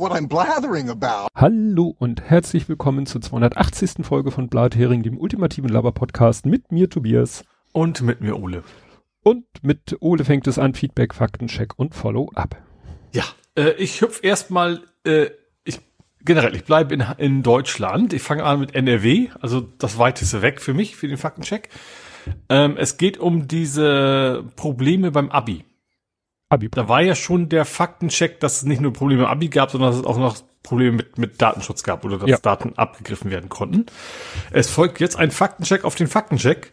what I'm blathering about. Hallo und herzlich willkommen zur 280. Folge von Blathering, dem ultimativen Laber-Podcast mit mir Tobias. Und mit mir Ole. Und mit Ole fängt es an, Feedback, Faktencheck und Follow-up. Ja, äh, ich hüpf erstmal, äh, ich generell, ich bleibe in, in Deutschland. Ich fange an mit NRW, also das weiteste weg für mich, für den Faktencheck. Ähm, es geht um diese Probleme beim Abi. Abi. Da war ja schon der Faktencheck, dass es nicht nur Probleme im Abi gab, sondern dass es auch noch Probleme mit, mit Datenschutz gab oder dass ja. Daten abgegriffen werden konnten. Es folgt jetzt ein Faktencheck auf den Faktencheck,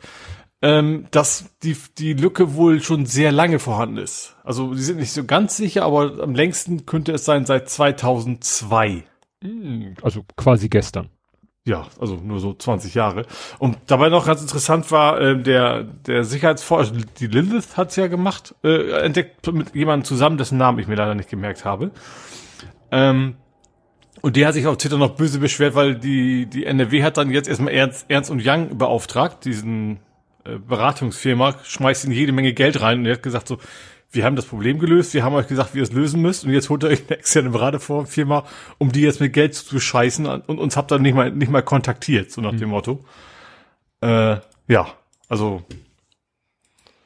ähm, dass die, die Lücke wohl schon sehr lange vorhanden ist. Also die sind nicht so ganz sicher, aber am längsten könnte es sein seit 2002. Hm, also quasi gestern ja, also nur so 20 Jahre. Und dabei noch ganz interessant war, äh, der, der Sicherheitsforscher, die Lilith hat's ja gemacht, äh, entdeckt mit jemandem zusammen, dessen Namen ich mir leider nicht gemerkt habe. Ähm, und der hat sich auf Twitter noch böse beschwert, weil die, die NRW hat dann jetzt erstmal Ernst, Ernst und Young beauftragt, diesen äh, Beratungsfirma, schmeißt ihnen jede Menge Geld rein und er hat gesagt so, wir haben das Problem gelöst, wir haben euch gesagt, wie ihr es lösen müsst und jetzt holt ihr euch eine externe Beraterfirma, um die jetzt mit Geld zu scheißen und uns habt ihr nicht mal, nicht mal kontaktiert, so nach mhm. dem Motto. Äh, ja, also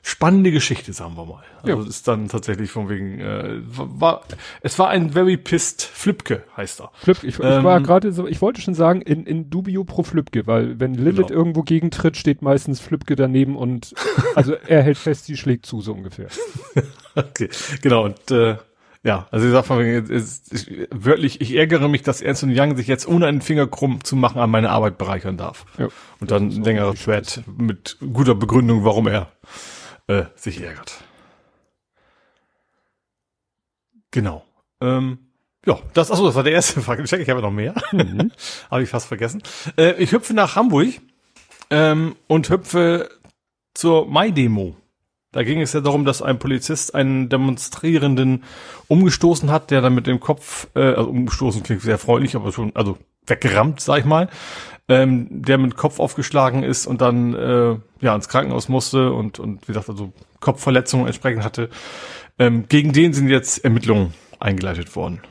spannende Geschichte, sagen wir mal. Also ja. ist dann tatsächlich von wegen, äh, war, es war ein very pissed Flipke, heißt er. Flipke, ich, ähm, ich war gerade so, ich wollte schon sagen, in, in dubio pro Flipke, weil wenn Lilith genau. irgendwo gegentritt, steht meistens Flipke daneben und also er hält fest, sie schlägt zu, so ungefähr. okay, genau, und äh, ja, also ich sag von wegen, ist, ich, wörtlich, ich ärgere mich, dass Ernst und Young sich jetzt ohne einen Finger krumm zu machen an meine Arbeit bereichern darf. Ja. Und dann längerer Thread mit guter Begründung, warum er äh, sich ärgert. Genau. Ähm, ja, das, achso, das war der erste Faktencheck. Ich habe noch mehr. Mhm. habe ich fast vergessen. Äh, ich hüpfe nach Hamburg ähm, und hüpfe zur Mai-Demo. Da ging es ja darum, dass ein Polizist einen Demonstrierenden umgestoßen hat, der dann mit dem Kopf, äh, also umgestoßen klingt sehr freundlich, aber schon, also weggerammt, sag ich mal, ähm, der mit Kopf aufgeschlagen ist und dann äh, ja ins Krankenhaus musste und und wie gesagt also Kopfverletzungen entsprechend hatte. Ähm, gegen den sind jetzt Ermittlungen eingeleitet worden.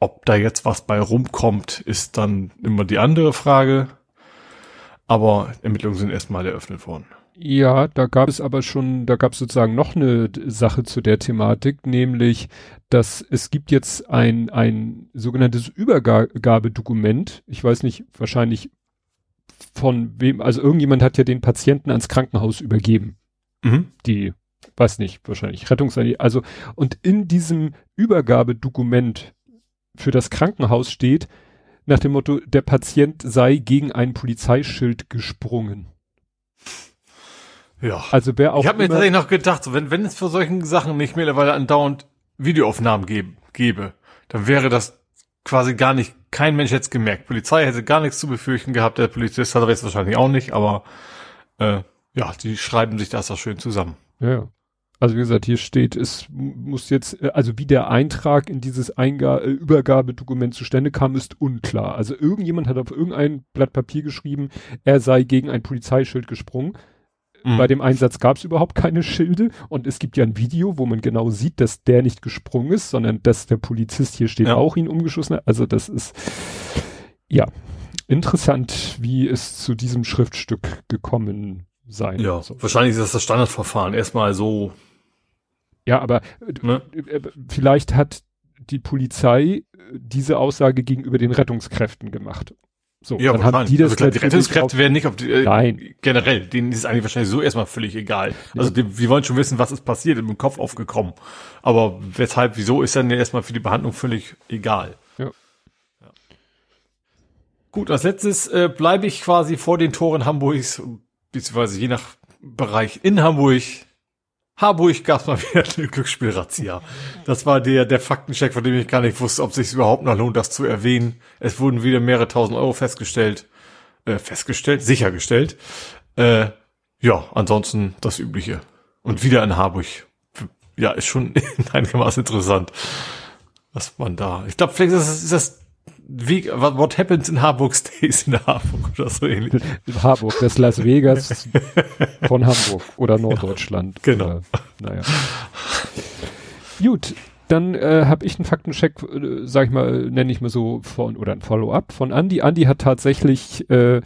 Ob da jetzt was bei rumkommt, ist dann immer die andere Frage. Aber Ermittlungen sind erstmal eröffnet worden. Ja, da gab es aber schon, da gab es sozusagen noch eine Sache zu der Thematik, nämlich, dass es gibt jetzt ein, ein sogenanntes Übergabedokument. Ich weiß nicht, wahrscheinlich von wem, also irgendjemand hat ja den Patienten ans Krankenhaus übergeben. Mhm. Die, weiß nicht, wahrscheinlich Rettungseinheit. Also, und in diesem Übergabedokument für das Krankenhaus steht, nach dem Motto, der Patient sei gegen ein Polizeischild gesprungen. Ja. Also wer auch. Ich habe mir tatsächlich noch gedacht, wenn, wenn es für solchen Sachen nicht mittlerweile andauernd Videoaufnahmen geb, gäbe, dann wäre das quasi gar nicht, kein Mensch hätte es gemerkt. Polizei hätte gar nichts zu befürchten gehabt, der Polizist hat er jetzt wahrscheinlich auch nicht, aber äh, ja, die schreiben sich das auch schön zusammen. Ja. Also wie gesagt, hier steht, es muss jetzt, äh, also wie der Eintrag in dieses Einga äh, Übergabedokument zustande kam, ist unklar. Also irgendjemand hat auf irgendein Blatt Papier geschrieben, er sei gegen ein Polizeischild gesprungen. Mhm. Bei dem Einsatz gab es überhaupt keine Schilde und es gibt ja ein Video, wo man genau sieht, dass der nicht gesprungen ist, sondern dass der Polizist hier steht, ja. auch ihn umgeschossen hat. Also das ist ja interessant, wie es zu diesem Schriftstück gekommen sein. Ja, soll. wahrscheinlich ist das das Standardverfahren. Erstmal so. Ja, aber ne? Äh, vielleicht hat die Polizei diese Aussage gegenüber den Rettungskräften gemacht. So, ja, dann haben die das also die Rettungskräfte werden nicht auf die, äh, Nein. generell, denen ist es eigentlich wahrscheinlich so erstmal völlig egal. Also die, wir wollen schon wissen, was ist passiert, im Kopf aufgekommen. Aber weshalb, wieso ist dann erstmal für die Behandlung völlig egal. Ja. ja. Gut, als letztes äh, bleibe ich quasi vor den Toren Hamburgs, beziehungsweise je nach Bereich in Hamburg Harburg gab es mal wieder eine Glücksspielrazzia. Das war der, der Faktencheck, von dem ich gar nicht wusste, ob es sich überhaupt noch lohnt, das zu erwähnen. Es wurden wieder mehrere tausend Euro festgestellt, äh, festgestellt, sichergestellt. Äh, ja, ansonsten das Übliche. Und wieder in Harburg. Ja, ist schon einigermaßen interessant, was man da. Ich glaube, vielleicht ist das, ist das wie, what happens in Harburg stays in Harburg oder so ähnlich. Harburg, das Las Vegas von Hamburg oder Norddeutschland. Genau. Oder, naja. Gut. Dann äh, habe ich einen Faktencheck, äh, sag ich mal, nenne ich mal so von oder ein Follow-up von Andy. Andy hat tatsächlich, äh,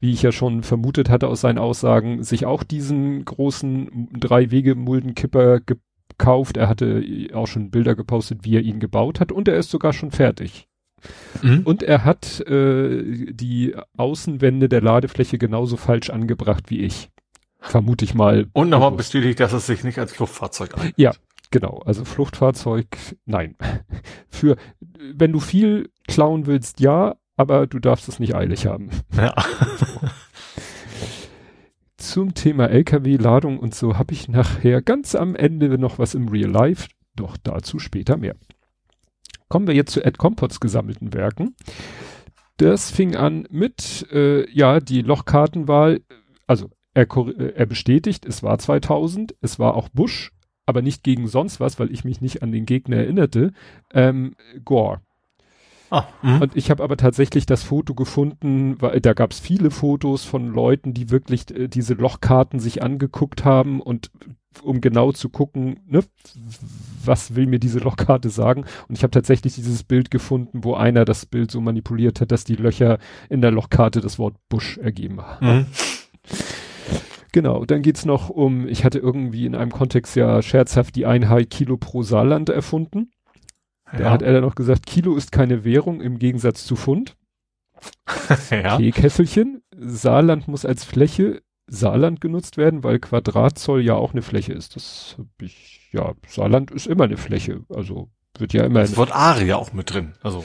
wie ich ja schon vermutet hatte aus seinen Aussagen, sich auch diesen großen Drei-Wege-Muldenkipper gekauft. Er hatte auch schon Bilder gepostet, wie er ihn gebaut hat und er ist sogar schon fertig. Mhm. Und er hat äh, die Außenwände der Ladefläche genauso falsch angebracht wie ich. Vermute ich mal. Und nochmal bestätigt, dass es sich nicht als Luftfahrzeug an. Ja, genau. Also Fluchtfahrzeug, nein. Für, wenn du viel klauen willst, ja, aber du darfst es nicht eilig haben. Ja. Zum Thema LKW-Ladung und so habe ich nachher ganz am Ende noch was im Real Life, doch dazu später mehr. Kommen wir jetzt zu Ed Compots gesammelten Werken. Das fing an mit, äh, ja, die Lochkartenwahl, also er, äh, er bestätigt, es war 2000, es war auch Bush, aber nicht gegen sonst was, weil ich mich nicht an den Gegner erinnerte, ähm, Gore. Ah, mhm. und ich habe aber tatsächlich das Foto gefunden, weil da gab es viele Fotos von Leuten, die wirklich äh, diese Lochkarten sich angeguckt haben und um genau zu gucken, ne, was will mir diese Lochkarte sagen. Und ich habe tatsächlich dieses Bild gefunden, wo einer das Bild so manipuliert hat, dass die Löcher in der Lochkarte das Wort Busch ergeben haben. Mhm. Genau, dann geht's noch um, ich hatte irgendwie in einem Kontext ja scherzhaft die Einheit Kilo pro Saarland erfunden. Ja. Da hat er dann noch gesagt, Kilo ist keine Währung im Gegensatz zu Pfund. ja. Teekesselchen. Saarland muss als Fläche Saarland genutzt werden, weil Quadratzoll ja auch eine Fläche ist. Das hab ich, ja, Saarland ist immer eine Fläche. Also wird ja immer. Das Wort Aare auch mit drin. Also.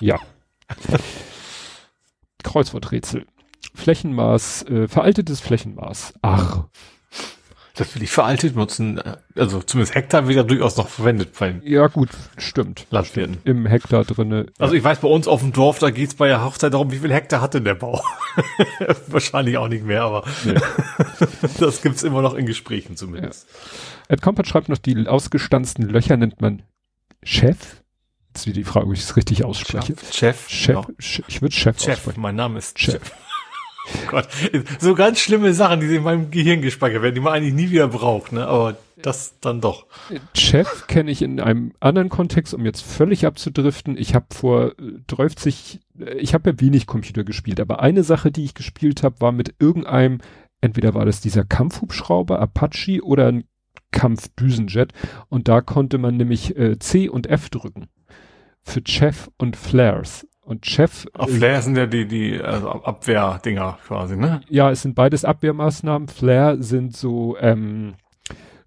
ja. Kreuzworträtsel. Flächenmaß, äh, veraltetes Flächenmaß. Ach. Das will ich veraltet nutzen, also zumindest Hektar wird ja durchaus noch verwendet bei Ja gut, stimmt. Landwirten. Im Hektar drinne. Also ich weiß, bei uns auf dem Dorf, da geht's bei der Hochzeit darum, wie viel Hektar hat denn der Bau? Wahrscheinlich auch nicht mehr, aber nee. das gibt's immer noch in Gesprächen zumindest. Ja. Ed Compat schreibt noch, die ausgestanzten Löcher nennt man Chef. Jetzt ist die Frage, ob ich es richtig ausspreche. Chef. Chef. Ja. Ich würde Chef, Chef aussprechen. Mein Name ist Chef. Chef. Oh Gott, so ganz schlimme Sachen, die in meinem Gehirn gespeichert werden, die man eigentlich nie wieder braucht, ne? Aber das dann doch. Chef kenne ich in einem anderen Kontext, um jetzt völlig abzudriften. Ich habe vor 30, äh, ich habe ja wenig Computer gespielt, aber eine Sache, die ich gespielt habe, war mit irgendeinem, entweder war das dieser Kampfhubschrauber Apache oder ein Kampfdüsenjet und da konnte man nämlich äh, C und F drücken für Chef und Flares. Und Chef. Ach, Flare sind ja die, die also Abwehrdinger quasi, ne? Ja, es sind beides Abwehrmaßnahmen. Flare sind so ähm,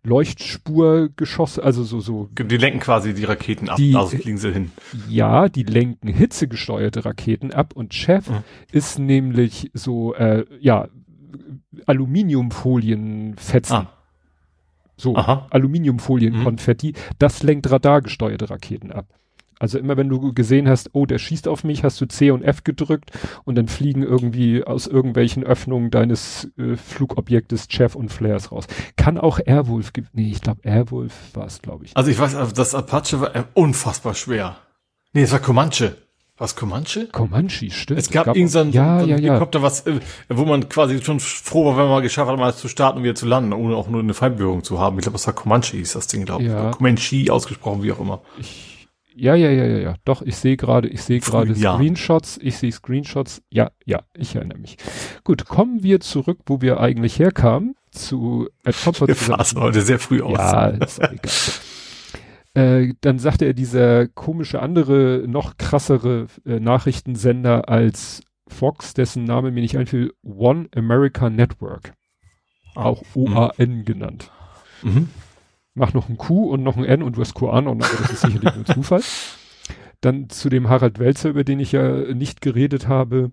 Leuchtspurgeschosse, also so, so. Die lenken quasi die Raketen ab, die, also fliegen sie hin. Ja, die lenken hitzegesteuerte Raketen ab und Chef mhm. ist nämlich so, äh, ja, Aluminiumfolienfetzen. Ah. So, Aluminiumfolienkonfetti, mhm. das lenkt radargesteuerte Raketen ab. Also immer wenn du gesehen hast, oh, der schießt auf mich, hast du C und F gedrückt und dann fliegen irgendwie aus irgendwelchen Öffnungen deines äh, Flugobjektes Chef und Flares raus. Kann auch Airwolf, nee, ich glaube Airwolf war es, glaube ich. Also ich weiß, also das Apache war äh, unfassbar schwer. Nee, es war Comanche. Was Comanche? Comanche, stimmt. Es gab, gab irgendein ja, ja, ja. Helikopter, was, äh, wo man quasi schon froh war, wenn man mal geschafft hat, mal zu starten und wieder zu landen, ohne auch nur eine Fallberührung zu haben. Ich glaube, das war Comanche hieß das Ding, glaube ich. Ja. Comanche ausgesprochen, wie auch immer. Ich ja, ja, ja, ja, ja. Doch, ich sehe gerade, ich sehe gerade. Screenshots. Ich sehe Screenshots. Ja, ja, ich erinnere mich. Gut, kommen wir zurück, wo wir eigentlich herkamen, zu Ed Wir fassen heute sehr früh aus. Ja, ist egal. äh, dann sagte er, dieser komische andere, noch krassere äh, Nachrichtensender als Fox, dessen Name mir nicht einfiel, One America Network. Ah. Auch OAN mhm. genannt. Mhm mach noch ein Q und noch ein N und du hast QAnon, aber das ist sicherlich nur Zufall. Dann zu dem Harald Welzer, über den ich ja nicht geredet habe.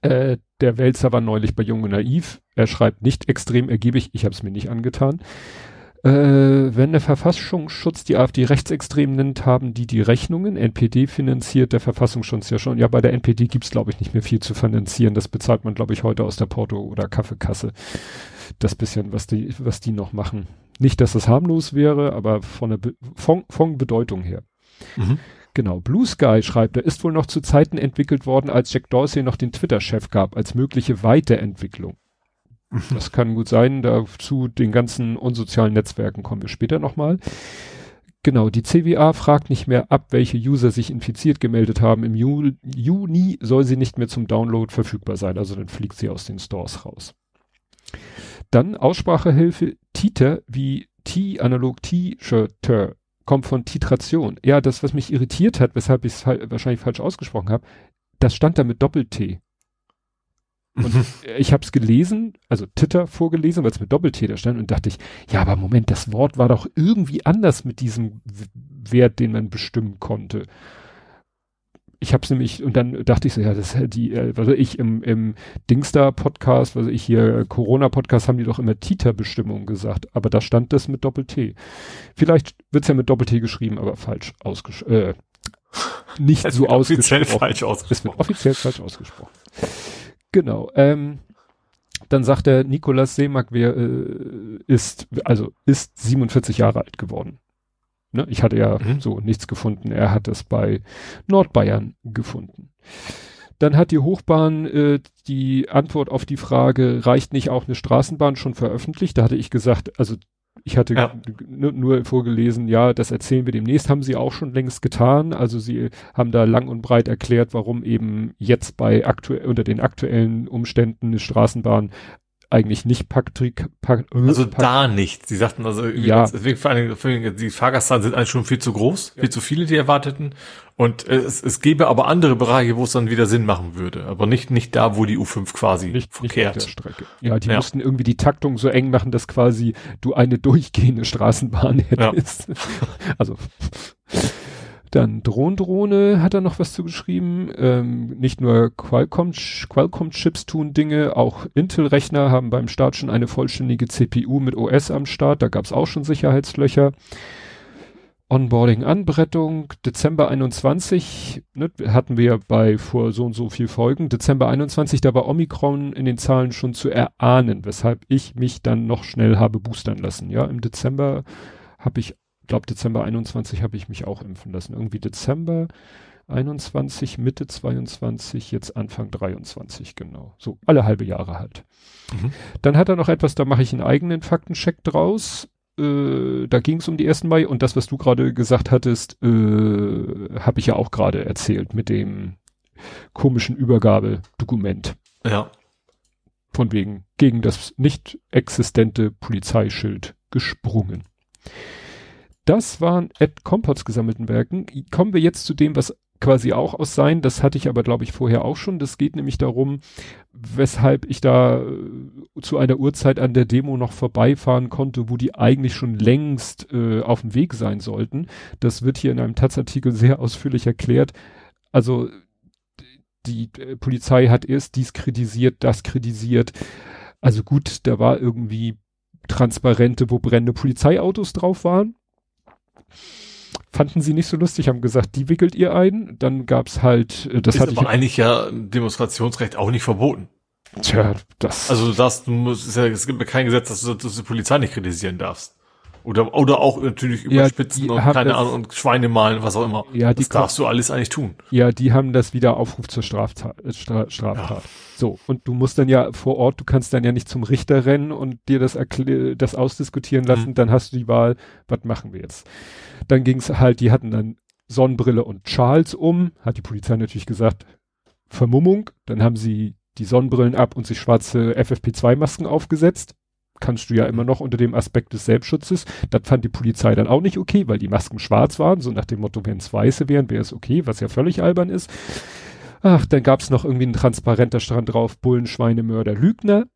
Äh, der Welzer war neulich bei Jung Naiv. Er schreibt nicht extrem ergiebig, ich habe es mir nicht angetan. Äh, wenn der Verfassungsschutz die AfD rechtsextrem nennt, haben die die Rechnungen. NPD finanziert der Verfassungsschutz ja schon. Ja, bei der NPD gibt's glaube ich, nicht mehr viel zu finanzieren. Das bezahlt man, glaube ich, heute aus der Porto- oder Kaffeekasse. Das bisschen, was die, was die noch machen. Nicht, dass das harmlos wäre, aber von der Be von, von Bedeutung her. Mhm. Genau. Blue Sky schreibt, er ist wohl noch zu Zeiten entwickelt worden, als Jack Dorsey noch den Twitter-Chef gab, als mögliche Weiterentwicklung. Das kann gut sein. Dazu den ganzen unsozialen Netzwerken kommen wir später nochmal. Genau, die CWA fragt nicht mehr ab, welche User sich infiziert gemeldet haben. Im Juni soll sie nicht mehr zum Download verfügbar sein. Also dann fliegt sie aus den Stores raus. Dann Aussprachehilfe Titer wie T analog T-Shirter kommt von Titration. Ja, das, was mich irritiert hat, weshalb ich es wahrscheinlich falsch ausgesprochen habe, das stand da mit Doppel-T. Und ich habe es gelesen, also Titter vorgelesen, weil es mit Doppel-T da stand und dachte ich, ja, aber Moment, das Wort war doch irgendwie anders mit diesem Wert, den man bestimmen konnte. Ich habe es nämlich, und dann dachte ich so, ja, das die, äh, was weiß ich, im, im Dingstar-Podcast, was weiß ich hier, Corona-Podcast, haben die doch immer Titer-Bestimmung gesagt, aber da stand das mit Doppel-T. Vielleicht wird's ja mit Doppel-T geschrieben, aber falsch ausgesprochen, äh, nicht so ausgesprochen. Offiziell falsch ausgesprochen. Es wird offiziell falsch ausgesprochen. Genau. Ähm, dann sagt der Nikolaus Seemark, wer äh, ist, also ist 47 Jahre alt geworden. Ne? Ich hatte ja mhm. so nichts gefunden. Er hat es bei Nordbayern gefunden. Dann hat die Hochbahn äh, die Antwort auf die Frage, reicht nicht auch eine Straßenbahn schon veröffentlicht? Da hatte ich gesagt, also ich hatte ja. nur vorgelesen, ja, das erzählen wir demnächst, haben sie auch schon längst getan. Also sie haben da lang und breit erklärt, warum eben jetzt bei aktuell, unter den aktuellen Umständen eine Straßenbahn eigentlich nicht Patrick. Pak, äh, also Pak da nicht. Sie sagten also, ja. deswegen vor allem, vor allem die Fahrgastzahlen sind eigentlich schon viel zu groß, ja. viel zu viele, die erwarteten. Und es, es gäbe aber andere Bereiche, wo es dann wieder Sinn machen würde. Aber nicht, nicht da, wo die U5 quasi nicht, verkehrt. Nicht Strecke. Ja, die ja. mussten irgendwie die Taktung so eng machen, dass quasi du eine durchgehende Straßenbahn hättest. Ja. also. Dann Drohndrohne hat er noch was zugeschrieben. Ähm, nicht nur Qualcomm-Chips Qualcomm tun Dinge, auch Intel-Rechner haben beim Start schon eine vollständige CPU mit OS am Start. Da gab es auch schon Sicherheitslöcher. Onboarding Anbrettung, Dezember 21, ne, hatten wir bei vor so und so viel Folgen. Dezember 21, da war Omikron in den Zahlen schon zu erahnen, weshalb ich mich dann noch schnell habe boostern lassen. Ja, im Dezember habe ich glaube Dezember 21 habe ich mich auch impfen lassen. Irgendwie Dezember 21, Mitte 22, jetzt Anfang 23, genau. So alle halbe Jahre halt. Mhm. Dann hat er noch etwas, da mache ich einen eigenen Faktencheck draus. Äh, da ging es um die 1. Mai und das, was du gerade gesagt hattest, äh, habe ich ja auch gerade erzählt mit dem komischen Übergabedokument. Ja. Von wegen gegen das nicht existente Polizeischild gesprungen. Das waren Ed Compots gesammelten Werken. Kommen wir jetzt zu dem, was quasi auch aus sein. Das hatte ich aber, glaube ich, vorher auch schon. Das geht nämlich darum, weshalb ich da äh, zu einer Uhrzeit an der Demo noch vorbeifahren konnte, wo die eigentlich schon längst äh, auf dem Weg sein sollten. Das wird hier in einem Taz-Artikel sehr ausführlich erklärt. Also die äh, Polizei hat erst dies kritisiert, das kritisiert. Also gut, da war irgendwie Transparente, wo brennende Polizeiautos drauf waren fanden sie nicht so lustig, haben gesagt, die wickelt ihr ein. Dann gab's halt, äh, das hat aber ich, eigentlich ja Demonstrationsrecht auch nicht verboten. Tja, das. Also du darfst, du musst, ja, es gibt ja kein Gesetz, dass du, dass du die Polizei nicht kritisieren darfst. Oder, oder auch natürlich überspitzen ja, und keine Ahnung und Schweine malen, was auch immer. Ja, das darfst du alles eigentlich tun. Ja, die haben das wieder Aufruf zur Straftat. Stra Straftat. Ja. So, und du musst dann ja vor Ort, du kannst dann ja nicht zum Richter rennen und dir das, das ausdiskutieren lassen, mhm. dann hast du die Wahl, was machen wir jetzt? Dann ging's halt, die hatten dann Sonnenbrille und Charles um, hat die Polizei natürlich gesagt, Vermummung, dann haben sie die Sonnenbrillen ab und sich schwarze FFP2-Masken aufgesetzt kannst du ja immer noch unter dem Aspekt des Selbstschutzes. Das fand die Polizei dann auch nicht okay, weil die Masken schwarz waren, so nach dem Motto, wenn es weiße wären, wäre es okay, was ja völlig albern ist. Ach, dann gab es noch irgendwie ein transparenter Strand drauf, Bullen, Schweine, Mörder, Lügner.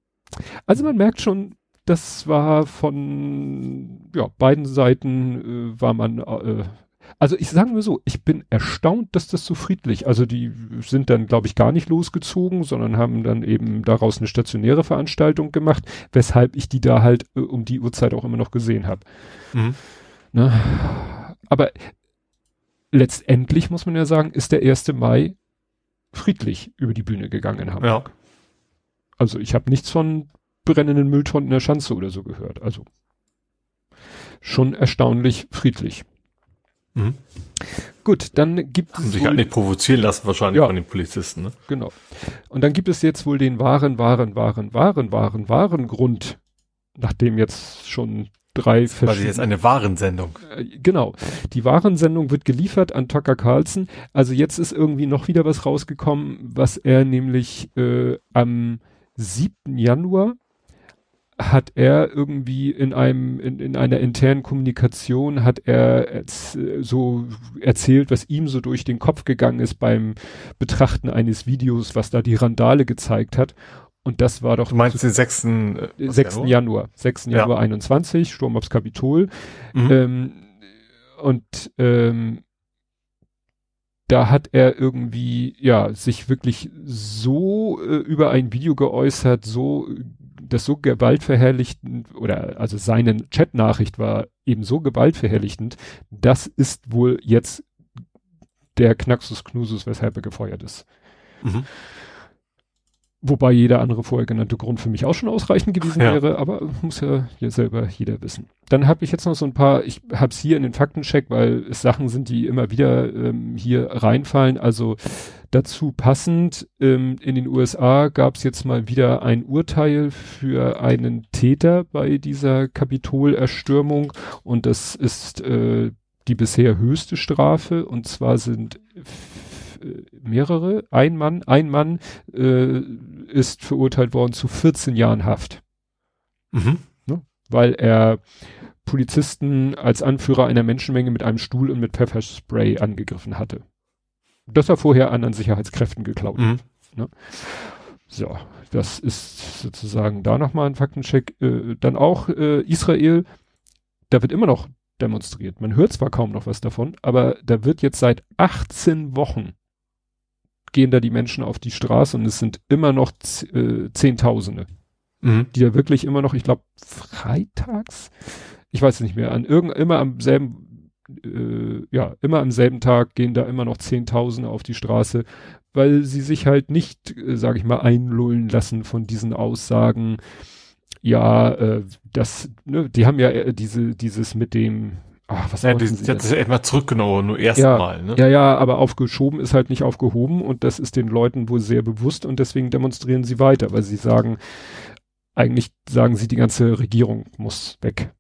Also man merkt schon, das war von ja, beiden Seiten äh, war man äh, also ich sage mir so, ich bin erstaunt, dass das so friedlich, also die sind dann, glaube ich, gar nicht losgezogen, sondern haben dann eben daraus eine stationäre Veranstaltung gemacht, weshalb ich die da halt äh, um die Uhrzeit auch immer noch gesehen habe. Mhm. Ne? Aber letztendlich muss man ja sagen, ist der 1. Mai friedlich über die Bühne gegangen in Hamburg. Ja. Also ich habe nichts von brennenden Mülltonnen in der Schanze oder so gehört. Also schon erstaunlich friedlich. Mhm. Gut, dann gibt Haben es. sich halt nicht provozieren lassen, wahrscheinlich ja, von den Polizisten, ne? Genau. Und dann gibt es jetzt wohl den wahren, wahren, wahren, wahren, wahren, wahren Grund, nachdem jetzt schon drei verschiedene. Also jetzt eine Warensendung. Äh, genau. Die Warensendung wird geliefert an Tucker Carlson. Also jetzt ist irgendwie noch wieder was rausgekommen, was er nämlich äh, am 7. Januar hat er irgendwie in einem, in, in einer internen Kommunikation hat er so erzählt, was ihm so durch den Kopf gegangen ist beim Betrachten eines Videos, was da die Randale gezeigt hat. Und das war doch. Du meinst den 6. 6. Januar? Januar 6. Ja. Januar 21, Sturm aufs Kapitol. Mhm. Ähm, und ähm, da hat er irgendwie, ja, sich wirklich so äh, über ein Video geäußert, so das so gewaltverherrlichtend oder also seine Chatnachricht war eben so gewaltverherrlichtend, das ist wohl jetzt der Knaxus Knusus, weshalb er gefeuert ist. Mhm. Wobei jeder andere vorher genannte Grund für mich auch schon ausreichend gewesen ja. wäre, aber muss ja hier selber jeder wissen. Dann habe ich jetzt noch so ein paar, ich habe es hier in den Faktencheck, weil es Sachen sind, die immer wieder ähm, hier reinfallen. Also dazu passend, ähm, in den USA gab es jetzt mal wieder ein Urteil für einen Täter bei dieser Kapitolerstürmung und das ist äh, die bisher höchste Strafe und zwar sind mehrere, ein Mann, ein Mann äh, ist verurteilt worden zu 14 Jahren Haft. Mhm. Ne? Weil er Polizisten als Anführer einer Menschenmenge mit einem Stuhl und mit Pfefferspray angegriffen hatte. Das er vorher anderen Sicherheitskräften geklaut mhm. Ne? So, das ist sozusagen da nochmal ein Faktencheck. Äh, dann auch äh, Israel, da wird immer noch demonstriert. Man hört zwar kaum noch was davon, aber da wird jetzt seit 18 Wochen gehen da die Menschen auf die Straße und es sind immer noch äh, Zehntausende, mhm. die da wirklich immer noch, ich glaube, freitags, ich weiß nicht mehr, an irgend, immer am selben, äh, ja, immer am selben Tag gehen da immer noch Zehntausende auf die Straße, weil sie sich halt nicht, äh, sage ich mal, einlullen lassen von diesen Aussagen. Ja, äh, das, ne, die haben ja äh, diese, dieses mit dem, Ach, was ja, die, Sie das ist etwa zurückgenommen, nur erstmal. Ja, ne? ja, ja, aber aufgeschoben ist halt nicht aufgehoben und das ist den Leuten wohl sehr bewusst und deswegen demonstrieren sie weiter, weil sie sagen, eigentlich sagen sie, die ganze Regierung muss weg.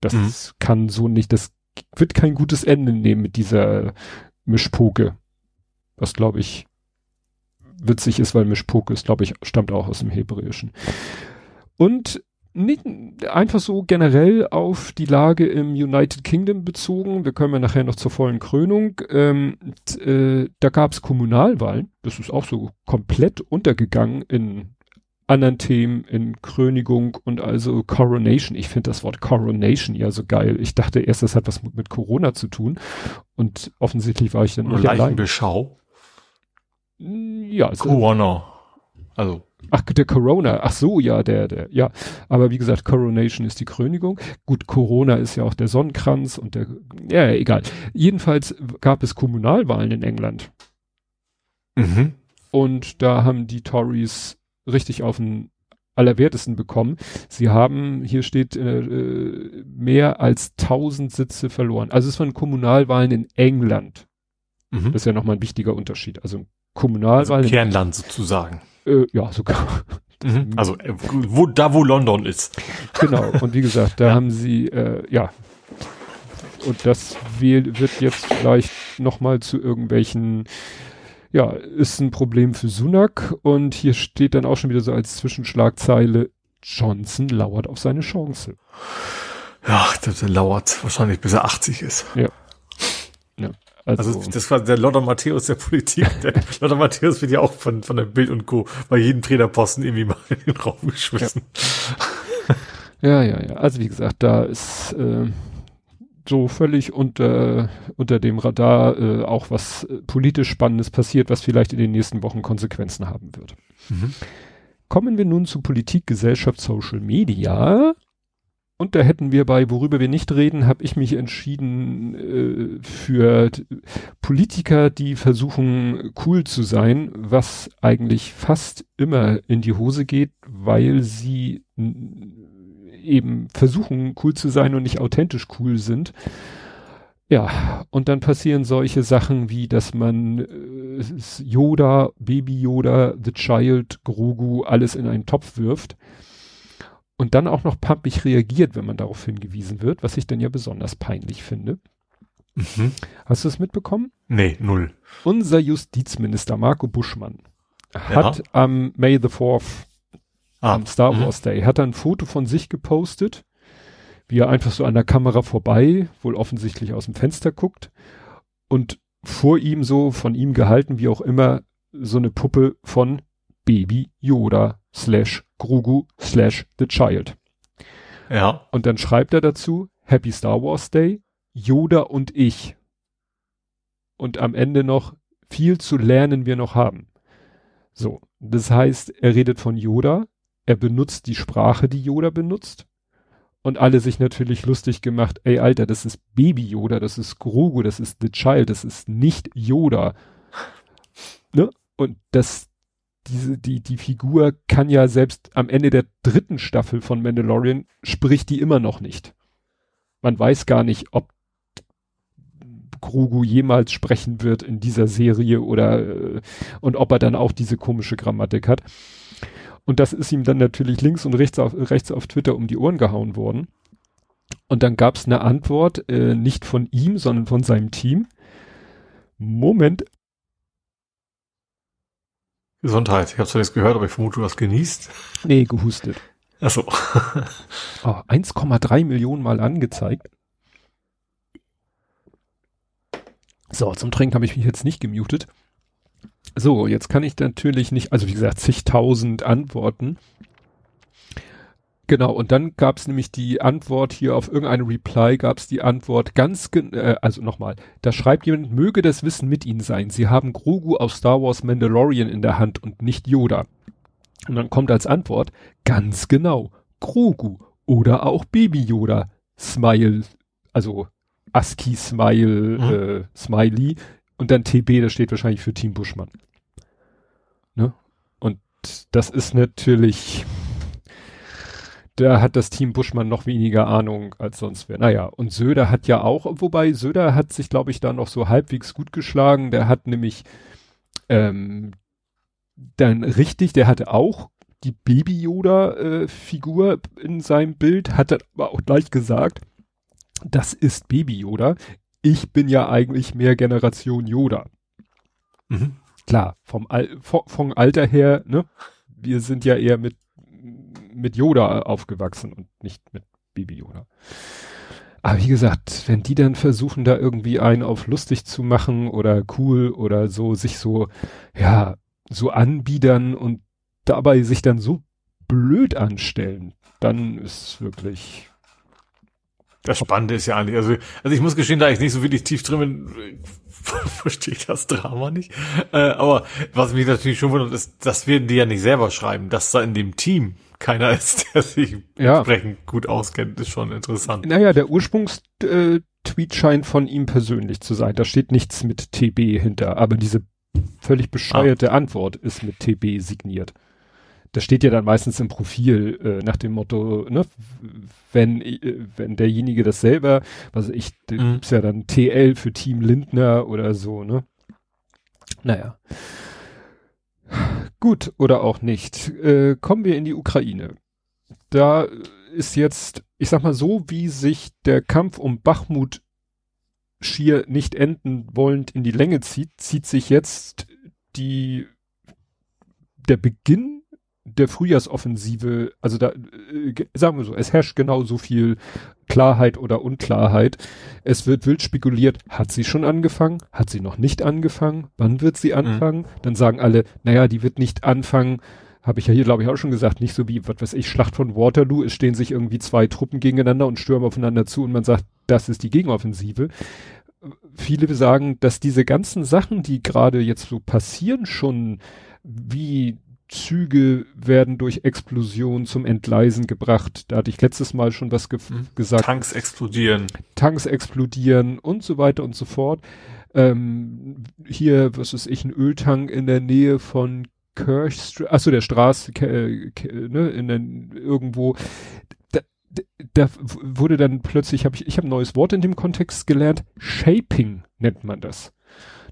Das mhm. kann so nicht, das wird kein gutes Ende nehmen mit dieser Mischpoke. Was glaube ich witzig ist, weil Mischpoke ist, glaube ich, stammt auch aus dem Hebräischen. Und nicht einfach so generell auf die Lage im United Kingdom bezogen. Wir kommen ja nachher noch zur vollen Krönung. Ähm, äh, da gab es Kommunalwahlen. Das ist auch so komplett untergegangen in anderen Themen, in Krönigung und also Coronation. Ich finde das Wort Coronation ja so geil. Ich dachte erst, das hat was mit, mit Corona zu tun. Und offensichtlich war ich dann nicht allein. Beschau. Ja. Also, Corona. Also Ach, der Corona. Ach so, ja, der, der, ja. Aber wie gesagt, Coronation ist die Krönigung. Gut, Corona ist ja auch der Sonnenkranz und der, ja, egal. Jedenfalls gab es Kommunalwahlen in England. Mhm. Und da haben die Tories richtig auf den Allerwertesten bekommen. Sie haben, hier steht, äh, mehr als 1000 Sitze verloren. Also es waren Kommunalwahlen in England. Mhm. Das ist ja nochmal ein wichtiger Unterschied. Also Kommunalwahlen. Also Kernland sozusagen. Äh, ja, sogar. Mhm. Also äh, wo, da, wo London ist. Genau, und wie gesagt, da ja. haben sie, äh, ja, und das wird jetzt vielleicht nochmal zu irgendwelchen, ja, ist ein Problem für Sunak und hier steht dann auch schon wieder so als Zwischenschlagzeile, Johnson lauert auf seine Chance. Ja, das lauert wahrscheinlich bis er 80 ist. Ja. Also, also das war der Lothar Matthäus der Politik. Der Lothar Matthäus wird ja auch von, von der Bild und Co. bei jedem Trainerposten irgendwie mal in den Raum geschmissen. Ja, ja, ja. Also wie gesagt, da ist äh, so völlig unter, unter dem Radar äh, auch was äh, politisch Spannendes passiert, was vielleicht in den nächsten Wochen Konsequenzen haben wird. Mhm. Kommen wir nun zu Politik, Gesellschaft, Social Media. Und da hätten wir bei, worüber wir nicht reden, habe ich mich entschieden äh, für Politiker, die versuchen cool zu sein, was eigentlich fast immer in die Hose geht, weil sie eben versuchen cool zu sein und nicht authentisch cool sind. Ja, und dann passieren solche Sachen wie, dass man äh, Yoda, Baby Yoda, The Child, Grogu, alles in einen Topf wirft und dann auch noch pampig reagiert, wenn man darauf hingewiesen wird, was ich dann ja besonders peinlich finde. Mhm. Hast du es mitbekommen? Nee, null. Unser Justizminister Marco Buschmann hat ja. am May the 4th, ah. am Star mhm. Wars mhm. Day, hat ein Foto von sich gepostet wie er einfach so an der Kamera vorbei, wohl offensichtlich aus dem Fenster guckt und vor ihm so, von ihm gehalten, wie auch immer, so eine Puppe von Baby Yoda slash Grogu slash The Child. Ja. Und dann schreibt er dazu, Happy Star Wars Day, Yoda und ich. Und am Ende noch, viel zu lernen wir noch haben. So, das heißt, er redet von Yoda, er benutzt die Sprache, die Yoda benutzt, und alle sich natürlich lustig gemacht, ey Alter, das ist Baby Yoda, das ist Grogu, das ist The Child, das ist nicht Yoda. Ne? Und das, diese, die, die Figur kann ja selbst am Ende der dritten Staffel von Mandalorian spricht die immer noch nicht. Man weiß gar nicht, ob Grogu jemals sprechen wird in dieser Serie oder äh, und ob er dann auch diese komische Grammatik hat. Und das ist ihm dann natürlich links und rechts auf, rechts auf Twitter um die Ohren gehauen worden. Und dann gab es eine Antwort, äh, nicht von ihm, sondern von seinem Team. Moment. Gesundheit. Ich habe zwar nichts gehört, aber ich vermute, du hast genießt. Nee, gehustet. Ach so. oh, 1,3 Millionen Mal angezeigt. So, zum Trinken habe ich mich jetzt nicht gemutet. So, jetzt kann ich natürlich nicht, also wie gesagt, zigtausend Antworten. Genau, und dann gab es nämlich die Antwort hier auf irgendeine Reply, gab es die Antwort ganz, äh, also nochmal, da schreibt jemand, möge das Wissen mit Ihnen sein. Sie haben Grogu aus Star Wars Mandalorian in der Hand und nicht Yoda. Und dann kommt als Antwort, ganz genau, Grogu oder auch Baby Yoda, Smile, also ASCII Smile, mhm. äh, Smiley und dann TB, das steht wahrscheinlich für Team Buschmann. Ne? Und das ist natürlich, da hat das Team Buschmann noch weniger Ahnung als sonst wer. Naja, und Söder hat ja auch, wobei Söder hat sich, glaube ich, da noch so halbwegs gut geschlagen. Der hat nämlich ähm, dann richtig, der hatte auch die Baby-Yoda-Figur äh, in seinem Bild, hat er aber auch gleich gesagt, das ist Baby Yoda. Ich bin ja eigentlich mehr Generation Yoda. Mhm klar, vom, Al vom Alter her, ne? Wir sind ja eher mit, mit Yoda aufgewachsen und nicht mit Baby Yoda. Aber wie gesagt, wenn die dann versuchen, da irgendwie einen auf lustig zu machen oder cool oder so, sich so, ja, so anbiedern und dabei sich dann so blöd anstellen, dann ist wirklich. Das Spannende ist ja eigentlich, also, also ich muss gestehen, da ich nicht so wirklich tief drin bin, verstehe ich das Drama nicht. Äh, aber was mich natürlich schon wundert, ist, das werden die ja nicht selber schreiben, dass da in dem Team keiner ist, der sich ja. entsprechend gut auskennt, ist schon interessant. Naja, der Ursprungstweet äh, scheint von ihm persönlich zu sein. Da steht nichts mit TB hinter, aber diese völlig bescheuerte ah. Antwort ist mit TB signiert das steht ja dann meistens im Profil äh, nach dem Motto, ne, wenn, äh, wenn derjenige das selber, also ich, mhm. ist ja dann TL für Team Lindner oder so, ne? Naja. Gut oder auch nicht. Äh, kommen wir in die Ukraine. Da ist jetzt, ich sag mal so, wie sich der Kampf um Bachmut schier nicht enden wollend in die Länge zieht, zieht sich jetzt die, der Beginn der Frühjahrsoffensive, also da, äh, sagen wir so, es herrscht genau so viel Klarheit oder Unklarheit. Es wird wild spekuliert, hat sie schon angefangen, hat sie noch nicht angefangen, wann wird sie mhm. anfangen? Mhm. Dann sagen alle, naja, die wird nicht anfangen, habe ich ja hier, glaube ich, auch schon gesagt, nicht so wie, was weiß ich, Schlacht von Waterloo, es stehen sich irgendwie zwei Truppen gegeneinander und stürmen aufeinander zu und man sagt, das ist die Gegenoffensive. Viele sagen, dass diese ganzen Sachen, die gerade jetzt so passieren, schon wie Züge werden durch Explosion zum Entgleisen gebracht. Da hatte ich letztes Mal schon was ge mhm. gesagt. Tanks explodieren. Tanks explodieren und so weiter und so fort. Ähm, hier, was ist ich, ein Öltank in der Nähe von Kirchstraße, achso, der Straße, äh, ne, in der, irgendwo. Da, da wurde dann plötzlich, habe ich, ich habe ein neues Wort in dem Kontext gelernt, Shaping nennt man das.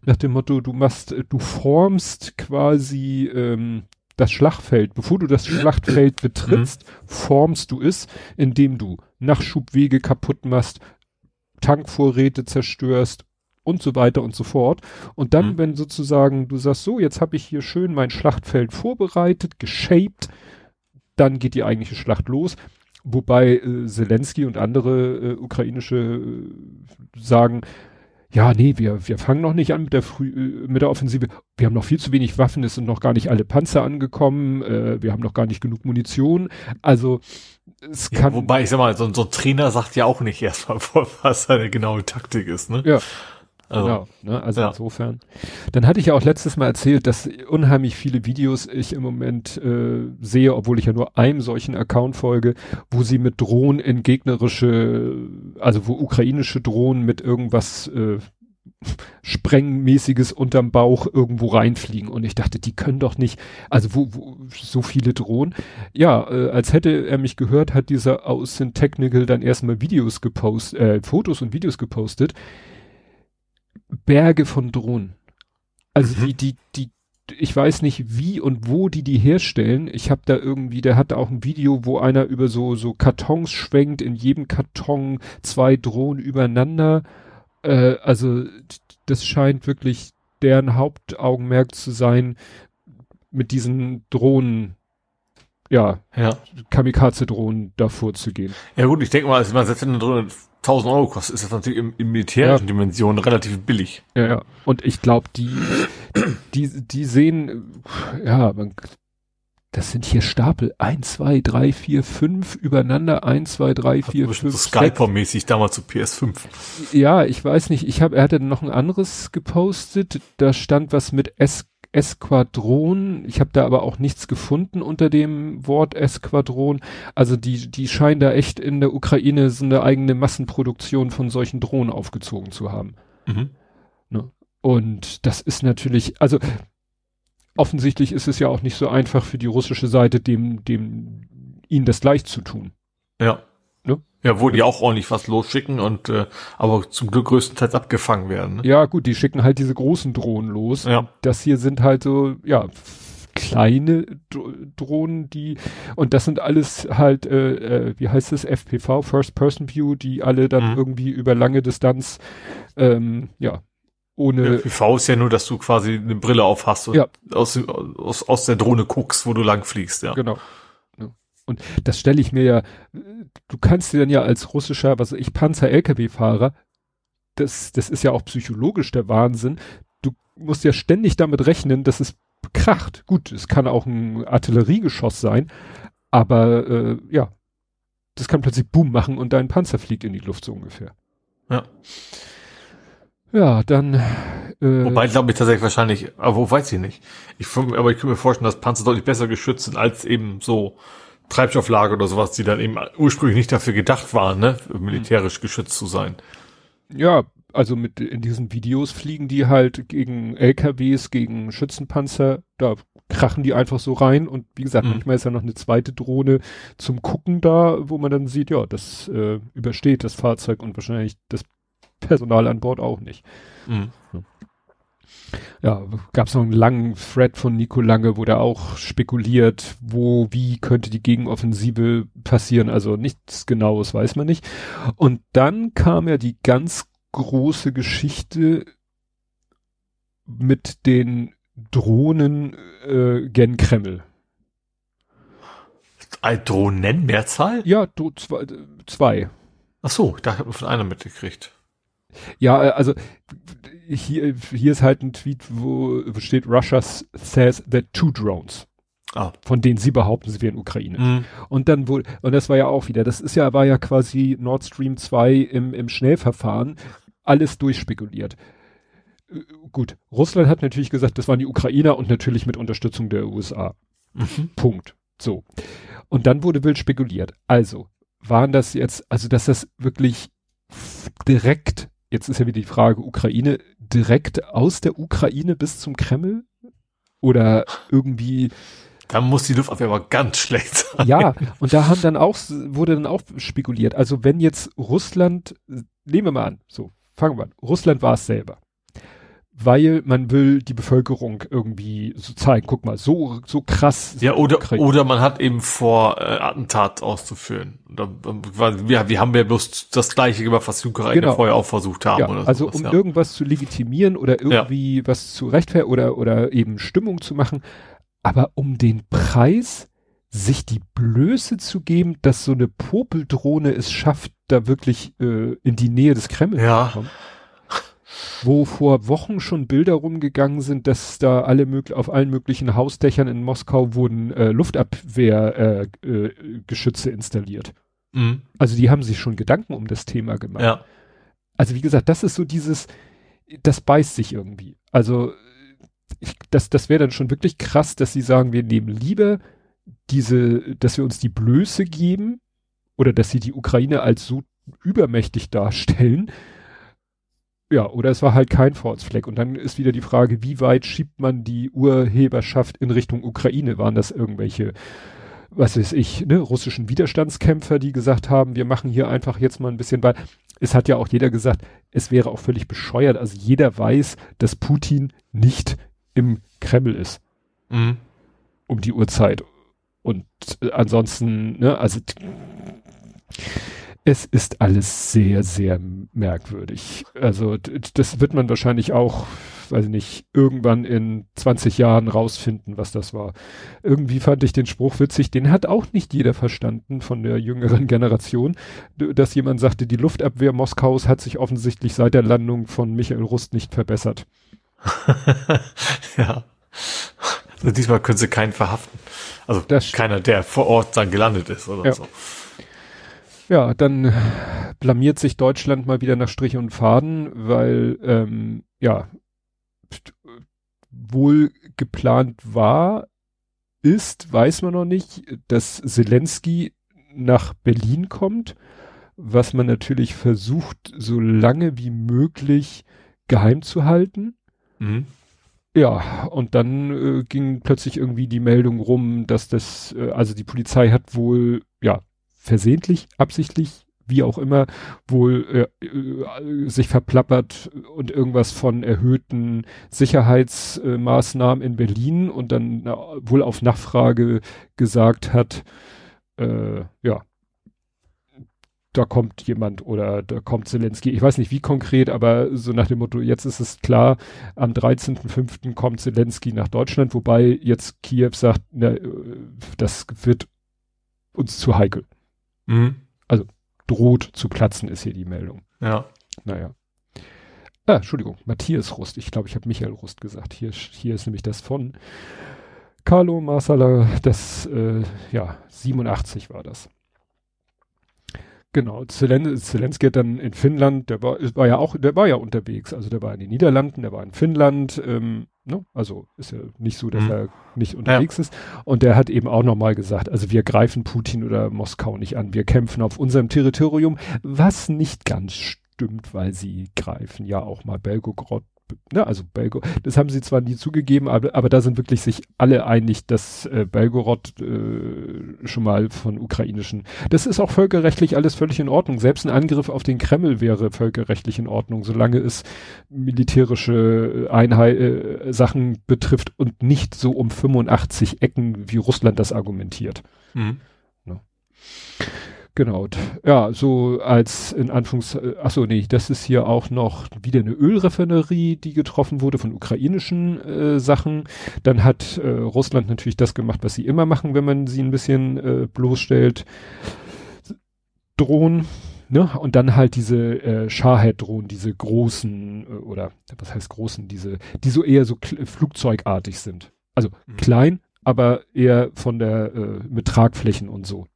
Nach dem Motto, du machst, du formst quasi ähm, das Schlachtfeld, bevor du das Schlachtfeld betrittst, formst du es, indem du Nachschubwege kaputt machst, Tankvorräte zerstörst und so weiter und so fort. Und dann, mhm. wenn sozusagen du sagst, so, jetzt habe ich hier schön mein Schlachtfeld vorbereitet, geshaped, dann geht die eigentliche Schlacht los. Wobei äh, Zelensky und andere äh, ukrainische äh, sagen, ja, nee, wir, wir fangen noch nicht an mit der, Früh, äh, mit der Offensive. Wir haben noch viel zu wenig Waffen, es sind noch gar nicht alle Panzer angekommen, äh, wir haben noch gar nicht genug Munition. Also es kann. Ja, wobei, ich sag mal, so, so ein Trainer sagt ja auch nicht erstmal, was seine genaue Taktik ist, ne? Ja. Also, genau, ne? also ja. insofern. Dann hatte ich ja auch letztes Mal erzählt, dass unheimlich viele Videos ich im Moment äh, sehe, obwohl ich ja nur einem solchen Account folge, wo sie mit Drohnen in gegnerische, also wo ukrainische Drohnen mit irgendwas äh, Sprengmäßiges unterm Bauch irgendwo reinfliegen. Und ich dachte, die können doch nicht, also wo, wo so viele Drohnen. Ja, äh, als hätte er mich gehört, hat dieser Außen Technical dann erstmal Videos gepostet, äh, Fotos und Videos gepostet Berge von Drohnen. Also mhm. die, die, die, ich weiß nicht wie und wo die die herstellen. Ich habe da irgendwie, der hat auch ein Video, wo einer über so so Kartons schwenkt, in jedem Karton zwei Drohnen übereinander. Äh, also das scheint wirklich deren Hauptaugenmerk zu sein, mit diesen Drohnen ja, ja. Kamikaze-Drohnen davor zu gehen. Ja gut, ich denke mal, also man setzt eine Drohne 1000 Euro kostet, ist das natürlich im, im militärischen ja. Dimension relativ billig. Ja, ja. Und ich glaube, die, die, die sehen, ja, man, das sind hier Stapel. 1, 2, 3, 4, 5 übereinander. 1, 2, 3, 4, 5. So Skyper-mäßig damals zu PS5. Ja, ich weiß nicht. Ich habe, er hatte noch ein anderes gepostet. Da stand was mit S Esquadron. Ich habe da aber auch nichts gefunden unter dem Wort Esquadron. Also die, die scheinen da echt in der Ukraine so eine eigene Massenproduktion von solchen Drohnen aufgezogen zu haben. Mhm. Ne? Und das ist natürlich, also offensichtlich ist es ja auch nicht so einfach für die russische Seite, dem, dem ihnen das gleich zu tun. Ja. Ne? Ja, wo die auch ordentlich was losschicken und äh, aber zum Glück größtenteils abgefangen werden. Ne? Ja, gut, die schicken halt diese großen Drohnen los. Ja. Das hier sind halt so, ja, kleine Drohnen, die und das sind alles halt, äh, äh, wie heißt es, FPV, First Person View, die alle dann mhm. irgendwie über lange Distanz, ähm, ja, ohne. FPV ist ja nur, dass du quasi eine Brille auf hast und ja. aus, aus, aus der Drohne guckst, wo du lang fliegst, ja. Genau. Und das stelle ich mir ja, du kannst dir dann ja als russischer, was ich, Panzer-LKW-Fahrer, das, das ist ja auch psychologisch der Wahnsinn. Du musst ja ständig damit rechnen, dass es kracht. Gut, es kann auch ein Artilleriegeschoss sein, aber äh, ja, das kann plötzlich Boom machen und dein Panzer fliegt in die Luft so ungefähr. Ja. Ja, dann. Äh, Wobei glaube ich tatsächlich wahrscheinlich, aber wo weiß ich nicht. Ich, aber ich kann mir vorstellen, dass Panzer deutlich besser geschützt sind als eben so Treibstofflager oder sowas, die dann eben ursprünglich nicht dafür gedacht waren, ne, militärisch geschützt zu sein. Ja, also mit in diesen Videos fliegen die halt gegen LKWs, gegen Schützenpanzer, da krachen die einfach so rein und wie gesagt, mhm. manchmal ist ja noch eine zweite Drohne zum Gucken da, wo man dann sieht, ja, das äh, übersteht das Fahrzeug und wahrscheinlich das Personal an Bord auch nicht. Mhm. Ja gab es noch einen langen Thread von Nico Lange, wo der auch spekuliert, wo, wie könnte die Gegenoffensive passieren. Also nichts Genaues weiß man nicht. Und dann kam ja die ganz große Geschichte mit den Drohnen äh, gen Kreml. Drohnen Mehrzahl? Ja, du, zwei, zwei. Ach so, da hat man von einer mitgekriegt. Ja, äh, also hier, hier ist halt ein Tweet, wo steht, Russia says that two drones. Ah. Von denen sie behaupten, sie wären Ukraine. Mhm. Und dann wohl, und das war ja auch wieder, das ist ja, war ja quasi Nord Stream 2 im, im Schnellverfahren, alles durchspekuliert. Äh, gut, Russland hat natürlich gesagt, das waren die Ukrainer und natürlich mit Unterstützung der USA. Mhm. Punkt. So. Und dann wurde wild spekuliert. Also, waren das jetzt, also dass das wirklich direkt Jetzt ist ja wieder die Frage, Ukraine direkt aus der Ukraine bis zum Kreml? Oder irgendwie Da muss die Luftabwehr aber ganz schlecht sein. Ja, und da haben dann auch, wurde dann auch spekuliert. Also wenn jetzt Russland, nehmen wir mal an, so, fangen wir an. Russland war es selber weil man will die Bevölkerung irgendwie so zeigen, guck mal, so so krass. Ja, oder oder man hat eben vor, äh, Attentat auszuführen. Oder, ja, wir haben ja bloß das gleiche gemacht, was die Ukraine genau. vorher auch versucht haben. Ja, oder also sowas, um ja. irgendwas zu legitimieren oder irgendwie ja. was zu rechtfertigen oder oder eben Stimmung zu machen, aber um den Preis sich die Blöße zu geben, dass so eine Popeldrohne es schafft, da wirklich äh, in die Nähe des Kreml ja. zu kommen wo vor Wochen schon Bilder rumgegangen sind, dass da alle möglich auf allen möglichen Hausdächern in Moskau wurden äh, Luftabwehrgeschütze äh, äh, installiert. Mhm. Also die haben sich schon Gedanken um das Thema gemacht. Ja. Also wie gesagt, das ist so dieses, das beißt sich irgendwie. Also ich, das, das wäre dann schon wirklich krass, dass sie sagen, wir nehmen lieber diese, dass wir uns die Blöße geben oder dass sie die Ukraine als so übermächtig darstellen, ja, oder es war halt kein Fortsfleck. Und dann ist wieder die Frage, wie weit schiebt man die Urheberschaft in Richtung Ukraine? Waren das irgendwelche, was weiß ich, ne, russischen Widerstandskämpfer, die gesagt haben, wir machen hier einfach jetzt mal ein bisschen weil Es hat ja auch jeder gesagt, es wäre auch völlig bescheuert. Also jeder weiß, dass Putin nicht im Kreml ist. Mhm. Um die Uhrzeit. Und äh, ansonsten, ne, also es ist alles sehr, sehr merkwürdig. Also das wird man wahrscheinlich auch, weiß ich nicht, irgendwann in 20 Jahren rausfinden, was das war. Irgendwie fand ich den Spruch witzig, den hat auch nicht jeder verstanden von der jüngeren Generation, dass jemand sagte, die Luftabwehr Moskaus hat sich offensichtlich seit der Landung von Michael Rust nicht verbessert. ja. Also diesmal können sie keinen verhaften. Also das keiner, der vor Ort dann gelandet ist oder ja. so. Ja, dann blamiert sich Deutschland mal wieder nach Strich und Faden, weil ähm, ja wohl geplant war, ist, weiß man noch nicht, dass Zelensky nach Berlin kommt, was man natürlich versucht, so lange wie möglich geheim zu halten. Mhm. Ja, und dann äh, ging plötzlich irgendwie die Meldung rum, dass das, äh, also die Polizei hat wohl, versehentlich, absichtlich, wie auch immer, wohl äh, äh, sich verplappert und irgendwas von erhöhten Sicherheitsmaßnahmen äh, in Berlin und dann na, wohl auf Nachfrage gesagt hat, äh, ja, da kommt jemand oder da kommt Zelensky. Ich weiß nicht wie konkret, aber so nach dem Motto, jetzt ist es klar, am 13.05. kommt Zelensky nach Deutschland, wobei jetzt Kiew sagt, na, äh, das wird uns zu heikel. Mhm. Also droht zu platzen, ist hier die Meldung. Ja. Naja. Ah, Entschuldigung, Matthias Rust. Ich glaube, ich habe Michael Rust gesagt. Hier, hier ist nämlich das von Carlo Marsala, das, äh, ja, 87 war das. Genau, Zelen Zelensky hat dann in Finnland, der war, war ja auch, der war ja unterwegs, also der war in den Niederlanden, der war in Finnland, ähm, ne? also ist ja nicht so, dass mhm. er nicht unterwegs ja. ist. Und der hat eben auch nochmal gesagt, also wir greifen Putin oder Moskau nicht an, wir kämpfen auf unserem Territorium, was nicht ganz stimmt, weil sie greifen ja auch mal Belgorod ne, also Belgo, das haben sie zwar nie zugegeben, aber, aber da sind wirklich sich alle einig, dass äh, Belgorod äh, schon mal von ukrainischen, das ist auch völkerrechtlich alles völlig in Ordnung. Selbst ein Angriff auf den Kreml wäre völkerrechtlich in Ordnung, solange es militärische Einheit, äh, Sachen betrifft und nicht so um 85 Ecken, wie Russland das argumentiert. Mhm. Ne? Genau. Ja, so als in Anführungs, ach so, nee, das ist hier auch noch wieder eine Ölrefinerie, die getroffen wurde von ukrainischen äh, Sachen. Dann hat äh, Russland natürlich das gemacht, was sie immer machen, wenn man sie ein bisschen äh, bloßstellt. Drohnen, ne? Und dann halt diese äh, Shahed-Drohnen, diese großen, äh, oder was heißt großen, diese, die so eher so flugzeugartig sind. Also mhm. klein, aber eher von der, äh, mit Tragflächen und so.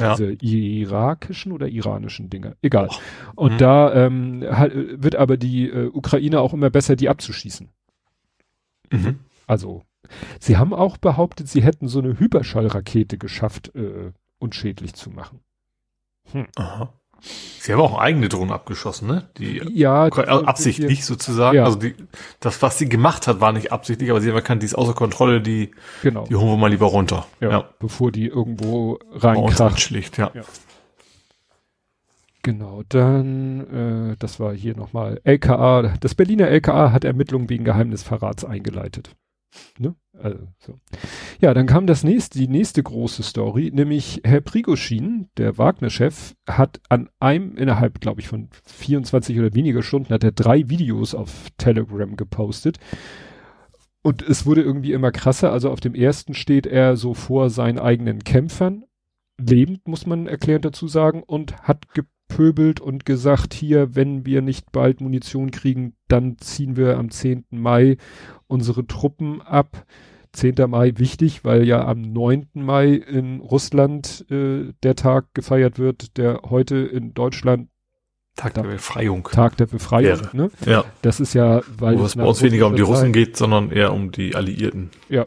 Ja. Diese irakischen oder iranischen Dinge. Egal. Oh. Und mhm. da ähm, halt, wird aber die äh, Ukraine auch immer besser, die abzuschießen. Mhm. Also, sie haben auch behauptet, sie hätten so eine Hyperschallrakete geschafft, äh, unschädlich zu machen. Hm. Aha. Sie haben auch eigene Drohnen abgeschossen, ne? Die ja, absichtlich hier, sozusagen. Ja. Also die, das, was sie gemacht hat, war nicht absichtlich, aber sie haben erkannt, die ist außer Kontrolle, die, genau. die holen wir mal lieber runter. Ja, ja. Bevor die irgendwo reinkracht. Schlicht, ja. ja. Genau, dann, äh, das war hier nochmal LKA, das Berliner LKA hat Ermittlungen wegen Geheimnisverrats eingeleitet. Ne? Also, so. Ja, dann kam das nächste, die nächste große Story, nämlich Herr Prigoschin, der Wagner-Chef, hat an einem, innerhalb, glaube ich, von 24 oder weniger Stunden, hat er drei Videos auf Telegram gepostet. Und es wurde irgendwie immer krasser. Also auf dem ersten steht er so vor seinen eigenen Kämpfern, lebend, muss man erklärend dazu sagen, und hat gepöbelt und gesagt, hier, wenn wir nicht bald Munition kriegen, dann ziehen wir am 10. Mai unsere Truppen ab. 10. Mai wichtig, weil ja am 9. Mai in Russland äh, der Tag gefeiert wird, der heute in Deutschland Tag der Befreiung. Tag der Befreiung, ja. ne? Ja. Das ist ja, weil Wo es bei uns weniger um die Russen geht, sondern eher um die Alliierten. Ja,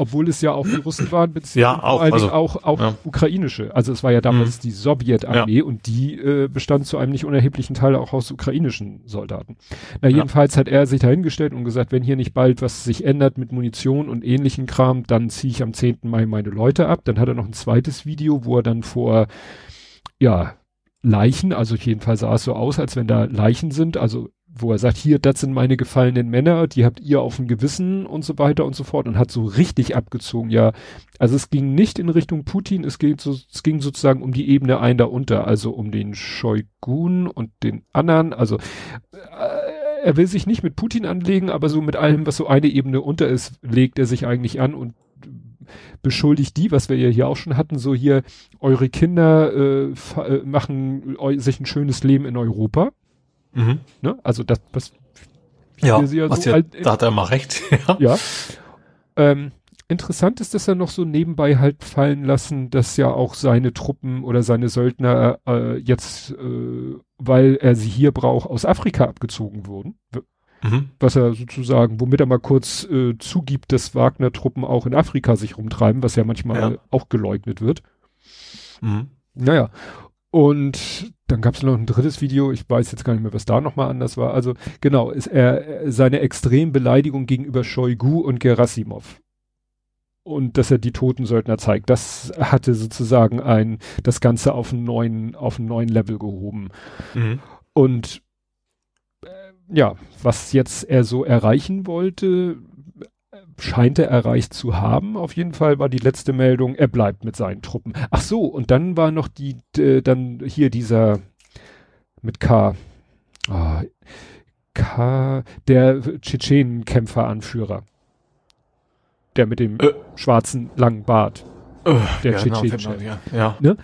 obwohl es ja auch die Russen waren, beziehungsweise ja, auch, also, auch, auch ja. ukrainische. Also es war ja damals mhm. die Sowjetarmee ja. und die äh, bestand zu einem nicht unerheblichen Teil auch aus ukrainischen Soldaten. Na, jedenfalls hat er sich dahingestellt und gesagt, wenn hier nicht bald was sich ändert mit Munition und ähnlichen Kram, dann ziehe ich am 10. Mai meine Leute ab. Dann hat er noch ein zweites Video, wo er dann vor, ja, Leichen, also jedenfalls sah es so aus, als wenn da Leichen sind, also wo er sagt, hier, das sind meine gefallenen Männer, die habt ihr auf dem Gewissen und so weiter und so fort und hat so richtig abgezogen, ja. Also es ging nicht in Richtung Putin, es ging, so, es ging sozusagen um die Ebene ein darunter, also um den Shoigun und den anderen, also äh, er will sich nicht mit Putin anlegen, aber so mit allem, was so eine Ebene unter ist, legt er sich eigentlich an und beschuldigt die, was wir ja hier auch schon hatten, so hier, eure Kinder äh, äh machen sich ein schönes Leben in Europa Mhm. Ne? Also das, was ja, ja was so ja, da hat er mal recht. ja. ja. Ähm, interessant ist, dass er noch so nebenbei halt fallen lassen, dass ja auch seine Truppen oder seine Söldner äh, jetzt, äh, weil er sie hier braucht, aus Afrika abgezogen wurden. Mhm. Was er sozusagen, womit er mal kurz äh, zugibt, dass Wagner-Truppen auch in Afrika sich rumtreiben, was ja manchmal ja. auch geleugnet wird. Mhm. Naja. Und dann gab es noch ein drittes Video, ich weiß jetzt gar nicht mehr, was da nochmal anders war. Also genau, ist er seine extrem Beleidigung gegenüber Shoigu und Gerasimov. Und dass er die toten Söldner zeigt, das hatte sozusagen ein, das Ganze auf einen neuen, auf einen neuen Level gehoben. Mhm. Und äh, ja, was jetzt er so erreichen wollte, scheint er erreicht zu haben. Auf jeden Fall war die letzte Meldung, er bleibt mit seinen Truppen. Ach so, und dann war noch die, äh, dann hier dieser mit K, oh, K, der Tschetschenenkämpfer-Anführer. Der mit dem äh. schwarzen langen Bart. Äh, der ja, Tschetschenen. Genau, ja, ja. Ne?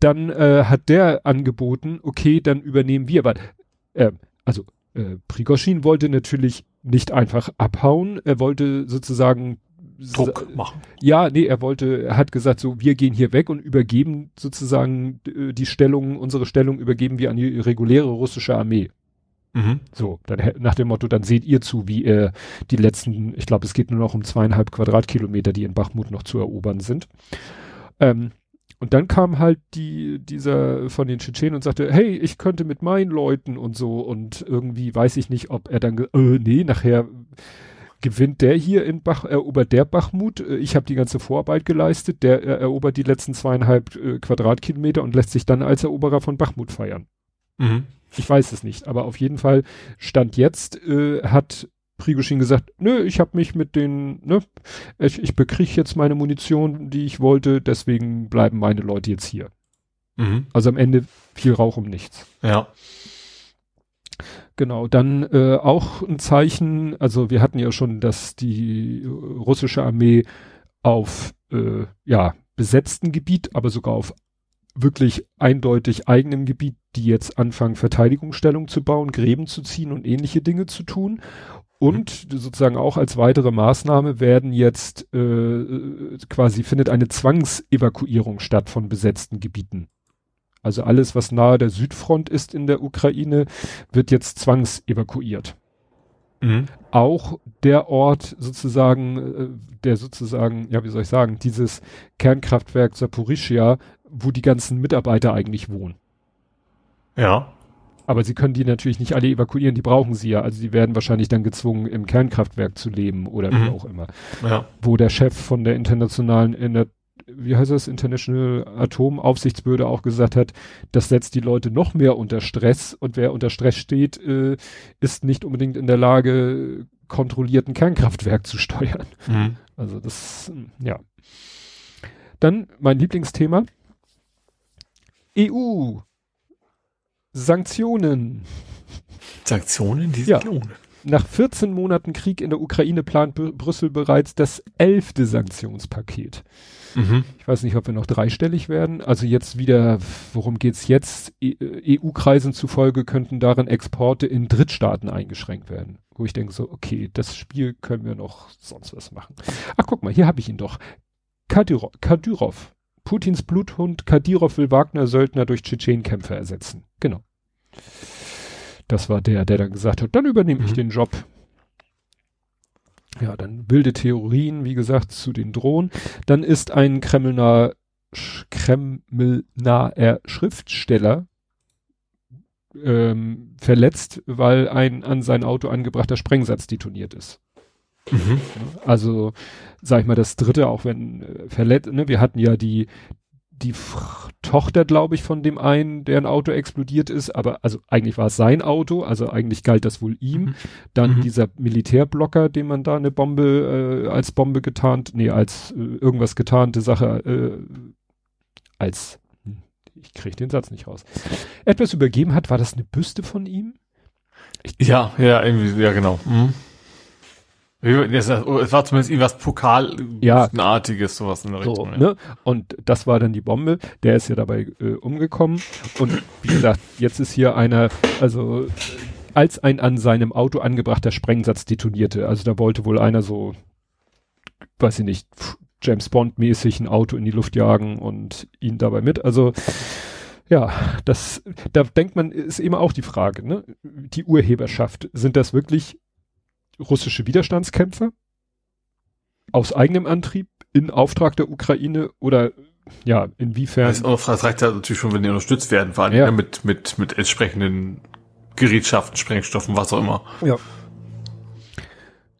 Dann äh, hat der angeboten, okay, dann übernehmen wir, weil, äh, also äh, Prigoschin wollte natürlich nicht einfach abhauen. Er wollte sozusagen Druck machen. Ja, nee, er wollte, er hat gesagt, so, wir gehen hier weg und übergeben sozusagen äh, die Stellung, unsere Stellung übergeben wir an die reguläre russische Armee. Mhm. So, dann nach dem Motto, dann seht ihr zu, wie er die letzten, ich glaube, es geht nur noch um zweieinhalb Quadratkilometer, die in Bachmut noch zu erobern sind. Ähm, und dann kam halt die, dieser von den Tschetschenen und sagte, hey, ich könnte mit meinen Leuten und so und irgendwie weiß ich nicht, ob er dann, äh, nee, nachher gewinnt der hier in Bach, erobert der Bachmut, äh, ich habe die ganze Vorarbeit geleistet, der er erobert die letzten zweieinhalb äh, Quadratkilometer und lässt sich dann als Eroberer von Bachmut feiern. Mhm. Ich weiß es nicht, aber auf jeden Fall stand jetzt, äh, hat Prigoschin gesagt, nö, ich habe mich mit den, ne, ich, ich bekriege jetzt meine Munition, die ich wollte, deswegen bleiben meine Leute jetzt hier. Mhm. Also am Ende viel Rauch um nichts. Ja. Genau, dann äh, auch ein Zeichen, also wir hatten ja schon, dass die russische Armee auf äh, ja, besetzten Gebiet, aber sogar auf wirklich eindeutig eigenem Gebiet, die jetzt anfangen, Verteidigungsstellung zu bauen, Gräben zu ziehen und ähnliche Dinge zu tun. Und sozusagen auch als weitere Maßnahme werden jetzt äh, quasi findet eine Zwangsevakuierung statt von besetzten Gebieten. Also alles, was nahe der Südfront ist in der Ukraine, wird jetzt zwangsevakuiert. Mhm. Auch der Ort sozusagen, äh, der sozusagen, ja, wie soll ich sagen, dieses Kernkraftwerk Saporischia wo die ganzen Mitarbeiter eigentlich wohnen. Ja. Aber sie können die natürlich nicht alle evakuieren, die brauchen sie ja. Also die werden wahrscheinlich dann gezwungen, im Kernkraftwerk zu leben oder mhm. wie auch immer. Ja. Wo der Chef von der internationalen, Ener wie heißt das, International Atomaufsichtsbehörde auch gesagt hat, das setzt die Leute noch mehr unter Stress und wer unter Stress steht, äh, ist nicht unbedingt in der Lage, kontrollierten Kernkraftwerk zu steuern. Mhm. Also das, ja. Dann mein Lieblingsthema. EU. Sanktionen. Sanktionen? Die ja. Nach 14 Monaten Krieg in der Ukraine plant Br Brüssel bereits das elfte Sanktionspaket. Mhm. Ich weiß nicht, ob wir noch dreistellig werden. Also jetzt wieder, worum geht's jetzt? EU-Kreisen e zufolge könnten darin Exporte in Drittstaaten eingeschränkt werden. Wo ich denke so, okay, das Spiel können wir noch sonst was machen. Ach, guck mal, hier habe ich ihn doch. Kadyrov, Kadyrov. Putins Bluthund Kadyrov will Wagner-Söldner durch Tschetschenkämpfer ersetzen. Genau. Das war der, der dann gesagt hat, dann übernehme mhm. ich den Job. Ja, dann wilde Theorien, wie gesagt, zu den Drohnen. Dann ist ein Kremlner, Kremlnaher Schriftsteller ähm, verletzt, weil ein an sein Auto angebrachter Sprengsatz detoniert ist. Mhm. Also, sag ich mal, das dritte, auch wenn äh, verletzt, ne, wir hatten ja die, die F Tochter, glaube ich, von dem einen, deren Auto explodiert ist, aber also eigentlich war es sein Auto, also eigentlich galt das wohl ihm. Mhm. Dann mhm. dieser Militärblocker, dem man da eine Bombe äh, als Bombe getarnt, nee, als äh, irgendwas getarnte Sache äh, als hm, ich kriege den Satz nicht raus. Etwas übergeben hat, war das eine Büste von ihm? Ich, ja, ja, irgendwie, ja, genau. Mhm. Es war zumindest irgendwas Pokalartiges, ja. sowas in der Richtung. So, ja. ne? Und das war dann die Bombe. Der ist ja dabei äh, umgekommen. Und wie gesagt, jetzt ist hier einer, also äh, als ein an seinem Auto angebrachter Sprengsatz detonierte. Also da wollte wohl einer so, weiß ich nicht, James Bond mäßig ein Auto in die Luft jagen und ihn dabei mit. Also ja, das, da denkt man, ist eben auch die Frage, ne? Die Urheberschaft, sind das wirklich russische Widerstandskämpfer aus eigenem Antrieb in Auftrag der Ukraine oder ja, inwiefern. Das, das reicht ja natürlich schon, wenn die unterstützt werden, vor allem ja. mit, mit, mit entsprechenden Gerätschaften, Sprengstoffen, was auch immer. Ja.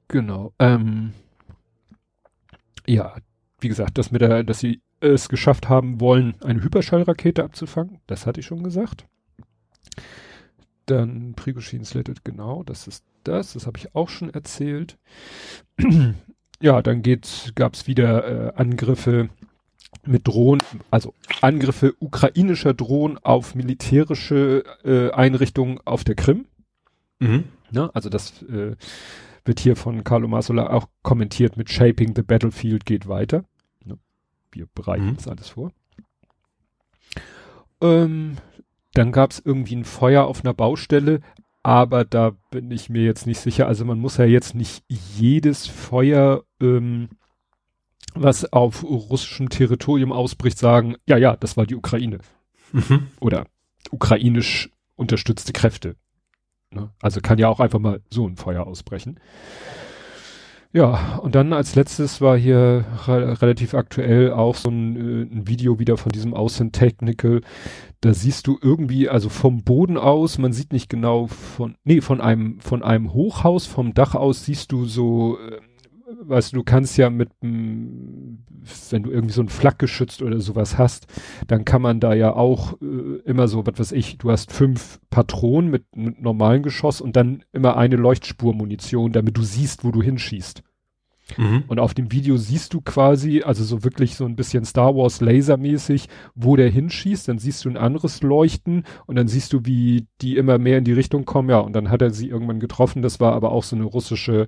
Genau. Ähm, ja, wie gesagt, dass mit der, dass sie es geschafft haben wollen, eine Hyperschallrakete abzufangen, das hatte ich schon gesagt. Dann Prigoshin Slatted, genau, das ist das, das habe ich auch schon erzählt. ja, dann gab es wieder äh, Angriffe mit Drohnen, also Angriffe ukrainischer Drohnen auf militärische äh, Einrichtungen auf der Krim. Mhm. Ne, also das äh, wird hier von Carlo Masola auch kommentiert mit Shaping the Battlefield geht weiter. Ne, wir bereiten mhm. das alles vor. Ähm, dann gab es irgendwie ein Feuer auf einer Baustelle, aber da bin ich mir jetzt nicht sicher. Also man muss ja jetzt nicht jedes Feuer, ähm, was auf russischem Territorium ausbricht, sagen, ja, ja, das war die Ukraine. Mhm. Oder ukrainisch unterstützte Kräfte. Ne? Also kann ja auch einfach mal so ein Feuer ausbrechen. Ja, und dann als letztes war hier re relativ aktuell auch so ein, äh, ein Video wieder von diesem Außen Technical. Da siehst du irgendwie, also vom Boden aus, man sieht nicht genau von, nee, von einem, von einem Hochhaus, vom Dach aus siehst du so, äh, weißt du, du kannst ja mit, wenn du irgendwie so ein Flakgeschützt oder sowas hast, dann kann man da ja auch äh, immer so, was weiß ich, du hast fünf Patronen mit, mit normalen Geschoss und dann immer eine Leuchtspurmunition, damit du siehst, wo du hinschießt. Mhm. Und auf dem Video siehst du quasi, also so wirklich so ein bisschen Star Wars lasermäßig, wo der hinschießt, dann siehst du ein anderes Leuchten und dann siehst du, wie die immer mehr in die Richtung kommen, ja, und dann hat er sie irgendwann getroffen, das war aber auch so eine russische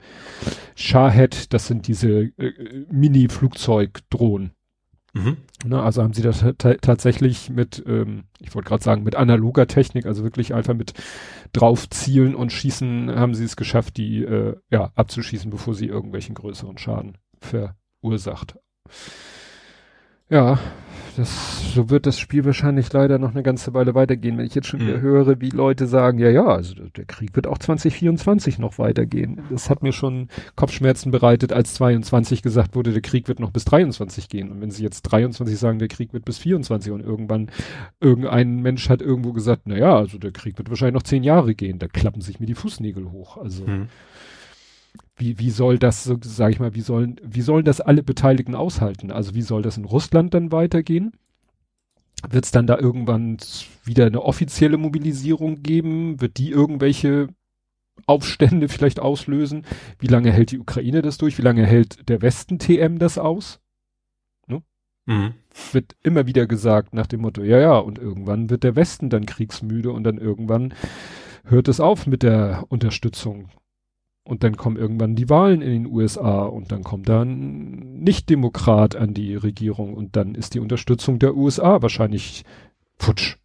Shahed, das sind diese äh, Mini-Flugzeugdrohnen. Mhm. Ne, also haben sie das tatsächlich mit, ähm, ich wollte gerade sagen, mit analoger Technik, also wirklich einfach mit drauf zielen und schießen, haben sie es geschafft, die äh, ja abzuschießen, bevor sie irgendwelchen größeren Schaden verursacht. Ja, das, so wird das Spiel wahrscheinlich leider noch eine ganze Weile weitergehen. Wenn ich jetzt schon wieder mhm. höre, wie Leute sagen, ja, ja, also der Krieg wird auch 2024 noch weitergehen. Das hat mir schon Kopfschmerzen bereitet, als 22 gesagt wurde, der Krieg wird noch bis 23 gehen. Und wenn sie jetzt 23 sagen, der Krieg wird bis 24 und irgendwann irgendein Mensch hat irgendwo gesagt, na ja, also der Krieg wird wahrscheinlich noch zehn Jahre gehen, da klappen sich mir die Fußnägel hoch. Also, mhm wie, wie soll das, so, sag ich mal, wie sollen, wie sollen das alle Beteiligten aushalten? Also wie soll das in Russland dann weitergehen? Wird es dann da irgendwann wieder eine offizielle Mobilisierung geben? Wird die irgendwelche Aufstände vielleicht auslösen? Wie lange hält die Ukraine das durch? Wie lange hält der Westen TM das aus? Ne? Mhm. Wird immer wieder gesagt nach dem Motto, ja, ja, und irgendwann wird der Westen dann kriegsmüde und dann irgendwann hört es auf mit der Unterstützung und dann kommen irgendwann die Wahlen in den USA und dann kommt dann Nicht-Demokrat an die Regierung und dann ist die Unterstützung der USA wahrscheinlich futsch.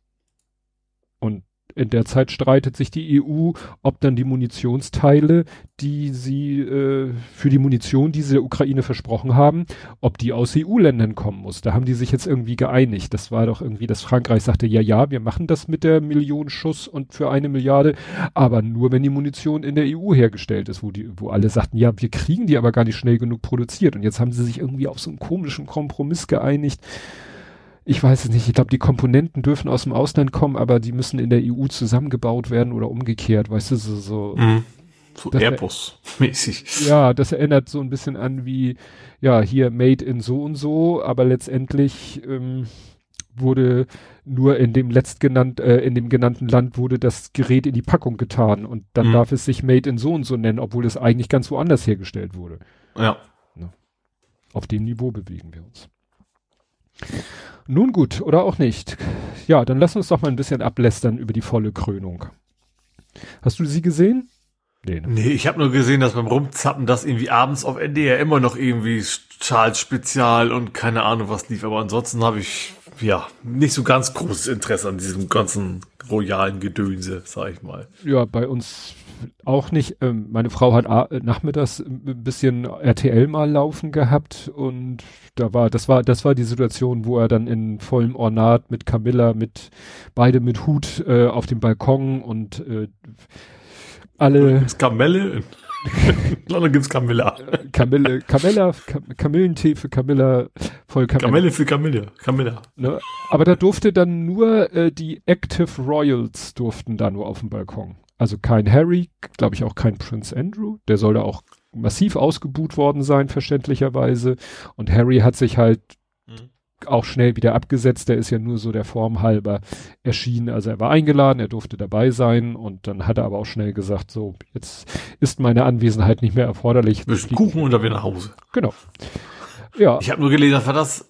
Und in der Zeit streitet sich die EU, ob dann die Munitionsteile, die sie äh, für die Munition, die sie der Ukraine versprochen haben, ob die aus EU-Ländern kommen muss. Da haben die sich jetzt irgendwie geeinigt. Das war doch irgendwie, dass Frankreich sagte, ja, ja, wir machen das mit der Million Schuss und für eine Milliarde, aber nur wenn die Munition in der EU hergestellt ist, wo die, wo alle sagten, ja, wir kriegen die aber gar nicht schnell genug produziert. Und jetzt haben sie sich irgendwie auf so einen komischen Kompromiss geeinigt ich weiß es nicht, ich glaube, die Komponenten dürfen aus dem Ausland kommen, aber die müssen in der EU zusammengebaut werden oder umgekehrt, weißt du, so, so. Mhm. So Airbus-mäßig. Ja, das erinnert so ein bisschen an wie, ja, hier made in so und so, aber letztendlich ähm, wurde nur in dem letztgenannt, äh, in dem genannten Land wurde das Gerät in die Packung getan und dann mhm. darf es sich made in so und so nennen, obwohl es eigentlich ganz woanders hergestellt wurde. Ja. Ne? Auf dem Niveau bewegen wir uns. Nun gut, oder auch nicht. Ja, dann lass uns doch mal ein bisschen ablästern über die volle Krönung. Hast du sie gesehen? Nee, ne? nee ich habe nur gesehen, dass beim Rumzappen das irgendwie abends auf NDR immer noch irgendwie Charles Spezial und keine Ahnung was lief. Aber ansonsten habe ich ja nicht so ganz großes Interesse an diesem ganzen royalen Gedönse, sag ich mal. Ja, bei uns auch nicht. Ähm, meine Frau hat nachmittags ein bisschen RTL mal laufen gehabt und da war, das war, das war die Situation, wo er dann in vollem Ornat mit Camilla, mit beide mit Hut äh, auf dem Balkon und äh, alle. Kamelle? London gibt's Camilla. Camille, Camilla, Cam Kamillentee für Camilla, voll Camilla. Kamelle für Camilla, Camilla. Ne? Aber da durfte dann nur äh, die Active Royals durften da nur auf dem Balkon. Also kein Harry, glaube ich auch kein Prince Andrew. Der soll da auch massiv ausgebuht worden sein, verständlicherweise. Und Harry hat sich halt. Auch schnell wieder abgesetzt. Der ist ja nur so der Form halber erschienen. Also er war eingeladen, er durfte dabei sein und dann hat er aber auch schnell gesagt, so, jetzt ist meine Anwesenheit nicht mehr erforderlich. Bisschen Kuchen und dann wieder nach Hause. Genau. Ja. Ich habe nur gelesen, war das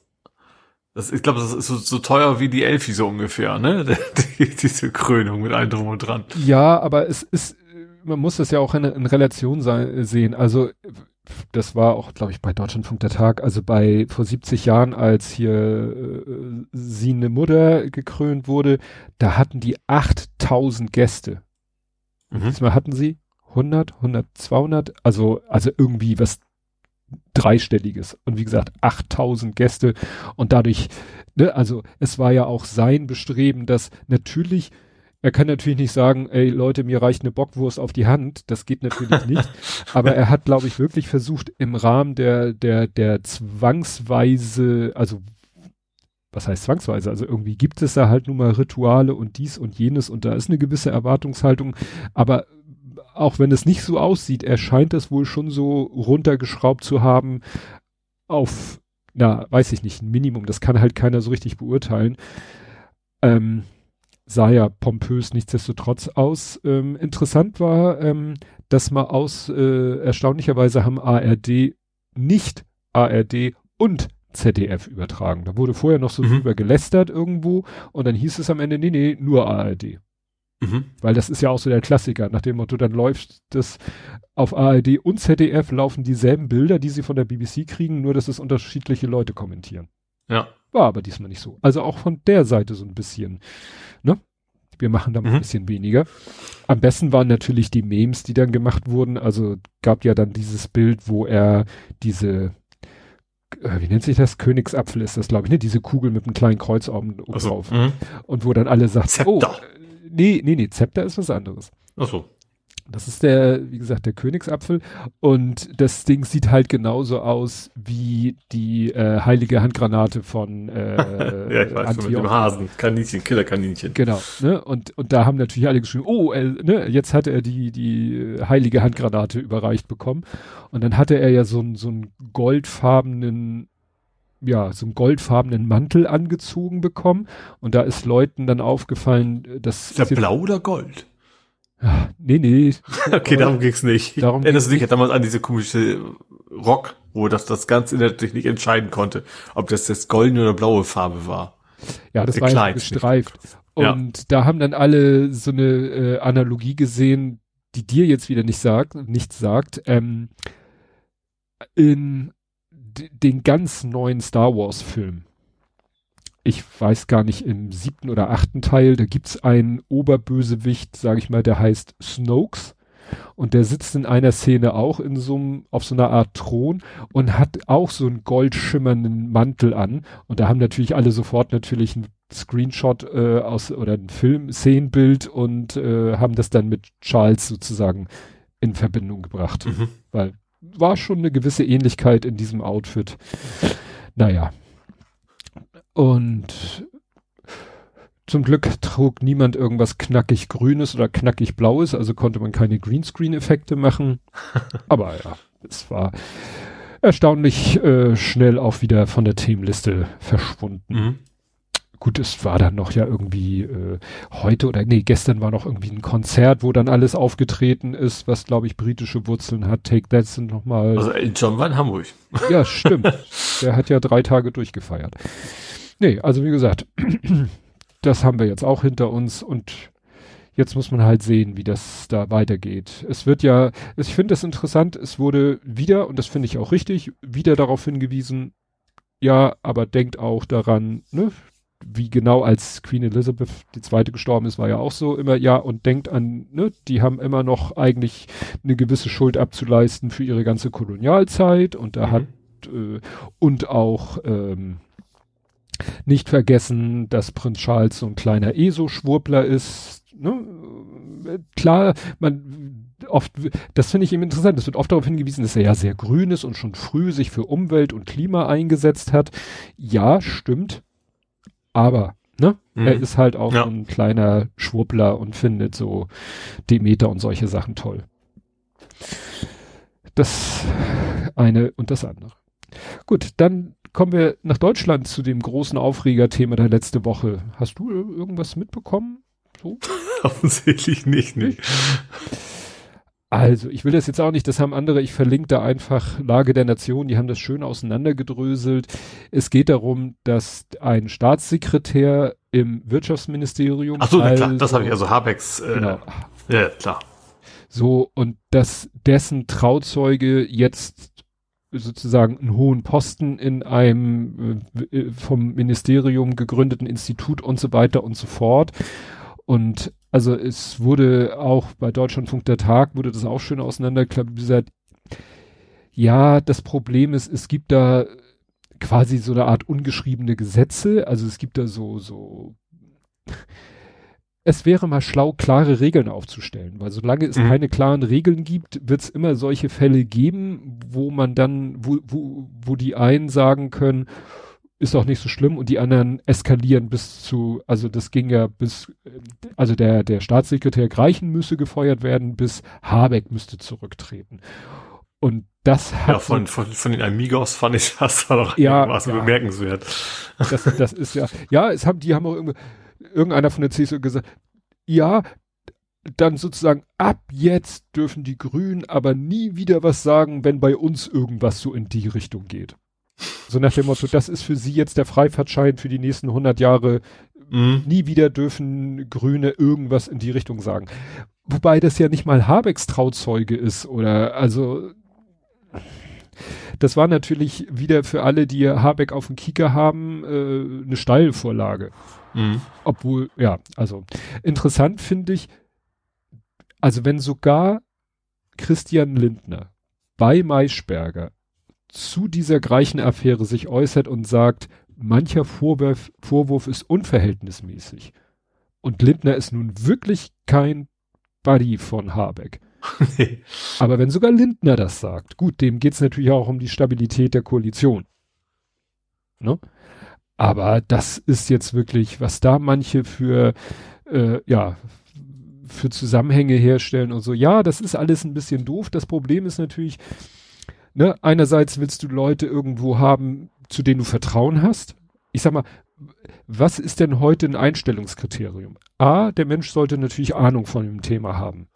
das, ich glaube, das ist so, so teuer wie die Elfi so ungefähr, ne? Die, diese Krönung mit allem drum und dran. Ja, aber es ist, man muss das ja auch in, in Relation sein, sehen. Also das war auch, glaube ich, bei Deutschlandfunk der Tag, also bei vor 70 Jahren, als hier äh, sie eine Mutter gekrönt wurde, da hatten die 8000 Gäste. Mhm. Diesmal hatten sie 100, 100, 200, also, also irgendwie was dreistelliges. Und wie gesagt, 8000 Gäste. Und dadurch, ne, also es war ja auch sein Bestreben, dass natürlich, er kann natürlich nicht sagen, ey Leute, mir reicht eine Bockwurst auf die Hand. Das geht natürlich nicht. Aber er hat, glaube ich, wirklich versucht, im Rahmen der, der, der zwangsweise, also was heißt zwangsweise? Also irgendwie gibt es da halt nun mal Rituale und dies und jenes und da ist eine gewisse Erwartungshaltung. Aber auch wenn es nicht so aussieht, erscheint es wohl schon so runtergeschraubt zu haben auf, na, weiß ich nicht, ein Minimum. Das kann halt keiner so richtig beurteilen. Ähm, sah ja pompös nichtsdestotrotz aus. Ähm, interessant war, ähm, dass mal aus, äh, erstaunlicherweise haben ARD nicht ARD und ZDF übertragen. Da wurde vorher noch so mhm. drüber gelästert irgendwo und dann hieß es am Ende, nee, nee, nur ARD. Mhm. Weil das ist ja auch so der Klassiker, nach dem Motto, dann läuft das auf ARD und ZDF laufen dieselben Bilder, die sie von der BBC kriegen, nur dass es unterschiedliche Leute kommentieren. Ja. War aber diesmal nicht so. Also auch von der Seite so ein bisschen, ne? Wir machen da mal mhm. ein bisschen weniger. Am besten waren natürlich die Memes, die dann gemacht wurden. Also gab ja dann dieses Bild, wo er diese äh, wie nennt sich das? Königsapfel ist das, glaube ich, ne? Diese Kugel mit einem kleinen Kreuz oben, drauf. Mh. Und wo dann alle sagen, Zepter. oh, äh, nee, nee, nee, Zepter ist was anderes. Ach so. Das ist der, wie gesagt, der Königsapfel. Und das Ding sieht halt genauso aus wie die äh, heilige Handgranate von äh, Ja, ich weiß, Antioch. mit dem Hasen, Kaninchen, Killerkaninchen. Genau, ne? Und, und da haben natürlich alle geschrieben, oh, äh, ne, jetzt hatte er die, die heilige Handgranate überreicht bekommen. Und dann hatte er ja so einen so einen goldfarbenen ja, so einen goldfarbenen Mantel angezogen bekommen. Und da ist Leuten dann aufgefallen, dass. Ist der blau oder gold? Ja, nee, nee. okay, darum ging's nicht. Darum Erinnerst du dich damals an diese komische Rock, wo das das ganz inhaltlich nicht entscheiden konnte, ob das jetzt goldene oder blaue Farbe war. Ja, das Der war gestreift. Und ja. da haben dann alle so eine äh, Analogie gesehen, die dir jetzt wieder nicht sagt, nichts sagt. Ähm, in den ganz neuen Star Wars Film ich weiß gar nicht, im siebten oder achten Teil, da gibt's einen Oberbösewicht, sage ich mal, der heißt Snokes. Und der sitzt in einer Szene auch in so einem, auf so einer Art Thron und hat auch so einen goldschimmernden Mantel an. Und da haben natürlich alle sofort natürlich einen Screenshot äh, aus oder ein Film, Szenenbild und äh, haben das dann mit Charles sozusagen in Verbindung gebracht. Mhm. Weil war schon eine gewisse Ähnlichkeit in diesem Outfit. Naja, und zum Glück trug niemand irgendwas knackig Grünes oder knackig Blaues, also konnte man keine Greenscreen-Effekte machen. Aber ja, es war erstaunlich äh, schnell auch wieder von der Themenliste verschwunden. Mhm. Gut, es war dann noch ja irgendwie äh, heute oder nee, gestern war noch irgendwie ein Konzert, wo dann alles aufgetreten ist, was glaube ich britische Wurzeln hat. Take That sind nochmal. Also John war in Hamburg. Ja, stimmt. Der hat ja drei Tage durchgefeiert. Nee, also wie gesagt, das haben wir jetzt auch hinter uns und jetzt muss man halt sehen, wie das da weitergeht. Es wird ja, ich finde es interessant, es wurde wieder, und das finde ich auch richtig, wieder darauf hingewiesen, ja, aber denkt auch daran, ne, wie genau als Queen Elizabeth zweite gestorben ist, war ja auch so immer, ja, und denkt an, ne, die haben immer noch eigentlich eine gewisse Schuld abzuleisten für ihre ganze Kolonialzeit und da mhm. hat, äh, und auch, ähm, nicht vergessen, dass Prinz Charles so ein kleiner ESO-Schwurbler ist. Ne? Klar, man oft, das finde ich eben interessant, es wird oft darauf hingewiesen, dass er ja sehr grün ist und schon früh sich für Umwelt und Klima eingesetzt hat. Ja, stimmt. Aber, ne? Mhm. Er ist halt auch ja. ein kleiner Schwurbler und findet so Demeter und solche Sachen toll. Das eine und das andere. Gut, dann kommen wir nach Deutschland zu dem großen Aufregerthema der letzte Woche. Hast du irgendwas mitbekommen? So? Offensichtlich nicht, nicht. Also, ich will das jetzt auch nicht, das haben andere, ich verlinke da einfach Lage der Nation, die haben das schön auseinandergedröselt. Es geht darum, dass ein Staatssekretär im Wirtschaftsministerium. Ach so, also, klar, das habe ich, also Habecks, äh, genau. ja, klar. So, und dass dessen Trauzeuge jetzt sozusagen einen hohen Posten in einem äh, äh, vom Ministerium gegründeten Institut und so weiter und so fort. Und also es wurde auch bei Deutschlandfunk der Tag wurde das auch schön auseinanderklabüsert. Ja, das Problem ist, es gibt da quasi so eine Art ungeschriebene Gesetze. Also es gibt da so, so es wäre mal schlau, klare Regeln aufzustellen, weil solange es mhm. keine klaren Regeln gibt, wird es immer solche Fälle geben, wo man dann, wo, wo, wo die einen sagen können, ist auch nicht so schlimm und die anderen eskalieren bis zu, also das ging ja bis, also der, der Staatssekretär Greichen müsse gefeuert werden, bis Habeck müsste zurücktreten. Und das hat. Ja, von, von, von den Amigos fand ich das war doch ja, was ja, bemerkenswert. Das, das ist ja, ja, es haben, die haben auch irgendwie, irgendeiner von der CSU gesagt, ja, dann sozusagen ab jetzt dürfen die Grünen aber nie wieder was sagen, wenn bei uns irgendwas so in die Richtung geht. So nach dem Motto, das ist für sie jetzt der Freifahrtschein für die nächsten 100 Jahre. Mhm. Nie wieder dürfen Grüne irgendwas in die Richtung sagen. Wobei das ja nicht mal Habecks Trauzeuge ist oder also das war natürlich wieder für alle, die Habeck auf dem Kieker haben, äh, eine Steilvorlage. Mhm. Obwohl, ja, also interessant finde ich, also wenn sogar Christian Lindner bei Maischberger zu dieser Greichen-Affäre sich äußert und sagt, mancher Vorwurf, Vorwurf ist unverhältnismäßig. Und Lindner ist nun wirklich kein Buddy von Habeck. nee. Aber wenn sogar Lindner das sagt, gut, dem geht's natürlich auch um die Stabilität der Koalition. Ne? Aber das ist jetzt wirklich, was da manche für, äh, ja, für Zusammenhänge herstellen und so. Ja, das ist alles ein bisschen doof. Das Problem ist natürlich, ne, einerseits willst du Leute irgendwo haben, zu denen du Vertrauen hast. Ich sag mal, was ist denn heute ein Einstellungskriterium? A, der Mensch sollte natürlich Ahnung von dem Thema haben.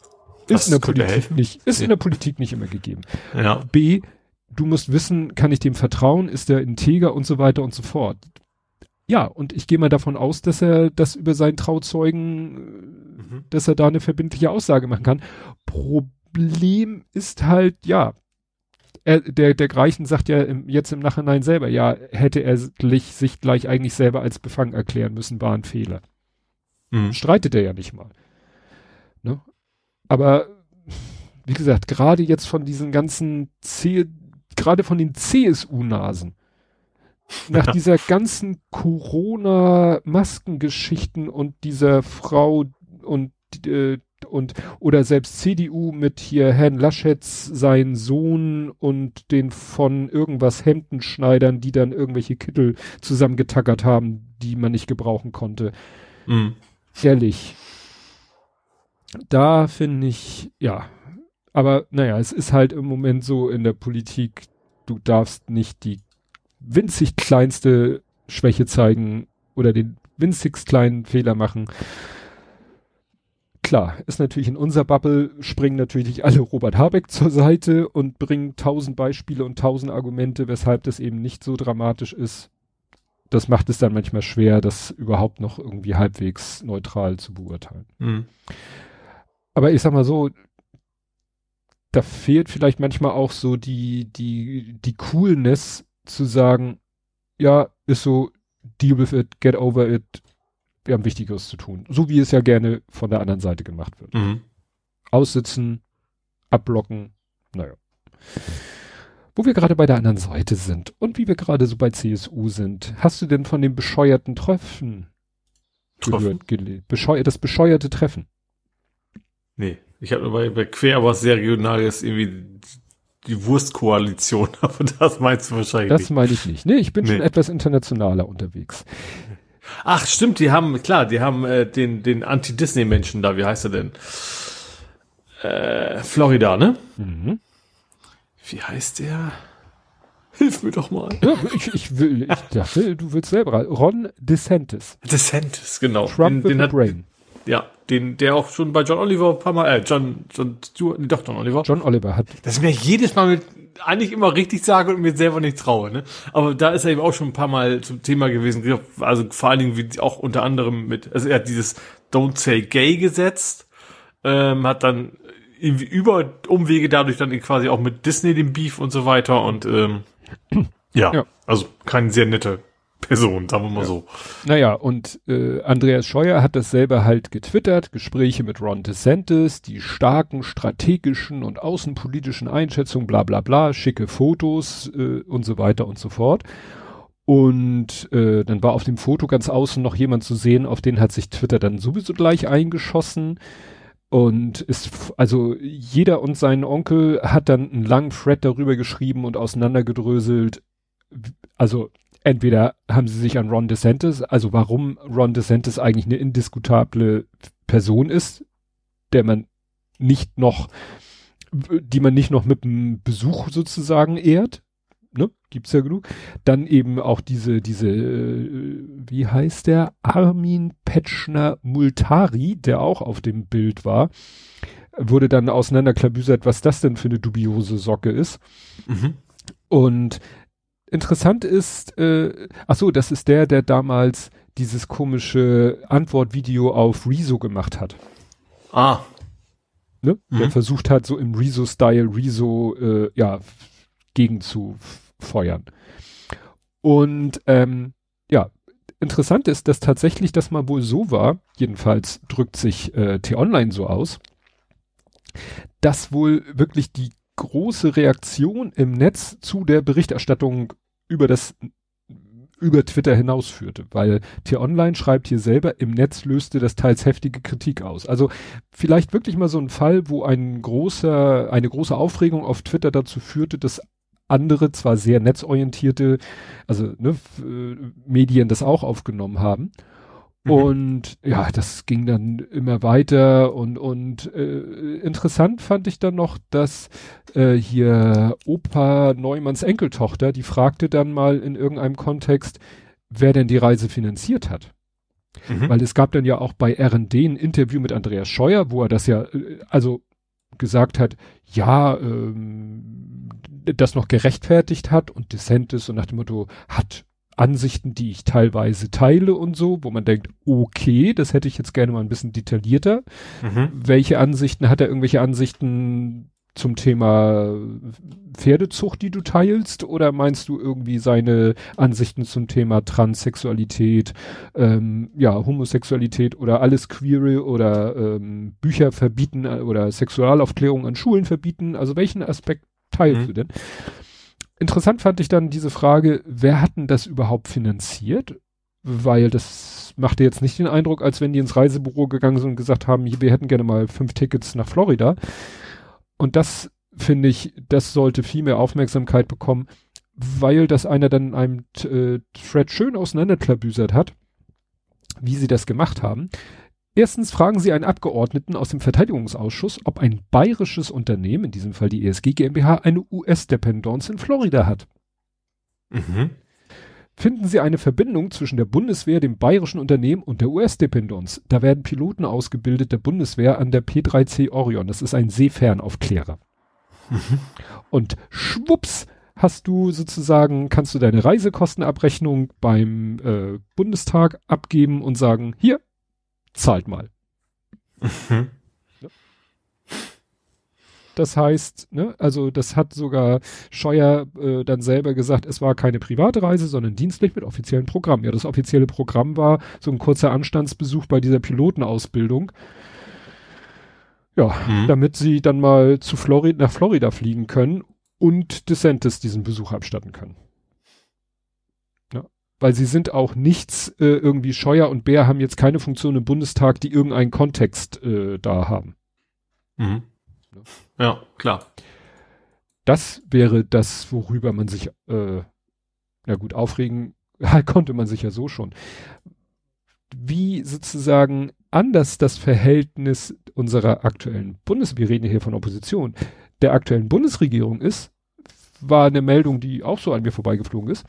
Ist in der Politik nicht, ist ja. in der Politik nicht immer gegeben. Ja. B, du musst wissen, kann ich dem vertrauen, ist der integer und so weiter und so fort. Ja, und ich gehe mal davon aus, dass er das über seinen Trauzeugen, mhm. dass er da eine verbindliche Aussage machen kann. Problem ist halt, ja, er, der, der Greichen sagt ja im, jetzt im Nachhinein selber, ja, hätte er sich gleich eigentlich selber als befangen erklären müssen, war ein Fehler. Mhm. Streitet er ja nicht mal. Ne? Aber wie gesagt, gerade jetzt von diesen ganzen C, gerade von den CSU-Nasen, nach dieser ganzen Corona-Maskengeschichten und dieser Frau und äh, und oder selbst CDU mit hier Herrn Laschets sein Sohn und den von irgendwas Hemdenschneidern, die dann irgendwelche Kittel zusammengetackert haben, die man nicht gebrauchen konnte. Mhm. Ehrlich. Da finde ich, ja. Aber naja, es ist halt im Moment so in der Politik, du darfst nicht die winzig kleinste Schwäche zeigen oder den winzigst kleinen Fehler machen. Klar, ist natürlich in unserer Bubble springen natürlich alle Robert Habeck zur Seite und bringen tausend Beispiele und tausend Argumente, weshalb das eben nicht so dramatisch ist. Das macht es dann manchmal schwer, das überhaupt noch irgendwie halbwegs neutral zu beurteilen. Mhm. Aber ich sag mal so, da fehlt vielleicht manchmal auch so die, die, die Coolness zu sagen, ja, ist so, deal with it, get over it, wir haben Wichtigeres zu tun. So wie es ja gerne von der anderen Seite gemacht wird. Mhm. Aussitzen, abblocken, naja. Wo wir gerade bei der anderen Seite sind und wie wir gerade so bei CSU sind, hast du denn von dem bescheuerten Treffen gehört? Bescheu das bescheuerte Treffen? Nee, ich habe nur bei, bei Quer was sehr regionales irgendwie die Wurstkoalition, aber das meinst du wahrscheinlich das nicht. Das meine ich nicht. Nee, ich bin nee. schon etwas internationaler unterwegs. Ach, stimmt, die haben, klar, die haben äh, den, den Anti-Disney-Menschen da, wie heißt er denn? Äh, Florida, ne? Mhm. Wie heißt der? Hilf mir doch mal. Ja, ich, ich will, ich dachte, du willst selber. Ron DeSantis. DeSantis, genau. Trump den, den hat, brain. Ja, den, der auch schon bei John Oliver ein paar Mal, äh, John, John Stewart, nee, doch, John Oliver. John Oliver hat. Das mir jedes Mal mit, eigentlich immer richtig sage und mir selber nicht traue, ne? Aber da ist er eben auch schon ein paar Mal zum Thema gewesen, also vor allen Dingen wie auch unter anderem mit, also er hat dieses Don't Say Gay gesetzt, ähm, hat dann irgendwie über Umwege dadurch dann quasi auch mit Disney den Beef und so weiter und ähm, ja, ja, also kein sehr netter Person, sagen wir mal ja. so. Naja, und äh, Andreas Scheuer hat dasselbe halt getwittert, Gespräche mit Ron DeSantis, die starken strategischen und außenpolitischen Einschätzungen, bla bla bla, schicke Fotos äh, und so weiter und so fort. Und äh, dann war auf dem Foto ganz außen noch jemand zu sehen, auf den hat sich Twitter dann sowieso gleich eingeschossen. Und ist, also jeder und sein Onkel hat dann einen langen Thread darüber geschrieben und auseinandergedröselt. Also entweder haben sie sich an Ron DeSantis, also warum Ron DeSantis eigentlich eine indiskutable Person ist, der man nicht noch, die man nicht noch mit einem Besuch sozusagen ehrt, ne, gibt's ja genug. Dann eben auch diese, diese, äh, wie heißt der? Armin Petschner Multari, der auch auf dem Bild war, wurde dann auseinanderklabüsert, was das denn für eine dubiose Socke ist. Mhm. Und interessant ist, äh, ach so, das ist der, der damals dieses komische Antwortvideo auf Rezo gemacht hat. Ah. Ne? Mhm. Der versucht hat, so im Rezo-Style Rezo, äh, ja, gegen zu feuern. Und ähm, ja, interessant ist, dass tatsächlich das mal wohl so war, jedenfalls drückt sich äh, T-Online so aus, dass wohl wirklich die große Reaktion im Netz zu der Berichterstattung über das über Twitter hinausführte, weil T-Online schreibt hier selber, im Netz löste das teils heftige Kritik aus. Also vielleicht wirklich mal so ein Fall, wo ein großer, eine große Aufregung auf Twitter dazu führte, dass andere, zwar sehr netzorientierte, also ne, Medien das auch aufgenommen haben. Mhm. Und ja, das ging dann immer weiter und und äh, interessant fand ich dann noch, dass äh, hier Opa Neumanns Enkeltochter, die fragte dann mal in irgendeinem Kontext, wer denn die Reise finanziert hat. Mhm. Weil es gab dann ja auch bei R&D ein Interview mit Andreas Scheuer, wo er das ja, äh, also gesagt hat, ja, ähm, das noch gerechtfertigt hat und DeSantis und nach dem Motto hat Ansichten, die ich teilweise teile und so, wo man denkt, okay, das hätte ich jetzt gerne mal ein bisschen detaillierter. Mhm. Welche Ansichten, hat er irgendwelche Ansichten zum Thema Pferdezucht, die du teilst, oder meinst du irgendwie seine Ansichten zum Thema Transsexualität, ähm, ja, Homosexualität oder alles Queere oder ähm, Bücher verbieten oder Sexualaufklärung an Schulen verbieten? Also welchen Aspekt teilst mhm. du denn? Interessant fand ich dann diese Frage, wer hat denn das überhaupt finanziert? Weil das machte jetzt nicht den Eindruck, als wenn die ins Reisebüro gegangen sind und gesagt haben, wir hätten gerne mal fünf Tickets nach Florida. Und das finde ich, das sollte viel mehr Aufmerksamkeit bekommen, weil das einer dann in einem äh, Thread schön auseinanderklabüsert hat, wie sie das gemacht haben. Erstens fragen sie einen Abgeordneten aus dem Verteidigungsausschuss, ob ein bayerisches Unternehmen, in diesem Fall die ESG GmbH, eine US-Dependance in Florida hat. Mhm. Finden Sie eine Verbindung zwischen der Bundeswehr, dem bayerischen Unternehmen und der US-Dependance? Da werden Piloten ausgebildet der Bundeswehr an der P3C Orion. Das ist ein Seefernaufklärer. Mhm. Und schwupps hast du sozusagen, kannst du deine Reisekostenabrechnung beim äh, Bundestag abgeben und sagen, hier, zahlt mal. Mhm. Das heißt, ne, also das hat sogar Scheuer äh, dann selber gesagt, es war keine private Reise, sondern dienstlich mit offiziellen Programm. Ja, das offizielle Programm war so ein kurzer Anstandsbesuch bei dieser Pilotenausbildung. Ja, mhm. damit sie dann mal zu Florida, nach Florida fliegen können und DeSantis diesen Besuch abstatten können weil sie sind auch nichts, äh, irgendwie Scheuer und Bär haben jetzt keine Funktion im Bundestag, die irgendeinen Kontext äh, da haben. Mhm. Ja, klar. Das wäre das, worüber man sich, äh, ja gut, aufregen konnte man sich ja so schon. Wie sozusagen anders das Verhältnis unserer aktuellen Bundes, wir reden hier von Opposition, der aktuellen Bundesregierung ist, war eine Meldung, die auch so an mir vorbeigeflogen ist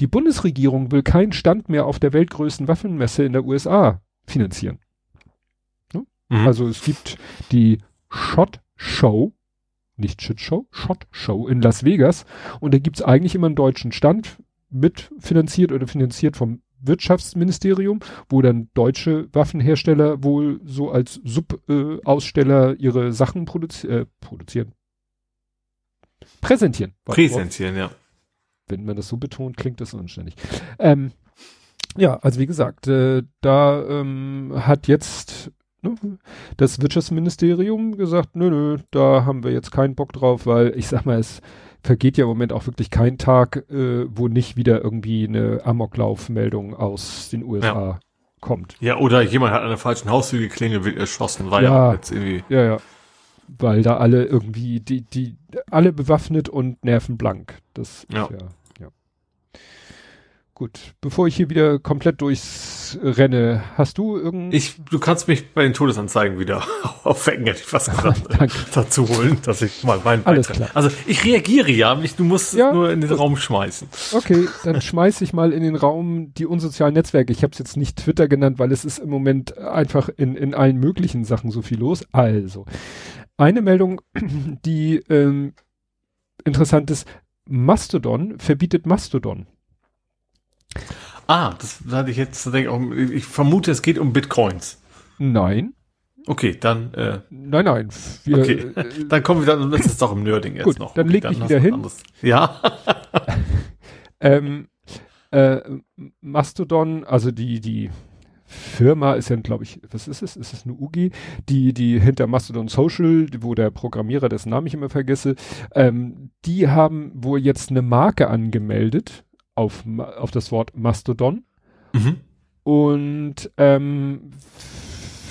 die Bundesregierung will keinen Stand mehr auf der weltgrößten Waffenmesse in der USA finanzieren. Ne? Mhm. Also es gibt die Shot Show, nicht Shit Show, Shot Show in Las Vegas und da gibt's eigentlich immer einen deutschen Stand mitfinanziert oder finanziert vom Wirtschaftsministerium, wo dann deutsche Waffenhersteller wohl so als Subaussteller äh, ihre Sachen produzi äh, produzieren. Präsentieren. Präsentieren, ja wenn man das so betont, klingt das unständig. Ähm, ja, also wie gesagt, äh, da ähm, hat jetzt ne, das Wirtschaftsministerium gesagt, nö, nö, da haben wir jetzt keinen Bock drauf, weil ich sag mal, es vergeht ja im Moment auch wirklich kein Tag, äh, wo nicht wieder irgendwie eine Amoklaufmeldung aus den USA ja. kommt. Ja, oder jemand hat an der falschen Haustür geklingelt, wird erschossen, war ja, ja jetzt irgendwie. Ja, ja weil da alle irgendwie, die, die, alle bewaffnet und nervenblank. Das ja. ist ja. Gut, bevor ich hier wieder komplett durchs renne, hast du irgend... Ich, du kannst mich bei den Todesanzeigen wieder aufwecken, hätte ich fast gesagt, dazu holen, dass ich mal meinen Alles klar. Also ich reagiere ja, mich, du musst ja, nur in den Raum schmeißen. Okay, dann schmeiß ich mal in den Raum die unsozialen Netzwerke. Ich habe es jetzt nicht Twitter genannt, weil es ist im Moment einfach in, in allen möglichen Sachen so viel los. Also, eine Meldung, die ähm, interessant ist, Mastodon verbietet Mastodon. Ah, das hatte ich jetzt, ich vermute, es geht um Bitcoins. Nein. Okay, dann. Äh, nein, nein. Wir, okay, äh, dann kommen wir dann, das ist doch im Nerding jetzt gut, noch. Dann leg ich wieder hin. Anderes. Ja. ähm, äh, Mastodon, also die, die Firma ist ja, glaube ich, was ist es? Ist es eine UG, die, die hinter Mastodon Social, wo der Programmierer, dessen Namen ich immer vergesse, ähm, die haben wohl jetzt eine Marke angemeldet auf, auf das Wort Mastodon. Mhm. Und ähm,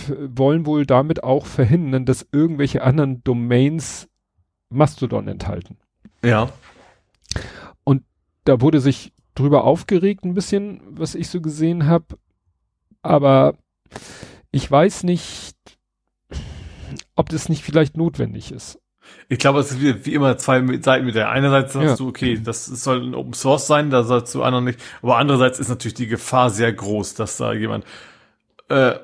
wollen wohl damit auch verhindern, dass irgendwelche anderen Domains Mastodon enthalten. Ja. Und da wurde sich drüber aufgeregt ein bisschen, was ich so gesehen habe. Aber ich weiß nicht, ob das nicht vielleicht notwendig ist. Ich glaube, es ist wie, wie immer zwei Seiten mit der. Einerseits sagst ja. du, okay, das soll ein Open Source sein, da sollst du anderen nicht. Aber andererseits ist natürlich die Gefahr sehr groß, dass da jemand äh,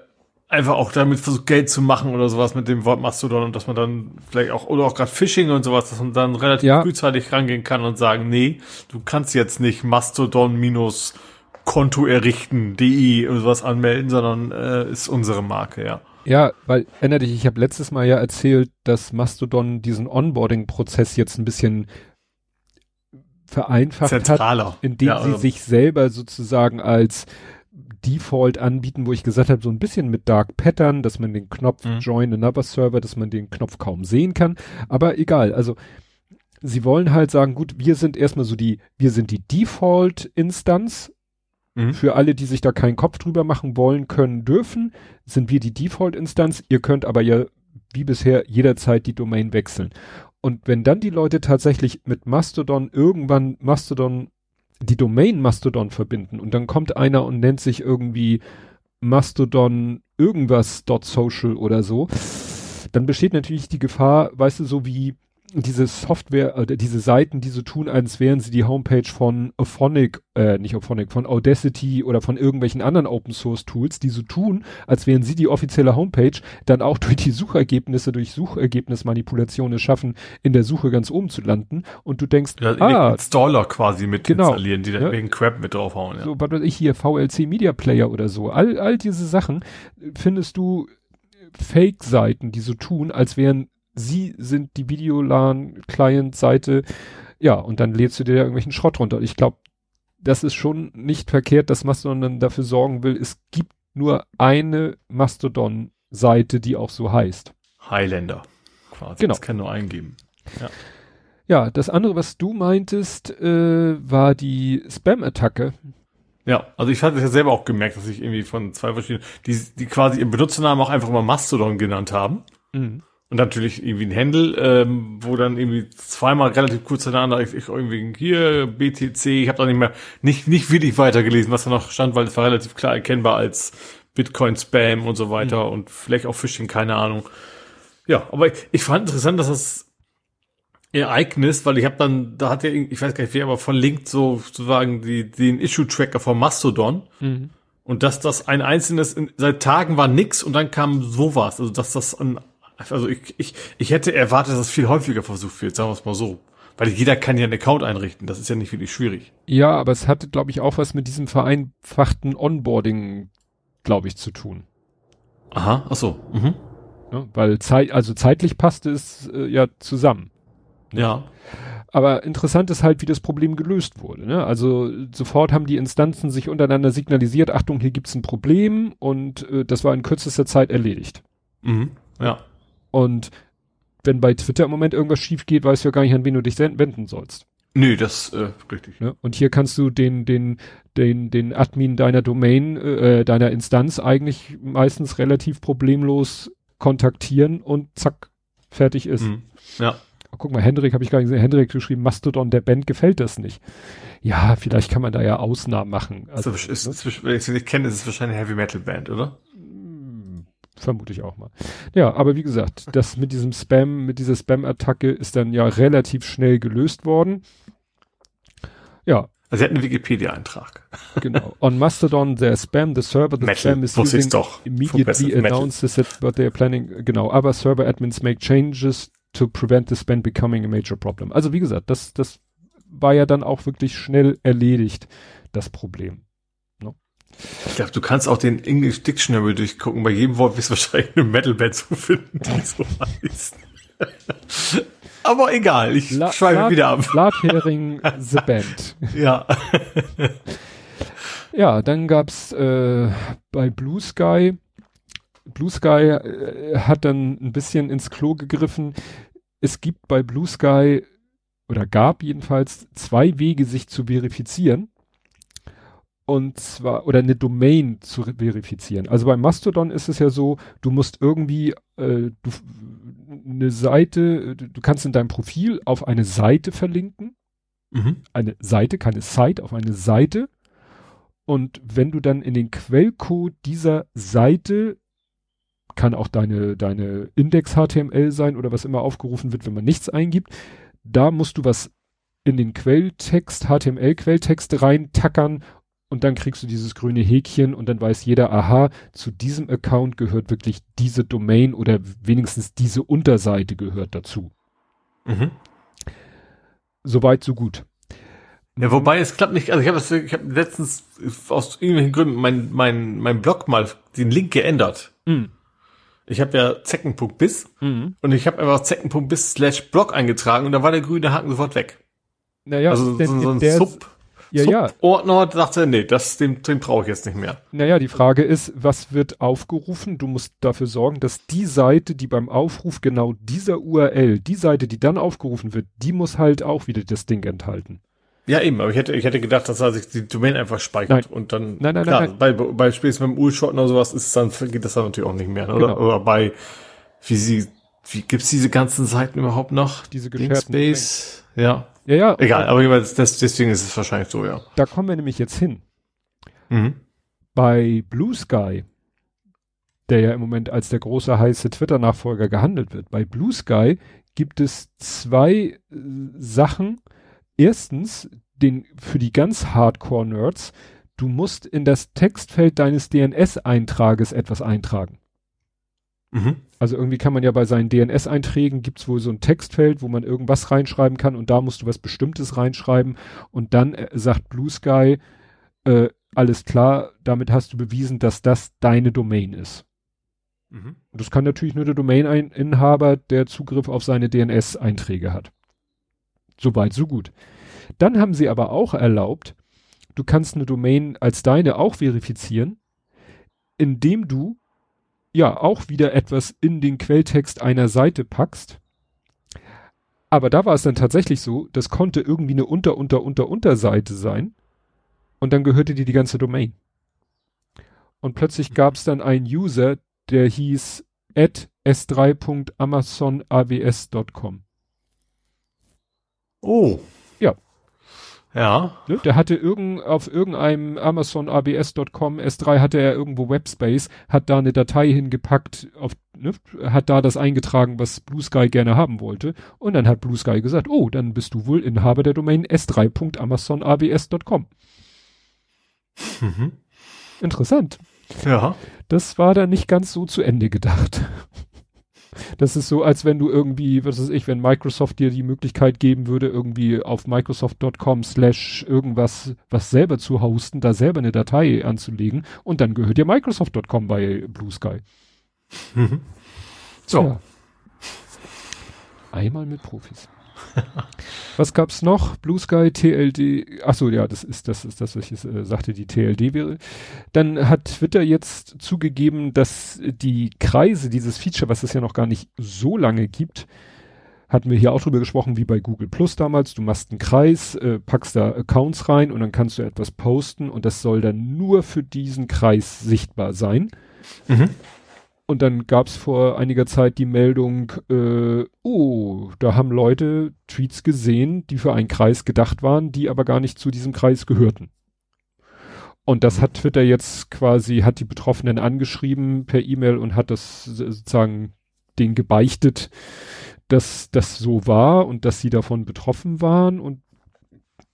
einfach auch damit versucht, Geld zu machen oder sowas mit dem Wort Mastodon und dass man dann vielleicht auch, oder auch gerade Phishing und sowas, dass man dann relativ ja. frühzeitig rangehen kann und sagen, nee, du kannst jetzt nicht Mastodon minus Konto errichten, DI oder sowas anmelden, sondern äh, ist unsere Marke, ja. Ja, weil, erinnere dich, ich habe letztes Mal ja erzählt, dass Mastodon diesen Onboarding-Prozess jetzt ein bisschen vereinfacht Zentraler. hat, indem ja, also sie sich selber sozusagen als Default anbieten, wo ich gesagt habe, so ein bisschen mit Dark Pattern, dass man den Knopf mhm. Join Another Server, dass man den Knopf kaum sehen kann. Aber egal, also sie wollen halt sagen, gut, wir sind erstmal so die, wir sind die Default-Instanz. Mhm. Für alle, die sich da keinen Kopf drüber machen wollen, können, dürfen, sind wir die Default-Instanz. Ihr könnt aber ja wie bisher jederzeit die Domain wechseln. Und wenn dann die Leute tatsächlich mit Mastodon irgendwann Mastodon die Domain Mastodon verbinden und dann kommt einer und nennt sich irgendwie Mastodon irgendwas .social oder so, dann besteht natürlich die Gefahr, weißt du, so wie diese Software, äh, diese Seiten, die so tun, als wären sie die Homepage von Ophonic, äh, nicht Ophonic, von Audacity oder von irgendwelchen anderen Open Source Tools, die so tun, als wären sie die offizielle Homepage, dann auch durch die Suchergebnisse, durch Suchergebnismanipulationen schaffen, in der Suche ganz oben zu landen und du denkst, ja, ah, Installer quasi mit genau, installieren, die dann ja, wegen Crap mit draufhauen. Ja. So, was weiß ich hier, VLC Media Player oder so, all, all diese Sachen findest du Fake-Seiten, die so tun, als wären sie sind die Videolan-Client-Seite. Ja, und dann lädst du dir da irgendwelchen Schrott runter. Ich glaube, das ist schon nicht verkehrt, dass Mastodon dann dafür sorgen will, es gibt nur eine Mastodon-Seite, die auch so heißt. Highlander. Quasi. Genau. Das kann nur eingeben. Ja. Ja, das andere, was du meintest, äh, war die Spam-Attacke. Ja, also ich hatte es ja selber auch gemerkt, dass ich irgendwie von zwei verschiedenen, die, die quasi im Benutzernamen auch einfach mal Mastodon genannt haben. Mhm. Und natürlich irgendwie ein Handle, ähm, wo dann irgendwie zweimal relativ kurz hintereinander ich, ich irgendwie hier BTC, ich habe da nicht mehr nicht nicht wirklich weitergelesen, was da noch stand, weil es war relativ klar erkennbar als Bitcoin Spam und so weiter mhm. und vielleicht auch Phishing, keine Ahnung. Ja, aber ich, ich fand interessant, dass das Ereignis, weil ich habe dann, da hat ja, ich weiß gar nicht wer, aber verlinkt so sozusagen die, den Issue-Tracker von Mastodon. Mhm. Und dass das ein einzelnes, seit Tagen war nix und dann kam sowas. Also dass das ein also ich, ich, ich hätte erwartet, dass es viel häufiger versucht wird, sagen wir es mal so. Weil jeder kann ja einen Account einrichten, das ist ja nicht wirklich schwierig. Ja, aber es hatte, glaube ich, auch was mit diesem vereinfachten Onboarding, glaube ich, zu tun. Aha, ach so. Mhm. Ja, weil Zeit, also zeitlich passte es äh, ja zusammen. Ja. Aber interessant ist halt, wie das Problem gelöst wurde. Ne? Also sofort haben die Instanzen sich untereinander signalisiert, Achtung, hier gibt's ein Problem und äh, das war in kürzester Zeit erledigt. Mhm. Ja. Und wenn bei Twitter im Moment irgendwas schief geht, weißt du ja gar nicht, an wen du dich wenden sollst. Nö, das äh, richtig. Ja, und hier kannst du den den den den Admin deiner Domain äh, deiner Instanz eigentlich meistens relativ problemlos kontaktieren und zack fertig ist. Mhm. Ja. Oh, guck mal, Hendrik habe ich gar nicht gesehen. Hendrik geschrieben, Mastodon der Band gefällt das nicht. Ja, vielleicht kann man da ja Ausnahmen machen. Also, ist, ist, ne? wenn ich sie nicht kenne, ist es wahrscheinlich eine Heavy Metal Band, oder? Vermute ich auch mal. Ja, aber wie gesagt, das mit diesem Spam, mit dieser Spam-Attacke ist dann ja relativ schnell gelöst worden. Ja. Also sie hatten einen Wikipedia-Eintrag. Genau. On Mastodon, their spam, the server, the Metal, spam is using doch. immediately announces that what they are planning. Genau. Other server admins make changes to prevent the spam becoming a major problem. Also wie gesagt, das, das war ja dann auch wirklich schnell erledigt, das Problem. Ich glaube, du kannst auch den English Dictionary durchgucken. Bei jedem Wort wirst du wahrscheinlich eine Metalband zu finden, die so heißt. Aber egal, ich La schweife wieder ab. Blathering The Band. Ja. Ja, dann gab's äh, bei Blue Sky, Blue Sky äh, hat dann ein bisschen ins Klo gegriffen. Es gibt bei Blue Sky oder gab jedenfalls zwei Wege, sich zu verifizieren. Und zwar, oder eine Domain zu verifizieren. Also bei Mastodon ist es ja so, du musst irgendwie äh, du, eine Seite, du kannst in deinem Profil auf eine Seite verlinken. Mhm. Eine Seite, keine Site, auf eine Seite und wenn du dann in den Quellcode dieser Seite kann auch deine, deine Index-HTML sein oder was immer aufgerufen wird, wenn man nichts eingibt. Da musst du was in den Quelltext, HTML-Quelltext reintackern und dann kriegst du dieses grüne Häkchen und dann weiß jeder, aha, zu diesem Account gehört wirklich diese Domain oder wenigstens diese Unterseite gehört dazu. Mhm. Soweit, so gut. Ja, wobei es klappt nicht. Also ich habe ich hab letztens aus irgendwelchen Gründen mein mein mein Blog mal den Link geändert. Mhm. Ich habe ja zecken.bis mhm. und ich habe einfach zecken.bis slash blog eingetragen und da war der grüne Haken sofort weg. Naja, also so, so ein Sub, ja, ja. Ordner dachte, nee, das, den, den brauche ich jetzt nicht mehr. Naja, die Frage ist, was wird aufgerufen? Du musst dafür sorgen, dass die Seite, die beim Aufruf genau dieser URL, die Seite, die dann aufgerufen wird, die muss halt auch wieder das Ding enthalten. Ja, eben, aber ich hätte, ich hätte gedacht, dass er sich die Domain einfach speichert nein. und dann, nein, nein, klar, nein, bei, bei spätestens beim Urshot oder sowas ist dann, geht das dann natürlich auch nicht mehr, oder? Genau. Oder bei, wie sie, wie gibt's diese ganzen Seiten überhaupt noch? Diese gescherten Space, ja. Ja, ja. Egal, aber das, deswegen ist es wahrscheinlich so, ja. Da kommen wir nämlich jetzt hin. Mhm. Bei Blue Sky, der ja im Moment als der große heiße Twitter-Nachfolger gehandelt wird, bei Blue Sky gibt es zwei äh, Sachen, Erstens, den, für die ganz Hardcore-Nerds, du musst in das Textfeld deines DNS-Eintrages etwas eintragen. Mhm. Also irgendwie kann man ja bei seinen DNS-Einträgen gibt's wohl so ein Textfeld, wo man irgendwas reinschreiben kann und da musst du was Bestimmtes reinschreiben und dann äh, sagt Blue Sky, äh, alles klar, damit hast du bewiesen, dass das deine Domain ist. Mhm. Und das kann natürlich nur der Domain-Inhaber, der Zugriff auf seine DNS-Einträge hat. Soweit, so gut. Dann haben sie aber auch erlaubt, du kannst eine Domain als deine auch verifizieren, indem du ja auch wieder etwas in den Quelltext einer Seite packst. Aber da war es dann tatsächlich so, das konnte irgendwie eine Unter, Unter, Unter, Unterseite sein. Und dann gehörte dir die ganze Domain. Und plötzlich gab es dann einen User, der hieß at s3.amazonaws.com. Oh. Ja. Ne, der hatte irgend, auf irgendeinem Amazon ABS.com S3 hatte er irgendwo Webspace, hat da eine Datei hingepackt, auf, ne, hat da das eingetragen, was Blue Sky gerne haben wollte. Und dann hat Blue Sky gesagt, oh, dann bist du wohl Inhaber der Domain s3.amazonabs.com. Mhm. Interessant. Ja. Das war dann nicht ganz so zu Ende gedacht. Das ist so, als wenn du irgendwie, was weiß ich, wenn Microsoft dir die Möglichkeit geben würde, irgendwie auf Microsoft.com slash irgendwas, was selber zu hosten, da selber eine Datei anzulegen und dann gehört dir Microsoft.com bei Blue Sky. Mhm. So. Ja. Einmal mit Profis. was gab's noch? Blue Sky, TLD. Ach so, ja, das ist das ist das, was ich äh, sagte, die TLD wäre. Dann hat Twitter jetzt zugegeben, dass die Kreise, dieses Feature, was es ja noch gar nicht so lange gibt, hatten wir hier auch drüber gesprochen, wie bei Google Plus damals. Du machst einen Kreis, äh, packst da Accounts rein und dann kannst du etwas posten und das soll dann nur für diesen Kreis sichtbar sein. Mhm. Und dann gab es vor einiger Zeit die Meldung, äh, oh, da haben Leute Tweets gesehen, die für einen Kreis gedacht waren, die aber gar nicht zu diesem Kreis gehörten. Und das hat Twitter jetzt quasi, hat die Betroffenen angeschrieben per E-Mail und hat das sozusagen den gebeichtet, dass das so war und dass sie davon betroffen waren. Und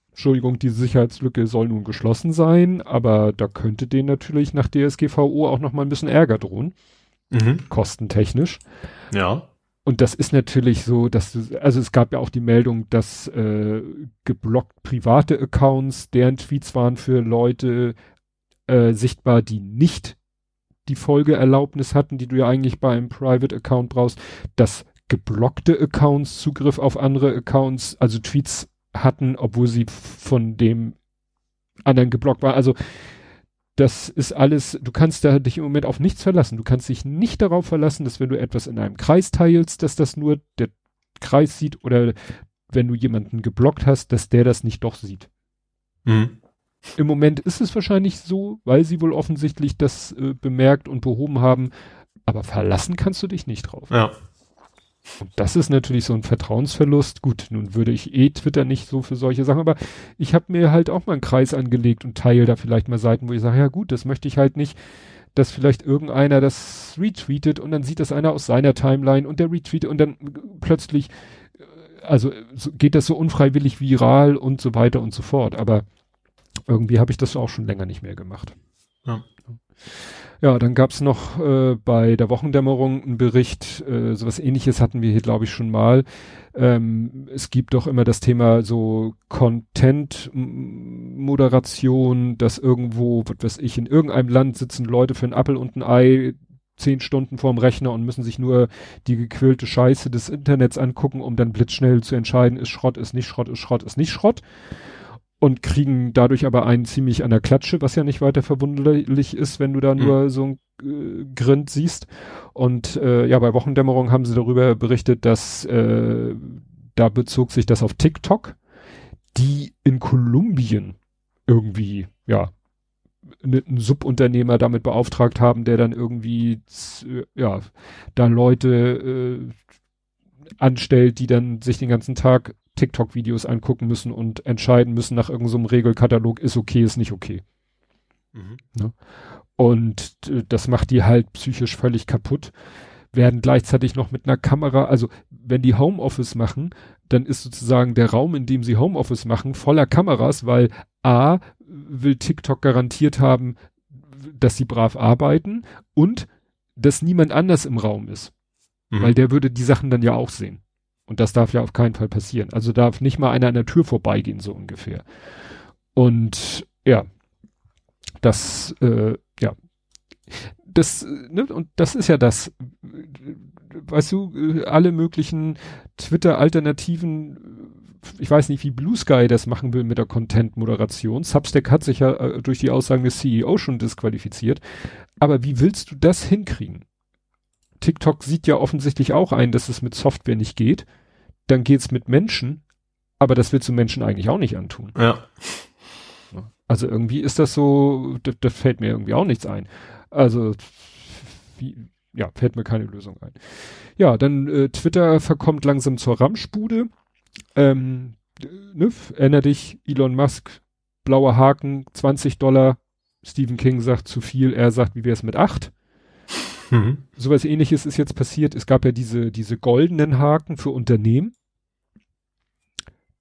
Entschuldigung, die Sicherheitslücke soll nun geschlossen sein, aber da könnte denen natürlich nach DSGVO auch noch mal ein bisschen Ärger drohen mhm. kostentechnisch. Ja. Und das ist natürlich so, dass du, also es gab ja auch die Meldung, dass äh, geblockt private Accounts, deren Tweets waren für Leute äh, sichtbar, die nicht die Folgeerlaubnis hatten, die du ja eigentlich bei einem Private Account brauchst, dass geblockte Accounts Zugriff auf andere Accounts, also Tweets hatten, obwohl sie von dem anderen geblockt waren. Also das ist alles, du kannst da dich im Moment auf nichts verlassen. Du kannst dich nicht darauf verlassen, dass wenn du etwas in einem Kreis teilst, dass das nur der Kreis sieht oder wenn du jemanden geblockt hast, dass der das nicht doch sieht. Mhm. Im Moment ist es wahrscheinlich so, weil sie wohl offensichtlich das äh, bemerkt und behoben haben, aber verlassen kannst du dich nicht drauf. Ja. Und das ist natürlich so ein Vertrauensverlust. Gut, nun würde ich eh Twitter nicht so für solche Sachen, aber ich habe mir halt auch mal einen Kreis angelegt und teile da vielleicht mal Seiten, wo ich sage, ja gut, das möchte ich halt nicht, dass vielleicht irgendeiner das retweetet und dann sieht das einer aus seiner Timeline und der retweetet und dann plötzlich, äh, also geht das so unfreiwillig viral und so weiter und so fort. Aber irgendwie habe ich das auch schon länger nicht mehr gemacht. Ja. Ja, dann gab's noch äh, bei der Wochendämmerung einen Bericht, äh, sowas ähnliches hatten wir hier, glaube ich, schon mal. Ähm, es gibt doch immer das Thema so Content-Moderation, dass irgendwo, was weiß ich, in irgendeinem Land sitzen Leute für ein Appel und ein Ei zehn Stunden vorm Rechner und müssen sich nur die gequillte Scheiße des Internets angucken, um dann blitzschnell zu entscheiden, ist Schrott, ist nicht Schrott, ist Schrott, ist nicht Schrott und kriegen dadurch aber einen ziemlich an der Klatsche, was ja nicht weiter verwunderlich ist, wenn du da mhm. nur so ein äh, Grind siehst. Und äh, ja, bei Wochendämmerung haben sie darüber berichtet, dass äh, da bezog sich das auf TikTok, die in Kolumbien irgendwie, ja, einen Subunternehmer damit beauftragt haben, der dann irgendwie, ja, da Leute äh, anstellt, die dann sich den ganzen Tag TikTok-Videos angucken müssen und entscheiden müssen nach irgendeinem so Regelkatalog, ist okay, ist nicht okay. Mhm. Ne? Und äh, das macht die halt psychisch völlig kaputt. Werden gleichzeitig noch mit einer Kamera, also wenn die Homeoffice machen, dann ist sozusagen der Raum, in dem sie Homeoffice machen, voller Kameras, weil A will TikTok garantiert haben, dass sie brav arbeiten und dass niemand anders im Raum ist. Mhm. Weil der würde die Sachen dann ja auch sehen. Und das darf ja auf keinen Fall passieren. Also darf nicht mal einer an der Tür vorbeigehen, so ungefähr. Und ja, das, äh, ja, das, ne, und das ist ja das, weißt du, alle möglichen Twitter-Alternativen, ich weiß nicht, wie Blue Sky das machen will mit der Content-Moderation. Substack hat sich ja äh, durch die Aussagen des CEO schon disqualifiziert. Aber wie willst du das hinkriegen? TikTok sieht ja offensichtlich auch ein, dass es mit Software nicht geht. Dann geht's mit Menschen, aber das willst du Menschen eigentlich auch nicht antun. Ja. Also irgendwie ist das so, da, da fällt mir irgendwie auch nichts ein. Also, wie, ja, fällt mir keine Lösung ein. Ja, dann äh, Twitter verkommt langsam zur Ramschbude. Ähm, ne, erinner dich, Elon Musk, blauer Haken, 20 Dollar. Stephen King sagt zu viel, er sagt, wie wäre es mit 8? Mhm. Sowas ähnliches ist jetzt passiert. Es gab ja diese, diese goldenen Haken für Unternehmen,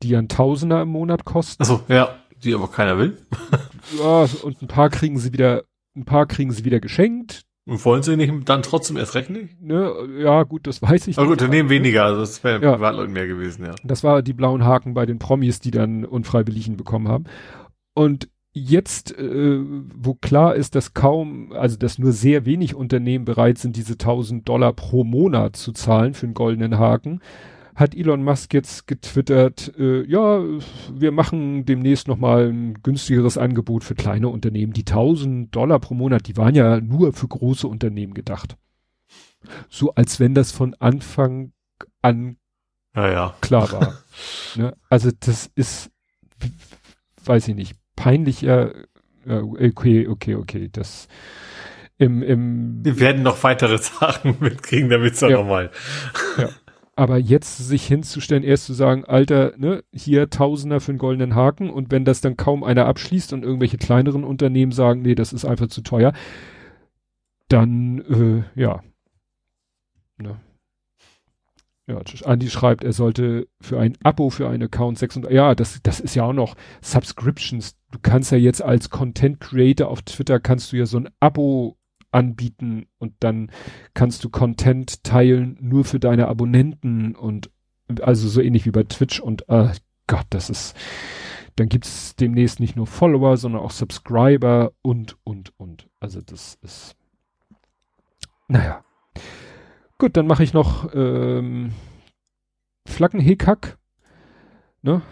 die ja ein Tausender im Monat kosten. Achso, ja, die aber keiner will. ja, und ein paar kriegen sie wieder, ein paar kriegen sie wieder geschenkt. Und wollen sie nicht dann trotzdem erst recht nicht? Ne, ja, gut, das weiß ich Aber gut, Unternehmen weniger, also das wäre ja. Privatleuten mehr gewesen, ja. Das war die blauen Haken bei den Promis, die dann unfreiwilligen bekommen haben. Und jetzt, äh, wo klar ist, dass kaum, also dass nur sehr wenig Unternehmen bereit sind, diese 1000 Dollar pro Monat zu zahlen für einen goldenen Haken, hat Elon Musk jetzt getwittert, äh, ja, wir machen demnächst nochmal ein günstigeres Angebot für kleine Unternehmen. Die 1000 Dollar pro Monat, die waren ja nur für große Unternehmen gedacht. So als wenn das von Anfang an ja, ja. klar war. ne? Also das ist, weiß ich nicht, peinlicher, äh, okay, okay, okay, das im, im Wir werden noch weitere Sachen mitkriegen, damit es ja. nochmal. Ja. Aber jetzt sich hinzustellen, erst zu sagen, Alter, ne, hier Tausender für einen goldenen Haken und wenn das dann kaum einer abschließt und irgendwelche kleineren Unternehmen sagen, nee, das ist einfach zu teuer, dann, äh, ja. Ne, ja, Andi schreibt, er sollte für ein Abo für einen Account 600, ja, das, das ist ja auch noch Subscriptions. Du kannst ja jetzt als Content Creator auf Twitter kannst du ja so ein Abo anbieten und dann kannst du Content teilen nur für deine Abonnenten und also so ähnlich wie bei Twitch und äh, Gott, das ist, dann gibt's demnächst nicht nur Follower, sondern auch Subscriber und, und, und. Also das ist, naja. Gut, dann mache ich noch ähm, Flaggenhickhack. Ne,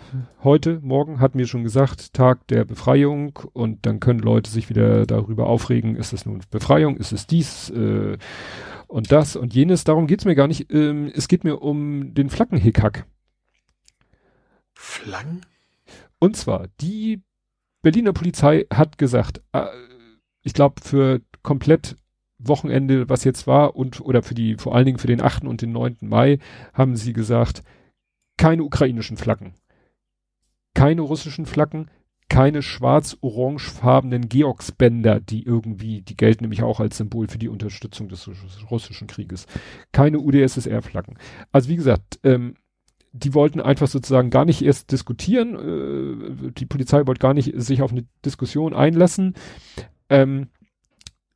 heute, morgen hatten wir schon gesagt, Tag der Befreiung und dann können Leute sich wieder darüber aufregen, ist es nun Befreiung, ist es dies äh, und das und jenes. Darum geht's mir gar nicht. Ähm, es geht mir um den Flaggenhickhack. Flaggen? Und zwar, die Berliner Polizei hat gesagt, äh, ich glaube für komplett Wochenende, was jetzt war, und oder für die, vor allen Dingen für den 8. und den 9. Mai, haben sie gesagt, keine ukrainischen Flaggen. Keine russischen Flaggen, keine schwarz-orangefarbenen Georgsbänder, die irgendwie, die gelten nämlich auch als Symbol für die Unterstützung des russischen Krieges. Keine UdSSR-Flaggen. Also wie gesagt, ähm, die wollten einfach sozusagen gar nicht erst diskutieren. Äh, die Polizei wollte gar nicht sich auf eine Diskussion einlassen. Ähm,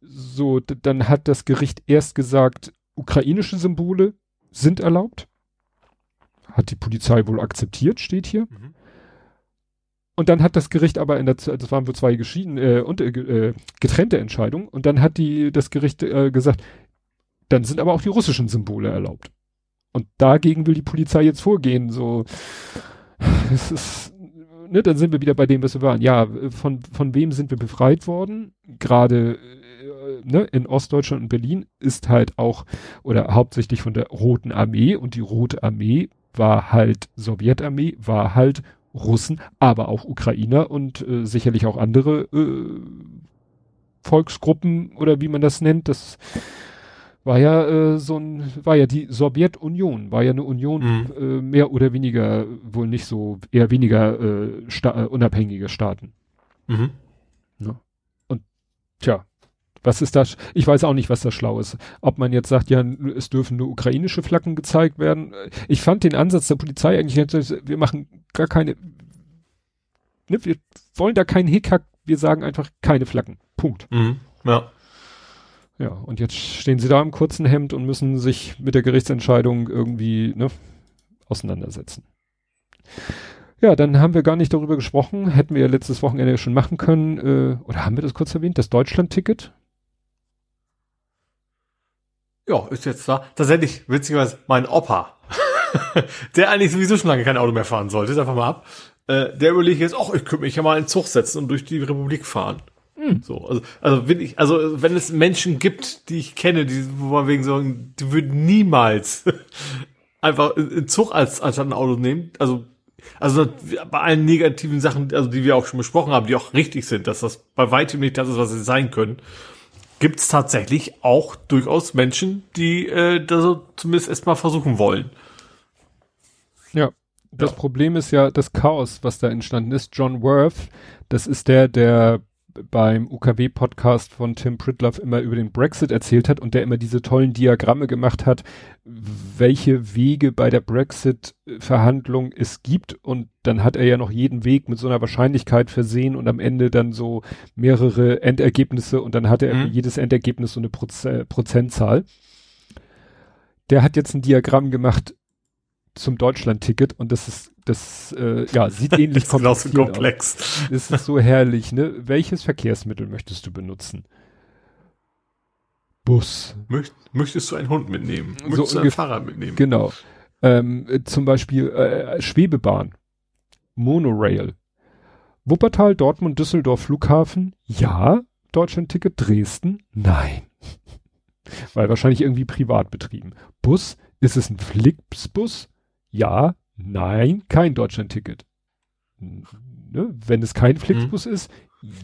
so, dann hat das Gericht erst gesagt, ukrainische Symbole sind erlaubt. Hat die Polizei wohl akzeptiert, steht hier. Mhm. Und dann hat das Gericht aber in der, das waren wohl zwei geschieden, äh, und, äh, getrennte Entscheidungen. Und dann hat die, das Gericht äh, gesagt, dann sind aber auch die russischen Symbole erlaubt. Und dagegen will die Polizei jetzt vorgehen, so, es ist, ne, dann sind wir wieder bei dem, was wir waren. Ja, von, von wem sind wir befreit worden? Gerade ne, in Ostdeutschland und Berlin ist halt auch oder hauptsächlich von der Roten Armee und die Rote Armee war halt Sowjetarmee, war halt Russen, aber auch Ukrainer und äh, sicherlich auch andere äh, Volksgruppen oder wie man das nennt. Das war ja äh, so ein, war ja die Sowjetunion, war ja eine Union mhm. äh, mehr oder weniger wohl nicht so, eher weniger äh, sta äh, unabhängige Staaten. Mhm. Ja. Und tja, was ist das? Ich weiß auch nicht, was das schlau ist. Ob man jetzt sagt, ja, es dürfen nur ukrainische Flaggen gezeigt werden. Ich fand den Ansatz der Polizei eigentlich, wir machen gar keine, ne, wir wollen da keinen Hickhack, wir sagen einfach keine Flaggen. Punkt. Mhm. Ja. Ja, und jetzt stehen sie da im kurzen Hemd und müssen sich mit der Gerichtsentscheidung irgendwie, ne, auseinandersetzen. Ja, dann haben wir gar nicht darüber gesprochen. Hätten wir ja letztes Wochenende schon machen können. Äh, oder haben wir das kurz erwähnt? Das Deutschland-Ticket? Ja, ist jetzt da. Tatsächlich, witzigerweise, mein Opa, der eigentlich sowieso schon lange kein Auto mehr fahren sollte, ist einfach mal ab, äh, der überlegt jetzt, ach, ich könnte mich ja mal in den Zug setzen und durch die Republik fahren. Hm. So, also, also wenn ich, also wenn es Menschen gibt, die ich kenne, die, wo man wegen so, die würden niemals einfach einen Zug als anstatt ein Auto nehmen, also also bei allen negativen Sachen, also die wir auch schon besprochen haben, die auch richtig sind, dass das bei weitem nicht das ist, was sie sein können gibt es tatsächlich auch durchaus Menschen, die äh, das so zumindest erstmal versuchen wollen. Ja, das ja. Problem ist ja das Chaos, was da entstanden ist. John Worth, das ist der, der beim UKW-Podcast von Tim Pritloff immer über den Brexit erzählt hat und der immer diese tollen Diagramme gemacht hat, welche Wege bei der Brexit-Verhandlung es gibt. Und dann hat er ja noch jeden Weg mit so einer Wahrscheinlichkeit versehen und am Ende dann so mehrere Endergebnisse und dann hatte er mhm. jedes Endergebnis so eine Proz Prozentzahl. Der hat jetzt ein Diagramm gemacht zum Deutschland-Ticket und das ist das äh, ja, sieht ähnlich das kompliziert komplex. aus. Es ist so herrlich, ne? Welches Verkehrsmittel möchtest du benutzen? Bus. Möcht, möchtest du einen Hund mitnehmen? Möchtest so du ein Fahrrad mitnehmen? Genau. Ähm, äh, zum Beispiel äh, Schwebebahn. Monorail. Wuppertal, Dortmund, Düsseldorf, Flughafen. Ja. Deutschland-Ticket. Dresden. Nein. Weil wahrscheinlich irgendwie privat betrieben. Bus. Ist es ein Flixbus? Ja. Nein, kein Deutschland-Ticket. Ne? Wenn es kein Flixbus mhm. ist.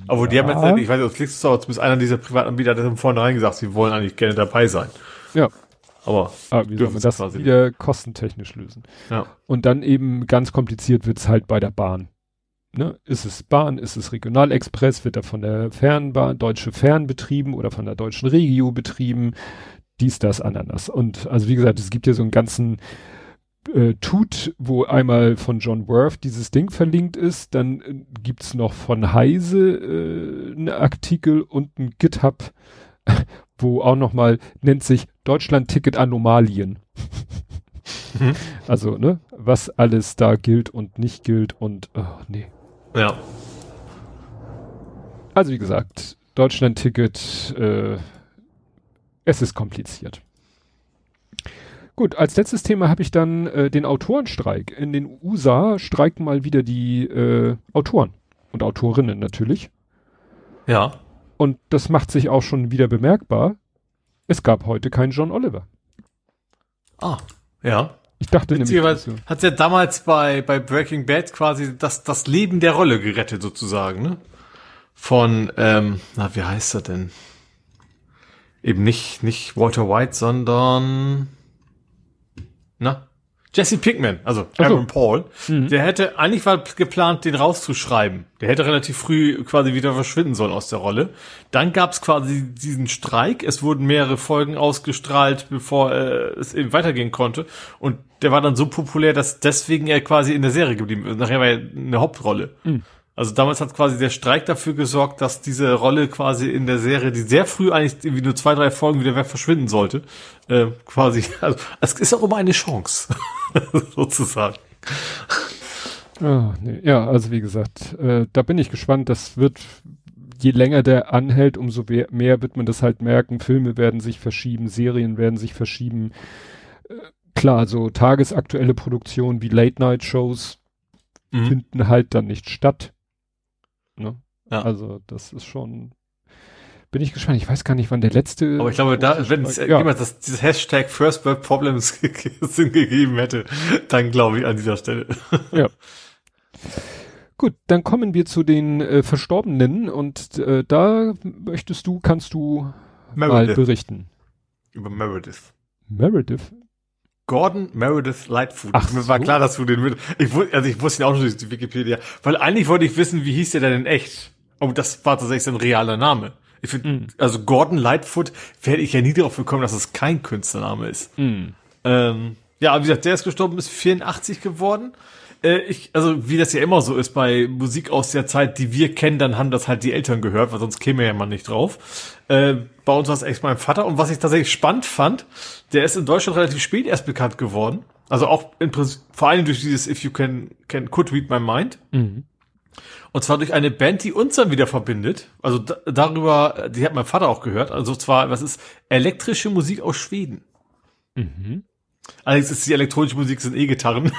Aber ja. die haben jetzt, ich weiß nicht, Flixbus ist aber zumindest einer dieser Privatanbieter hat von vornherein gesagt, sie wollen eigentlich gerne dabei sein. Ja. Aber, Aber wie soll man das wieder kostentechnisch lösen? Ja. Und dann eben ganz kompliziert wird's halt bei der Bahn. Ne? Ist es Bahn, ist es Regionalexpress, wird er von der Fernbahn, Deutsche Fern betrieben oder von der Deutschen Regio betrieben? Dies, das, Ananas. Und also wie gesagt, es gibt ja so einen ganzen äh, tut, wo einmal von John Worth dieses Ding verlinkt ist, dann äh, gibt's noch von Heise äh, einen Artikel und ein GitHub, wo auch nochmal nennt sich Deutschland-Ticket Anomalien. mhm. Also, ne, was alles da gilt und nicht gilt und, oh, nee. Ja. Also, wie gesagt, Deutschland-Ticket, äh, es ist kompliziert. Gut, als letztes Thema habe ich dann äh, den Autorenstreik. In den USA streiken mal wieder die äh, Autoren und Autorinnen natürlich. Ja. Und das macht sich auch schon wieder bemerkbar. Es gab heute keinen John Oliver. Ah, ja. Ich dachte nämlich. Hat ja damals bei, bei Breaking Bad quasi das, das Leben der Rolle gerettet, sozusagen, ne? Von, ähm, na, wie heißt er denn? Eben nicht, nicht Walter White, sondern, na? Jesse Pinkman, also Aaron so. Paul, mhm. der hätte eigentlich war geplant, den rauszuschreiben. Der hätte relativ früh quasi wieder verschwinden sollen aus der Rolle. Dann gab es quasi diesen Streik. Es wurden mehrere Folgen ausgestrahlt, bevor äh, es eben weitergehen konnte. Und der war dann so populär, dass deswegen er quasi in der Serie geblieben ist. Nachher war er eine Hauptrolle. Mhm. Also damals hat quasi der Streik dafür gesorgt, dass diese Rolle quasi in der Serie, die sehr früh eigentlich irgendwie nur zwei, drei Folgen wieder verschwinden sollte, äh, quasi, also es ist auch immer eine Chance, sozusagen. Oh, nee. Ja, also wie gesagt, äh, da bin ich gespannt. Das wird, je länger der anhält, umso mehr wird man das halt merken. Filme werden sich verschieben, Serien werden sich verschieben. Äh, klar, so tagesaktuelle Produktionen wie Late-Night-Shows mhm. finden halt dann nicht statt. Ne? Ja. Also das ist schon. Bin ich gespannt. Ich weiß gar nicht, wann der letzte. Aber ich glaube, da, wenn es ja. jemand das, dieses Hashtag First World Problems Sinn gegeben hätte, dann glaube ich an dieser Stelle. Ja. Gut, dann kommen wir zu den äh, Verstorbenen und äh, da möchtest du, kannst du Meredith. mal berichten. Über Meredith. Meredith? Gordon Meredith Lightfoot. Ach, mir so? war klar, dass du den mit. Ich wusste, also ich wusste ihn auch schon durch die Wikipedia, weil eigentlich wollte ich wissen, wie hieß der denn in echt? Oh, das war tatsächlich sein realer Name. Ich finde, mm. also Gordon Lightfoot werde ich ja nie darauf gekommen, dass es kein Künstlername ist. Mm. Ähm, ja, wie gesagt, der ist gestorben, ist 84 geworden. Äh, ich, also wie das ja immer so ist bei Musik aus der Zeit, die wir kennen, dann haben das halt die Eltern gehört, weil sonst käme ja mal nicht drauf. Äh, bei uns war es echt mein Vater. Und was ich tatsächlich spannend fand, der ist in Deutschland relativ spät erst bekannt geworden. Also auch im Prinzip, vor allem durch dieses If You Can, can Could Read My Mind. Mhm. Und zwar durch eine Band, die uns dann wieder verbindet. Also da, darüber, die hat mein Vater auch gehört. Also zwar, was ist elektrische Musik aus Schweden. Mhm. Allerdings ist die elektronische Musik sind E-Gitarren.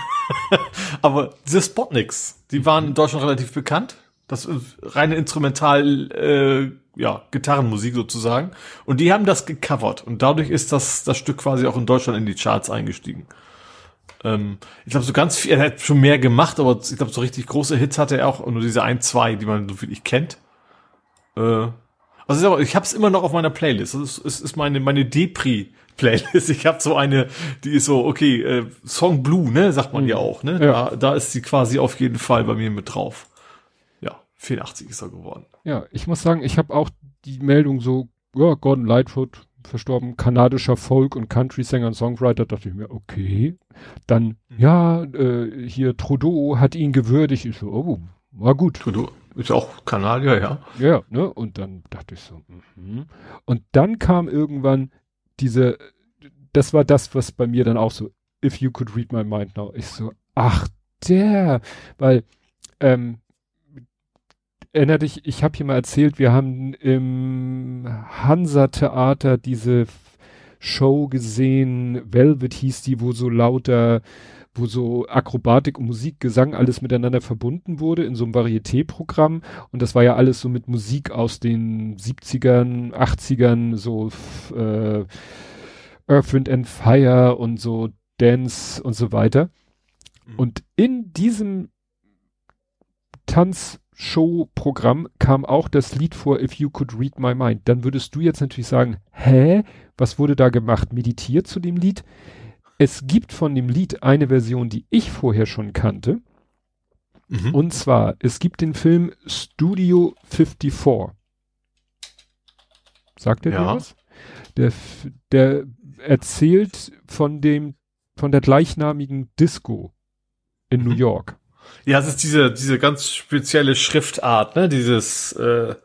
Aber diese Spotniks, die waren in Deutschland relativ bekannt. Das reine Instrumental, äh, ja, Gitarrenmusik sozusagen. Und die haben das gecovert. Und dadurch ist das, das Stück quasi auch in Deutschland in die Charts eingestiegen. Ähm, ich glaube, so ganz viel, er hat schon mehr gemacht, aber ich glaube, so richtig große Hits hatte er auch. Nur diese ein, zwei, die man so wirklich kennt. Äh, also ich habe es immer noch auf meiner Playlist. Das ist, ist, ist meine, meine Depri Playlist. Ich habe so eine, die ist so, okay, äh, Song Blue, ne, sagt man mhm. ja auch, ne? Ja. Da, da ist sie quasi auf jeden Fall bei mir mit drauf. Ja, 84 ist er geworden. Ja, ich muss sagen, ich habe auch die Meldung so, ja, Gordon Lightfoot, verstorben, kanadischer Folk- und Country-Sänger und Songwriter, dachte ich mir, okay. Dann, mhm. ja, äh, hier Trudeau hat ihn gewürdigt. Ich so, oh, war gut. Trudeau ist auch Kanadier, ja. Ja, ne, und dann dachte ich so, mhm. Und dann kam irgendwann, diese, das war das, was bei mir dann auch so, if you could read my mind now, ich so, ach der, weil, ähm, erinnere dich, ich habe hier mal erzählt, wir haben im Hansa-Theater diese Show gesehen, Velvet hieß die, wo so lauter, wo so Akrobatik und Musik, Gesang alles miteinander verbunden wurde in so einem Varieté-Programm und das war ja alles so mit Musik aus den 70ern, 80ern, so äh, Earth, Wind and Fire und so Dance und so weiter. Mhm. Und in diesem Tanzshow-Programm kam auch das Lied vor If You Could Read My Mind. Dann würdest du jetzt natürlich sagen, hä, was wurde da gemacht? Meditiert zu dem Lied? Es gibt von dem Lied eine Version, die ich vorher schon kannte. Mhm. Und zwar, es gibt den Film Studio 54. Sagt er ja. dir was? Der, der erzählt von dem, von der gleichnamigen Disco in mhm. New York. Ja, es ist diese, diese ganz spezielle Schriftart, ne? Dieses, äh,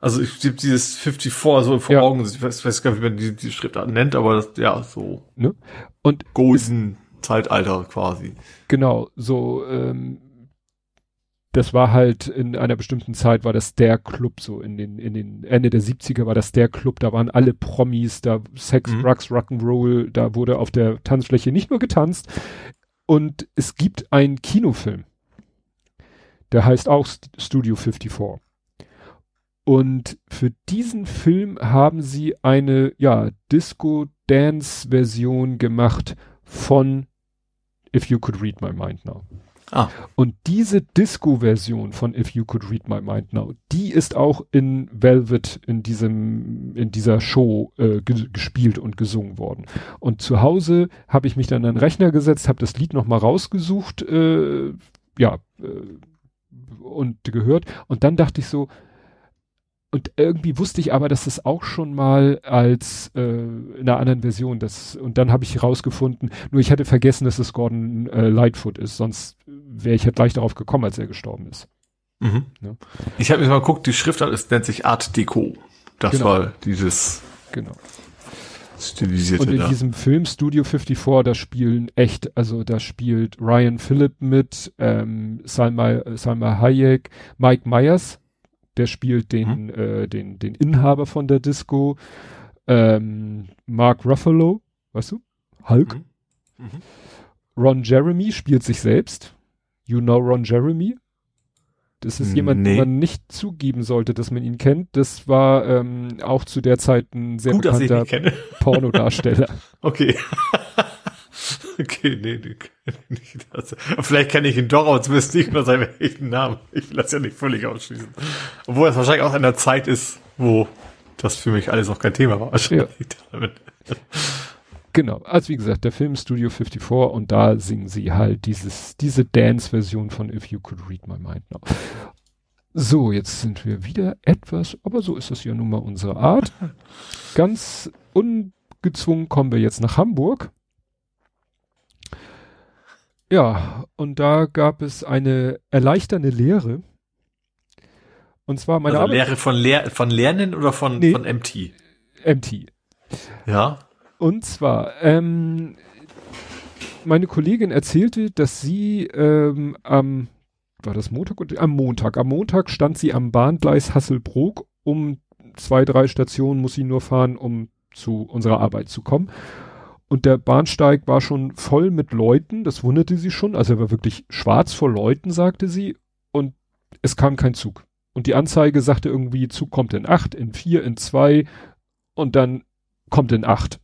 also ich habe dieses 54 so vor ja. Augen, ich weiß, weiß gar nicht, wie man die, die Schriftart nennt, aber das, ja, so. Ne? Und Golden Zeitalter quasi. Genau, so, ähm, das war halt in einer bestimmten Zeit war das der Club so in den in den Ende der 70er war das der Club, da waren alle Promis, da Sex, mhm. Drugs, Rock'n'Roll, da wurde auf der Tanzfläche nicht nur getanzt und es gibt einen Kinofilm. Der heißt auch Studio 54. Und für diesen Film haben sie eine ja Disco Dance Version gemacht von If You Could Read My Mind Now. Ah. Und diese Disco-Version von If You Could Read My Mind Now, die ist auch in Velvet in diesem, in dieser Show äh, gespielt und gesungen worden. Und zu Hause habe ich mich dann an den Rechner gesetzt, habe das Lied nochmal rausgesucht, äh, ja, äh, und gehört. Und dann dachte ich so, und irgendwie wusste ich aber, dass das auch schon mal als äh, in einer anderen Version das und dann habe ich rausgefunden, nur ich hatte vergessen, dass es Gordon äh, Lightfoot ist, sonst wäre ich halt gleich darauf gekommen, als er gestorben ist. Mhm. Ja. Ich habe mir mal geguckt, die Schriftart ist, nennt sich Art Deco. Das genau. war dieses genau. stilisierte. Und in da. diesem Film Studio 54, da spielen echt, also da spielt Ryan Phillip mit, ähm, Salma, Salma Hayek, Mike Myers, der spielt den, mhm. äh, den, den Inhaber von der Disco, ähm, Mark Ruffalo, weißt du? Hulk. Mhm. Mhm. Ron Jeremy spielt sich selbst. You know Ron Jeremy? Das ist jemand, nee. den man nicht zugeben sollte, dass man ihn kennt. Das war ähm, auch zu der Zeit ein sehr Gut, bekannter Pornodarsteller. okay. Okay, nee, nee, nicht das. Vielleicht kenne ich ihn doch, aber zumindest nicht nur seinen echten Namen. Ich will das ja nicht völlig ausschließen. Obwohl es wahrscheinlich auch in der Zeit ist, wo das für mich alles noch kein Thema war. Ja. Genau, also wie gesagt, der Film Studio 54 und da singen sie halt dieses, diese Dance-Version von If You Could Read My Mind Now. So, jetzt sind wir wieder etwas, aber so ist das ja nun mal unsere Art. Ganz ungezwungen kommen wir jetzt nach Hamburg. Ja, und da gab es eine erleichternde Lehre. Und zwar meine also Lehre von, Lehr von Lernen oder von, nee, von MT? MT. Ja. Und zwar, ähm, meine Kollegin erzählte, dass sie ähm, am, war das Montag am Montag, am Montag stand sie am Bahngleis Hasselbrook, um zwei, drei Stationen muss sie nur fahren, um zu unserer Arbeit zu kommen. Und der Bahnsteig war schon voll mit Leuten, das wunderte sie schon, also er war wirklich schwarz vor Leuten, sagte sie, und es kam kein Zug. Und die Anzeige sagte irgendwie, Zug kommt in acht, in vier, in zwei. Und dann kommt in acht.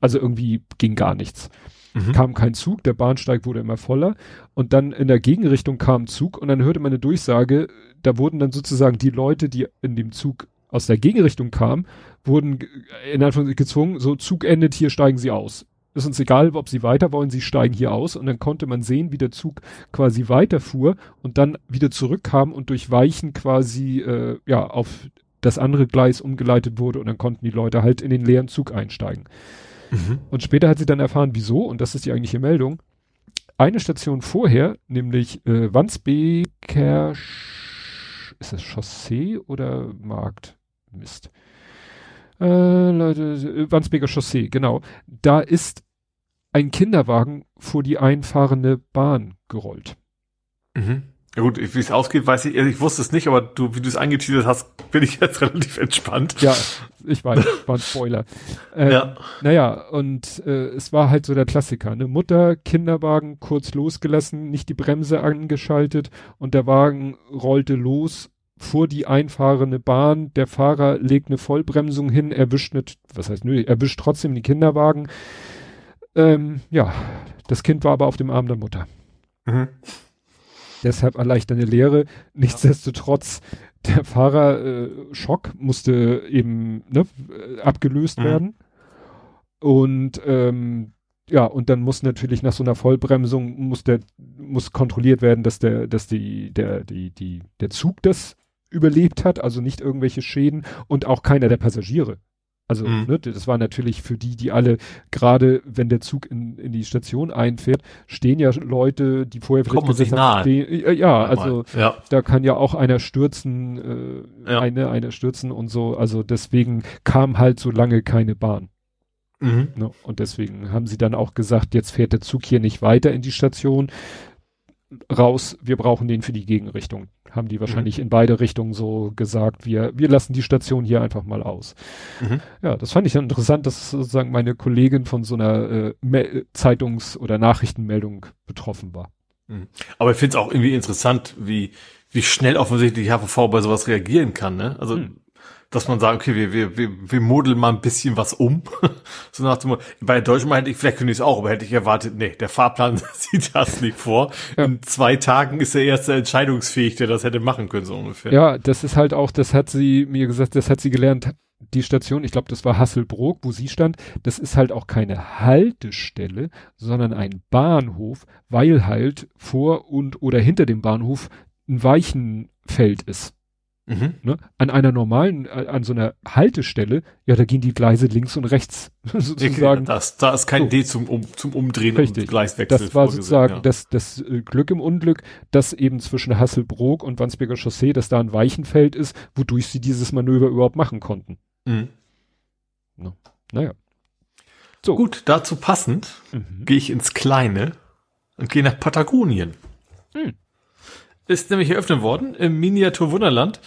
Also irgendwie ging gar nichts. Mhm. Kam kein Zug, der Bahnsteig wurde immer voller. Und dann in der Gegenrichtung kam ein Zug. Und dann hörte man eine Durchsage, da wurden dann sozusagen die Leute, die in dem Zug aus der Gegenrichtung kamen, wurden in Anführungszeichen gezwungen, so Zug endet, hier steigen sie aus. Ist uns egal, ob sie weiter wollen, sie steigen hier aus und dann konnte man sehen, wie der Zug quasi weiterfuhr und dann wieder zurückkam und durch Weichen quasi äh, ja auf das andere Gleis umgeleitet wurde und dann konnten die Leute halt in den leeren Zug einsteigen. Mhm. Und später hat sie dann erfahren, wieso, und das ist die eigentliche Meldung. Eine Station vorher, nämlich äh, Wandsbeker, ist das Chaussee oder Markt? Mist. Äh, Leute, äh, Wandsbeker Chaussee, genau. Da ist ein Kinderwagen vor die einfahrende Bahn gerollt. Mhm. Ja gut, wie es ausgeht, weiß ich, ich wusste es nicht, aber du, wie du es angeteasert hast, bin ich jetzt relativ entspannt. Ja, ich weiß, war ein Spoiler. Ähm, ja. Naja, und äh, es war halt so der Klassiker, ne? Mutter, Kinderwagen kurz losgelassen, nicht die Bremse angeschaltet und der Wagen rollte los vor die einfahrende Bahn. Der Fahrer legt eine Vollbremsung hin, erwischt nicht, was heißt nö, erwischt trotzdem die Kinderwagen. Ähm, ja, das Kind war aber auf dem Arm der Mutter. Mhm. Deshalb erleichternde Lehre. Nichtsdestotrotz, der Fahrer äh, Schock musste eben ne, abgelöst mhm. werden. Und ähm, ja, und dann muss natürlich nach so einer Vollbremsung muss der muss kontrolliert werden, dass der dass die der die die der Zug das überlebt hat, also nicht irgendwelche Schäden und auch keiner der Passagiere. Also, mhm. ne, das war natürlich für die, die alle, gerade wenn der Zug in, in die Station einfährt, stehen ja Leute, die vorher vielleicht Kommen gesagt haben, stehen, äh, ja, also ja. da kann ja auch einer stürzen, äh, ja. eine, eine stürzen und so. Also deswegen kam halt so lange keine Bahn. Mhm. Ne, und deswegen haben sie dann auch gesagt, jetzt fährt der Zug hier nicht weiter in die Station. Raus, wir brauchen den für die Gegenrichtung. Haben die wahrscheinlich mhm. in beide Richtungen so gesagt, wir, wir lassen die Station hier einfach mal aus. Mhm. Ja, das fand ich dann interessant, dass sozusagen meine Kollegin von so einer äh, Zeitungs- oder Nachrichtenmeldung betroffen war. Mhm. Aber ich finde es auch irgendwie interessant, wie, wie schnell offensichtlich HVV bei sowas reagieren kann, ne? Also, mhm dass man sagt, okay, wir, wir, wir, wir modeln mal ein bisschen was um. so nach dem bei Deutschland hätte ich, vielleicht könnte ich es auch, aber hätte ich erwartet, nee, der Fahrplan sieht das nicht vor. Ja. In zwei Tagen ist der erste entscheidungsfähig, der das hätte machen können, so ungefähr. Ja, das ist halt auch, das hat sie mir gesagt, das hat sie gelernt, die Station, ich glaube, das war Hasselbrook, wo sie stand, das ist halt auch keine Haltestelle, sondern ein Bahnhof, weil halt vor und oder hinter dem Bahnhof ein Weichenfeld ist. Mhm. Ne? An einer normalen, äh, an so einer Haltestelle, ja, da gehen die Gleise links und rechts sozusagen. Das, da ist kein so. D zum, um, zum Umdrehen Richtig. und Gleiswechsel. Das war sozusagen ja. das, das äh, Glück im Unglück, dass eben zwischen Hasselbrook und Wandsbeker Chaussee, dass da ein Weichenfeld ist, wodurch sie dieses Manöver überhaupt machen konnten. Mhm. Ne? Naja. So. Gut, dazu passend mhm. gehe ich ins Kleine und gehe nach Patagonien. Mhm ist nämlich eröffnet worden im Miniatur Wunderland.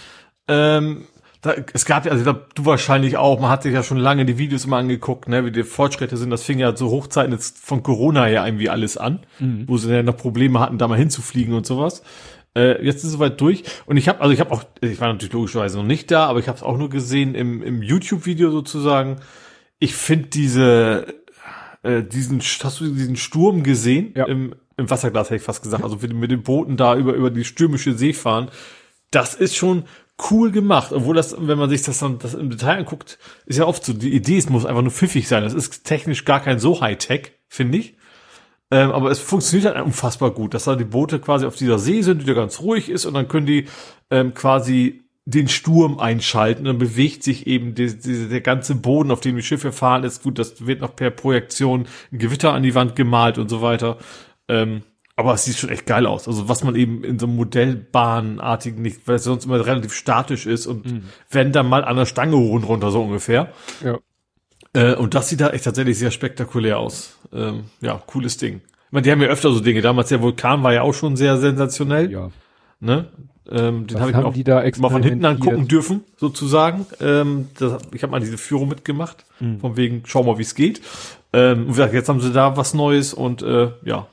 Ähm, da, es gab ja, also glaub, du wahrscheinlich auch, man hat sich ja schon lange die Videos immer angeguckt, ne, wie die Fortschritte sind. Das fing ja zu Hochzeiten jetzt von Corona ja irgendwie alles an, mhm. wo sie ja noch Probleme hatten, da mal hinzufliegen und sowas. Äh, jetzt ist es soweit durch und ich habe, also ich habe auch, ich war natürlich logischerweise noch nicht da, aber ich habe es auch nur gesehen im, im YouTube-Video sozusagen. Ich finde diese, äh, diesen, hast du diesen Sturm gesehen ja. im, im Wasserglas hätte ich fast gesagt, also mit den Booten da über, über die stürmische See fahren, das ist schon cool gemacht, obwohl das, wenn man sich das dann das im Detail anguckt, ist ja oft so, die Idee, es muss einfach nur pfiffig sein. Das ist technisch gar kein so Hightech, finde ich. Ähm, aber es funktioniert halt unfassbar gut, dass da die Boote quasi auf dieser See sind, die da ganz ruhig ist und dann können die ähm, quasi den Sturm einschalten, dann bewegt sich eben die, die, der ganze Boden, auf dem die Schiffe fahren, ist gut, das wird noch per Projektion ein Gewitter an die Wand gemalt und so weiter. Ähm, aber es sieht schon echt geil aus. Also was man eben in so einem Modellbahnartigen nicht, weil es sonst immer relativ statisch ist und mhm. wenn dann mal an der Stange hoch und runter so ungefähr. Ja. Äh, und das sieht da echt tatsächlich sehr spektakulär aus. Ähm, ja, cooles Ding. Ich meine, die haben ja öfter so Dinge. Damals der Vulkan war ja auch schon sehr sensationell. Ja. Ne? Ähm, den habe ich mir auch die da mal von hinten angucken dürfen, sozusagen. Ähm, das, ich habe mal diese Führung mitgemacht, mhm. von wegen, schau mal, wie es geht. Ähm, jetzt haben sie da was Neues und äh, ja,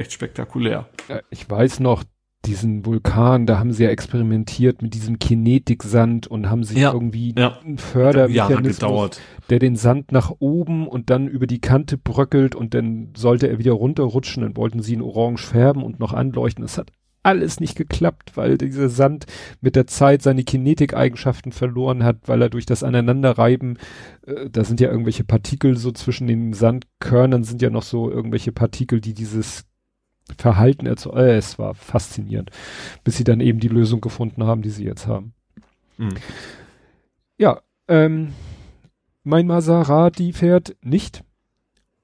echt spektakulär. Ich weiß noch, diesen Vulkan, da haben sie ja experimentiert mit diesem Kinetiksand und haben sich ja, irgendwie ja. einen Fördermechanismus, der den Sand nach oben und dann über die Kante bröckelt und dann sollte er wieder runterrutschen, dann wollten sie ihn orange färben und noch anleuchten. Das hat alles nicht geklappt, weil dieser Sand mit der Zeit seine Kinetikeigenschaften verloren hat, weil er durch das Aneinanderreiben, äh, da sind ja irgendwelche Partikel so zwischen den Sandkörnern sind ja noch so irgendwelche Partikel, die dieses Verhalten erzeugt. Äh, es war faszinierend, bis sie dann eben die Lösung gefunden haben, die sie jetzt haben. Mhm. Ja, ähm, mein Maserati fährt nicht.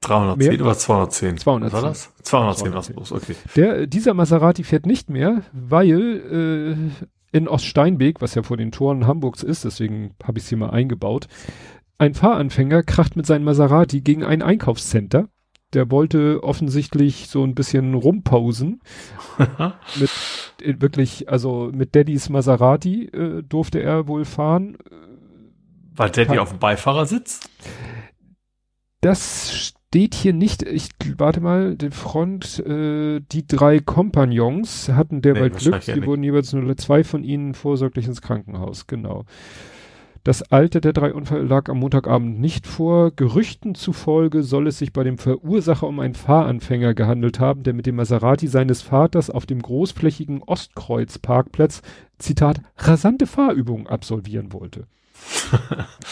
310 mehr? oder 210? 210. War das? 210 war bloß, okay. Der, dieser Maserati fährt nicht mehr, weil äh, in Oststeinbeek, was ja vor den Toren Hamburgs ist, deswegen habe ich es hier mal eingebaut, ein Fahranfänger kracht mit seinem Maserati gegen ein Einkaufscenter der wollte offensichtlich so ein bisschen rumpausen. mit äh, wirklich, also mit Daddys Maserati äh, durfte er wohl fahren. War Daddy Kann, auf dem Beifahrersitz? Das steht hier nicht. Ich warte mal, die Front, äh, die drei Kompagnons hatten derweil nee, Glück. Die wurden jeweils nur zwei von ihnen vorsorglich ins Krankenhaus, genau. Das Alter der drei Unfälle lag am Montagabend nicht vor. Gerüchten zufolge soll es sich bei dem Verursacher um einen Fahranfänger gehandelt haben, der mit dem Maserati seines Vaters auf dem großflächigen Ostkreuz-Parkplatz, Zitat, rasante Fahrübungen absolvieren wollte.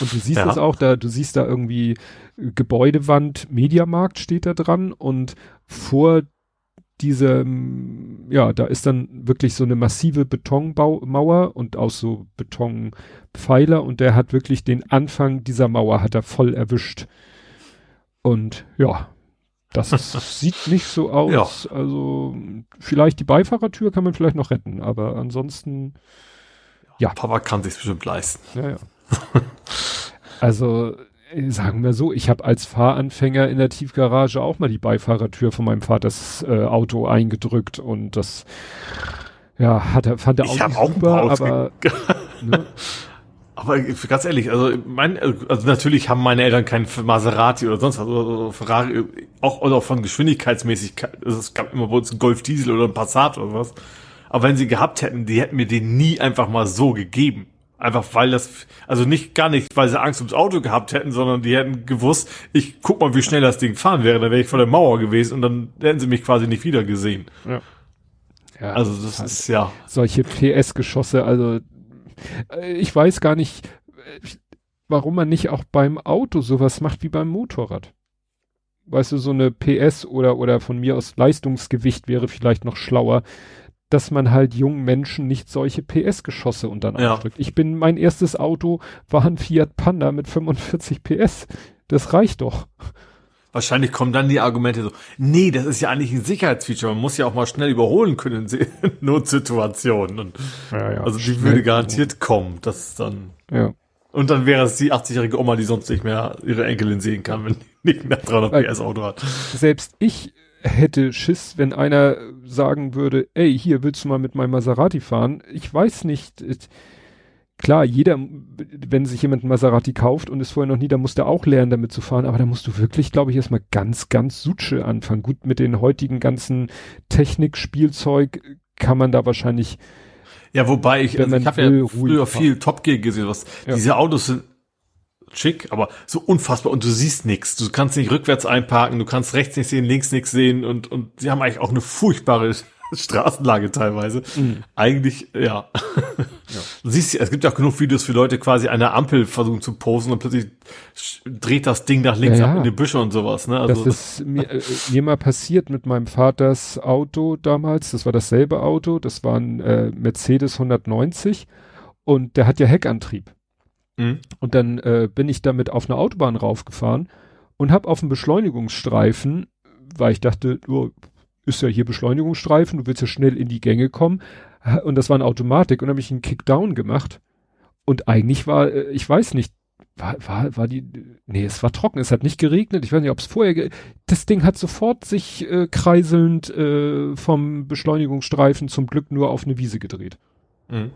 und du siehst ja. es auch da, du siehst da irgendwie Gebäudewand, Mediamarkt steht da dran und vor diese, ja, da ist dann wirklich so eine massive Betonmauer und auch so Betonpfeiler und der hat wirklich den Anfang dieser Mauer hat er voll erwischt. Und ja, das sieht nicht so aus. Ja. Also vielleicht die Beifahrertür kann man vielleicht noch retten, aber ansonsten ja. Papa kann sich bestimmt leisten. Ja, ja. also sagen wir so, ich habe als Fahranfänger in der Tiefgarage auch mal die Beifahrertür von meinem Vaters äh, Auto eingedrückt und das ja, hat er, fand er auch, ich auch super, aber ne? Aber ganz ehrlich, also mein, also natürlich haben meine Eltern keinen Maserati oder sonst was oder Ferrari, auch oder von Geschwindigkeitsmäßigkeit. Also es gab immer bei uns einen Golf Diesel oder einen Passat oder was. Aber wenn sie gehabt hätten, die hätten mir den nie einfach mal so gegeben. Einfach weil das, also nicht gar nicht, weil sie Angst ums Auto gehabt hätten, sondern die hätten gewusst, ich guck mal, wie schnell das Ding fahren wäre, dann wäre ich vor der Mauer gewesen und dann hätten sie mich quasi nicht wieder gesehen. Ja. ja also das halt ist ja. Solche PS-Geschosse, also äh, ich weiß gar nicht, äh, warum man nicht auch beim Auto sowas macht wie beim Motorrad. Weißt du, so eine PS oder, oder von mir aus Leistungsgewicht wäre vielleicht noch schlauer, dass man halt jungen Menschen nicht solche PS-Geschosse unter den ja. drückt. Ich bin, mein erstes Auto war ein Fiat Panda mit 45 PS. Das reicht doch. Wahrscheinlich kommen dann die Argumente so, nee, das ist ja eigentlich ein Sicherheitsfeature. Man muss ja auch mal schnell überholen können in Notsituationen. Und ja, ja. Also die würde garantiert kommen, dass dann. Ja. Und dann wäre es die 80-jährige Oma, die sonst nicht mehr ihre Enkelin sehen kann, wenn die nicht mehr 300 PS Auto hat. Selbst ich hätte Schiss, wenn einer sagen würde, ey, hier willst du mal mit meinem Maserati fahren? Ich weiß nicht. Klar, jeder, wenn sich jemand ein Maserati kauft und ist vorher noch nie, dann muss der auch lernen, damit zu fahren. Aber da musst du wirklich, glaube ich, erstmal ganz, ganz Sutsche anfangen. Gut, mit den heutigen ganzen Technik-Spielzeug kann man da wahrscheinlich ja, wobei ich, also ich habe ja früher viel Top Gear gesehen, was ja. diese Autos sind schick, aber so unfassbar und du siehst nichts. Du kannst nicht rückwärts einparken, du kannst rechts nicht sehen, links nichts sehen und und sie haben eigentlich auch eine furchtbare Straßenlage teilweise. Mhm. Eigentlich, ja. ja. Du siehst, es gibt ja auch genug Videos für Leute, quasi eine Ampel versuchen zu posen und plötzlich dreht das Ding nach links ja, ab in die Büsche und sowas. Ne? Also, das ist mir, äh, mir mal passiert mit meinem Vaters Auto damals. Das war dasselbe Auto. Das war ein äh, Mercedes 190 und der hat ja Heckantrieb. Mhm. Und dann äh, bin ich damit auf eine Autobahn raufgefahren und habe auf dem Beschleunigungsstreifen, weil ich dachte, oh, ist ja hier Beschleunigungsstreifen, du willst ja schnell in die Gänge kommen. Und das war eine Automatik und habe ich einen Kickdown gemacht. Und eigentlich war, äh, ich weiß nicht, war, war, war die, nee, es war trocken, es hat nicht geregnet, ich weiß nicht, ob es vorher, das Ding hat sofort sich äh, kreiselnd äh, vom Beschleunigungsstreifen zum Glück nur auf eine Wiese gedreht. Mhm.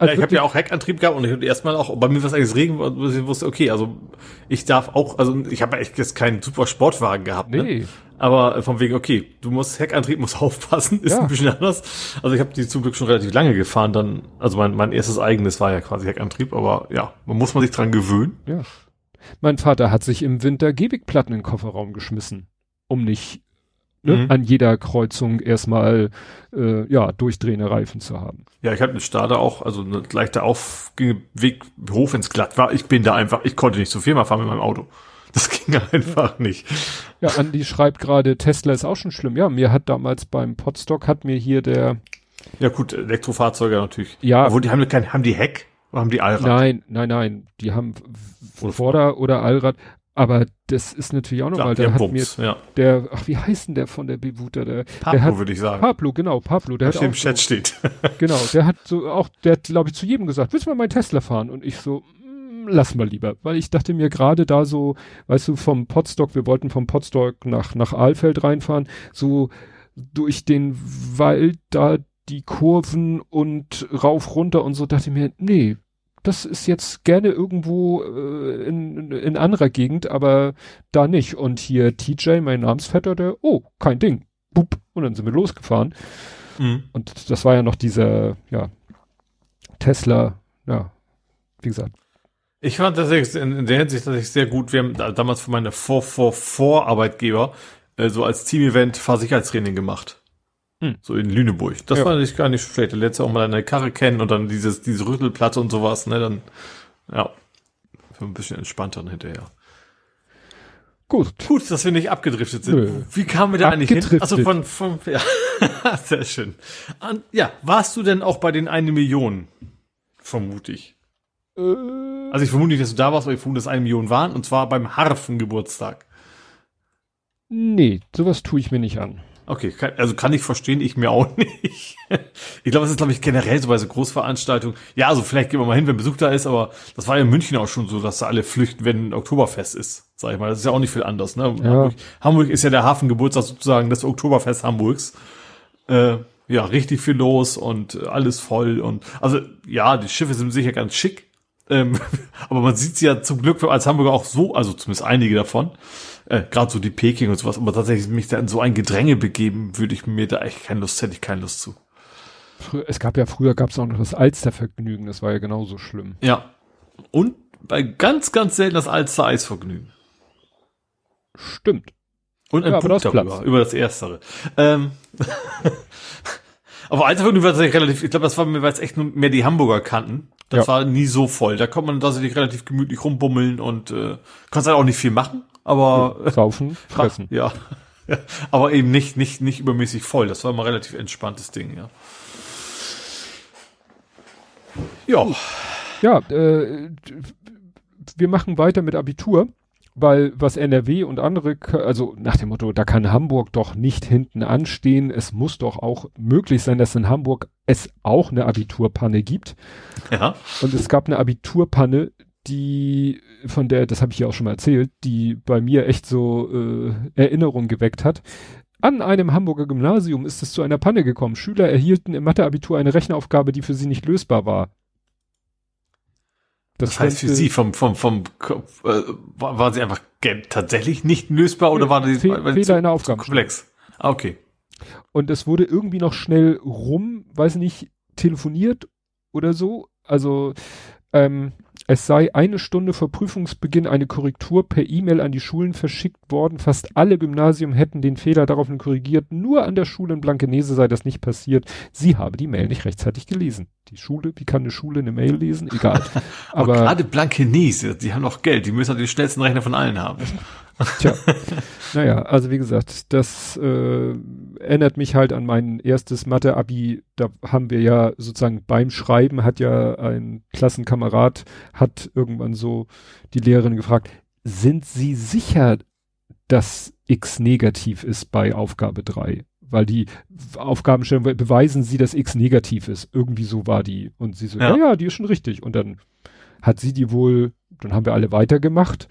Also ja, ich habe ja auch Heckantrieb gehabt und ich habe erstmal auch bei mir was eigentlich Regen, wo ich wusste, okay, also ich darf auch, also ich habe echt jetzt keinen super Sportwagen gehabt, ne? Nee. Aber von wegen, okay, du musst Heckantrieb, musst aufpassen, ist ja. ein bisschen anders. Also ich habe die zum Glück schon relativ lange gefahren, dann, also mein, mein erstes eigenes war ja quasi Heckantrieb, aber ja, man muss man sich dran gewöhnen. Ja. Mein Vater hat sich im Winter Gehwegplatten in den Kofferraum geschmissen, um nicht ne, mhm. an jeder Kreuzung erstmal äh, ja durchdrehende Reifen zu haben. Ja, ich hatte mit Stade auch, also eine leichte Aufweg hoch, wenn es glatt war. Ich bin da einfach, ich konnte nicht zur Firma fahren mit meinem Auto. Das ging einfach nicht. Ja, Andi schreibt gerade, Tesla ist auch schon schlimm. Ja, mir hat damals beim Podstock hat mir hier der Ja gut, Elektrofahrzeuge natürlich. Ja. Obwohl die haben kein, haben die Heck? Oder haben die Allrad? Nein, nein, nein. Die haben Vorder- oder Allrad. Aber das ist natürlich auch nochmal, der hat Bums, mir, ja. der, ach, wie heißt denn der von der Bewuter? Der, Pablo, würde ich sagen. Pablo, genau, Pablo. Der, der hat im Chat so, steht. genau, der hat so auch, der hat, glaube ich, zu jedem gesagt, willst du mal meinen Tesla fahren? Und ich so, mm, lass mal lieber. Weil ich dachte mir gerade da so, weißt du, vom Potstock, wir wollten vom Potstock nach, nach Aalfeld reinfahren, so durch den Wald da die Kurven und rauf runter und so, dachte ich mir, nee, das ist jetzt gerne irgendwo äh, in, in anderer Gegend, aber da nicht. Und hier TJ, mein Namensvetter, der, oh, kein Ding. Bup. Und dann sind wir losgefahren. Mhm. Und das war ja noch dieser, ja, Tesla, ja, wie gesagt. Ich fand das in der Hinsicht tatsächlich sehr gut. Wir haben damals für meine Vor-Vor-Vor-Arbeitgeber äh, so als Team-Event Fahrsicherheitstraining gemacht. Hm. So in Lüneburg. Das ja. fand ich gar nicht schlecht. Du lernst auch mal deine Karre kennen und dann dieses, diese Rüttelplatte und sowas, ne, dann, ja, für ein bisschen entspannter hinterher. Gut. Gut, dass wir nicht abgedriftet sind. Nö. Wie kamen wir da eigentlich hin? Also von, von, ja, sehr schön. Und, ja, warst du denn auch bei den eine Million? Vermute ich. Äh. Also ich vermute nicht, dass du da warst, aber ich vermute, dass eine Million waren, und zwar beim Harfengeburtstag. Nee, sowas tue ich mir nicht an. Okay, kann, also kann ich verstehen, ich mir auch nicht. ich glaube, es ist, glaube ich, generell so bei so Großveranstaltungen. Ja, also vielleicht gehen wir mal hin, wenn Besuch da ist, aber das war ja in München auch schon so, dass da alle flüchten, wenn Oktoberfest ist, sag ich mal. Das ist ja auch nicht viel anders, ne? Ja. Hamburg, Hamburg ist ja der Hafengeburtstag sozusagen des Oktoberfest Hamburgs. Äh, ja, richtig viel los und alles voll und also ja, die Schiffe sind sicher ganz schick. Ähm, aber man sieht sie ja zum Glück als Hamburger auch so, also zumindest einige davon äh, gerade so die Peking und sowas, aber tatsächlich mich da in so ein Gedränge begeben, würde ich mir da echt keine Lust, hätte ich keine Lust zu. Es gab ja früher, gab es auch noch das Alstervergnügen, das war ja genauso schlimm. Ja. Und bei ganz, ganz selten das Alster-Eisvergnügen. Stimmt. Und ein ja, Punkt darüber, Platz. über das Erstere. Ähm, aber Alstervergnügen war tatsächlich relativ, ich glaube, das war mir, weil es echt nur mehr die Hamburger kannten. Das ja. war nie so voll. Da kommt man tatsächlich relativ gemütlich rumbummeln und äh, kannst halt auch nicht viel machen aber saufen, fressen. Ja. ja. Aber eben nicht, nicht, nicht übermäßig voll. Das war immer relativ entspanntes Ding, ja. Ja. Ja, äh, wir machen weiter mit Abitur, weil was NRW und andere, also nach dem Motto, da kann Hamburg doch nicht hinten anstehen. Es muss doch auch möglich sein, dass in Hamburg es auch eine Abiturpanne gibt. Ja. Und es gab eine Abiturpanne, die, von der, das habe ich ja auch schon mal erzählt, die bei mir echt so äh, Erinnerungen geweckt hat. An einem Hamburger Gymnasium ist es zu einer Panne gekommen. Schüler erhielten im Matheabitur eine Rechenaufgabe, die für sie nicht lösbar war. Das, das heißt für Sie vom vom vom äh, war, war sie einfach tatsächlich nicht lösbar oder war die Fe Fehler zu, in der Aufgabe komplex? Ah, okay. Und es wurde irgendwie noch schnell rum, weiß nicht, telefoniert oder so. Also ähm, es sei eine Stunde vor Prüfungsbeginn eine Korrektur per E-Mail an die Schulen verschickt worden. Fast alle Gymnasien hätten den Fehler daraufhin korrigiert. Nur an der Schule in Blankenese sei das nicht passiert. Sie habe die Mail nicht rechtzeitig gelesen. Die Schule, wie kann eine Schule eine Mail lesen? Egal. Aber, gerade Blankenese, die haben noch Geld. Die müssen halt den schnellsten Rechner von allen haben. Tja, naja, also wie gesagt, das äh, erinnert mich halt an mein erstes Mathe-Abi. Da haben wir ja sozusagen beim Schreiben hat ja ein Klassenkamerad hat irgendwann so die Lehrerin gefragt, sind Sie sicher, dass X negativ ist bei Aufgabe 3? Weil die Aufgabenstellung beweisen Sie, dass X negativ ist. Irgendwie so war die. Und sie so, ja, ja, ja die ist schon richtig. Und dann hat sie die wohl, dann haben wir alle weitergemacht.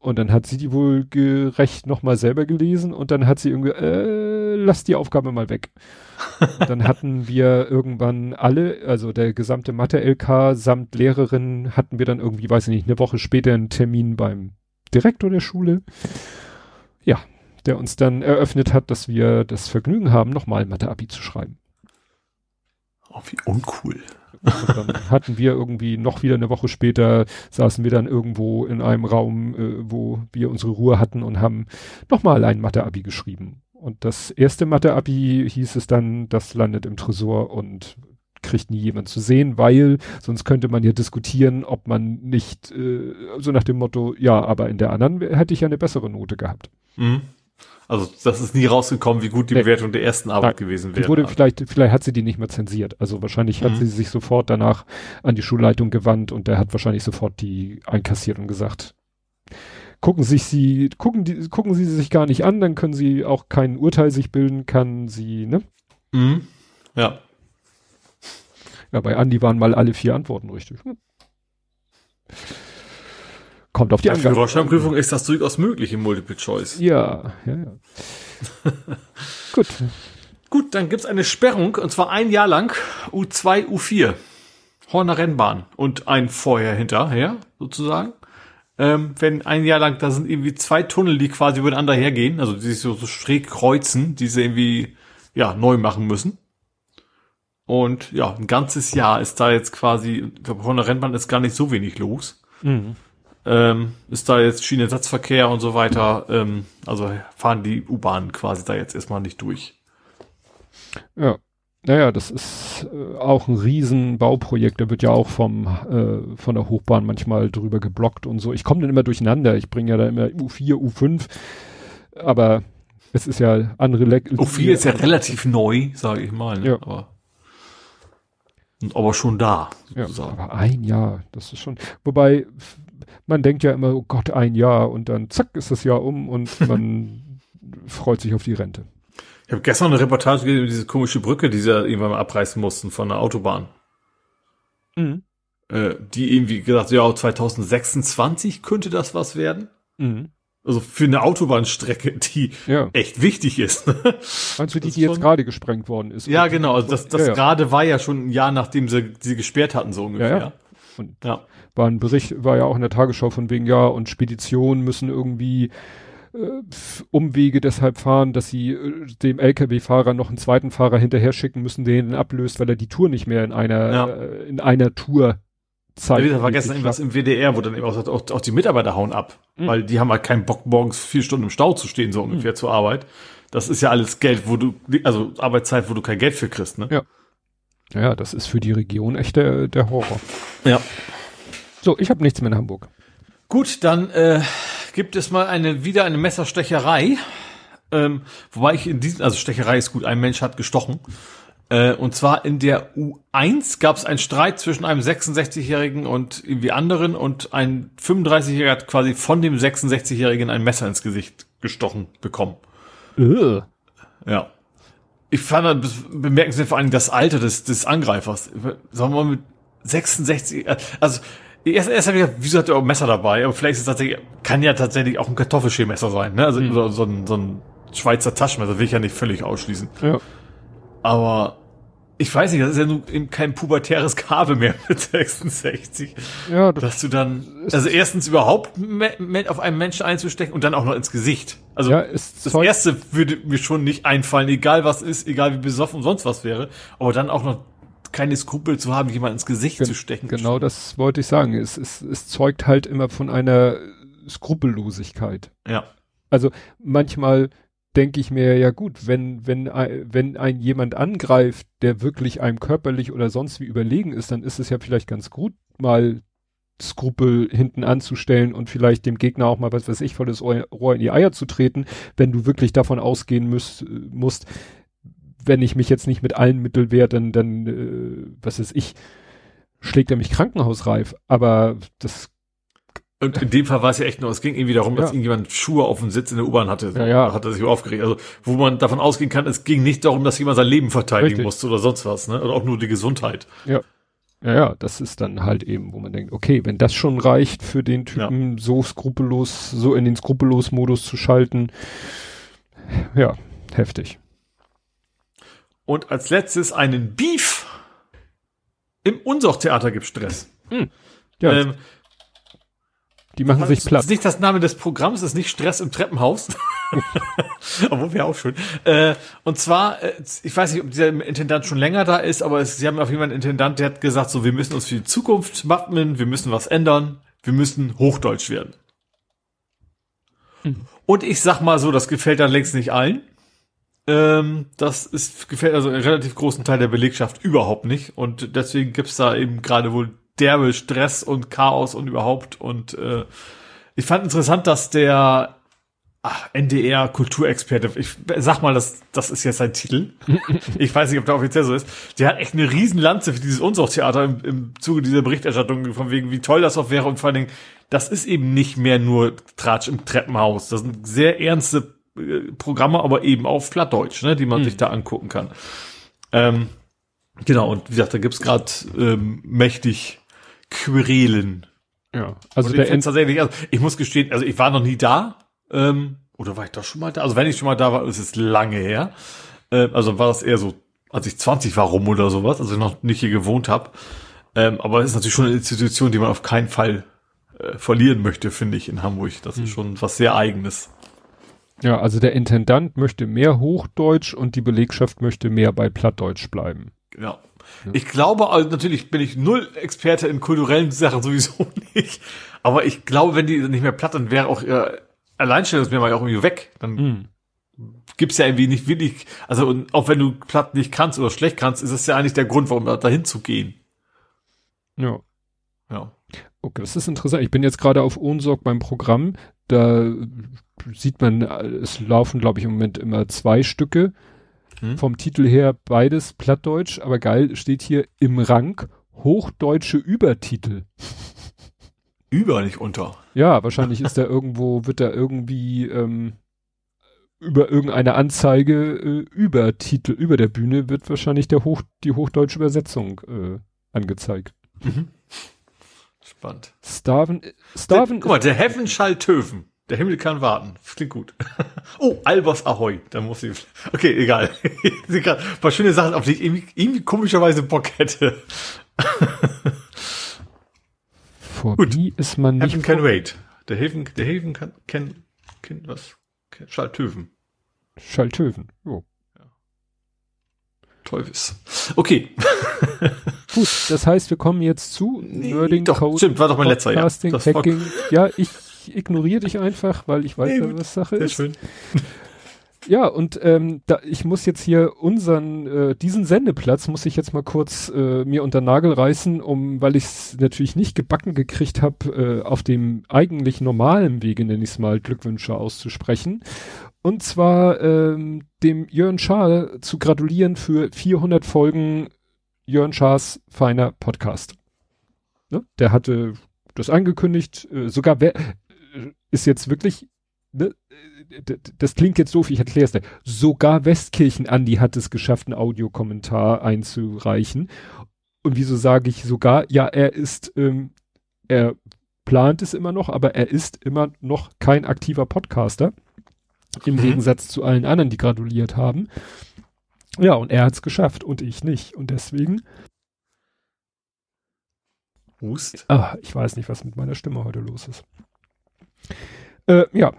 Und dann hat sie die wohl gerecht nochmal selber gelesen und dann hat sie irgendwie, äh, lass die Aufgabe mal weg. dann hatten wir irgendwann alle, also der gesamte Mathe-LK samt Lehrerin hatten wir dann irgendwie, weiß ich nicht, eine Woche später einen Termin beim Direktor der Schule. Ja, der uns dann eröffnet hat, dass wir das Vergnügen haben, nochmal Mathe-Abi zu schreiben. Oh, wie uncool. Und dann hatten wir irgendwie noch wieder eine Woche später, saßen wir dann irgendwo in einem Raum, äh, wo wir unsere Ruhe hatten und haben nochmal ein Mathe-Abi geschrieben. Und das erste Mathe-Abi hieß es dann, das landet im Tresor und kriegt nie jemand zu sehen, weil sonst könnte man ja diskutieren, ob man nicht äh, so nach dem Motto, ja, aber in der anderen hätte ich ja eine bessere Note gehabt. Mhm. Also das ist nie rausgekommen, wie gut die nee. Bewertung der ersten Arbeit Nein. gewesen wäre. Wurde vielleicht, vielleicht hat sie die nicht mehr zensiert. Also wahrscheinlich hat mhm. sie sich sofort danach an die Schulleitung gewandt und der hat wahrscheinlich sofort die einkassiert und gesagt, gucken sich sie, gucken die, gucken sie sich gar nicht an, dann können sie auch kein Urteil sich bilden, kann sie, ne? Mhm. Ja. Ja, bei Andi waren mal alle vier Antworten richtig. Hm. Kommt auf die Angabe. Führerscheinprüfung ist das durchaus möglich im Multiple Choice. Ja, ja, ja. Gut. Gut, dann gibt's eine Sperrung und zwar ein Jahr lang U2, U4. Horner Rennbahn und ein vorher hinterher sozusagen. Ähm, wenn ein Jahr lang, da sind irgendwie zwei Tunnel, die quasi übereinander hergehen, also die sich so, so schräg kreuzen, die sie irgendwie ja neu machen müssen. Und ja, ein ganzes Jahr ist da jetzt quasi, ich glaube, Horner Rennbahn ist gar nicht so wenig los. Mhm ähm, ist da jetzt Schienenersatzverkehr und so weiter. Ähm, also fahren die U-Bahnen quasi da jetzt erstmal nicht durch. Ja. Naja, das ist äh, auch ein Riesenbauprojekt. Da wird ja auch vom äh, von der Hochbahn manchmal drüber geblockt und so. Ich komme dann immer durcheinander. Ich bringe ja da immer U4, U5, aber es ist ja andere. Le U4 ist ja relativ neu, sage ich mal. Ne? Ja. Aber, aber schon da. Sozusagen. Ja, aber ein Jahr, das ist schon. Wobei man denkt ja immer, oh Gott, ein Jahr und dann zack ist das Jahr um und man freut sich auf die Rente. Ich habe gestern eine Reportage gesehen über diese komische Brücke, die sie irgendwann mal abreißen mussten von der Autobahn. Mhm. Äh, die irgendwie gesagt, ja, 2026 könnte das was werden. Mhm. Also für eine Autobahnstrecke, die ja. echt wichtig ist. Meinst du die, die jetzt gerade gesprengt worden ist? Ja, genau. Also das, das ja, ja. gerade war ja schon ein Jahr, nachdem sie sie gesperrt hatten, so ungefähr. Ja, Und ja. war ein Bericht, war ja auch in der Tagesschau von wegen, ja, und Speditionen müssen irgendwie äh, Umwege deshalb fahren, dass sie äh, dem LKW-Fahrer noch einen zweiten Fahrer hinterher schicken müssen, den ablöst, weil er die Tour nicht mehr in einer, äh, in einer Tour Zeit. Ja, war gestern irgendwas im WDR, wo dann eben auch sagt, auch, auch die Mitarbeiter hauen ab, mhm. weil die haben halt keinen Bock, morgens vier Stunden im Stau zu stehen, so ungefähr mhm. zur Arbeit. Das ist ja alles Geld, wo du, also Arbeitszeit, wo du kein Geld für kriegst, ne? Ja. Ja, das ist für die Region echt der, der Horror. Ja. So, ich habe nichts mehr in Hamburg. Gut, dann äh, gibt es mal eine wieder eine Messerstecherei. Ähm, wobei ich in diesem, also Stecherei ist gut, ein Mensch hat gestochen. Äh, und zwar in der U1 gab es einen Streit zwischen einem 66-Jährigen und irgendwie anderen und ein 35-Jähriger hat quasi von dem 66-Jährigen ein Messer ins Gesicht gestochen bekommen. Ugh. Ja. Ich fand das bemerkenswert vor allem das Alter des, des Angreifers. Sagen wir mal mit 66, äh, also erst, erst habe ich gedacht, wieso hat er auch ein Messer dabei? Aber vielleicht ist es tatsächlich, kann ja tatsächlich auch ein Kartoffelschälmesser sein, ne? Also mhm. so, so, ein, so ein Schweizer Taschenmesser will ich ja nicht völlig ausschließen. Ja. Aber ich weiß nicht, das ist ja nun eben kein pubertäres Kabel mehr mit 66. Ja, das dass du dann, also erstens überhaupt auf einen Menschen einzustecken und dann auch noch ins Gesicht. Also ja, das erste würde mir schon nicht einfallen, egal was ist, egal wie besoffen sonst was wäre, aber dann auch noch keine Skrupel zu haben, jemand ins Gesicht Gen zu stecken. Genau das wollte ich sagen. Es, es, es zeugt halt immer von einer Skrupellosigkeit. Ja. Also manchmal denke ich mir, ja gut, wenn, wenn, wenn ein jemand angreift, der wirklich einem körperlich oder sonst wie überlegen ist, dann ist es ja vielleicht ganz gut, mal Skrupel hinten anzustellen und vielleicht dem Gegner auch mal, was weiß ich, volles Rohr in die Eier zu treten, wenn du wirklich davon ausgehen müsst, musst, wenn ich mich jetzt nicht mit allen Mitteln wehre, dann, dann, äh, was weiß ich, schlägt er mich krankenhausreif. Aber das und in dem Fall war es ja echt nur, es ging irgendwie darum, dass ja. irgendjemand Schuhe auf dem Sitz in der U-Bahn hatte. Ja, ja. Hat er sich aufgeregt. Also, wo man davon ausgehen kann, es ging nicht darum, dass jemand sein Leben verteidigen Richtig. musste oder sonst was, ne? Oder auch nur die Gesundheit. Ja. Ja, ja, das ist dann halt eben, wo man denkt, okay, wenn das schon reicht für den Typen, ja. so skrupellos, so in den skrupellos Modus zu schalten, ja, heftig. Und als letztes einen Beef. Im Unsorgtheater gibt Stress. Hm. Ja. Ähm, die machen sich platt. Das ist nicht das Name des Programms, ist nicht Stress im Treppenhaus. Obwohl wäre auch schön. Äh, und zwar, äh, ich weiß nicht, ob dieser Intendant schon länger da ist, aber es, sie haben auf jeden Fall einen Intendant, der hat gesagt, so, wir müssen uns für die Zukunft wappnen, wir müssen was ändern, wir müssen Hochdeutsch werden. Mhm. Und ich sag mal so, das gefällt dann längst nicht allen. Ähm, das ist, gefällt also einen relativ großen Teil der Belegschaft überhaupt nicht. Und deswegen gibt's da eben gerade wohl derbe Stress und Chaos und überhaupt. Und äh, ich fand interessant, dass der ach, NDR Kulturexperte, ich sag mal, das, das ist jetzt sein Titel. ich weiß nicht, ob der offiziell so ist. Der hat echt eine Riesenlanze für dieses Unsorgtheater im, im Zuge dieser Berichterstattung, von wegen, wie toll das auch wäre und vor allen Dingen, das ist eben nicht mehr nur Tratsch im Treppenhaus. Das sind sehr ernste äh, Programme, aber eben auf Plattdeutsch, ne, die man hm. sich da angucken kann. Ähm, genau, und wie gesagt, da gibt's gerade ähm, mächtig Querelen. Ja, also der ich tatsächlich, also ich muss gestehen, also ich war noch nie da, ähm, oder war ich doch schon mal da? Also wenn ich schon mal da war, ist es lange her. Äh, also war das eher so, als ich 20 war rum oder sowas, also ich noch nicht hier gewohnt habe. Ähm, aber es ist natürlich schon eine Institution, die man auf keinen Fall äh, verlieren möchte, finde ich, in Hamburg. Das hm. ist schon was sehr Eigenes. Ja, also der Intendant möchte mehr Hochdeutsch und die Belegschaft möchte mehr bei Plattdeutsch bleiben. Genau. Ich glaube, also natürlich bin ich null Experte in kulturellen Sachen sowieso nicht. Aber ich glaube, wenn die nicht mehr platt, dann wäre auch ihr Alleinstellungsmerkmal auch irgendwie weg. Dann mhm. gibt's ja irgendwie nicht wirklich, also und auch wenn du platt nicht kannst oder schlecht kannst, ist das ja eigentlich der Grund, warum da dahin zu gehen. Ja. Ja. Okay, das ist interessant. Ich bin jetzt gerade auf Ohnsorg beim Programm. Da sieht man, es laufen, glaube ich, im Moment immer zwei Stücke. Hm? Vom Titel her beides Plattdeutsch, aber geil steht hier im Rang hochdeutsche Übertitel. Über, nicht unter. Ja, wahrscheinlich ist da irgendwo, wird da irgendwie ähm, über irgendeine Anzeige äh, über Titel, über der Bühne wird wahrscheinlich der Hoch, die hochdeutsche Übersetzung äh, angezeigt. Mhm. Spannend. Starven, Starven. guck mal, der Heaven töven. Der Himmel kann warten. Klingt gut. oh, Albers Ahoi. Da muss ich. Okay, egal. ein paar schöne Sachen, auf die ich irgendwie, irgendwie komischerweise Bock hätte. Vor gut. ist man nicht. Heaven can wait. Der Haven, der Haven kann, kann, kann was? Schaltöven. Schaltöven. Ja. Teufels. Okay. Gut, das heißt, wir kommen jetzt zu nee, Nerding doch, Code. Stimmt, war doch mein letzter, ja. Hacking. Ja, ich ignoriere dich einfach, weil ich weiß, nee, was Sache sehr ist. Schön. Ja, und ähm, da, ich muss jetzt hier unseren, äh, diesen Sendeplatz muss ich jetzt mal kurz äh, mir unter Nagel reißen, um, weil ich es natürlich nicht gebacken gekriegt habe, äh, auf dem eigentlich normalen Wege, nenne ich es mal, Glückwünsche auszusprechen. Und zwar ähm, dem Jörn Schaar zu gratulieren für 400 Folgen Jörn Schaas feiner Podcast. Ne? Der hatte das angekündigt, äh, sogar wer, ist jetzt wirklich ne, das klingt jetzt doof, ich erkläre es dir. Sogar Westkirchen Andi hat es geschafft, einen Audiokommentar einzureichen. Und wieso sage ich sogar? Ja, er ist, ähm, er plant es immer noch, aber er ist immer noch kein aktiver Podcaster. Im mhm. Gegensatz zu allen anderen, die gratuliert haben. Ja, und er hat es geschafft und ich nicht. Und deswegen. Hust? Ah, ich weiß nicht, was mit meiner Stimme heute los ist. Äh, ja,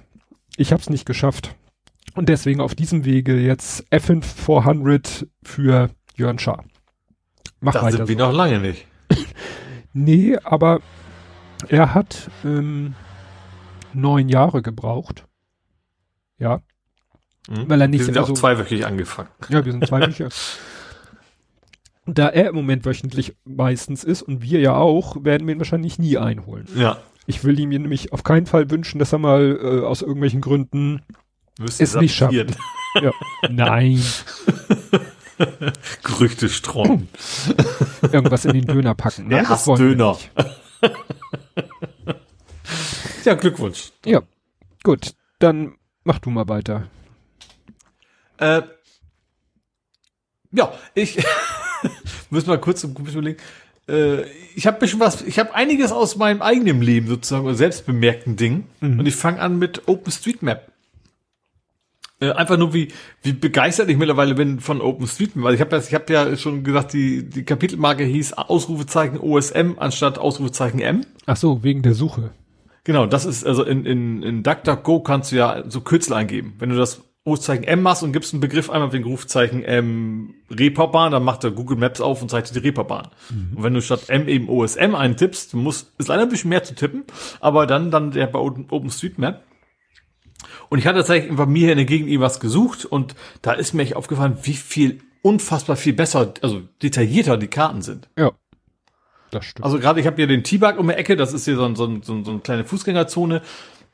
ich habe es nicht geschafft. Und deswegen auf diesem Wege jetzt F5 400 für Jörn Schaar. Mach da weiter sind wir so. noch lange nicht. nee, aber er hat ähm, neun Jahre gebraucht. Ja. Mhm. Weil er nicht wir sind ja auch so, zweiwöchig angefangen. Ja, wir sind zweiwöchig. da er im Moment wöchentlich meistens ist und wir ja auch, werden wir ihn wahrscheinlich nie einholen. Ja. Ich will ihm nämlich auf keinen Fall wünschen, dass er mal äh, aus irgendwelchen Gründen Müsste es nicht schafft. ja. Nein. Gerüchte streuen. Irgendwas in den Döner packen. Nein, das Döner. ja, Glückwunsch. Ja, gut. Dann mach du mal weiter. Äh, ja, ich muss mal kurz überlegen äh, ich habe bisschen was, ich habe einiges aus meinem eigenen Leben sozusagen, oder selbstbemerkten Ding. Mhm. Und ich fange an mit OpenStreetMap. Äh, einfach nur wie wie begeistert ich mittlerweile bin von OpenStreetMap. Also ich habe ich habe ja schon gesagt, die die Kapitelmarke hieß Ausrufezeichen OSM anstatt Ausrufezeichen M. Ach so, wegen der Suche. Genau, das ist also in in in DuckDuckGo kannst du ja so Kürzel eingeben. Wenn du das Rufzeichen M machst und gibst einen Begriff einmal wegen Rufzeichen M Reeperbahn, dann macht er Google Maps auf und zeigt dir die Reeperbahn. Mhm. Und wenn du statt M eben OSM eintippst, muss, ist leider ein bisschen mehr zu tippen, aber dann, dann der bei OpenStreetMap. Und ich hatte tatsächlich bei mir hier in der Gegend was gesucht und da ist mir echt aufgefallen, wie viel unfassbar viel besser, also detaillierter die Karten sind. Ja. Das stimmt. Also gerade ich habe hier den T-Bug um die Ecke, das ist hier so, so, so, so eine kleine Fußgängerzone,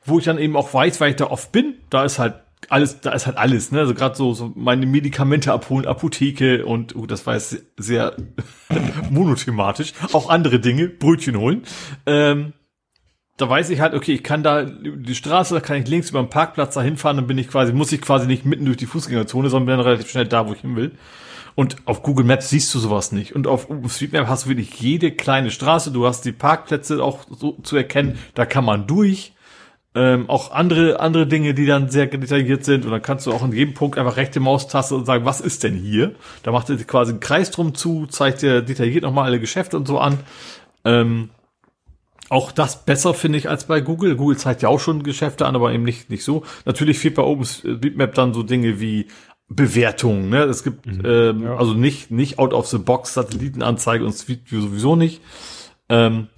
wo ich dann eben auch weiß, weil ich da oft bin. Da ist halt alles, da ist halt alles, ne? Also gerade so, so meine Medikamente abholen, Apotheke und uh, das war jetzt sehr monothematisch. Auch andere Dinge, Brötchen holen. Ähm, da weiß ich halt, okay, ich kann da die Straße, da kann ich links über den Parkplatz da hinfahren, dann bin ich quasi, muss ich quasi nicht mitten durch die Fußgängerzone, sondern bin dann relativ schnell da, wo ich hin will. Und auf Google Maps siehst du sowas nicht. Und auf OpenStreetMap hast du wirklich jede kleine Straße, du hast die Parkplätze auch so zu erkennen, da kann man durch ähm, auch andere, andere Dinge, die dann sehr detailliert sind. Und dann kannst du auch in jedem Punkt einfach rechte Maustaste und sagen, was ist denn hier? Da macht er quasi einen Kreis drum zu, zeigt dir detailliert nochmal alle Geschäfte und so an. Ähm, auch das besser finde ich als bei Google. Google zeigt ja auch schon Geschäfte an, aber eben nicht, nicht so. Natürlich fehlt bei OpenStreetMap dann so Dinge wie Bewertungen. Ne? Es gibt mhm, ähm, ja. also nicht nicht out of the box Satellitenanzeige und Street View sowieso nicht. Ähm,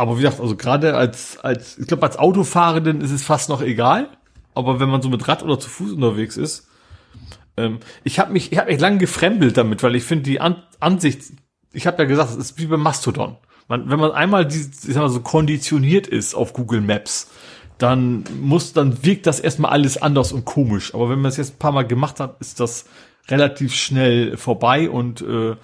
aber wie gesagt, also gerade als, als, ich glaube, als Autofahrenden ist es fast noch egal. Aber wenn man so mit Rad oder zu Fuß unterwegs ist, ähm, ich habe mich, ich habe mich lange gefremdelt damit, weil ich finde die An Ansicht, ich habe ja gesagt, es ist wie beim Mastodon. Man, wenn man einmal die, ich sag mal, so konditioniert ist auf Google Maps, dann muss, dann wirkt das erstmal alles anders und komisch. Aber wenn man es jetzt ein paar Mal gemacht hat, ist das relativ schnell vorbei und äh,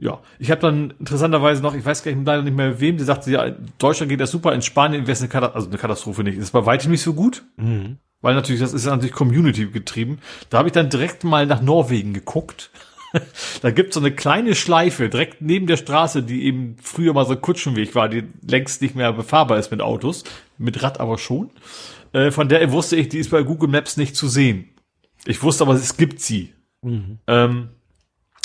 ja, ich habe dann interessanterweise noch, ich weiß gar nicht, leider nicht mehr wem, der sagte, ja, Deutschland geht das super, in Spanien wäre es eine, Katastrophe, also eine Katastrophe nicht. Ist bei weitem nicht so gut. Mhm. Weil natürlich, das ist ja natürlich Community getrieben. Da habe ich dann direkt mal nach Norwegen geguckt. da gibt's so eine kleine Schleife direkt neben der Straße, die eben früher mal so Kutschenweg war, die längst nicht mehr befahrbar ist mit Autos, mit Rad aber schon. Äh, von der wusste ich, die ist bei Google Maps nicht zu sehen. Ich wusste aber, es gibt sie. Mhm. Ähm,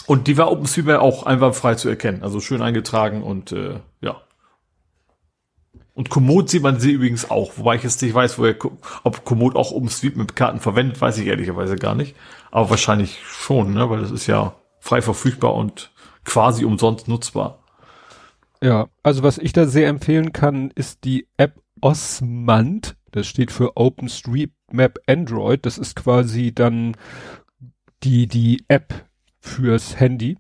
und die war OpenStreetMap auch einfach frei zu erkennen. Also schön eingetragen und äh, ja. Und Komoot sieht man sie übrigens auch, wobei ich jetzt nicht weiß, woher, ob Komoot auch OpenStreetMap-Karten verwendet, weiß ich ehrlicherweise gar nicht. Aber wahrscheinlich schon, ne? weil das ist ja frei verfügbar und quasi umsonst nutzbar. Ja, also was ich da sehr empfehlen kann, ist die App Osmand. Das steht für OpenStreetMap Android. Das ist quasi dann die, die App fürs Handy,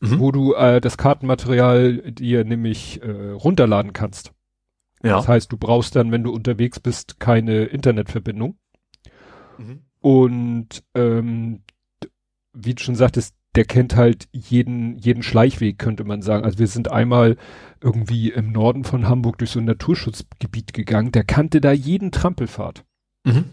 mhm. wo du äh, das Kartenmaterial dir nämlich äh, runterladen kannst. Ja. Das heißt, du brauchst dann, wenn du unterwegs bist, keine Internetverbindung. Mhm. Und ähm, wie du schon sagtest, der kennt halt jeden, jeden Schleichweg, könnte man sagen. Also wir sind einmal irgendwie im Norden von Hamburg durch so ein Naturschutzgebiet gegangen, der kannte da jeden Trampelpfad. Mhm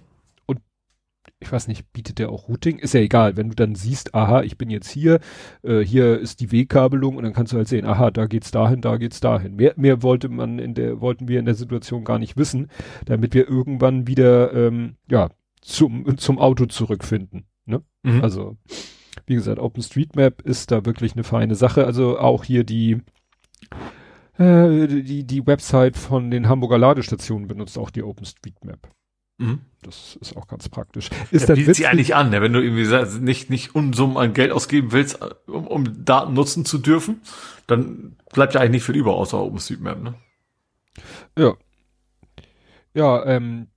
ich weiß nicht, bietet der auch Routing? Ist ja egal, wenn du dann siehst, aha, ich bin jetzt hier, äh, hier ist die Wegkabelung und dann kannst du halt sehen, aha, da geht's dahin, da geht's dahin. Mehr, mehr wollte man in der, wollten wir in der Situation gar nicht wissen, damit wir irgendwann wieder, ähm, ja, zum, zum Auto zurückfinden. Ne? Mhm. Also, wie gesagt, OpenStreetMap ist da wirklich eine feine Sache. Also auch hier die, äh, die, die Website von den Hamburger Ladestationen benutzt auch die OpenStreetMap. Mhm. Das ist auch ganz praktisch. Ist ja, bietet sie eigentlich an, ne? wenn du irgendwie nicht, nicht Unsummen an Geld ausgeben willst, um, um Daten nutzen zu dürfen, dann bleibt ja eigentlich nicht viel über, außer OpenStreetMap, ne? Ja. Ja, ähm,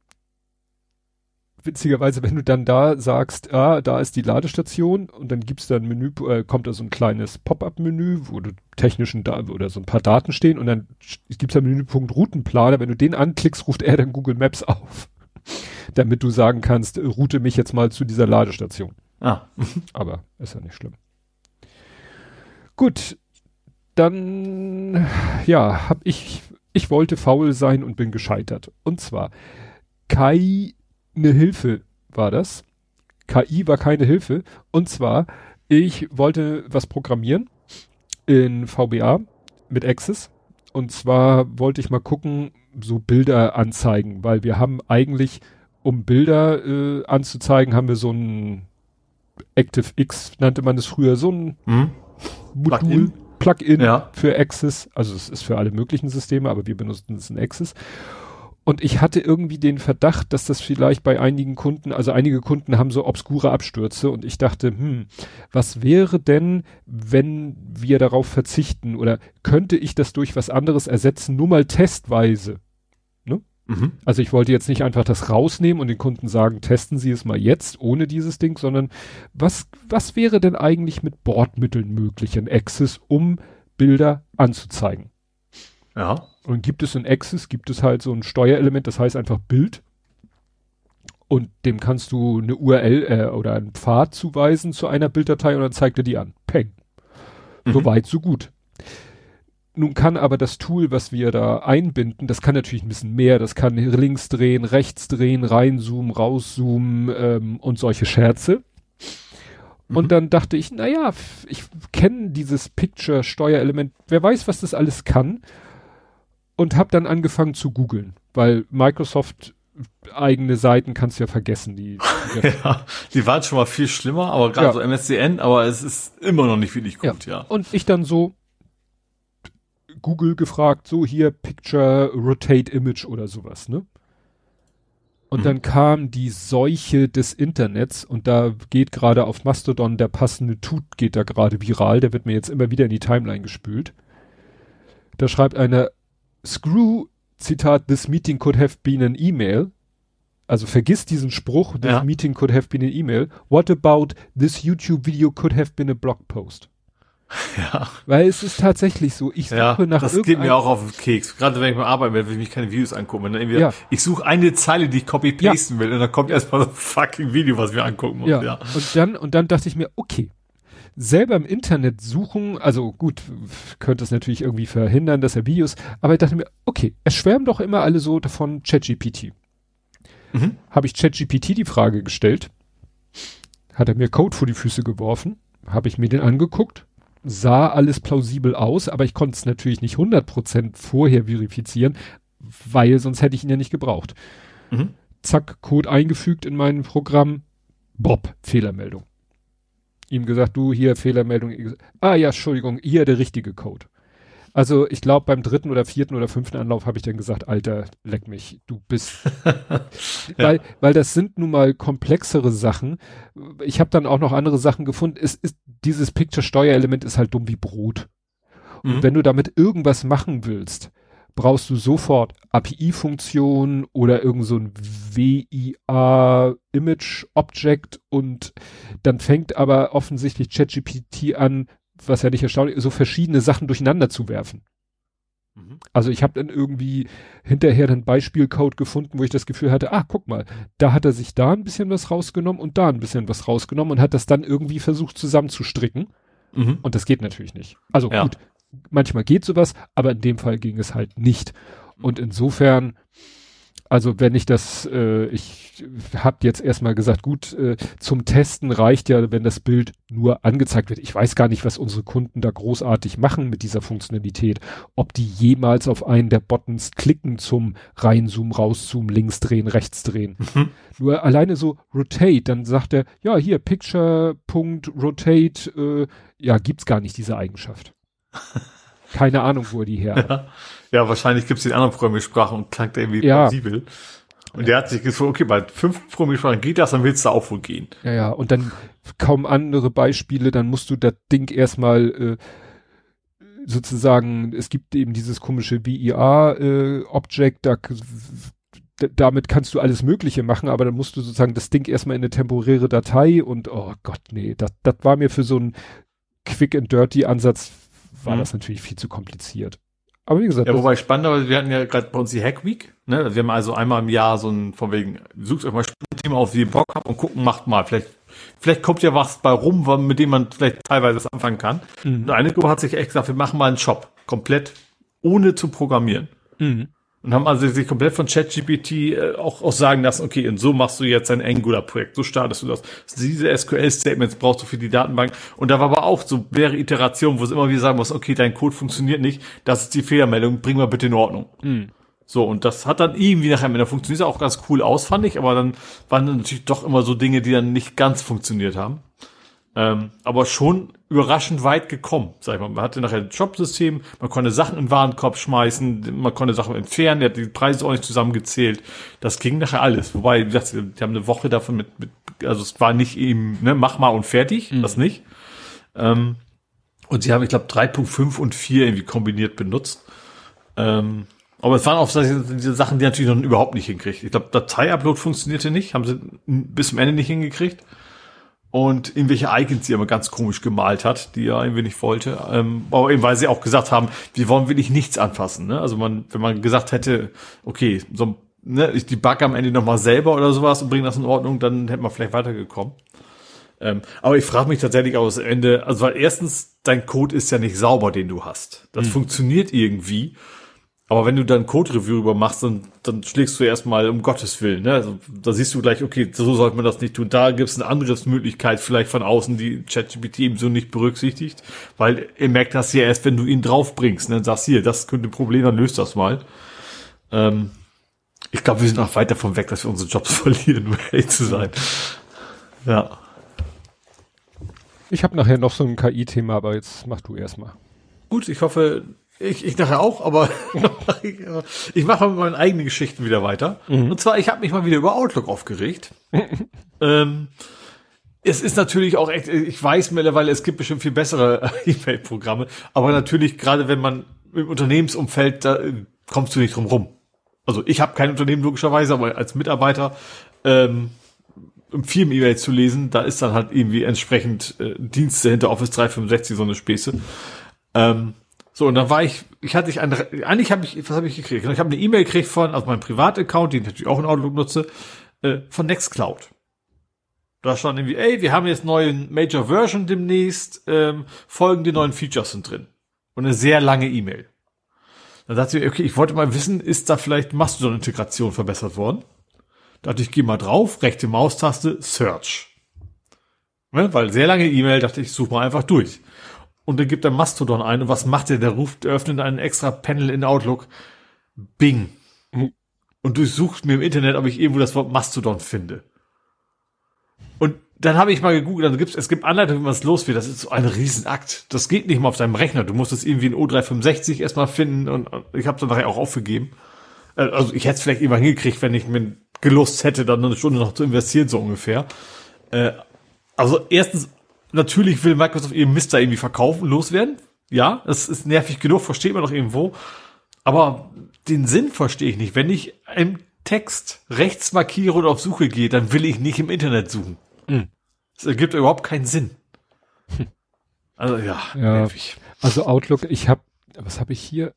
witzigerweise, wenn du dann da sagst, ah, da ist die Ladestation und dann gibt's da ein Menü, äh, kommt da so ein kleines Pop-up-Menü, wo du technischen da oder so ein paar Daten stehen und dann gibt's da Menüpunkt Routenplaner. Wenn du den anklickst, ruft er dann Google Maps auf damit du sagen kannst, route mich jetzt mal zu dieser Ladestation. Ah. Aber ist ja nicht schlimm. Gut, dann ja, hab ich ich wollte faul sein und bin gescheitert. Und zwar KI eine Hilfe war das. KI war keine Hilfe. Und zwar ich wollte was programmieren in VBA mit Access. Und zwar wollte ich mal gucken, so Bilder anzeigen, weil wir haben eigentlich um Bilder äh, anzuzeigen, haben wir so ein ActiveX, nannte man es früher, so ein hm? Modul, Plugin ja. für Access. Also es ist für alle möglichen Systeme, aber wir benutzen es in Access. Und ich hatte irgendwie den Verdacht, dass das vielleicht bei einigen Kunden, also einige Kunden haben so obskure Abstürze und ich dachte, hm, was wäre denn, wenn wir darauf verzichten oder könnte ich das durch was anderes ersetzen, nur mal testweise? Mhm. Also ich wollte jetzt nicht einfach das rausnehmen und den Kunden sagen, testen Sie es mal jetzt ohne dieses Ding, sondern was, was wäre denn eigentlich mit Bordmitteln möglich in Access, um Bilder anzuzeigen? Ja. Und gibt es in Access, gibt es halt so ein Steuerelement, das heißt einfach Bild. Und dem kannst du eine URL äh, oder einen Pfad zuweisen zu einer Bilddatei und dann zeigt er die an. Peng. Mhm. So weit, so gut. Nun kann aber das Tool, was wir da einbinden, das kann natürlich ein bisschen mehr. Das kann links drehen, rechts drehen, reinzoomen, rauszoomen ähm, und solche Scherze. Mhm. Und dann dachte ich, naja, ich kenne dieses Picture-Steuerelement. Wer weiß, was das alles kann. Und habe dann angefangen zu googeln, weil Microsoft eigene Seiten kannst du ja vergessen. Die, die ja, die waren schon mal viel schlimmer, aber gerade ja. so MSCN, aber es ist immer noch nicht wirklich gut, ja. ja. Und ich dann so, Google gefragt, so hier Picture Rotate Image oder sowas, ne? Und mhm. dann kam die Seuche des Internets und da geht gerade auf Mastodon der passende Tut geht da gerade viral, der wird mir jetzt immer wieder in die Timeline gespült. Da schreibt einer Screw Zitat this meeting could have been an email. Also vergiss diesen Spruch, this ja. meeting could have been an email. What about this YouTube video could have been a blog post? Ja. Weil es ist tatsächlich so, ich suche ja, nach Das geht mir auch auf den Keks. Gerade wenn ich mal arbeiten will, will ich mich keine Videos angucken. Wenn ja. Ich suche eine Zeile, die ich copy-pasten ja. will und dann kommt erstmal so ein fucking Video, was wir angucken muss. Ja. ja. Und dann, und dann dachte ich mir, okay, selber im Internet suchen, also gut, könnte es natürlich irgendwie verhindern, dass er Videos, aber ich dachte mir, okay, es schwärmen doch immer alle so davon ChatGPT. Mhm. Habe ich ChatGPT die Frage gestellt, hat er mir Code vor die Füße geworfen, habe ich mir den angeguckt, sah alles plausibel aus, aber ich konnte es natürlich nicht 100% vorher verifizieren, weil sonst hätte ich ihn ja nicht gebraucht. Mhm. Zack, Code eingefügt in mein Programm, Bob, Fehlermeldung. Ihm gesagt, du hier Fehlermeldung. Ah ja, Entschuldigung, hier der richtige Code. Also ich glaube beim dritten oder vierten oder fünften Anlauf habe ich dann gesagt, Alter, leck mich, du bist, ja. weil weil das sind nun mal komplexere Sachen. Ich habe dann auch noch andere Sachen gefunden. Es ist dieses Picture-Steuerelement ist halt dumm wie Brot. Und mhm. wenn du damit irgendwas machen willst, brauchst du sofort API-Funktionen oder irgend so ein WIA-Image-Object und dann fängt aber offensichtlich ChatGPT an, was ja nicht erstaunlich ist, so verschiedene Sachen durcheinander zu werfen. Mhm. Also ich habe dann irgendwie hinterher einen Beispielcode gefunden, wo ich das Gefühl hatte, ah, guck mal, da hat er sich da ein bisschen was rausgenommen und da ein bisschen was rausgenommen und hat das dann irgendwie versucht zusammenzustricken. Mhm. Und das geht natürlich nicht. Also ja. gut, manchmal geht sowas, aber in dem Fall ging es halt nicht. Und insofern, also wenn ich das, äh, ich habe jetzt erstmal gesagt, gut, äh, zum Testen reicht ja, wenn das Bild nur angezeigt wird. Ich weiß gar nicht, was unsere Kunden da großartig machen mit dieser Funktionalität. Ob die jemals auf einen der Buttons klicken zum Reinzoomen, Rauszoomen, links drehen, rechts drehen. Mhm. Nur alleine so Rotate, dann sagt er, ja, hier Picture.rotate, äh, ja, gibt's gar nicht diese Eigenschaft. Keine Ahnung, wo die her. Ja, ja wahrscheinlich gibt es die anderen Programmiersprachen und klangt irgendwie ja. plausibel. Und der hat sich gefragt, okay, bei fünf Programmiersprachen geht das, dann willst du auch wohl gehen. Ja, ja, und dann kaum andere Beispiele, dann musst du das Ding erstmal äh, sozusagen, es gibt eben dieses komische VIA-Object, äh, da damit kannst du alles Mögliche machen, aber dann musst du sozusagen das Ding erstmal in eine temporäre Datei und oh Gott, nee, das, das war mir für so einen Quick and Dirty Ansatz war mhm. das natürlich viel zu kompliziert. Aber wie gesagt. Ja, wobei spannend, aber wir hatten ja gerade bei uns die Hack Week, ne? Wir haben also einmal im Jahr so ein, von wegen, sucht euch mal ein Thema auf, wie ihr Bock habt und gucken, macht mal. Vielleicht, vielleicht kommt ja was bei rum, mit dem man vielleicht teilweise was anfangen kann. Mhm. Und eine Gruppe hat sich echt gesagt, wir machen mal einen Shop. Komplett ohne zu programmieren. Mhm und haben also sich komplett von ChatGPT äh, auch, auch sagen lassen, okay, und so machst du jetzt ein Angular-Projekt, so startest du das. Diese SQL-Statements brauchst du für die Datenbank. Und da war aber auch so mehrere Iterationen, wo es immer wieder sagen muss, okay, dein Code funktioniert nicht, das ist die Fehlermeldung, bring mal bitte in Ordnung. Mhm. So, und das hat dann irgendwie nachher mit der funktioniert auch ganz cool aus, fand ich, aber dann waren dann natürlich doch immer so Dinge, die dann nicht ganz funktioniert haben. Ähm, aber schon überraschend weit gekommen, sag ich mal. Man hatte nachher ein Jobsystem, man konnte Sachen in den Warenkorb schmeißen, man konnte Sachen entfernen, der hat die Preise auch nicht zusammengezählt. Das ging nachher alles. Wobei, wie gesagt, die haben eine Woche davon mit, mit also es war nicht eben, ne, mach mal und fertig, mhm. das nicht. Ähm, und sie haben, ich glaube, 3.5 und 4 irgendwie kombiniert benutzt. Ähm, aber es waren auch diese Sachen, die natürlich noch überhaupt nicht hinkriegt. Ich glaube, Datei-Upload funktionierte nicht, haben sie bis zum Ende nicht hingekriegt und irgendwelche Icons, die er immer ganz komisch gemalt hat, die er irgendwie nicht wollte. Ähm, aber eben, weil sie auch gesagt haben, wir wollen wirklich nichts anfassen. Ne? Also man, wenn man gesagt hätte, okay, so ne, ich die Bug am Ende nochmal selber oder sowas und bringe das in Ordnung, dann hätte man vielleicht weitergekommen. Ähm, aber ich frage mich tatsächlich aus Ende, also weil erstens, dein Code ist ja nicht sauber, den du hast. Das hm. funktioniert irgendwie. Aber wenn du dann Code-Review über machst, dann, dann schlägst du erstmal um Gottes Willen. Ne? Also, da siehst du gleich, okay, so sollte man das nicht tun. Da gibt es eine andere Möglichkeit, vielleicht von außen, die ChatGPT eben so nicht berücksichtigt. Weil er merkt das ja erst, wenn du ihn draufbringst. Ne? Dann sagst hier, das könnte ein Problem, dann löst das mal. Ähm, ich glaube, wir sind noch weit davon weg, dass wir unsere Jobs verlieren, um ehrlich zu sein. Ja. Ich habe nachher noch so ein KI-Thema, aber jetzt mach du erstmal. Gut, ich hoffe, ich, ich nachher auch, aber ich mache mit meinen eigenen Geschichten wieder weiter. Mhm. Und zwar, ich habe mich mal wieder über Outlook aufgeregt. ähm, es ist natürlich auch echt, ich weiß mittlerweile, es gibt bestimmt viel bessere E-Mail-Programme, aber natürlich, gerade wenn man im Unternehmensumfeld, da kommst du nicht drum rum. Also ich habe kein Unternehmen logischerweise, aber als Mitarbeiter ähm, um Firmen-E-Mail zu lesen, da ist dann halt irgendwie entsprechend äh, Dienste hinter Office 365 so eine Späße. Ähm, so, und dann war ich, ich hatte ich eine, eigentlich habe ich, was habe ich gekriegt? Ich habe eine E-Mail gekriegt von, aus meinem Privataccount, den ich natürlich auch in Outlook nutze, äh, von Nextcloud. Da stand irgendwie, ey, wir haben jetzt neuen Major Version demnächst, ähm, folgende neuen Features sind drin. Und eine sehr lange E-Mail. Dann dachte ich, okay, ich wollte mal wissen, ist da vielleicht Mastodon-Integration verbessert worden? Dachte ich, geh mal drauf, rechte Maustaste, Search. Ne? Weil sehr lange E-Mail, dachte ich, such mal einfach durch. Und dann gibt er Mastodon ein und was macht er? Der ruft, öffnet einen extra Panel in Outlook. Bing. Und durchsucht mir im Internet, ob ich irgendwo das Wort Mastodon finde. Und dann habe ich mal gegoogelt, also gibt's, es gibt Anleitungen, wie man es los wird. Das ist so ein Riesenakt. Das geht nicht mal auf deinem Rechner. Du musst es irgendwie in O365 erstmal finden und ich habe es dann nachher auch aufgegeben. Äh, also ich hätte es vielleicht immer hingekriegt, wenn ich mir gelust hätte, dann eine Stunde noch zu investieren, so ungefähr. Äh, also erstens, natürlich will Microsoft ihren Mist da irgendwie verkaufen, loswerden. Ja, das ist nervig genug, versteht man doch irgendwo. Aber den Sinn verstehe ich nicht. Wenn ich im Text rechts markiere und auf Suche gehe, dann will ich nicht im Internet suchen. Mhm. Das ergibt überhaupt keinen Sinn. Also ja, ja nervig. Also Outlook, ich habe, was habe ich hier?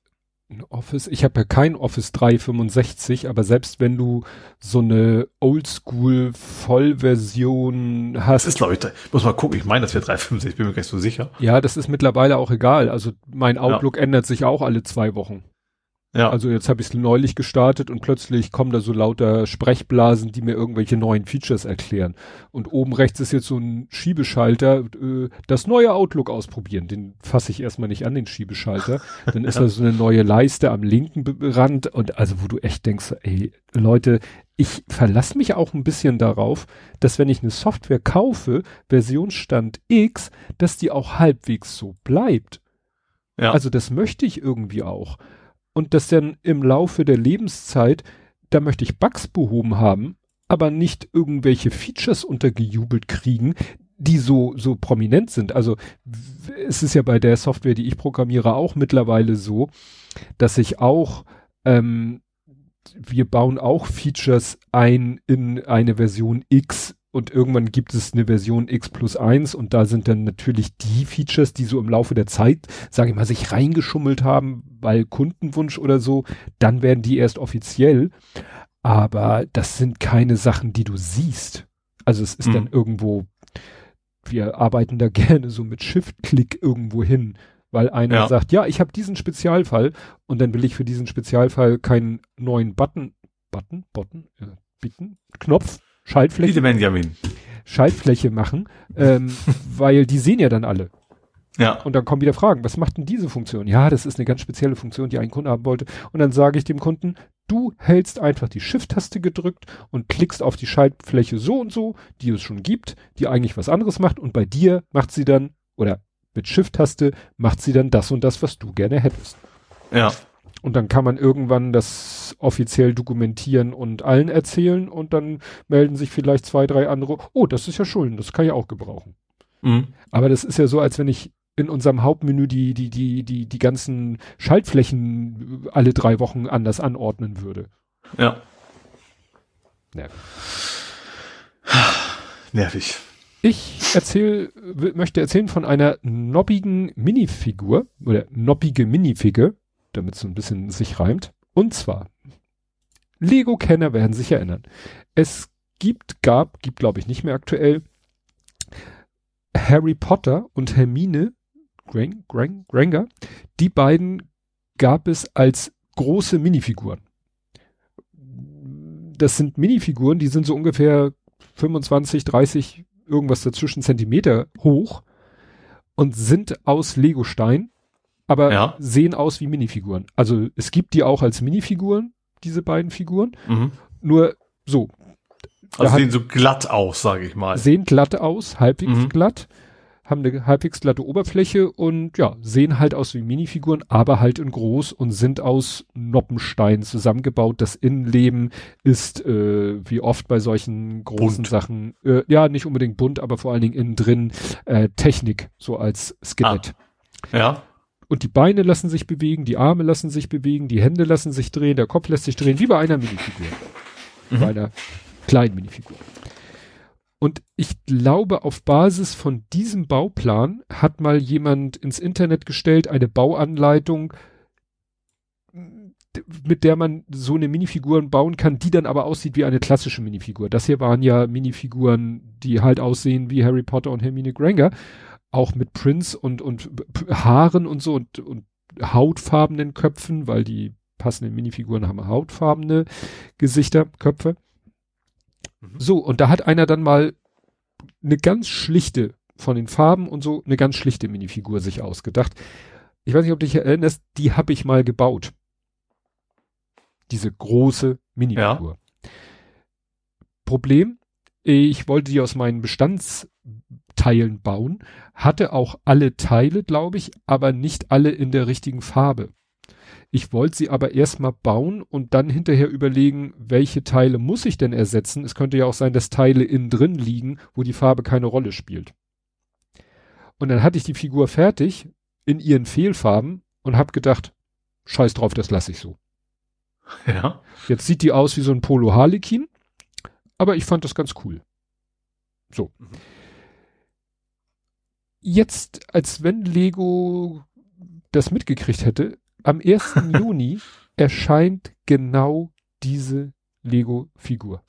Ein Office, ich habe ja kein Office 365, aber selbst wenn du so eine Oldschool Vollversion hast. Das ist, glaube ich, muss mal gucken, ich meine, das wäre 365, bin mir gar nicht so sicher. Ja, das ist mittlerweile auch egal. Also mein Outlook ja. ändert sich auch alle zwei Wochen. Ja. Also jetzt habe ich es neulich gestartet und plötzlich kommen da so lauter Sprechblasen, die mir irgendwelche neuen Features erklären. Und oben rechts ist jetzt so ein Schiebeschalter, äh, das neue Outlook ausprobieren. Den fasse ich erstmal nicht an, den Schiebeschalter. Dann ist da so eine neue Leiste am linken Rand und also wo du echt denkst, ey, Leute, ich verlasse mich auch ein bisschen darauf, dass wenn ich eine Software kaufe, Versionsstand X, dass die auch halbwegs so bleibt. Ja. Also das möchte ich irgendwie auch und das dann im Laufe der Lebenszeit, da möchte ich Bugs behoben haben, aber nicht irgendwelche Features untergejubelt kriegen, die so, so prominent sind. Also es ist ja bei der Software, die ich programmiere, auch mittlerweile so, dass ich auch, ähm, wir bauen auch Features ein in eine Version X und irgendwann gibt es eine Version X plus eins und da sind dann natürlich die Features, die so im Laufe der Zeit, sage ich mal, sich reingeschummelt haben, weil Kundenwunsch oder so, dann werden die erst offiziell. Aber das sind keine Sachen, die du siehst. Also es ist mhm. dann irgendwo, wir arbeiten da gerne so mit Shift-Klick irgendwo hin, weil einer ja. sagt, ja, ich habe diesen Spezialfall und dann will ich für diesen Spezialfall keinen neuen Button, Button, Button, ja, Bitten, Knopf Schaltfläche. Benjamin. Schaltfläche machen, ähm, weil die sehen ja dann alle. Ja. Und dann kommen wieder Fragen, was macht denn diese Funktion? Ja, das ist eine ganz spezielle Funktion, die ein Kunde haben wollte. Und dann sage ich dem Kunden, du hältst einfach die Shift-Taste gedrückt und klickst auf die Schaltfläche so und so, die es schon gibt, die eigentlich was anderes macht. Und bei dir macht sie dann, oder mit Shift-Taste macht sie dann das und das, was du gerne hättest. Ja. Und dann kann man irgendwann das offiziell dokumentieren und allen erzählen und dann melden sich vielleicht zwei, drei andere, oh, das ist ja Schulden, das kann ich auch gebrauchen. Mhm. Aber das ist ja so, als wenn ich in unserem Hauptmenü die, die, die, die, die ganzen Schaltflächen alle drei Wochen anders anordnen würde. Ja. Nervig. Nervig. Ich erzähl, möchte erzählen von einer nobbigen Minifigur oder nobbige Minifigur damit es so ein bisschen sich reimt. Und zwar, Lego-Kenner werden sich erinnern. Es gibt, gab, gibt glaube ich nicht mehr aktuell, Harry Potter und Hermine Grang, Grang, Granger. Die beiden gab es als große Minifiguren. Das sind Minifiguren, die sind so ungefähr 25, 30, irgendwas dazwischen Zentimeter hoch und sind aus Legostein aber ja. sehen aus wie Minifiguren. Also es gibt die auch als Minifiguren, diese beiden Figuren. Mhm. Nur so. Also sehen so glatt aus, sage ich mal. Sehen glatt aus, halbwegs mhm. glatt, haben eine halbwegs glatte Oberfläche und ja, sehen halt aus wie Minifiguren, aber halt in groß und sind aus Noppenstein zusammengebaut. Das Innenleben ist, äh, wie oft bei solchen großen bunt. Sachen, äh, ja, nicht unbedingt bunt, aber vor allen Dingen innen drin äh, Technik, so als Skelett. Ah. Ja. Und die Beine lassen sich bewegen, die Arme lassen sich bewegen, die Hände lassen sich drehen, der Kopf lässt sich drehen, wie bei einer Minifigur. Mhm. Bei einer kleinen Minifigur. Und ich glaube, auf Basis von diesem Bauplan hat mal jemand ins Internet gestellt, eine Bauanleitung, mit der man so eine Minifiguren bauen kann, die dann aber aussieht wie eine klassische Minifigur. Das hier waren ja Minifiguren, die halt aussehen wie Harry Potter und Hermine Granger auch mit Prints und, und Haaren und so und, und hautfarbenen Köpfen, weil die passenden Minifiguren haben hautfarbene Gesichter, Köpfe. Mhm. So, und da hat einer dann mal eine ganz schlichte, von den Farben und so, eine ganz schlichte Minifigur sich ausgedacht. Ich weiß nicht, ob du dich erinnerst, die habe ich mal gebaut. Diese große Minifigur. Ja. Problem, ich wollte die aus meinen Bestandsteilen bauen, hatte auch alle Teile, glaube ich, aber nicht alle in der richtigen Farbe. Ich wollte sie aber erstmal bauen und dann hinterher überlegen, welche Teile muss ich denn ersetzen. Es könnte ja auch sein, dass Teile innen drin liegen, wo die Farbe keine Rolle spielt. Und dann hatte ich die Figur fertig in ihren Fehlfarben und habe gedacht, scheiß drauf, das lasse ich so. Ja. Jetzt sieht die aus wie so ein Polo Harlequin, aber ich fand das ganz cool. So. Mhm. Jetzt, als wenn Lego das mitgekriegt hätte, am 1. Juni erscheint genau diese Lego-Figur.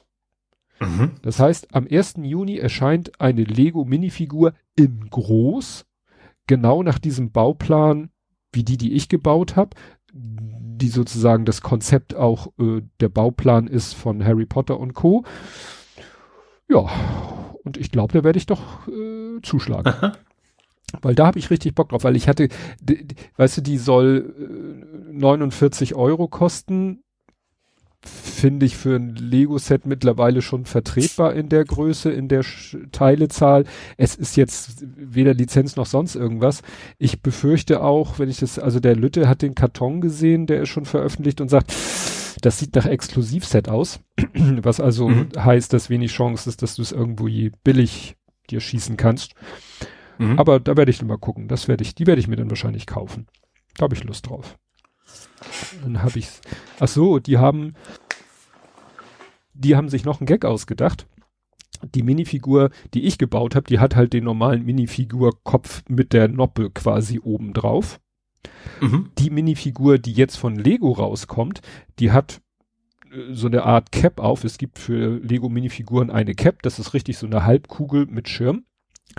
Mhm. Das heißt, am 1. Juni erscheint eine Lego-Minifigur in groß, genau nach diesem Bauplan, wie die, die ich gebaut habe, die sozusagen das Konzept auch äh, der Bauplan ist von Harry Potter und Co. Ja, und ich glaube, da werde ich doch äh, zuschlagen. Aha. Weil da habe ich richtig Bock drauf, weil ich hatte, weißt du, die soll äh, 49 Euro kosten. Finde ich für ein Lego-Set mittlerweile schon vertretbar in der Größe, in der Sch Teilezahl. Es ist jetzt weder Lizenz noch sonst irgendwas. Ich befürchte auch, wenn ich das, also der Lütte hat den Karton gesehen, der ist schon veröffentlicht und sagt, das sieht nach Exklusivset aus, was also mhm. heißt, dass wenig Chance ist, dass du es irgendwo je billig dir schießen kannst. Mhm. Aber da werde ich mal gucken. Das werde ich, die werde ich mir dann wahrscheinlich kaufen. Da habe ich Lust drauf. Dann habe ich's. Ach so, die haben, die haben sich noch einen Gag ausgedacht. Die Minifigur, die ich gebaut habe, die hat halt den normalen Minifigur-Kopf mit der Noppe quasi oben drauf. Mhm. Die Minifigur, die jetzt von Lego rauskommt, die hat äh, so eine Art Cap auf. Es gibt für Lego Minifiguren eine Cap, das ist richtig so eine Halbkugel mit Schirm.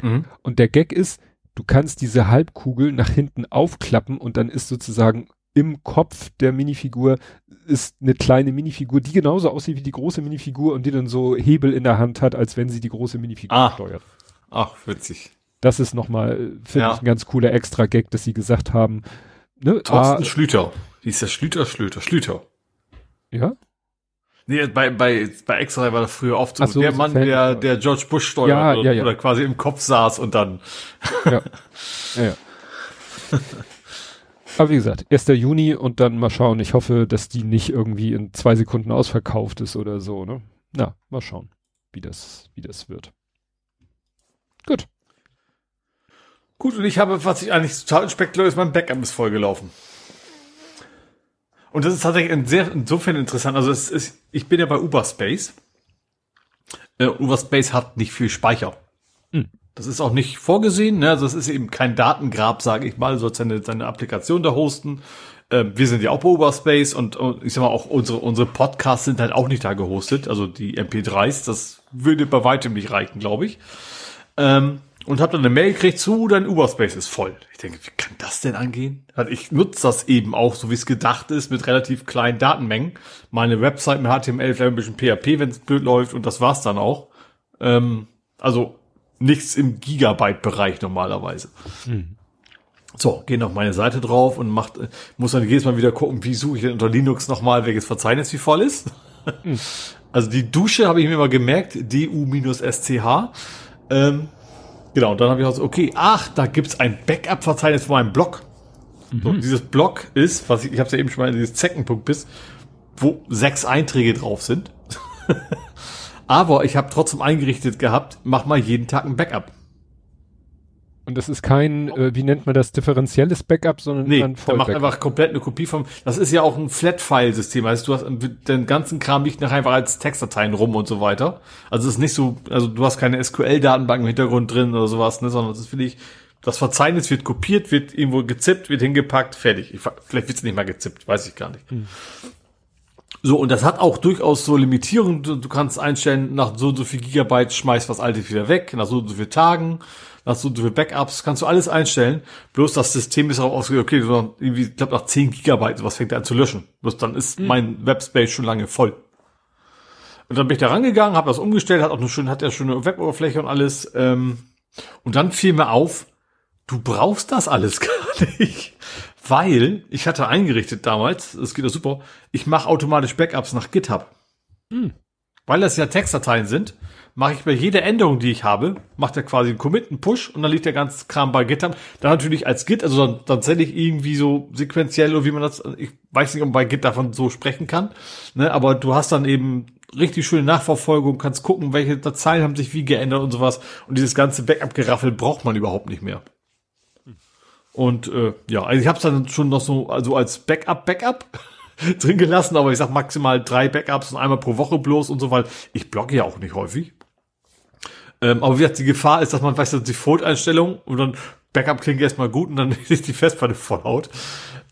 Mhm. Und der Gag ist, du kannst diese Halbkugel nach hinten aufklappen und dann ist sozusagen im Kopf der Minifigur ist eine kleine Minifigur, die genauso aussieht wie die große Minifigur und die dann so Hebel in der Hand hat, als wenn sie die große Minifigur ah. steuert. Ach, witzig. Das ist nochmal, finde ja. ich, ein ganz cooler Extra-Gag, dass sie gesagt haben, ne? Thorsten ah, Schlüter. Hieß der Schlüter, Schlüter, Schlüter. Ja? Nee, bei, bei, bei X-Ray war das früher oft so, so der Mann, der, der George Bush steuert ja, oder, ja, ja. oder quasi im Kopf saß und dann. ja, ja. Aber wie gesagt, 1. Juni und dann mal schauen. Ich hoffe, dass die nicht irgendwie in zwei Sekunden ausverkauft ist oder so, ne? Na, mal schauen, wie das, wie das wird. Gut. Gut, und ich habe, was ich eigentlich total spektakulär ist, mein Backup ist vollgelaufen. Und das ist tatsächlich in sehr, insofern interessant. Also es ist, ich bin ja bei Uberspace. Äh, Uberspace hat nicht viel Speicher. Hm. Das ist auch nicht vorgesehen. Ne? Also es ist eben kein Datengrab, sage ich mal. Du sollst seine, seine Applikation da hosten. Äh, wir sind ja auch bei Uberspace und, und ich sag mal auch unsere, unsere Podcasts sind halt auch nicht da gehostet. Also die MP3s, das würde bei weitem nicht reichen, glaube ich. Ähm, und habe dann eine Mail gekriegt zu, dein Uberspace ist voll. Ich denke, wie kann das denn angehen? Also ich nutze das eben auch, so wie es gedacht ist, mit relativ kleinen Datenmengen. Meine Website mit HTML, vielleicht ein bisschen PHP, wenn es blöd läuft und das war's dann auch. Ähm, also nichts im Gigabyte-Bereich normalerweise. Mhm. So, gehe auf meine Seite drauf und macht, muss dann jedes Mal wieder gucken, wie suche ich denn unter Linux nochmal, welches Verzeichnis wie voll ist. Mhm. Also die Dusche habe ich mir mal gemerkt, du-sch. Ähm, Genau, und dann habe ich auch so, okay, ach, da gibt's ein Backup-Verzeichnis von meinem Blog. Mhm. So, dieses Blog ist, was ich, ich habe ja eben schon mal in dieses Zeckenpunkt bis, wo sechs Einträge drauf sind. Aber ich habe trotzdem eingerichtet gehabt, mach mal jeden Tag ein Backup. Und das ist kein, äh, wie nennt man das, differenzielles Backup, sondern nee, ein Voll macht einfach komplett eine Kopie vom, das ist ja auch ein Flat-File-System, also du hast, den ganzen Kram liegt nachher einfach als Textdateien rum und so weiter. Also es ist nicht so, also du hast keine SQL-Datenbank im Hintergrund drin oder sowas, ne, sondern es ist wirklich, das Verzeichnis wird kopiert, wird irgendwo gezippt, wird hingepackt, fertig. Ich, vielleicht wird es nicht mal gezippt, weiß ich gar nicht. Hm. So, und das hat auch durchaus so Limitierungen. Du, du, kannst einstellen, nach so und so viel Gigabyte schmeißt was Alte wieder weg, nach so und so viel Tagen hast du für Backups, kannst du alles einstellen. Bloß das System ist auch ausgegangen, okay, du irgendwie, ich glaube nach 10 Gigabyte, was fängt er an zu löschen. Bloß dann ist mhm. mein Webspace schon lange voll. Und dann bin ich da rangegangen, habe das umgestellt, hat auch eine schöne, hat ja schöne Weboberfläche und alles. Ähm, und dann fiel mir auf, du brauchst das alles gar nicht. Weil ich hatte eingerichtet damals, das geht ja super, ich mache automatisch Backups nach GitHub. Hm. Weil das ja Textdateien sind, mache ich bei jeder Änderung, die ich habe, macht er quasi einen Commit, einen Push und dann liegt der ganze Kram bei GitHub. Dann natürlich als Git, also dann, dann zähle ich irgendwie so sequenziell oder wie man das, ich weiß nicht, ob man bei Git davon so sprechen kann, ne, aber du hast dann eben richtig schöne Nachverfolgung, kannst gucken, welche Dateien haben sich wie geändert und sowas und dieses ganze Backup-Geraffel braucht man überhaupt nicht mehr. Und äh, ja, also ich habe es dann schon noch so also als Backup Backup drin gelassen, aber ich sag maximal drei Backups und einmal pro Woche bloß und so, weil ich blogge ja auch nicht häufig. Ähm, aber wie gesagt, die Gefahr ist, dass man weiß, dass die Default-Einstellung und dann Backup klingt erstmal gut und dann ist die Festplatte vollhaut.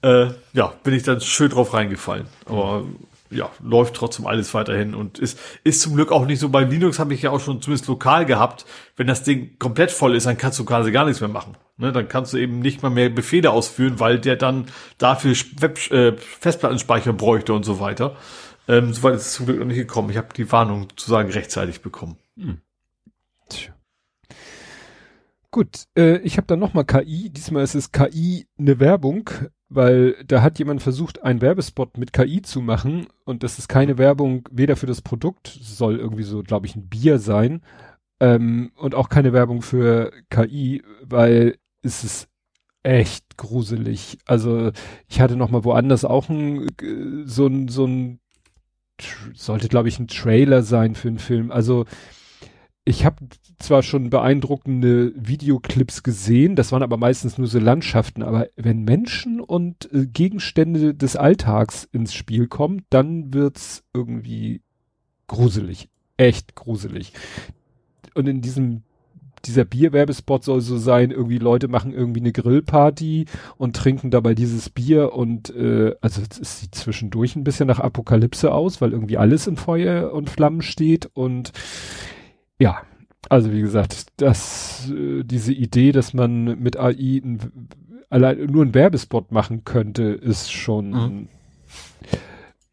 Äh, ja, bin ich dann schön drauf reingefallen. Aber ja, läuft trotzdem alles weiterhin und ist, ist zum Glück auch nicht so. Bei Linux habe ich ja auch schon zumindest lokal gehabt. Wenn das Ding komplett voll ist, dann kannst du quasi gar nichts mehr machen. Ne, dann kannst du eben nicht mal mehr Befehle ausführen, weil der dann dafür Web, äh, Festplattenspeicher bräuchte und so weiter. Ähm, Soweit ist es zum Glück noch nicht gekommen. Ich habe die Warnung sozusagen rechtzeitig bekommen. Hm. Gut, äh, ich habe dann nochmal KI. Diesmal ist es KI eine Werbung, weil da hat jemand versucht, einen Werbespot mit KI zu machen und das ist keine Werbung weder für das Produkt, soll irgendwie so, glaube ich, ein Bier sein, ähm, und auch keine Werbung für KI, weil es ist echt gruselig. Also ich hatte noch mal woanders auch ein, so ein, so ein, sollte glaube ich ein Trailer sein für einen Film. Also ich habe zwar schon beeindruckende Videoclips gesehen, das waren aber meistens nur so Landschaften, aber wenn Menschen und äh, Gegenstände des Alltags ins Spiel kommen, dann wird's irgendwie gruselig. Echt gruselig. Und in diesem dieser Bierwerbespot soll so sein, irgendwie Leute machen irgendwie eine Grillparty und trinken dabei dieses Bier und äh, also es sieht zwischendurch ein bisschen nach Apokalypse aus, weil irgendwie alles in Feuer und Flammen steht und ja, also wie gesagt, das, äh, diese Idee, dass man mit AI ein, allein nur einen Werbespot machen könnte, ist schon, mhm.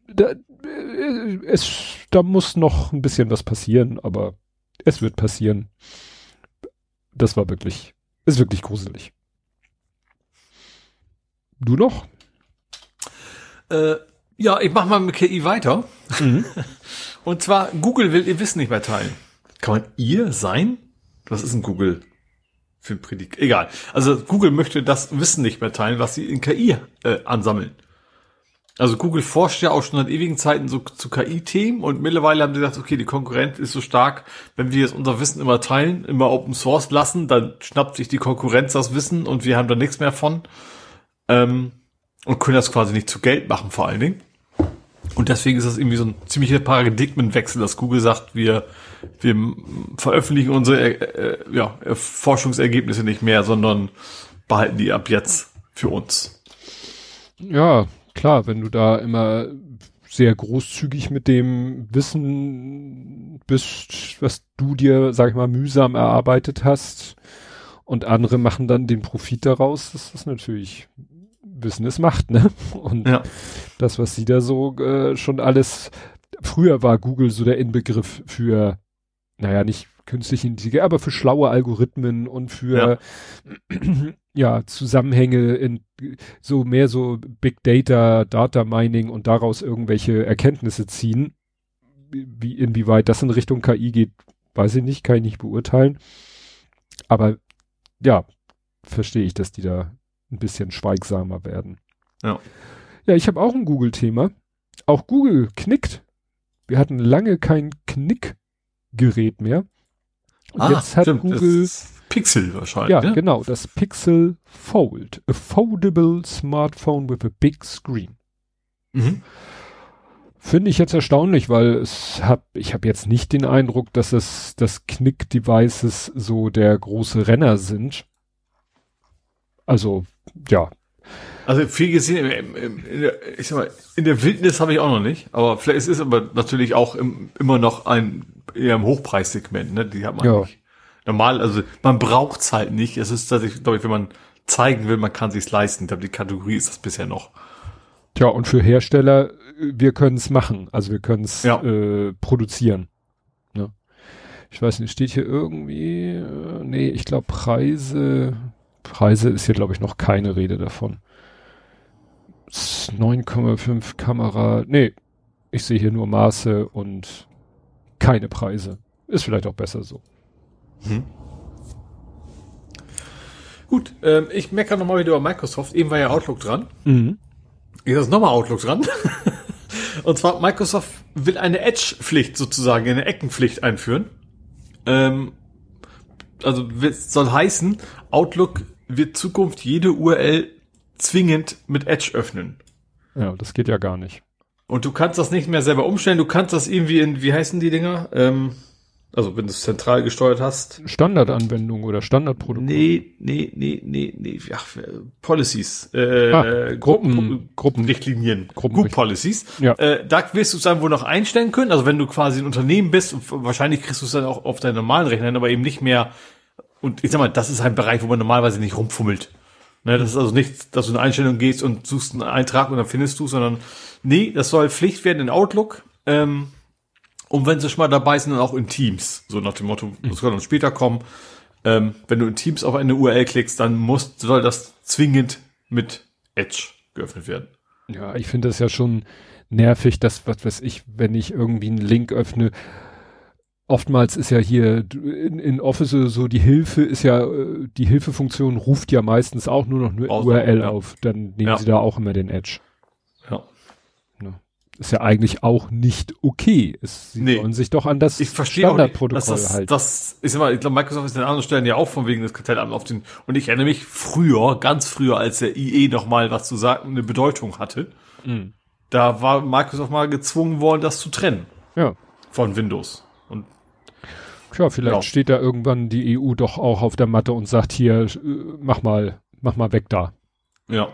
da, äh, es, da muss noch ein bisschen was passieren, aber es wird passieren. Das war wirklich, ist wirklich gruselig. Du noch? Äh, ja, ich mach mal mit KI weiter. Mhm. Und zwar, Google will ihr Wissen nicht mehr teilen. Kann man ihr sein? Was ist ein Google für ein? Egal. Also Google möchte das Wissen nicht mehr teilen, was sie in KI äh, ansammeln. Also Google forscht ja auch schon seit ewigen Zeiten so zu KI-Themen und mittlerweile haben sie gesagt, okay, die Konkurrenz ist so stark, wenn wir jetzt unser Wissen immer teilen, immer Open Source lassen, dann schnappt sich die Konkurrenz das Wissen und wir haben da nichts mehr von ähm, und können das quasi nicht zu Geld machen vor allen Dingen. Und deswegen ist das irgendwie so ein ziemlicher Paradigmenwechsel, dass Google sagt, wir, wir veröffentlichen unsere äh, äh, ja, Forschungsergebnisse nicht mehr, sondern behalten die ab jetzt für uns. Ja, klar, wenn du da immer sehr großzügig mit dem Wissen bist, was du dir, sag ich mal, mühsam erarbeitet hast und andere machen dann den Profit daraus, das ist natürlich Wissen ist Macht, ne? Und ja. das, was sie da so äh, schon alles, früher war Google so der Inbegriff für, naja, nicht künstliche Intelligenz, aber für schlaue Algorithmen und für ja. ja, Zusammenhänge in so mehr so Big Data, Data Mining und daraus irgendwelche Erkenntnisse ziehen. Wie, inwieweit das in Richtung KI geht, weiß ich nicht, kann ich nicht beurteilen. Aber ja, verstehe ich, dass die da ein bisschen schweigsamer werden. Ja. Ja, ich habe auch ein Google-Thema. Auch Google knickt. Wir hatten lange kein Knick-Gerät mehr. Und ah, jetzt hat stimmt, Google Pixel wahrscheinlich. Ja, ne? genau, das Pixel Fold, a foldable smartphone with a big screen. Mhm. Finde ich jetzt erstaunlich, weil es hab, ich habe jetzt nicht den Eindruck, dass es das Knick-Devices so der große Renner sind. Also, ja. Also viel gesehen, in der, ich sag mal, in der Wildnis habe ich auch noch nicht, aber vielleicht ist es aber natürlich auch im, immer noch ein eher im Hochpreissegment, ne? Die hat man ja. nicht. Normal, also man braucht's halt nicht. Es ist tatsächlich, glaube ich, wenn man zeigen will, man kann sich's leisten. Ich glaube, die Kategorie ist das bisher noch. Tja, und für Hersteller wir können es machen, also wir können es ja. äh, produzieren. Ne? Ich weiß nicht, steht hier irgendwie, äh, nee, ich glaube Preise, Preise ist hier glaube ich noch keine Rede davon. 9,5 Kamera, nee, ich sehe hier nur Maße und keine Preise. Ist vielleicht auch besser so. Hm. Gut, ähm, ich meckere nochmal wieder über Microsoft. Eben war ja Outlook dran. Mhm. Jetzt ist nochmal Outlook dran. Und zwar, Microsoft will eine Edge-Pflicht sozusagen, eine Eckenpflicht einführen. Ähm, also soll heißen, Outlook wird Zukunft jede URL zwingend mit Edge öffnen. Ja, das geht ja gar nicht. Und du kannst das nicht mehr selber umstellen, du kannst das irgendwie in, wie heißen die Dinger? Ähm, also wenn du es zentral gesteuert hast. Standardanwendung oder Standardprotokoll. Nee, nee, nee, nee, nee. Ach, Policies. Äh, ah, Gruppen, Gruppenrichtlinien. Gruppen Group Policies. Ja. Äh, da wirst du es dann wohl noch einstellen können. Also wenn du quasi ein Unternehmen bist, wahrscheinlich kriegst du es dann auch auf deinen normalen Rechner, aber eben nicht mehr. Und ich sag mal, das ist ein Bereich, wo man normalerweise nicht rumfummelt. Ne, das ist also nicht, dass du in Einstellung gehst und suchst einen Eintrag und dann findest du, sondern nee, das soll Pflicht werden in Outlook. Ähm, und wenn sie schon mal dabei sind, dann auch in Teams. So nach dem Motto, das kann dann später kommen. Ähm, wenn du in Teams auf eine URL klickst, dann muss, soll das zwingend mit Edge geöffnet werden. Ja, ich finde das ja schon nervig, dass, was weiß ich, wenn ich irgendwie einen Link öffne, oftmals ist ja hier in, in Office so die Hilfe ist ja, äh, die Hilfefunktion ruft ja meistens auch nur noch eine URL ja. auf. Dann nehmen ja. sie da auch immer den Edge. Ja ist ja eigentlich auch nicht okay. Es, sie nee. sollen sich doch an das ich Standardprotokoll nicht, das, halten. Das ist immer, ich glaube, Microsoft ist an anderen Stellen ja auch von wegen des Kartellamts auf den, und ich erinnere mich früher, ganz früher, als der IE noch mal was zu sagen, eine Bedeutung hatte, mhm. da war Microsoft mal gezwungen worden, das zu trennen. Ja. Von Windows. Tja, vielleicht ja. steht da irgendwann die EU doch auch auf der Matte und sagt hier, äh, mach mal, mach mal weg da. Ja.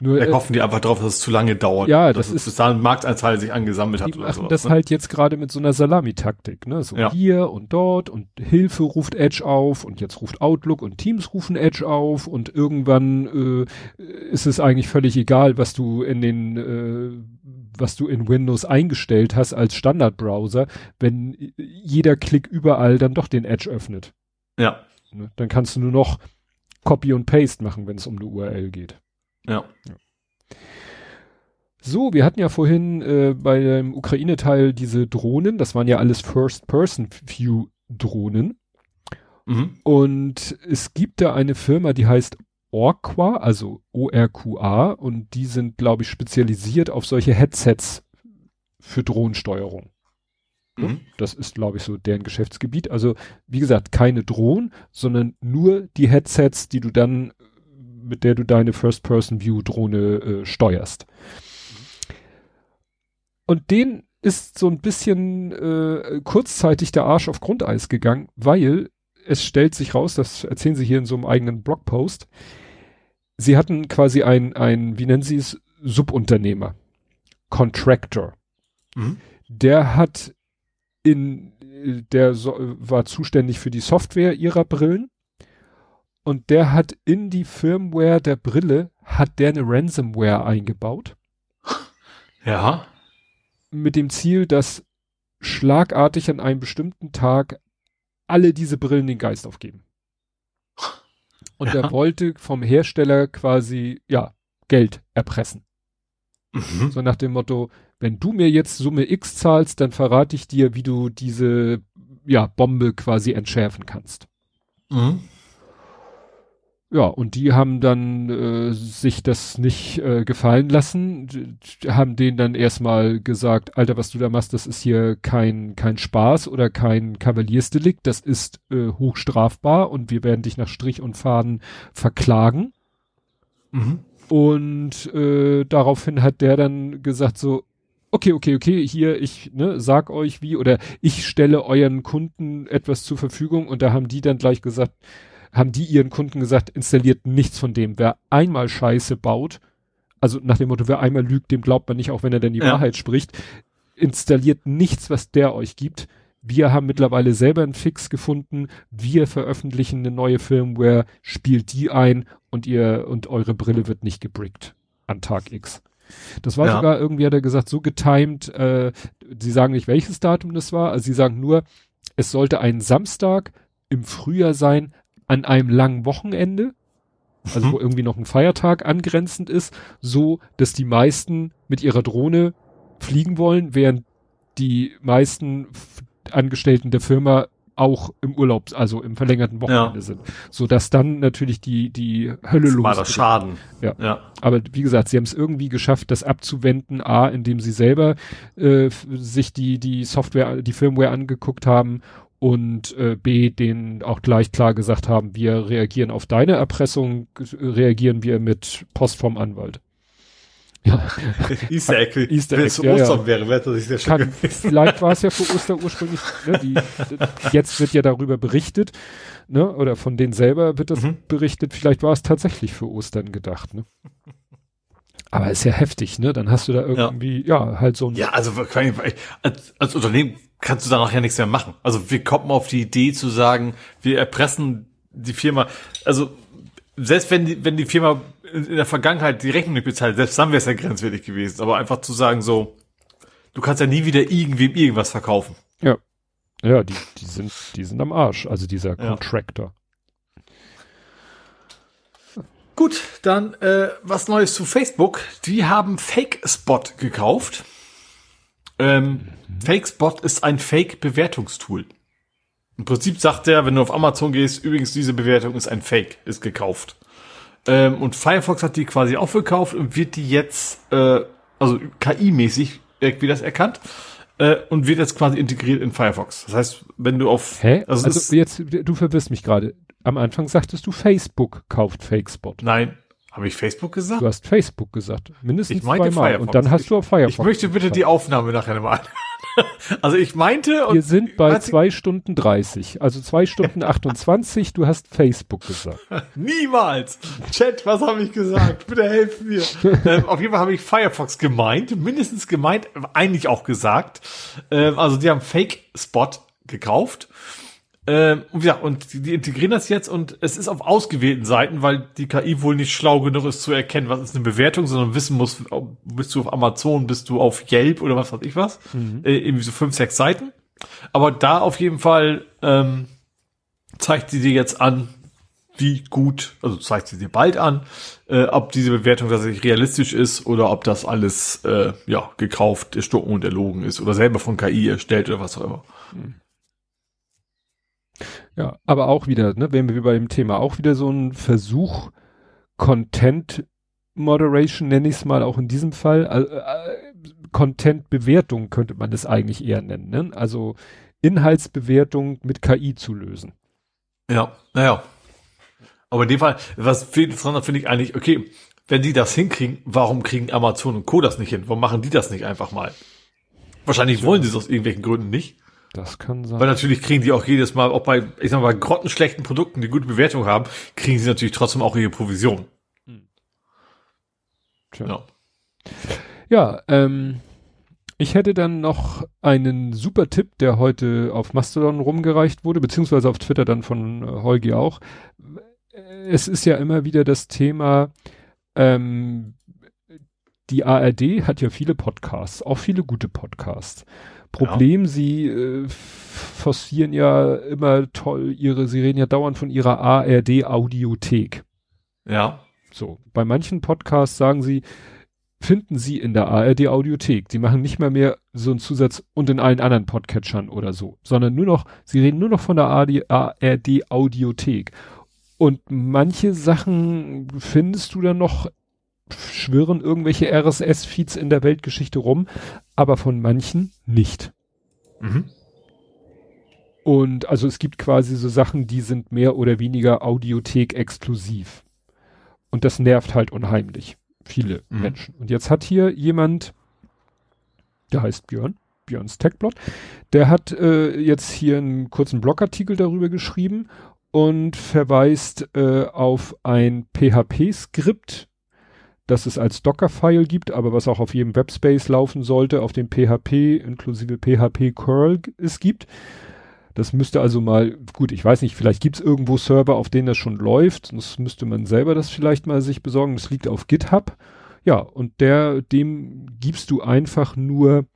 Nur, Vielleicht äh, hoffen die einfach drauf, dass es zu lange dauert. Ja, das ist, bis da ein Marktanteil sich angesammelt hat. Oder sowas, das ne? halt jetzt gerade mit so einer Salamitaktik, ne? So ja. hier und dort und Hilfe ruft Edge auf und jetzt ruft Outlook und Teams rufen Edge auf und irgendwann äh, ist es eigentlich völlig egal, was du in den äh, was du in Windows eingestellt hast als Standardbrowser, wenn jeder Klick überall dann doch den Edge öffnet. Ja. Ne? Dann kannst du nur noch Copy und Paste machen, wenn es um eine URL geht. Ja. So, wir hatten ja vorhin äh, bei dem Ukraine-Teil diese Drohnen, das waren ja alles First-Person-View-Drohnen. Mhm. Und es gibt da eine Firma, die heißt Orqua, also O-R-Q-A, und die sind, glaube ich, spezialisiert auf solche Headsets für Drohnensteuerung. Mhm. Das ist, glaube ich, so deren Geschäftsgebiet. Also, wie gesagt, keine Drohnen, sondern nur die Headsets, die du dann mit der du deine First-Person-View-Drohne äh, steuerst. Und den ist so ein bisschen äh, kurzzeitig der Arsch auf Grundeis gegangen, weil es stellt sich raus, das erzählen sie hier in so einem eigenen Blogpost, sie hatten quasi ein, ein wie nennen sie es, Subunternehmer, Contractor. Mhm. Der hat in, der so, war zuständig für die Software ihrer Brillen und der hat in die Firmware der Brille, hat der eine Ransomware eingebaut. Ja. Mit dem Ziel, dass schlagartig an einem bestimmten Tag alle diese Brillen den Geist aufgeben. Und ja. er wollte vom Hersteller quasi, ja, Geld erpressen. Mhm. So nach dem Motto, wenn du mir jetzt Summe X zahlst, dann verrate ich dir, wie du diese, ja, Bombe quasi entschärfen kannst. Mhm. Ja, und die haben dann äh, sich das nicht äh, gefallen lassen, die haben denen dann erstmal gesagt, Alter, was du da machst, das ist hier kein kein Spaß oder kein Kavaliersdelikt, das ist äh, hochstrafbar und wir werden dich nach Strich und Faden verklagen. Mhm. Und äh, daraufhin hat der dann gesagt so, okay, okay, okay, hier, ich ne, sag euch wie oder ich stelle euren Kunden etwas zur Verfügung und da haben die dann gleich gesagt, haben die ihren Kunden gesagt, installiert nichts von dem. Wer einmal Scheiße baut, also nach dem Motto, wer einmal lügt, dem glaubt man nicht, auch wenn er denn die ja. Wahrheit spricht, installiert nichts, was der euch gibt. Wir haben mittlerweile selber einen Fix gefunden. Wir veröffentlichen eine neue Firmware, spielt die ein und ihr und eure Brille wird nicht gebrickt an Tag X. Das war ja. sogar irgendwie, hat er gesagt, so getimed, äh, sie sagen nicht, welches Datum das war, also sie sagen nur, es sollte ein Samstag im Frühjahr sein, an einem langen Wochenende, also mhm. wo irgendwie noch ein Feiertag angrenzend ist, so, dass die meisten mit ihrer Drohne fliegen wollen, während die meisten Angestellten der Firma auch im Urlaub, also im verlängerten Wochenende ja. sind, so dass dann natürlich die die Hölle los. War das Schaden. Ja. ja. Aber wie gesagt, sie haben es irgendwie geschafft, das abzuwenden. A, indem sie selber äh, sich die die Software, die Firmware angeguckt haben und äh, B, denen auch gleich klar gesagt haben, wir reagieren auf deine Erpressung, reagieren wir mit Post vom Anwalt. Ja. Easter Egg. Easter Wenn es ja, Ostern ja. wäre, wäre das sehr schön Kann, Vielleicht war es ja für Ostern ursprünglich, ne, die, jetzt wird ja darüber berichtet, ne, oder von denen selber wird das mhm. berichtet, vielleicht war es tatsächlich für Ostern gedacht, ne. Aber ist ja heftig, ne? Dann hast du da irgendwie, ja, ja halt so ein. Ja, also als, als Unternehmen kannst du da nachher nichts mehr machen. Also wir kommen auf die Idee zu sagen, wir erpressen die Firma. Also selbst wenn die, wenn die Firma in der Vergangenheit die Rechnung nicht bezahlt, selbst dann wäre es ja grenzwertig gewesen. Aber einfach zu sagen so, du kannst ja nie wieder irgendwem irgendwas verkaufen. Ja. Ja, die, die sind, die sind am Arsch, also dieser ja. Contractor. Gut, dann äh, was Neues zu Facebook. Die haben Fake Spot gekauft. Ähm, mhm. Fake Spot ist ein Fake-Bewertungstool. Im Prinzip sagt er, wenn du auf Amazon gehst, übrigens diese Bewertung ist ein Fake, ist gekauft. Ähm, und Firefox hat die quasi auch gekauft und wird die jetzt, äh, also KI-mäßig irgendwie das erkannt äh, und wird jetzt quasi integriert in Firefox. Das heißt, wenn du auf Hä? Also, also jetzt du verwirrst mich gerade. Am Anfang sagtest du Facebook kauft Fakespot. Nein, habe ich Facebook gesagt? Du hast Facebook gesagt. Mindestens ich meinte zweimal. Firefox. Und dann hast du auf Firefox. Ich möchte bitte die Aufnahme nachher mal. also ich meinte. Wir sind bei zwei Stunden 30. Also zwei Stunden 28. Du hast Facebook gesagt. Niemals. Chat, was habe ich gesagt? Bitte helf mir. ähm, auf jeden Fall habe ich Firefox gemeint. Mindestens gemeint. Eigentlich auch gesagt. Ähm, also die haben Fake Spot gekauft. Ähm, ja, und die, die integrieren das jetzt und es ist auf ausgewählten Seiten, weil die KI wohl nicht schlau genug ist zu erkennen, was ist eine Bewertung, sondern wissen muss, bist du auf Amazon, bist du auf Yelp oder was weiß ich was. Mhm. Äh, irgendwie so fünf, sechs Seiten. Aber da auf jeden Fall ähm, zeigt sie dir jetzt an, wie gut, also zeigt sie dir bald an, äh, ob diese Bewertung tatsächlich realistisch ist oder ob das alles äh, ja gekauft, erstochen und erlogen ist oder selber von KI erstellt oder was auch immer. Mhm. Ja, aber auch wieder, ne, wenn wir bei dem Thema auch wieder so ein Versuch, Content Moderation nenne ich es mal auch in diesem Fall, äh, äh, Content Bewertung könnte man das eigentlich eher nennen, ne? Also Inhaltsbewertung mit KI zu lösen. Ja, naja. Aber in dem Fall, was viel interessanter finde ich eigentlich, okay, wenn die das hinkriegen, warum kriegen Amazon und Co. das nicht hin? Warum machen die das nicht einfach mal? Wahrscheinlich wollen sie es aus irgendwelchen Gründen nicht. Das kann sein. Weil natürlich kriegen die auch jedes Mal, auch bei, ich sag mal, bei grottenschlechten Produkten, die gute Bewertung haben, kriegen sie natürlich trotzdem auch ihre Provision. Hm. Ja. Ja, ähm, ich hätte dann noch einen super Tipp, der heute auf Mastodon rumgereicht wurde, beziehungsweise auf Twitter dann von äh, Holgi auch. Es ist ja immer wieder das Thema, ähm, die ARD hat ja viele Podcasts, auch viele gute Podcasts. Problem, ja. sie äh, forcieren ja immer toll ihre, sie reden ja dauernd von ihrer ARD Audiothek. Ja. So, bei manchen Podcasts sagen sie, finden sie in der ARD Audiothek. Sie machen nicht mal mehr so einen Zusatz und in allen anderen Podcatchern oder so, sondern nur noch, sie reden nur noch von der ARD, ARD Audiothek. Und manche Sachen findest du dann noch schwirren irgendwelche RSS-Feeds in der Weltgeschichte rum, aber von manchen nicht. Mhm. Und also es gibt quasi so Sachen, die sind mehr oder weniger Audiothek exklusiv. Und das nervt halt unheimlich viele mhm. Menschen. Und jetzt hat hier jemand, der heißt Björn, Björns Techblog, der hat äh, jetzt hier einen kurzen Blogartikel darüber geschrieben und verweist äh, auf ein PHP-Skript, das es als Docker-File gibt, aber was auch auf jedem Webspace laufen sollte, auf dem PHP inklusive PHP Curl es gibt. Das müsste also mal, gut, ich weiß nicht, vielleicht gibt es irgendwo Server, auf denen das schon läuft. Das müsste man selber das vielleicht mal sich besorgen. Das liegt auf GitHub. Ja, und der, dem gibst du einfach nur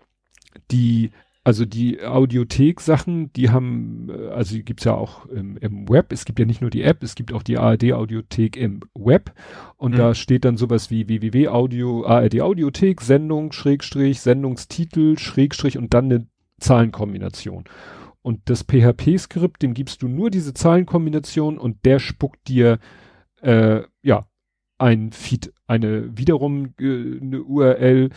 die also die Audiothek-Sachen, die haben, äh, also die gibt's ja auch im, im, Web. Es gibt ja nicht nur die App, es gibt auch die ARD-Audiothek im Web. Und mhm. da steht dann sowas wie www.audio, ARD-Audiothek, Sendung, Schrägstrich, Sendungstitel, Schrägstrich und dann eine Zahlenkombination. Und das PHP-Skript, dem gibst du nur diese Zahlenkombination und der spuckt dir, äh, ja, ein Feed, eine wiederum äh, eine URL,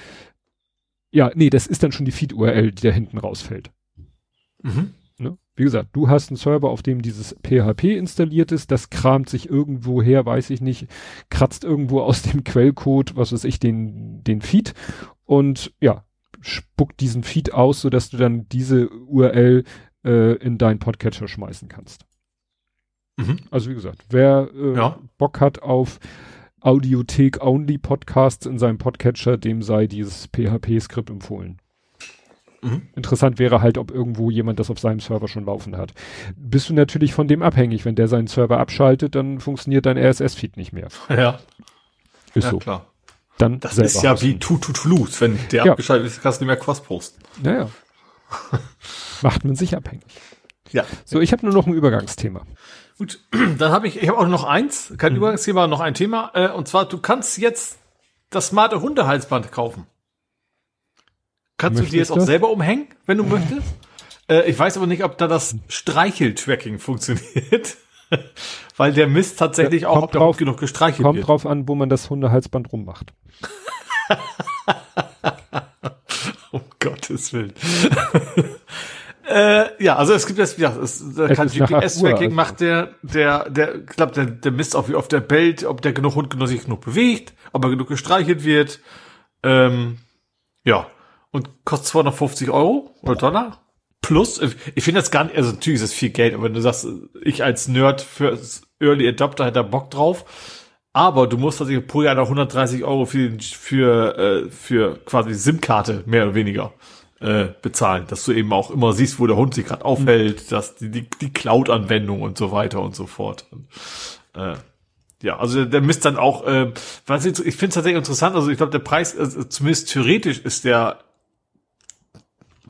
ja, nee, das ist dann schon die Feed-URL, die da hinten rausfällt. Mhm. Ne? Wie gesagt, du hast einen Server, auf dem dieses PHP installiert ist, das kramt sich irgendwo her, weiß ich nicht, kratzt irgendwo aus dem Quellcode, was weiß ich, den, den Feed und ja, spuckt diesen Feed aus, sodass du dann diese URL äh, in deinen Podcatcher schmeißen kannst. Mhm. Also wie gesagt, wer äh, ja. Bock hat auf Audiothek-Only-Podcasts in seinem Podcatcher, dem sei dieses PHP-Skript empfohlen. Mhm. Interessant wäre halt, ob irgendwo jemand das auf seinem Server schon laufen hat. Bist du natürlich von dem abhängig. Wenn der seinen Server abschaltet, dann funktioniert dein RSS-Feed nicht mehr. Ja. Ist ja, so. klar. Dann das ist ja wie Tututlus. Wenn der ja. abgeschaltet ist, kannst du nicht mehr Quast posten. Naja. Macht man sich abhängig. Ja. So, ich habe nur noch ein Übergangsthema. Gut, dann habe ich, ich habe auch noch eins, kein mhm. Übergangsthema, noch ein Thema. Äh, und zwar, du kannst jetzt das smarte Hundehalsband kaufen. Kannst Möchtest du dir jetzt auch selber umhängen, wenn du möchtest? Äh, ich weiß aber nicht, ob da das Streicheltracking funktioniert. Weil der misst tatsächlich ja, auch, ob drauf, genug gestreichelt kommt wird. Kommt drauf an, wo man das Hundehalsband rummacht. um Gottes Willen. Äh, ja, also es gibt jetzt, ja, es, da kann GPS-Tracking also. macht der, der, der, ich glaube, der, der misst auch, wie oft der bellt, ob der genug Hund genug sich genug bewegt, ob er genug gestreichelt wird. Ähm, ja. Und kostet 250 Euro oder Dollar. Plus, ich finde das gar nicht, also natürlich ist das viel Geld, aber wenn du sagst, ich als Nerd für Early Adopter hätte da Bock drauf. Aber du musst tatsächlich pro Jahr noch 130 Euro für, für, äh, für quasi SIM-Karte, mehr oder weniger äh, bezahlen, dass du eben auch immer siehst, wo der Hund sich gerade aufhält, mhm. dass die, die, die Cloud-Anwendung und so weiter und so fort. Und, äh, ja, also der, der misst dann auch, äh, was ich, ich finde es tatsächlich interessant, also ich glaube, der Preis, also zumindest theoretisch ist der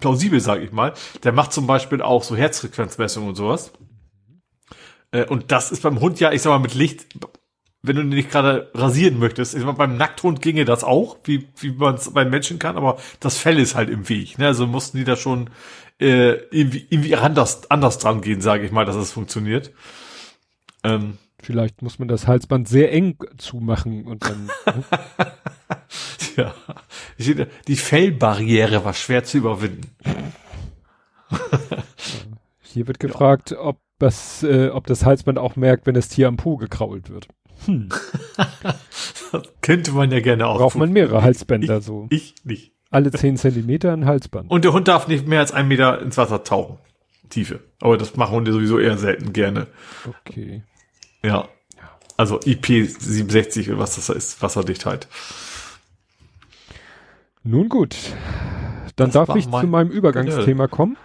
plausibel, sage ich mal. Der macht zum Beispiel auch so Herzfrequenzmessungen und sowas. Äh, und das ist beim Hund ja, ich sag mal, mit Licht wenn du nicht gerade rasieren möchtest. Ich meine, beim Nackthund ginge das auch, wie, wie man es beim Menschen kann, aber das Fell ist halt im Weg. Ne? Also mussten die da schon äh, irgendwie, irgendwie anders, anders dran gehen, sage ich mal, dass es funktioniert. Ähm, Vielleicht muss man das Halsband sehr eng zumachen und dann. ja. Die Fellbarriere war schwer zu überwinden. Hier wird gefragt, ja. ob das, äh, ob das Halsband auch merkt, wenn das Tier am Po gekrault wird. Hm. könnte man ja gerne auch. Braucht man mehrere Halsbänder ich, so. Ich nicht. Alle zehn Zentimeter ein Halsband. Und der Hund darf nicht mehr als einen Meter ins Wasser tauchen. Tiefe. Aber das machen Hunde sowieso eher selten gerne. Okay. Ja. Also IP67 oder was das ist, Wasserdichtheit. Nun gut. Dann das darf ich zu meinem Übergangsthema kommen.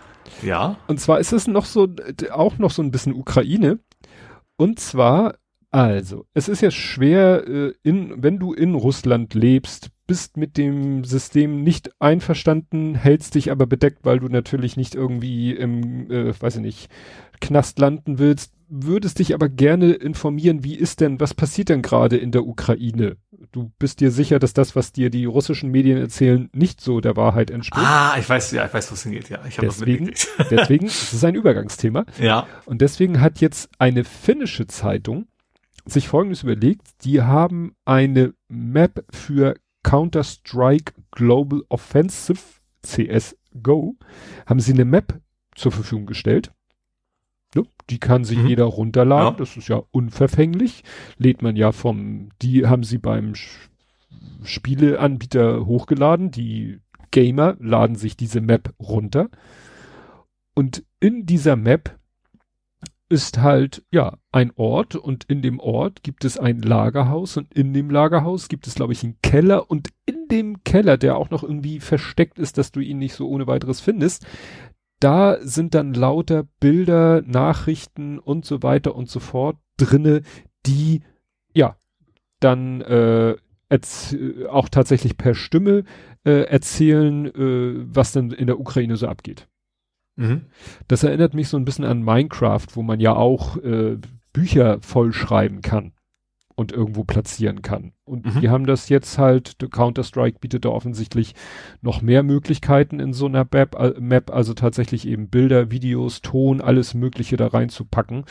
Ja. Und zwar ist es noch so, auch noch so ein bisschen Ukraine. Und zwar also, es ist ja schwer, äh, in, wenn du in Russland lebst, bist mit dem System nicht einverstanden, hältst dich aber bedeckt, weil du natürlich nicht irgendwie im, äh, weiß ich nicht, Knast landen willst, würdest dich aber gerne informieren, wie ist denn, was passiert denn gerade in der Ukraine? Du bist dir sicher, dass das, was dir die russischen Medien erzählen, nicht so der Wahrheit entspricht. Ah, ich weiß, ja, ich weiß, was hingeht, ja. Ich habe das mitgekriegt. deswegen, das ist ein Übergangsthema. Ja. Und deswegen hat jetzt eine finnische Zeitung sich Folgendes überlegt. Die haben eine Map für Counter-Strike Global Offensive CSGO. Haben sie eine Map zur Verfügung gestellt. Die kann sich mhm. jeder runterladen. Ja. Das ist ja unverfänglich. Lädt man ja vom, die haben sie beim Spieleanbieter hochgeladen. Die Gamer laden sich diese Map runter. Und in dieser Map ist halt, ja, ein Ort und in dem Ort gibt es ein Lagerhaus und in dem Lagerhaus gibt es, glaube ich, einen Keller und in dem Keller, der auch noch irgendwie versteckt ist, dass du ihn nicht so ohne weiteres findest, da sind dann lauter Bilder, Nachrichten und so weiter und so fort drinne, die, ja, dann, äh, auch tatsächlich per Stimme äh, erzählen, äh, was denn in der Ukraine so abgeht. Mhm. Das erinnert mich so ein bisschen an Minecraft, wo man ja auch äh, Bücher vollschreiben kann und irgendwo platzieren kann. Und mhm. die haben das jetzt halt, Counter-Strike bietet da offensichtlich noch mehr Möglichkeiten in so einer Map, äh, Map, also tatsächlich eben Bilder, Videos, Ton, alles Mögliche da reinzupacken.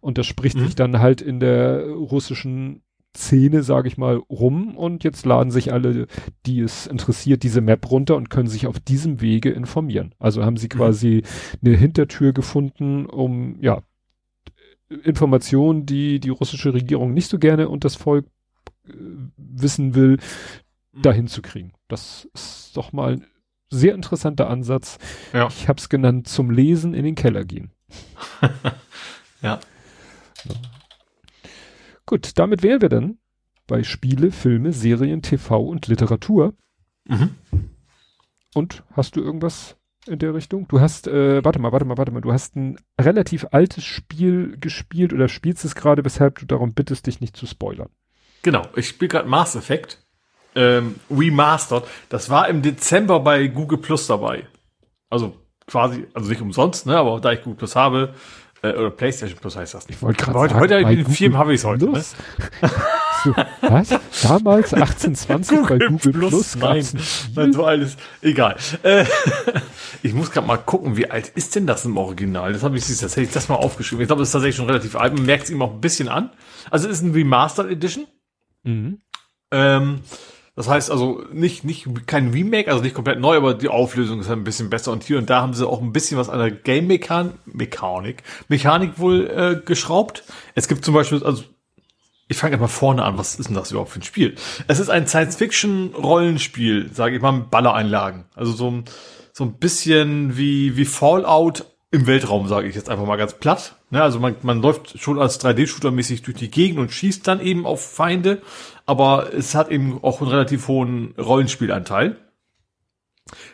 Und das spricht mhm. sich dann halt in der russischen Szene, sage ich mal, rum und jetzt laden sich alle, die es interessiert, diese Map runter und können sich auf diesem Wege informieren. Also haben sie mhm. quasi mhm. eine Hintertür gefunden, um ja Informationen, die die russische Regierung nicht so gerne und das Volk äh, wissen will, mhm. dahin zu kriegen. Das ist doch mal ein sehr interessanter Ansatz. Ja. Ich habe es genannt, zum Lesen in den Keller gehen. ja. ja. Gut, damit wären wir dann bei Spiele, Filme, Serien, TV und Literatur. Mhm. Und hast du irgendwas in der Richtung? Du hast, äh, warte mal, warte mal, warte mal, du hast ein relativ altes Spiel gespielt oder spielst es gerade, weshalb du darum bittest, dich nicht zu spoilern. Genau, ich spiele gerade Mass Effect ähm, Remastered. Das war im Dezember bei Google Plus dabei. Also quasi, also nicht umsonst, ne, aber da ich Google Plus habe, äh, oder PlayStation Plus heißt das. Ich wollte gerade sagen, heute in den Film habe ich es heute. Ne? so, was? Damals 1820 Google bei Google Plus? Plus nein, nein, so alles. Egal. Äh, ich muss gerade mal gucken, wie alt ist denn das im Original? Das habe ich tatsächlich das mal aufgeschrieben. Ich glaube, das ist tatsächlich schon relativ alt. Man merkt es ihm auch ein bisschen an. Also es ist ein Remastered Edition. Mhm. Ähm, das heißt also nicht, nicht kein Remake, also nicht komplett neu, aber die Auflösung ist halt ein bisschen besser. Und hier und da haben sie auch ein bisschen was an der Game-Mechanik Mechanik wohl äh, geschraubt. Es gibt zum Beispiel, also ich fange mal vorne an, was ist denn das überhaupt für ein Spiel? Es ist ein Science-Fiction-Rollenspiel, sage ich mal, mit Ballereinlagen. Also so ein, so ein bisschen wie, wie Fallout im Weltraum, sage ich jetzt einfach mal ganz platt. Ne, also man, man läuft schon als 3D-Shooter-mäßig durch die Gegend und schießt dann eben auf Feinde, aber es hat eben auch einen relativ hohen Rollenspielanteil.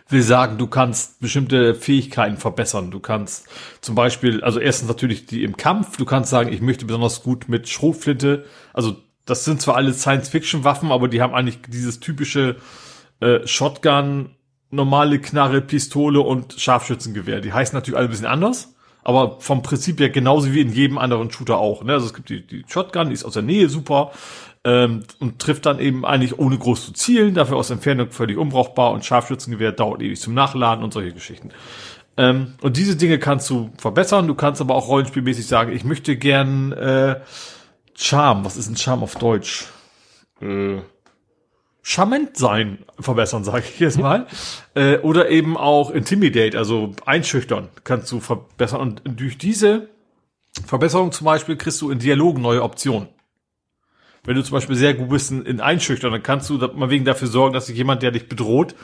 Will sagen, du kannst bestimmte Fähigkeiten verbessern. Du kannst zum Beispiel, also erstens natürlich die im Kampf, du kannst sagen, ich möchte besonders gut mit Schrotflinte, also das sind zwar alle Science-Fiction-Waffen, aber die haben eigentlich dieses typische äh, Shotgun, normale Knarre, Pistole und Scharfschützengewehr. Die heißen natürlich alle ein bisschen anders aber vom Prinzip her genauso wie in jedem anderen Shooter auch. Ne? Also es gibt die, die Shotgun, die ist aus der Nähe super ähm, und trifft dann eben eigentlich ohne groß zu zielen, dafür aus Entfernung völlig unbrauchbar und Scharfschützengewehr dauert ewig zum Nachladen und solche Geschichten. Ähm, und diese Dinge kannst du verbessern, du kannst aber auch rollenspielmäßig sagen, ich möchte gern äh, Charm, was ist ein Charm auf Deutsch? Äh, charmant sein verbessern, sage ich jetzt mal. äh, oder eben auch Intimidate, also einschüchtern, kannst du verbessern. Und durch diese Verbesserung zum Beispiel kriegst du in Dialogen neue Optionen. Wenn du zum Beispiel sehr gut bist in, in Einschüchtern, dann kannst du mal wegen dafür sorgen, dass sich jemand, der dich bedroht,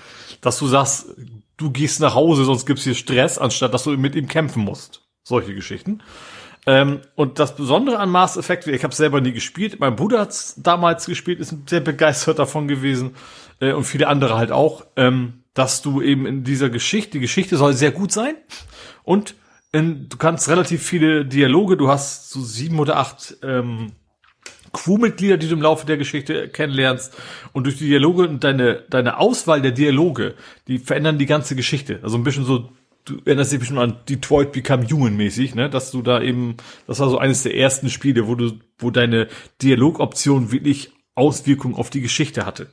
dass du sagst, du gehst nach Hause, sonst gibt's hier Stress, anstatt dass du mit ihm kämpfen musst. Solche Geschichten. Ähm, und das Besondere an Mass Effect, ich habe selber nie gespielt, mein Bruder hat's damals gespielt, ist sehr begeistert davon gewesen äh, und viele andere halt auch, ähm, dass du eben in dieser Geschichte, die Geschichte soll sehr gut sein und in, du kannst relativ viele Dialoge, du hast so sieben oder acht ähm, Crewmitglieder, die du im Laufe der Geschichte kennenlernst. Und durch die Dialoge und deine, deine Auswahl der Dialoge, die verändern die ganze Geschichte. Also ein bisschen so du erinnerst dich bestimmt an Detroit Become Human mäßig, ne, dass du da eben, das war so eines der ersten Spiele, wo du, wo deine Dialogoption wirklich Auswirkungen auf die Geschichte hatte.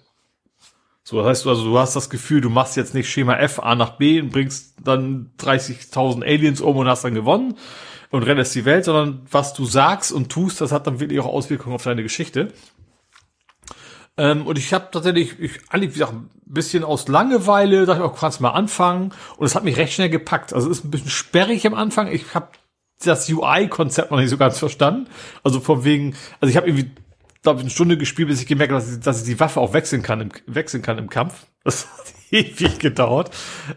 So, das heißt, also du hast das Gefühl, du machst jetzt nicht Schema F A nach B und bringst dann 30.000 Aliens um und hast dann gewonnen und rennst die Welt, sondern was du sagst und tust, das hat dann wirklich auch Auswirkungen auf deine Geschichte. Ähm, und ich habe tatsächlich, ich, eigentlich, wie gesagt, ein bisschen aus Langeweile, dachte ich auch, kannst mal anfangen. Und es hat mich recht schnell gepackt. Also es ist ein bisschen sperrig am Anfang. Ich habe das UI-Konzept noch nicht so ganz verstanden. Also von wegen, also ich habe irgendwie, glaube ich, eine Stunde gespielt, bis ich gemerkt habe, dass ich, dass ich die Waffe auch wechseln kann im, wechseln kann im Kampf. Das hat ewig gedauert.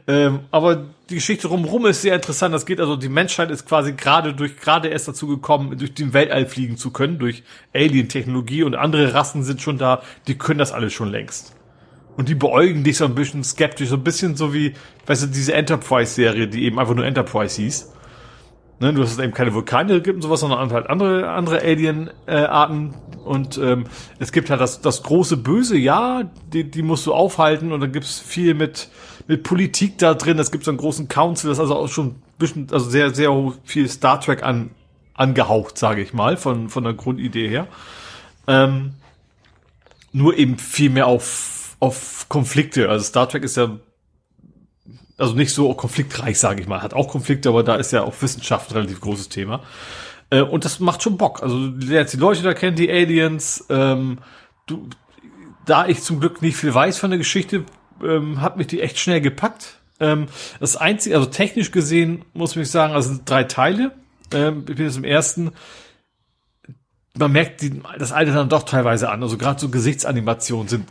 Ähm, aber die Geschichte rumrum ist sehr interessant. Das geht also, die Menschheit ist quasi gerade durch, gerade erst dazu gekommen, durch den Weltall fliegen zu können, durch Alien-Technologie und andere Rassen sind schon da, die können das alles schon längst. Und die beäugen dich so ein bisschen skeptisch, so ein bisschen so wie, weißt du, diese Enterprise-Serie, die eben einfach nur Enterprise hieß. Ne, du hast eben keine Vulkane gibt und sowas, sondern halt andere, andere Alien-Arten. Äh, und ähm, es gibt halt das, das große Böse, ja, die, die musst du aufhalten und dann gibt's viel mit, mit Politik da drin. Es gibt so einen großen Council, das ist also auch schon ein bisschen, also sehr, sehr viel Star Trek an, angehaucht, sage ich mal, von, von der Grundidee her. Ähm, nur eben viel mehr auf, auf Konflikte. Also Star Trek ist ja also nicht so konfliktreich, sage ich mal. Hat auch Konflikte, aber da ist ja auch Wissenschaft ein relativ großes Thema. Äh, und das macht schon Bock. Also du lernst die Leute da kennen, die Aliens. Ähm, du, da ich zum Glück nicht viel weiß von der Geschichte, ähm, hat mich die echt schnell gepackt. Ähm, das einzige, also technisch gesehen, muss ich sagen, also drei Teile. Ähm, ich bin jetzt im ersten. Man merkt die, das alte dann doch teilweise an. Also gerade so Gesichtsanimationen sind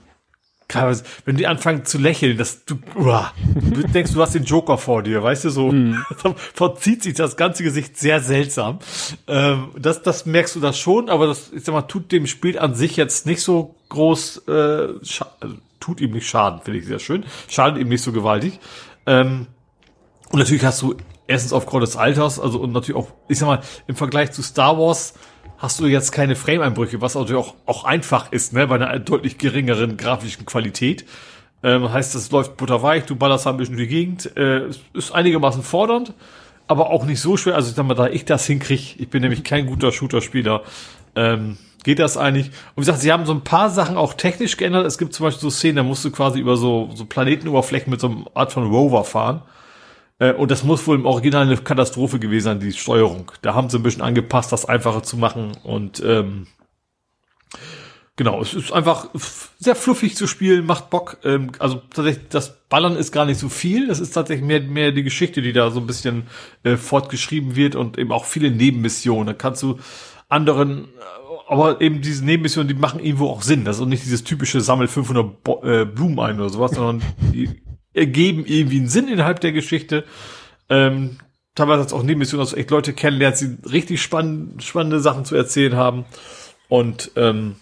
teilweise, wenn die anfangen zu lächeln, dass du, uah, du denkst, du hast den Joker vor dir, weißt du, so mm. verzieht sich das ganze Gesicht sehr seltsam. Ähm, das, das merkst du das schon, aber das, ich sag mal, tut dem Spiel an sich jetzt nicht so groß, äh, also, tut ihm nicht Schaden, finde ich sehr schön. Schadet ihm nicht so gewaltig. Ähm, und natürlich hast du erstens aufgrund des Alters, also und natürlich auch, ich sag mal, im Vergleich zu Star Wars, hast du jetzt keine Frame-Einbrüche, was natürlich auch, auch einfach ist, ne, bei einer deutlich geringeren grafischen Qualität. Ähm, heißt, es läuft butterweich, du ballerst ein bisschen die Gegend, äh, ist einigermaßen fordernd, aber auch nicht so schwer. Also ich sag mal, da ich das hinkriege, ich bin nämlich kein guter Shooter-Spieler, ähm, geht das eigentlich. Und wie gesagt, sie haben so ein paar Sachen auch technisch geändert. Es gibt zum Beispiel so Szenen, da musst du quasi über so, so Planetenoberflächen mit so einem Art von Rover fahren. Äh, und das muss wohl im Original eine Katastrophe gewesen sein, die Steuerung. Da haben sie ein bisschen angepasst, das einfacher zu machen. Und ähm, genau, es ist einfach sehr fluffig zu spielen, macht Bock. Ähm, also tatsächlich, das Ballern ist gar nicht so viel. Das ist tatsächlich mehr, mehr die Geschichte, die da so ein bisschen äh, fortgeschrieben wird und eben auch viele Nebenmissionen. Da kannst du anderen, äh, aber eben diese Nebenmissionen, die machen irgendwo auch Sinn. Das ist nicht dieses typische Sammel 500 Bo äh, Blumen ein oder sowas, sondern die ergeben irgendwie einen Sinn innerhalb der Geschichte. Ähm, teilweise hat es auch Nebenmissionen, also echt Leute kennenlernen, die richtig spannend, spannende Sachen zu erzählen haben. Und ähm,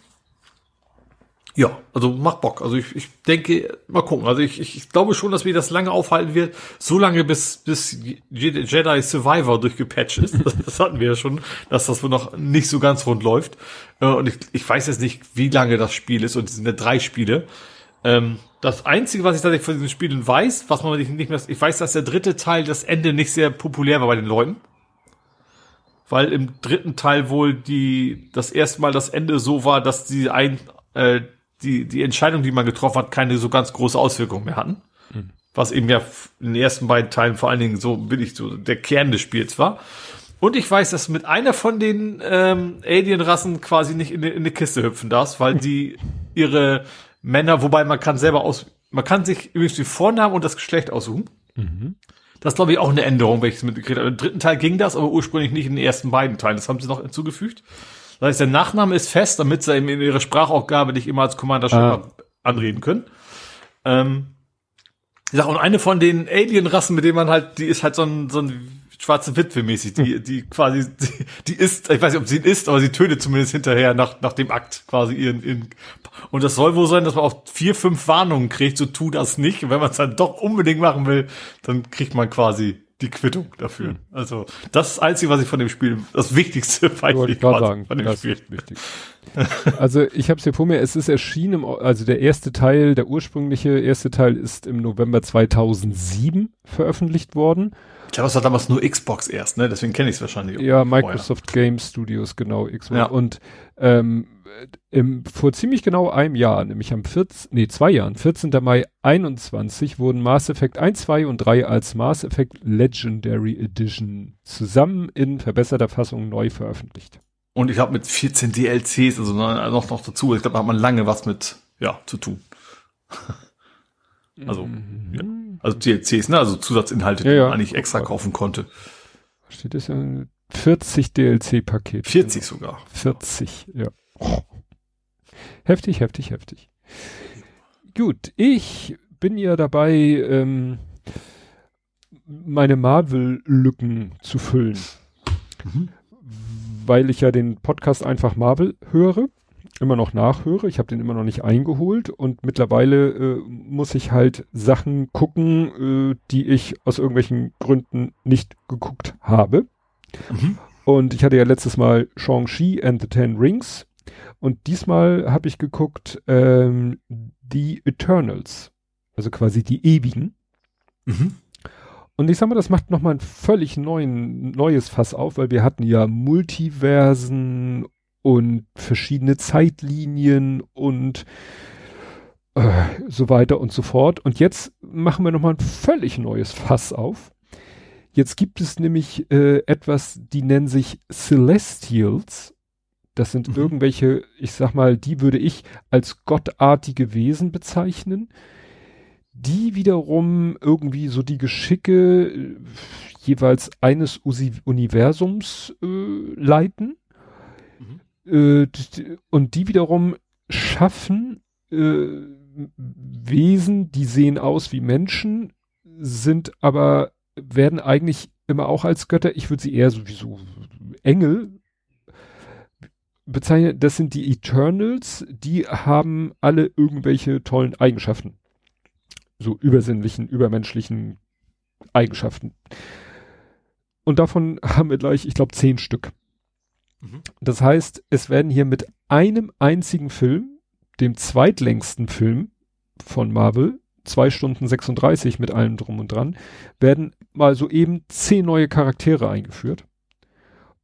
ja, also macht Bock. Also ich, ich denke, mal gucken. Also ich, ich, glaube schon, dass wir das lange aufhalten wird. So lange, bis, bis Jedi Survivor durchgepatcht ist. Das hatten wir ja schon, dass das wohl noch nicht so ganz rund läuft. Äh, und ich, ich weiß jetzt nicht, wie lange das Spiel ist. Und es sind ja drei Spiele. Ähm, das Einzige, was ich tatsächlich von diesen Spielen weiß, was man nicht mehr, ich weiß, dass der dritte Teil das Ende nicht sehr populär war bei den Leuten. Weil im dritten Teil wohl die, das erste Mal das Ende so war, dass die ein, äh, die, die Entscheidung, die man getroffen hat, keine so ganz große Auswirkungen mehr hatten. Mhm. Was eben ja in den ersten beiden Teilen vor allen Dingen so, bin ich so, der Kern des Spiels war. Und ich weiß, dass mit einer von den ähm, Alien-Rassen quasi nicht in, in eine Kiste hüpfen darfst, weil die ihre Männer, wobei man kann selber aus, man kann sich übrigens die Vornamen und das Geschlecht aussuchen. Mhm. Das ist, glaube ich, auch eine Änderung, welches ich mitgekriegt habe. Im dritten Teil ging das, aber ursprünglich nicht in den ersten beiden Teilen. Das haben sie noch hinzugefügt. Das heißt, der Nachname ist fest, damit sie in ihrer Sprachaufgabe nicht immer als Commander ah. anreden können. Ähm, ja, und eine von den Alien-Rassen, mit denen man halt, die ist halt so ein, so ein schwarze Witwe mäßig, die, die quasi, die, die ist, ich weiß nicht, ob sie ihn ist, aber sie tötet zumindest hinterher nach, nach dem Akt quasi ihren, ihren, und das soll wohl sein, dass man auch vier, fünf Warnungen kriegt, so tu das nicht. Und wenn man es dann doch unbedingt machen will, dann kriegt man quasi die Quittung dafür. Mhm. Also, das ist das Einzige, was ich von dem Spiel, das Wichtigste weiß ich gerade sagen, von dem das Spiel. Ist wichtig. also, ich habe es hier vor mir, es ist erschienen, also der erste Teil, der ursprüngliche erste Teil ist im November 2007 veröffentlicht worden. Ich glaube, es war damals nur Xbox erst, ne? Deswegen kenne ich es wahrscheinlich. Ja, Microsoft vorher. Game Studios, genau, Xbox. Ja. Und ähm, im, vor ziemlich genau einem Jahr, nämlich am 14, nee, zwei Jahren, 14. Mai 21, wurden Mass Effect 1, 2 und 3 als Mass Effect Legendary Edition zusammen in verbesserter Fassung neu veröffentlicht. Und ich habe mit 14 DLCs, also noch, noch dazu, ich glaube, da hat man lange was mit, ja, zu tun. also, mhm. ja. Also DLCs, ne? Also Zusatzinhalte, ja, ja. die man eigentlich extra kaufen konnte. Steht das ja 40 DLC-Pakete. 40 sogar. 40, ja. Oh. Heftig, heftig, heftig. Gut, ich bin ja dabei, ähm, meine Marvel-Lücken zu füllen. Mhm. Weil ich ja den Podcast einfach Marvel höre immer noch nachhöre. Ich habe den immer noch nicht eingeholt und mittlerweile äh, muss ich halt Sachen gucken, äh, die ich aus irgendwelchen Gründen nicht geguckt habe. Mhm. Und ich hatte ja letztes Mal Shang-Chi and the Ten Rings. Und diesmal habe ich geguckt, ähm, The Eternals. Also quasi die Ewigen. Mhm. Und ich sag mal, das macht nochmal ein völlig neuen, neues Fass auf, weil wir hatten ja Multiversen und verschiedene Zeitlinien und äh, so weiter und so fort. Und jetzt machen wir nochmal ein völlig neues Fass auf. Jetzt gibt es nämlich äh, etwas, die nennen sich Celestials. Das sind mhm. irgendwelche, ich sag mal, die würde ich als gottartige Wesen bezeichnen die wiederum irgendwie so die Geschicke äh, jeweils eines Usi Universums äh, leiten. Äh, und die wiederum schaffen äh, Wesen, die sehen aus wie Menschen, sind aber, werden eigentlich immer auch als Götter, ich würde sie eher sowieso Engel bezeichnen, das sind die Eternals, die haben alle irgendwelche tollen Eigenschaften so übersinnlichen, übermenschlichen Eigenschaften. Und davon haben wir gleich, ich glaube, zehn Stück. Mhm. Das heißt, es werden hier mit einem einzigen Film, dem zweitlängsten Film von Marvel, zwei Stunden 36 mit allem drum und dran, werden mal so eben zehn neue Charaktere eingeführt.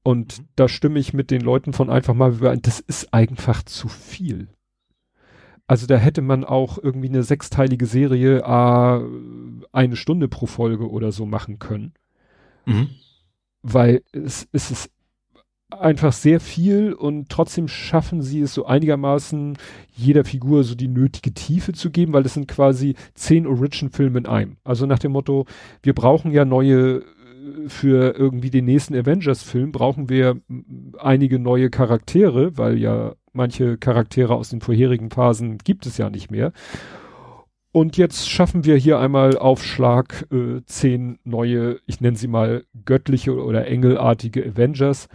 Und mhm. da stimme ich mit den Leuten von einfach mal überein, das ist einfach zu viel. Also da hätte man auch irgendwie eine sechsteilige Serie, äh, eine Stunde pro Folge oder so machen können. Mhm. Weil es, es ist einfach sehr viel und trotzdem schaffen sie es so einigermaßen jeder Figur so die nötige Tiefe zu geben, weil es sind quasi zehn Origin-Filme in einem. Also nach dem Motto, wir brauchen ja neue für irgendwie den nächsten Avengers-Film brauchen wir einige neue Charaktere, weil ja manche Charaktere aus den vorherigen Phasen gibt es ja nicht mehr. Und jetzt schaffen wir hier einmal auf Schlag äh, zehn neue, ich nenne sie mal göttliche oder engelartige Avengers,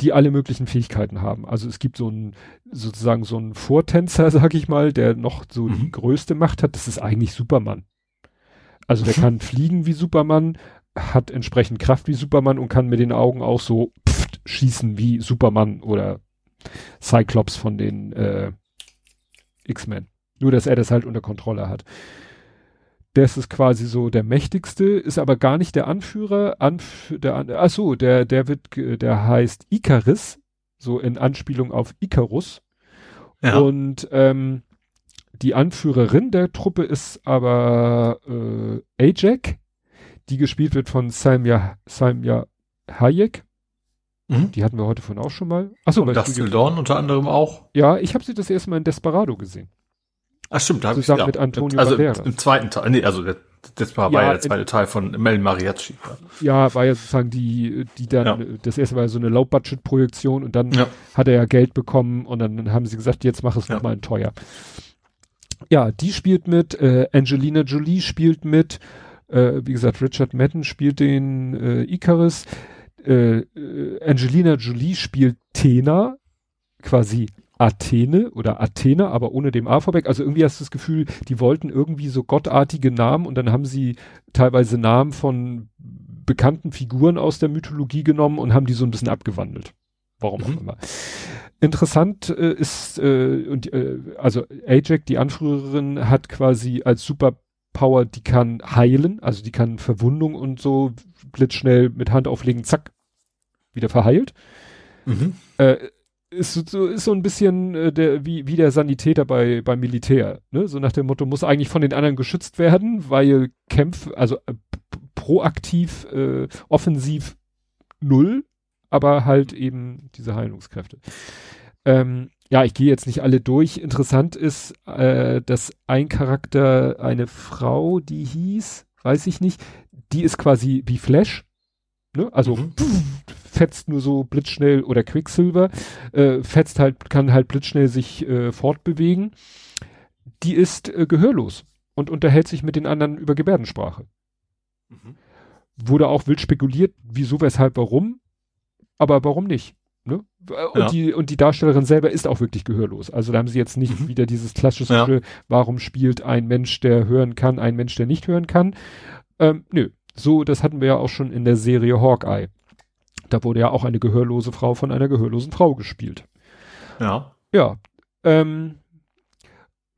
die alle möglichen Fähigkeiten haben. Also es gibt so einen, sozusagen so einen Vortänzer, sag ich mal, der noch so mhm. die größte Macht hat. Das ist eigentlich Superman. Also der mhm. kann fliegen wie Superman, hat entsprechend Kraft wie Superman und kann mit den Augen auch so pft, schießen wie Superman oder Cyclops von den äh, X-Men. Nur, dass er das halt unter Kontrolle hat. Das ist quasi so der mächtigste, ist aber gar nicht der Anführer. Anf der, ach so, der, der wird, der heißt Icarus, so in Anspielung auf Icarus. Ja. Und ähm, die Anführerin der Truppe ist aber äh, Ajak, die gespielt wird von Salmia, Salmia Hayek. Mhm. Die hatten wir heute von auch schon mal. Achso, bei Dustin Dawn unter anderem auch. Ja, ich habe sie das erste Mal in Desperado gesehen. Ach stimmt, da habe ich ja. mit Antonio Also Banderas. im zweiten Teil, nee, also das war, ja, ja der zweite Teil von Mel Mariachi. Ja, war ja sozusagen die, die dann, ja. das erste war so eine Low-Budget-Projektion und dann ja. hat er ja Geld bekommen und dann haben sie gesagt, jetzt mach es ja. nochmal teuer. Ja, die spielt mit, äh, Angelina Jolie spielt mit, äh, wie gesagt, Richard Madden spielt den äh, Icarus. Äh, äh, Angelina Jolie spielt Tena, quasi Athene oder Athena, aber ohne dem A vorweg. Also irgendwie hast du das Gefühl, die wollten irgendwie so gottartige Namen und dann haben sie teilweise Namen von bekannten Figuren aus der Mythologie genommen und haben die so ein bisschen abgewandelt. Warum mhm. auch immer. Interessant äh, ist, äh, und äh, also Ajax, die Anführerin, hat quasi als Superpower, die kann heilen, also die kann Verwundung und so blitzschnell mit Hand auflegen, zack, wieder verheilt. Mhm. Äh, ist so, ist so ein bisschen äh, der, wie, wie der Sanitäter bei, beim Militär. Ne? So nach dem Motto, muss eigentlich von den anderen geschützt werden, weil Kämpf, also äh, proaktiv, äh, offensiv null, aber halt eben diese Heilungskräfte. Ähm, ja, ich gehe jetzt nicht alle durch. Interessant ist, äh, dass ein Charakter, eine Frau, die hieß, weiß ich nicht, die ist quasi wie Flash. Ne? Also mhm. pff, fetzt nur so blitzschnell oder Quicksilver, äh, fetzt halt, kann halt blitzschnell sich äh, fortbewegen. Die ist äh, gehörlos und unterhält sich mit den anderen über Gebärdensprache. Mhm. Wurde auch wild spekuliert, wieso, weshalb, warum. Aber warum nicht? Ne? Und, ja. die, und die Darstellerin selber ist auch wirklich gehörlos. Also da haben sie jetzt nicht mhm. wieder dieses klassische, ja. warum spielt ein Mensch, der hören kann, ein Mensch, der nicht hören kann. Ähm, nö, so, das hatten wir ja auch schon in der Serie Hawkeye. Da wurde ja auch eine gehörlose Frau von einer gehörlosen Frau gespielt. Ja. Ja. Ähm,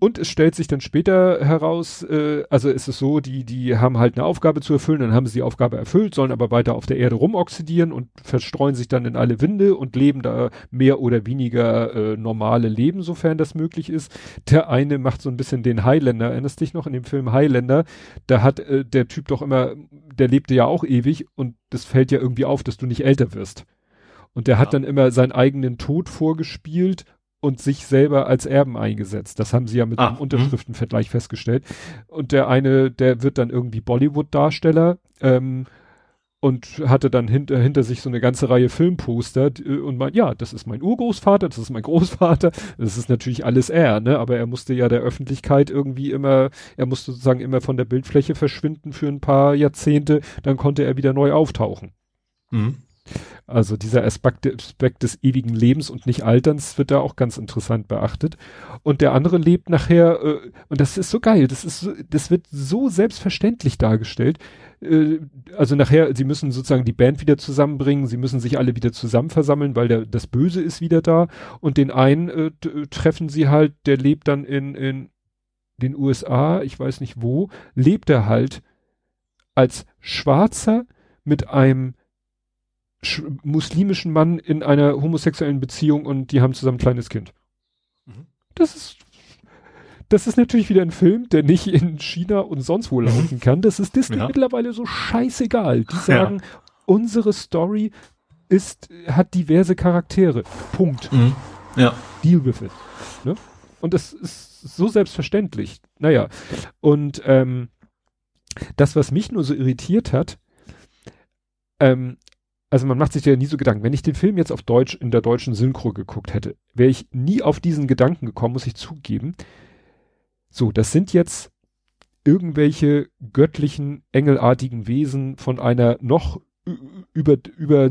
und es stellt sich dann später heraus, äh, also ist es so, die, die haben halt eine Aufgabe zu erfüllen, dann haben sie die Aufgabe erfüllt, sollen aber weiter auf der Erde rumoxidieren und verstreuen sich dann in alle Winde und leben da mehr oder weniger äh, normale Leben, sofern das möglich ist. Der eine macht so ein bisschen den Highlander, erinnerst dich noch in dem Film Highlander? Da hat äh, der Typ doch immer, der lebte ja auch ewig und das fällt ja irgendwie auf, dass du nicht älter wirst. Und der ja. hat dann immer seinen eigenen Tod vorgespielt und sich selber als Erben eingesetzt. Das haben sie ja mit ah, einem mhm. Unterschriftenvergleich festgestellt. Und der eine, der wird dann irgendwie Bollywood-Darsteller ähm, und hatte dann hinter, hinter sich so eine ganze Reihe Filmposter äh, und meint, ja, das ist mein Urgroßvater, das ist mein Großvater, das ist natürlich alles er, ne? Aber er musste ja der Öffentlichkeit irgendwie immer, er musste sozusagen immer von der Bildfläche verschwinden für ein paar Jahrzehnte, dann konnte er wieder neu auftauchen. Mhm. Also dieser Aspekt, Aspekt, des ewigen Lebens und nicht Alterns wird da auch ganz interessant beachtet. Und der andere lebt nachher, äh, und das ist so geil, das ist das wird so selbstverständlich dargestellt. Äh, also nachher, sie müssen sozusagen die Band wieder zusammenbringen, sie müssen sich alle wieder zusammen versammeln, weil der, das Böse ist wieder da. Und den einen äh, treffen sie halt, der lebt dann in, in den USA, ich weiß nicht wo, lebt er halt als Schwarzer mit einem muslimischen Mann in einer homosexuellen Beziehung und die haben zusammen ein kleines Kind. Mhm. Das ist, das ist natürlich wieder ein Film, der nicht in China und sonst wo laufen kann. Das ist Disney ja. mittlerweile so scheißegal. Die sagen, ja. unsere Story ist, hat diverse Charaktere. Punkt. Mhm. Ja. Deal with it. Ne? Und das ist so selbstverständlich. Naja. Und ähm, das, was mich nur so irritiert hat, ähm, also man macht sich ja nie so Gedanken. Wenn ich den Film jetzt auf Deutsch in der deutschen Synchro geguckt hätte, wäre ich nie auf diesen Gedanken gekommen, muss ich zugeben. So, das sind jetzt irgendwelche göttlichen, engelartigen Wesen von einer noch über, über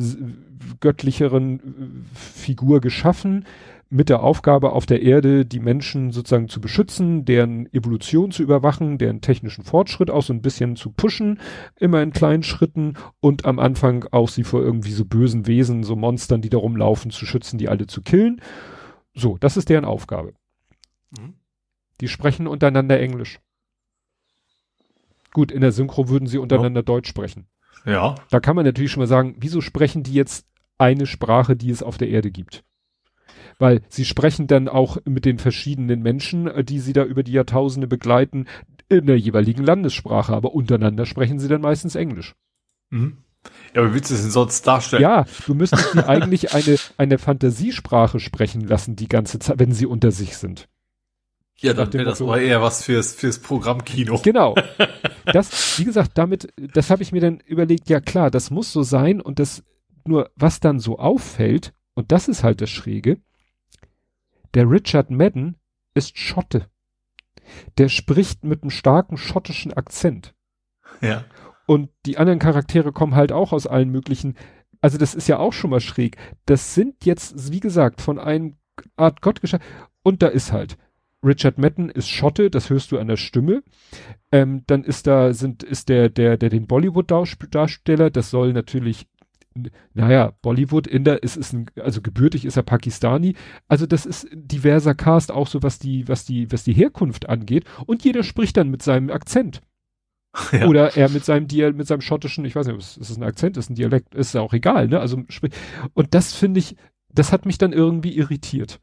göttlicheren Figur geschaffen, mit der Aufgabe auf der Erde die Menschen sozusagen zu beschützen, deren Evolution zu überwachen, deren technischen Fortschritt auch so ein bisschen zu pushen, immer in kleinen Schritten und am Anfang auch sie vor irgendwie so bösen Wesen, so Monstern, die da rumlaufen, zu schützen, die alle zu killen. So, das ist deren Aufgabe. Mhm. Die sprechen untereinander Englisch. Gut, in der Synchro würden sie untereinander ja. Deutsch sprechen. Ja. Da kann man natürlich schon mal sagen, wieso sprechen die jetzt eine Sprache, die es auf der Erde gibt? Weil sie sprechen dann auch mit den verschiedenen Menschen, äh, die sie da über die Jahrtausende begleiten, in der jeweiligen Landessprache, aber untereinander sprechen sie dann meistens Englisch. Mhm. Ja, aber wie willst du es denn sonst darstellen? Ja, du müsstest sie eigentlich eine, eine Fantasiesprache sprechen lassen die ganze Zeit, wenn sie unter sich sind. Ja, dann wäre das aber eher was fürs, fürs Programmkino. Genau. Das, wie gesagt, damit, das habe ich mir dann überlegt, ja klar, das muss so sein und das, nur was dann so auffällt, und das ist halt das Schräge, der Richard Madden ist Schotte. Der spricht mit einem starken schottischen Akzent. Ja. Und die anderen Charaktere kommen halt auch aus allen möglichen. Also das ist ja auch schon mal schräg. Das sind jetzt, wie gesagt, von einem Art Gott. Und da ist halt Richard Madden ist Schotte, das hörst du an der Stimme. Ähm, dann ist da sind ist der der der den Bollywood Darsteller, das soll natürlich naja, Bollywood, Inder, ist, ist ein, also gebürtig ist er Pakistani. Also das ist diverser Cast auch so, was die, was die, was die Herkunft angeht. Und jeder spricht dann mit seinem Akzent. Ja. Oder er mit seinem Dial, mit seinem schottischen, ich weiß nicht, ist es ein Akzent, ist ein Dialekt, ist ja auch egal, ne? Also, und das finde ich, das hat mich dann irgendwie irritiert.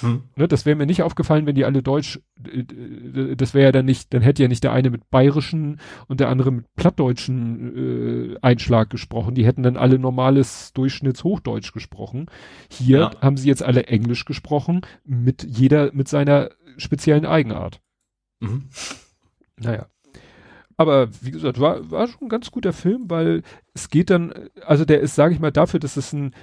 Hm. Ne, das wäre mir nicht aufgefallen, wenn die alle Deutsch, äh, äh, das wäre ja dann nicht, dann hätte ja nicht der eine mit bayerischen und der andere mit plattdeutschen äh, Einschlag gesprochen. Die hätten dann alle normales Durchschnittshochdeutsch gesprochen. Hier ja. haben sie jetzt alle Englisch gesprochen, mit jeder, mit seiner speziellen Eigenart. Mhm. Naja. Aber wie gesagt, war, war schon ein ganz guter Film, weil es geht dann, also der ist, sage ich mal, dafür, dass es ein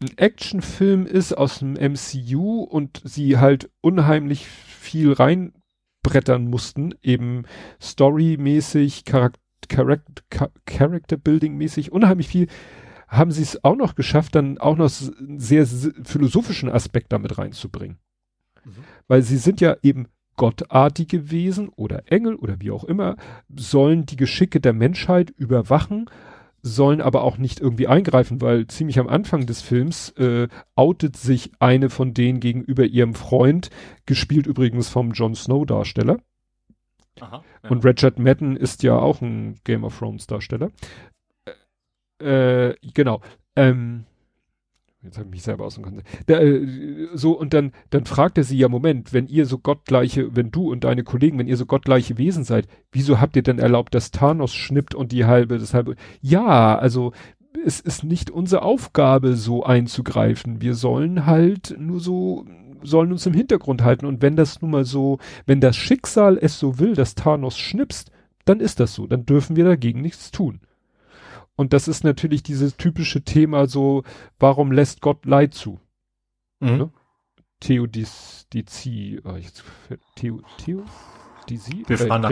ein Actionfilm ist aus dem MCU und sie halt unheimlich viel reinbrettern mussten, eben storymäßig, Charakter, Character, Character Building mäßig, unheimlich viel, haben sie es auch noch geschafft, dann auch noch einen sehr philosophischen Aspekt damit reinzubringen. Mhm. Weil sie sind ja eben gottartige Wesen oder Engel oder wie auch immer, sollen die Geschicke der Menschheit überwachen sollen aber auch nicht irgendwie eingreifen, weil ziemlich am Anfang des Films äh, outet sich eine von denen gegenüber ihrem Freund, gespielt übrigens vom Jon Snow Darsteller. Aha, ja. Und Richard Madden ist ja auch ein Game of Thrones Darsteller. Äh, äh genau. Ähm, Jetzt habe ich mich selber aus dem Konzept. Äh, so, und dann, dann fragt er sie ja, Moment, wenn ihr so gottgleiche, wenn du und deine Kollegen, wenn ihr so gottgleiche Wesen seid, wieso habt ihr denn erlaubt, dass Thanos schnippt und die halbe, das halbe, ja, also, es ist nicht unsere Aufgabe, so einzugreifen. Wir sollen halt nur so, sollen uns im Hintergrund halten. Und wenn das nun mal so, wenn das Schicksal es so will, dass Thanos schnipst, dann ist das so. Dann dürfen wir dagegen nichts tun. Und das ist natürlich dieses typische Thema so, warum lässt Gott Leid zu? Mhm. Ne? Theodizie, oh, jetzt, Theo, Theo, Disi? Wir fahren nach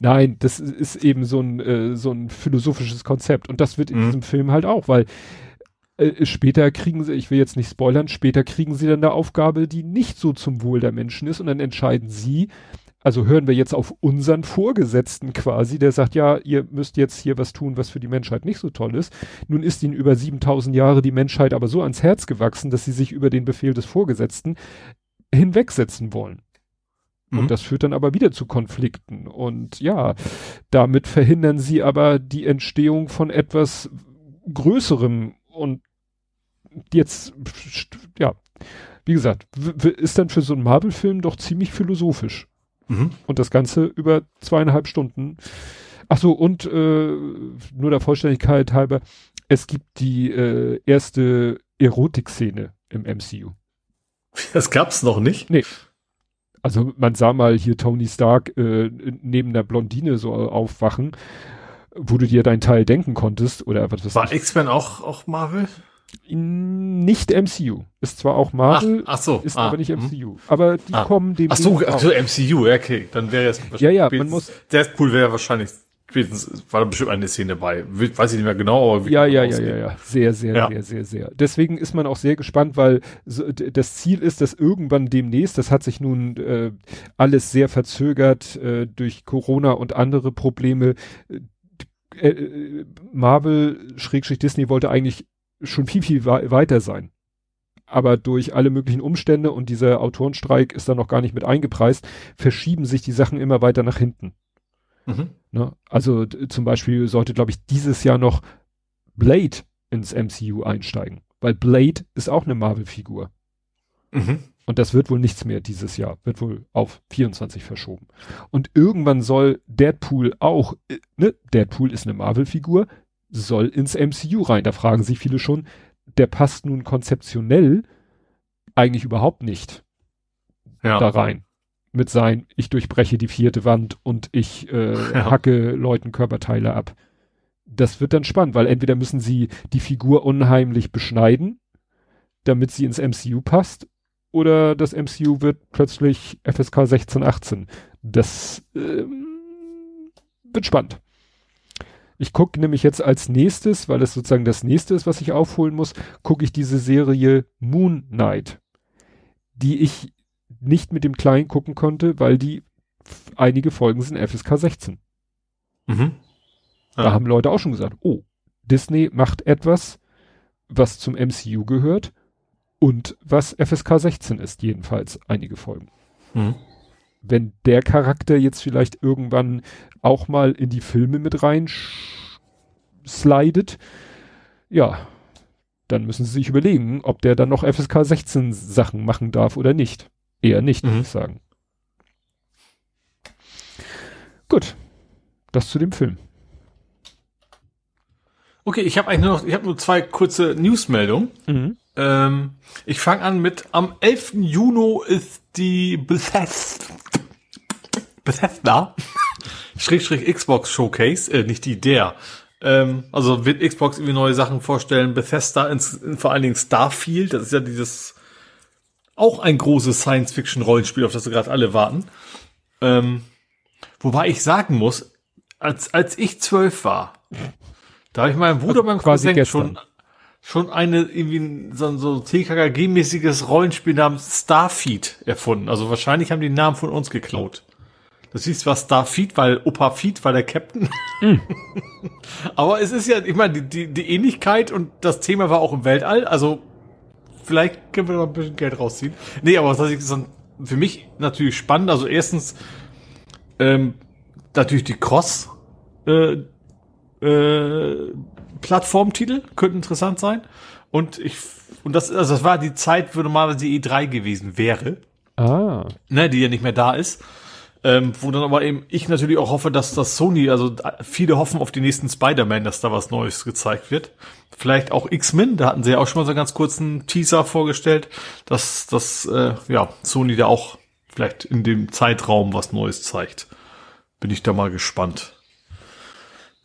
Nein, das ist eben so ein, äh, so ein philosophisches Konzept. Und das wird in mhm. diesem Film halt auch, weil äh, später kriegen sie, ich will jetzt nicht spoilern, später kriegen sie dann eine Aufgabe, die nicht so zum Wohl der Menschen ist und dann entscheiden sie, also hören wir jetzt auf unseren Vorgesetzten quasi, der sagt, ja, ihr müsst jetzt hier was tun, was für die Menschheit nicht so toll ist. Nun ist ihnen über 7000 Jahre die Menschheit aber so ans Herz gewachsen, dass sie sich über den Befehl des Vorgesetzten hinwegsetzen wollen. Mhm. Und das führt dann aber wieder zu Konflikten. Und ja, damit verhindern sie aber die Entstehung von etwas Größerem. Und jetzt, ja, wie gesagt, ist dann für so einen Marvel-Film doch ziemlich philosophisch. Mhm. Und das Ganze über zweieinhalb Stunden. Ach so, und äh, nur der Vollständigkeit halber, es gibt die äh, erste Erotik-Szene im MCU. Das gab's noch nicht? Nee. Also man sah mal hier Tony Stark äh, neben der Blondine so aufwachen, wo du dir dein Teil denken konntest oder was War X-Men auch, auch Marvel? Nicht MCU. Ist zwar auch Marvel, ach, ach so, ist ah, aber nicht MCU. Mh. Aber die ah. kommen dem. Ach so, ach so, MCU, okay. Dann wäre es Ja, ja, man muss. Deadpool wäre wahrscheinlich spätestens, war da bestimmt eine Szene bei. Weiß ich nicht mehr genau, aber wie Ja, ja, ja, ja, ja. Sehr, sehr, ja. sehr, sehr, sehr. Deswegen ist man auch sehr gespannt, weil so, das Ziel ist, dass irgendwann demnächst, das hat sich nun äh, alles sehr verzögert äh, durch Corona und andere Probleme. Äh, äh Marvel, Schrägstrich Disney wollte eigentlich schon viel, viel weiter sein. Aber durch alle möglichen Umstände und dieser Autorenstreik ist da noch gar nicht mit eingepreist, verschieben sich die Sachen immer weiter nach hinten. Mhm. Ne? Also zum Beispiel sollte, glaube ich, dieses Jahr noch Blade ins MCU einsteigen, weil Blade ist auch eine Marvel-Figur. Mhm. Und das wird wohl nichts mehr dieses Jahr, wird wohl auf 24 verschoben. Und irgendwann soll Deadpool auch, äh, ne, Deadpool ist eine Marvel-Figur, soll ins MCU rein. Da fragen sich viele schon, der passt nun konzeptionell eigentlich überhaupt nicht ja. da rein. Mit sein, ich durchbreche die vierte Wand und ich äh, ja. hacke Leuten Körperteile ab. Das wird dann spannend, weil entweder müssen sie die Figur unheimlich beschneiden, damit sie ins MCU passt, oder das MCU wird plötzlich FSK 16, 18. Das ähm, wird spannend. Ich gucke nämlich jetzt als nächstes, weil es sozusagen das nächste ist, was ich aufholen muss, gucke ich diese Serie Moon Knight, die ich nicht mit dem Kleinen gucken konnte, weil die einige Folgen sind FSK 16. Mhm. Ja. Da haben Leute auch schon gesagt, oh, Disney macht etwas, was zum MCU gehört und was FSK 16 ist, jedenfalls einige Folgen. Mhm wenn der Charakter jetzt vielleicht irgendwann auch mal in die Filme mit rein slidet, ja, dann müssen sie sich überlegen, ob der dann noch FSK 16 Sachen machen darf oder nicht. Eher nicht, mhm. würde ich sagen. Gut. Das zu dem Film. Okay, ich habe eigentlich nur noch, ich habe nur zwei kurze Newsmeldungen. Mhm. Ähm, ich fange an mit am 11. Juni ist die Bethesda, Bethesda Schrägstrich Xbox Showcase, äh, nicht die, der. Ähm, also wird Xbox irgendwie neue Sachen vorstellen, Bethesda, ins, in, vor allen Dingen Starfield, das ist ja dieses auch ein großes Science-Fiction-Rollenspiel, auf das wir gerade alle warten. Ähm, wobei ich sagen muss, als, als ich zwölf war, da habe ich meinem Bruder beim Cousin schon schon eine irgendwie so, so TKKG-mäßiges Rollenspiel namens Starfeed erfunden. Also wahrscheinlich haben die den Namen von uns geklaut. Das hieß was Starfeed, weil Opa Feed war der Captain. Mm. Aber es ist ja, ich meine, die, die, die Ähnlichkeit und das Thema war auch im Weltall, also vielleicht können wir noch ein bisschen Geld rausziehen. Nee, aber das ist dann für mich natürlich spannend. Also erstens, ähm, natürlich die Cross, äh, äh, Plattformtitel könnten interessant sein. Und ich, und das, also das war die Zeit, wo normalerweise die E3 gewesen wäre. Ah. Ne, die ja nicht mehr da ist. Ähm, wo dann aber eben ich natürlich auch hoffe, dass das Sony, also viele hoffen auf die nächsten Spider-Man, dass da was Neues gezeigt wird. Vielleicht auch X-Men, da hatten sie ja auch schon mal so einen ganz kurzen Teaser vorgestellt, dass, dass äh, ja, Sony da auch vielleicht in dem Zeitraum was Neues zeigt. Bin ich da mal gespannt.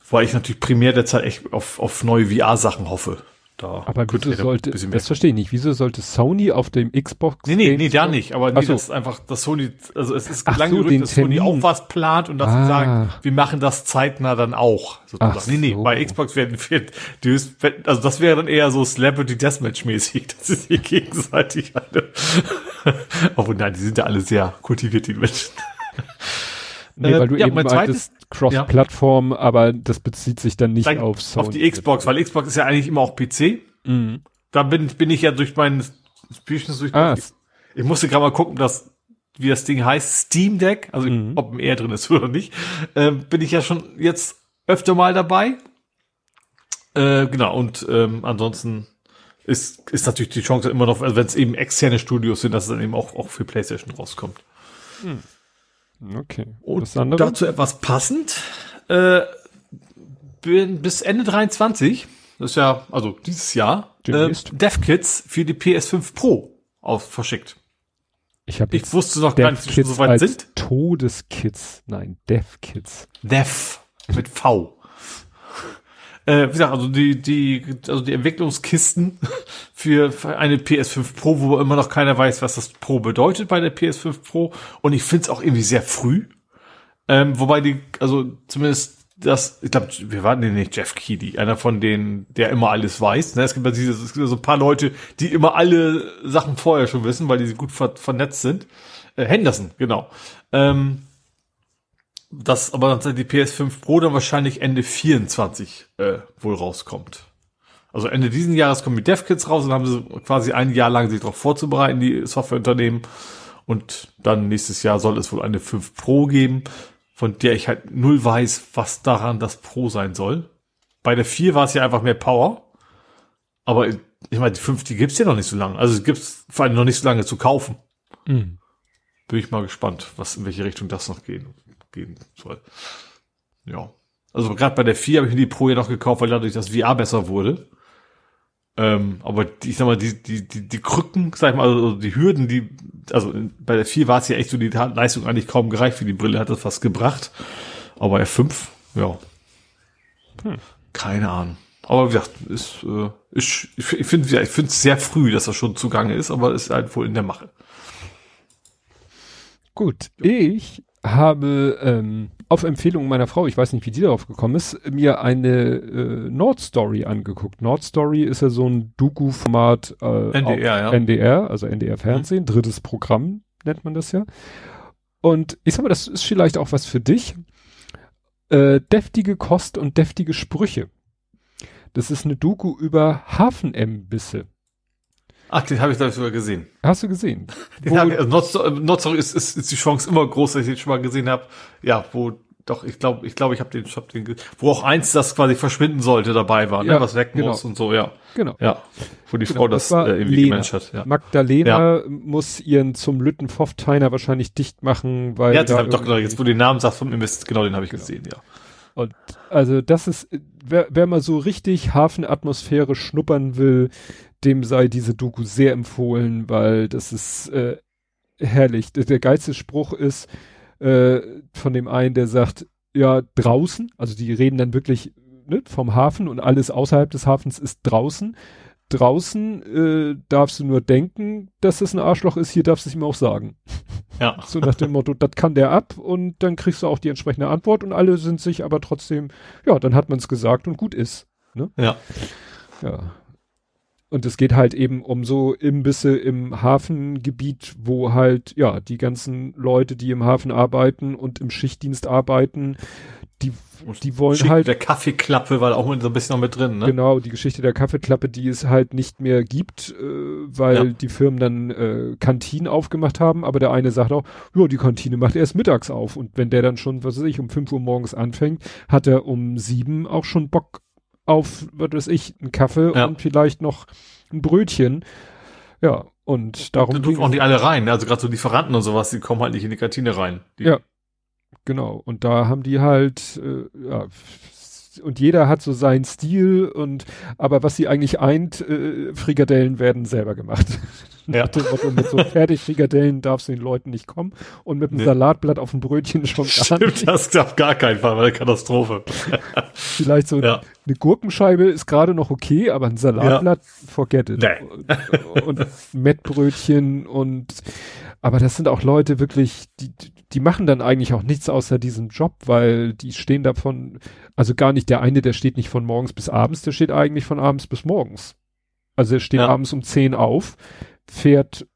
Weil ich natürlich primär derzeit echt auf, auf neue VR-Sachen hoffe. Da aber wieso sollte, das verstehe ich nicht, wieso sollte Sony auf dem Xbox? Nee, nee, nee, da nicht, aber nee, so. das ist einfach, dass Sony, also es ist Ach lange so, gerücht, dass Sony auch was plant und dass ah. sie sagen, wir machen das zeitnah dann auch. Sozusagen. Ach nee, nee, so. bei Xbox werden wir, also das wäre dann eher so Celebrity Deathmatch mäßig, dass sie sich gegenseitig alle, obwohl nein, die sind ja alle sehr kultiviert, die Menschen. Nee, weil du äh, ja, eben meintest, Cross-Plattform, ja. aber das bezieht sich dann nicht dann auf Sony. Auf die Xbox, weil Xbox ist ja eigentlich immer auch PC. Mhm. Da bin, bin ich ja durch meinen Spielchen durch. Ah. Ich, ich musste gerade mal gucken, dass, wie das Ding heißt, Steam Deck, also mhm. ob ein R drin ist oder nicht, äh, bin ich ja schon jetzt öfter mal dabei. Äh, genau, und ähm, ansonsten ist, ist natürlich die Chance immer noch, also wenn es eben externe Studios sind, dass es dann eben auch, auch für PlayStation rauskommt. Mhm. Okay. Und dazu etwas passend. Äh, bis Ende 23, das ist ja, also dieses Jahr, äh, DevKits für die PS5 Pro auf, verschickt. Ich, hab ich wusste noch gar nicht, dass wir so weit sind. Todeskits. Nein, DevKits. Dev mit V äh, wie gesagt, also die, die, also die Entwicklungskisten für, eine PS5 Pro, wo immer noch keiner weiß, was das Pro bedeutet bei der PS5 Pro. Und ich finde es auch irgendwie sehr früh. Ähm, wobei die, also zumindest das, ich glaube, wir waren nee, nicht Jeff Keighley, einer von denen, der immer alles weiß. Ne? Es gibt ja so ein paar Leute, die immer alle Sachen vorher schon wissen, weil die gut ver vernetzt sind. Äh, Henderson, genau. Ähm, das aber dann die PS5 Pro dann wahrscheinlich Ende 24 äh, wohl rauskommt. Also Ende diesen Jahres kommen die DevKits raus und haben sie quasi ein Jahr lang sich darauf vorzubereiten, die Softwareunternehmen. Und dann nächstes Jahr soll es wohl eine 5 Pro geben, von der ich halt null weiß, was daran das Pro sein soll. Bei der 4 war es ja einfach mehr Power. Aber ich meine, die 5, die gibt's ja noch nicht so lange. Also gibt's vor allem noch nicht so lange zu kaufen. Mhm. Bin ich mal gespannt, was in welche Richtung das noch geht gehen soll. Ja. Also gerade bei der 4 habe ich mir die Pro ja noch gekauft, weil dadurch das VR besser wurde. Ähm, aber die, ich sag mal, die, die, die, die Krücken, sag ich mal, also die Hürden, die, also bei der 4 war es ja echt so, die Leistung eigentlich kaum gereicht für die Brille, hat das was gebracht. Aber bei der 5, ja. Hm. Keine Ahnung. Aber wie gesagt, ist, äh, ist ich finde ja, ich finde es sehr früh, dass das schon zugange ist, aber ist halt wohl in der Mache. Gut, ich habe ähm, auf Empfehlung meiner Frau, ich weiß nicht, wie die darauf gekommen ist, mir eine äh, Nord Story angeguckt. Nord Story ist ja so ein Doku-Format äh, NDR, ja. NDR, also NDR Fernsehen, mhm. drittes Programm nennt man das ja. Und ich sag mal, das ist vielleicht auch was für dich. Äh, deftige Kost und deftige Sprüche. Das ist eine Doku über Hafenembisse. Ach, den habe ich da sogar gesehen. Hast du gesehen? Den hab ich, also Not, Not Sorry ist, ist, ist die Chance immer groß, dass ich den schon mal gesehen habe. Ja, wo doch, ich glaube, ich glaube, ich habe den, ich hab den, wo auch eins, das quasi verschwinden sollte, dabei war, ne, ja, ne, was weg genau. muss und so, ja. Genau. Ja. Wo die genau, Frau das, das äh, irgendwie Lena. gemanagt hat. Ja. Magdalena ja. muss ihren zum Lüttenpfoffteiner wahrscheinlich dicht machen, weil. Ja, das hab ich doch genau, jetzt wo du den Namen sagst von Invest, genau den habe ich genau. gesehen, ja. Und also das ist, wer, wer mal so richtig Hafenatmosphäre schnuppern will, dem sei diese Doku sehr empfohlen, weil das ist äh, herrlich. Der, geilste Spruch ist äh, von dem einen, der sagt, ja, draußen, also die reden dann wirklich ne, vom Hafen und alles außerhalb des Hafens ist draußen. Draußen äh, darfst du nur denken, dass das ein Arschloch ist, hier darfst du es ihm auch sagen. Ja. so nach dem Motto, das kann der ab und dann kriegst du auch die entsprechende Antwort und alle sind sich aber trotzdem, ja, dann hat man es gesagt und gut ist. Ne? Ja. Ja. Und es geht halt eben um so Imbisse im Hafengebiet, wo halt, ja, die ganzen Leute, die im Hafen arbeiten und im Schichtdienst arbeiten, die, die wollen Geschichte halt. der Kaffeeklappe war auch so ein bisschen noch mit drin, ne? Genau, die Geschichte der Kaffeeklappe, die es halt nicht mehr gibt, äh, weil ja. die Firmen dann äh, Kantinen aufgemacht haben, aber der eine sagt auch, ja, die Kantine macht erst mittags auf. Und wenn der dann schon, was weiß ich, um fünf Uhr morgens anfängt, hat er um sieben auch schon Bock auf, was weiß ich, einen Kaffee ja. und vielleicht noch ein Brötchen. Ja, und darum. Da dürfen auch nicht alle rein, also gerade so Lieferanten und sowas, die kommen halt nicht in die Kantine rein. Die ja, genau. Und da haben die halt, äh, ja, und jeder hat so seinen Stil und aber was sie eigentlich eint, äh, Frikadellen werden selber gemacht. Ja. Mit so Fertigfrikadellen darfst du den Leuten nicht kommen und mit einem nee. Salatblatt auf dem Brötchen schon gar Stimmt, nicht. das auf gar keinen Fall, war eine Katastrophe. Vielleicht so ja. eine Gurkenscheibe ist gerade noch okay, aber ein Salatblatt, ja. forget it. Nee. Und, und Mettbrötchen und aber das sind auch Leute wirklich, die, die machen dann eigentlich auch nichts außer diesem Job, weil die stehen davon, also gar nicht, der eine, der steht nicht von morgens bis abends, der steht eigentlich von abends bis morgens. Also er steht ja. abends um zehn auf, fährt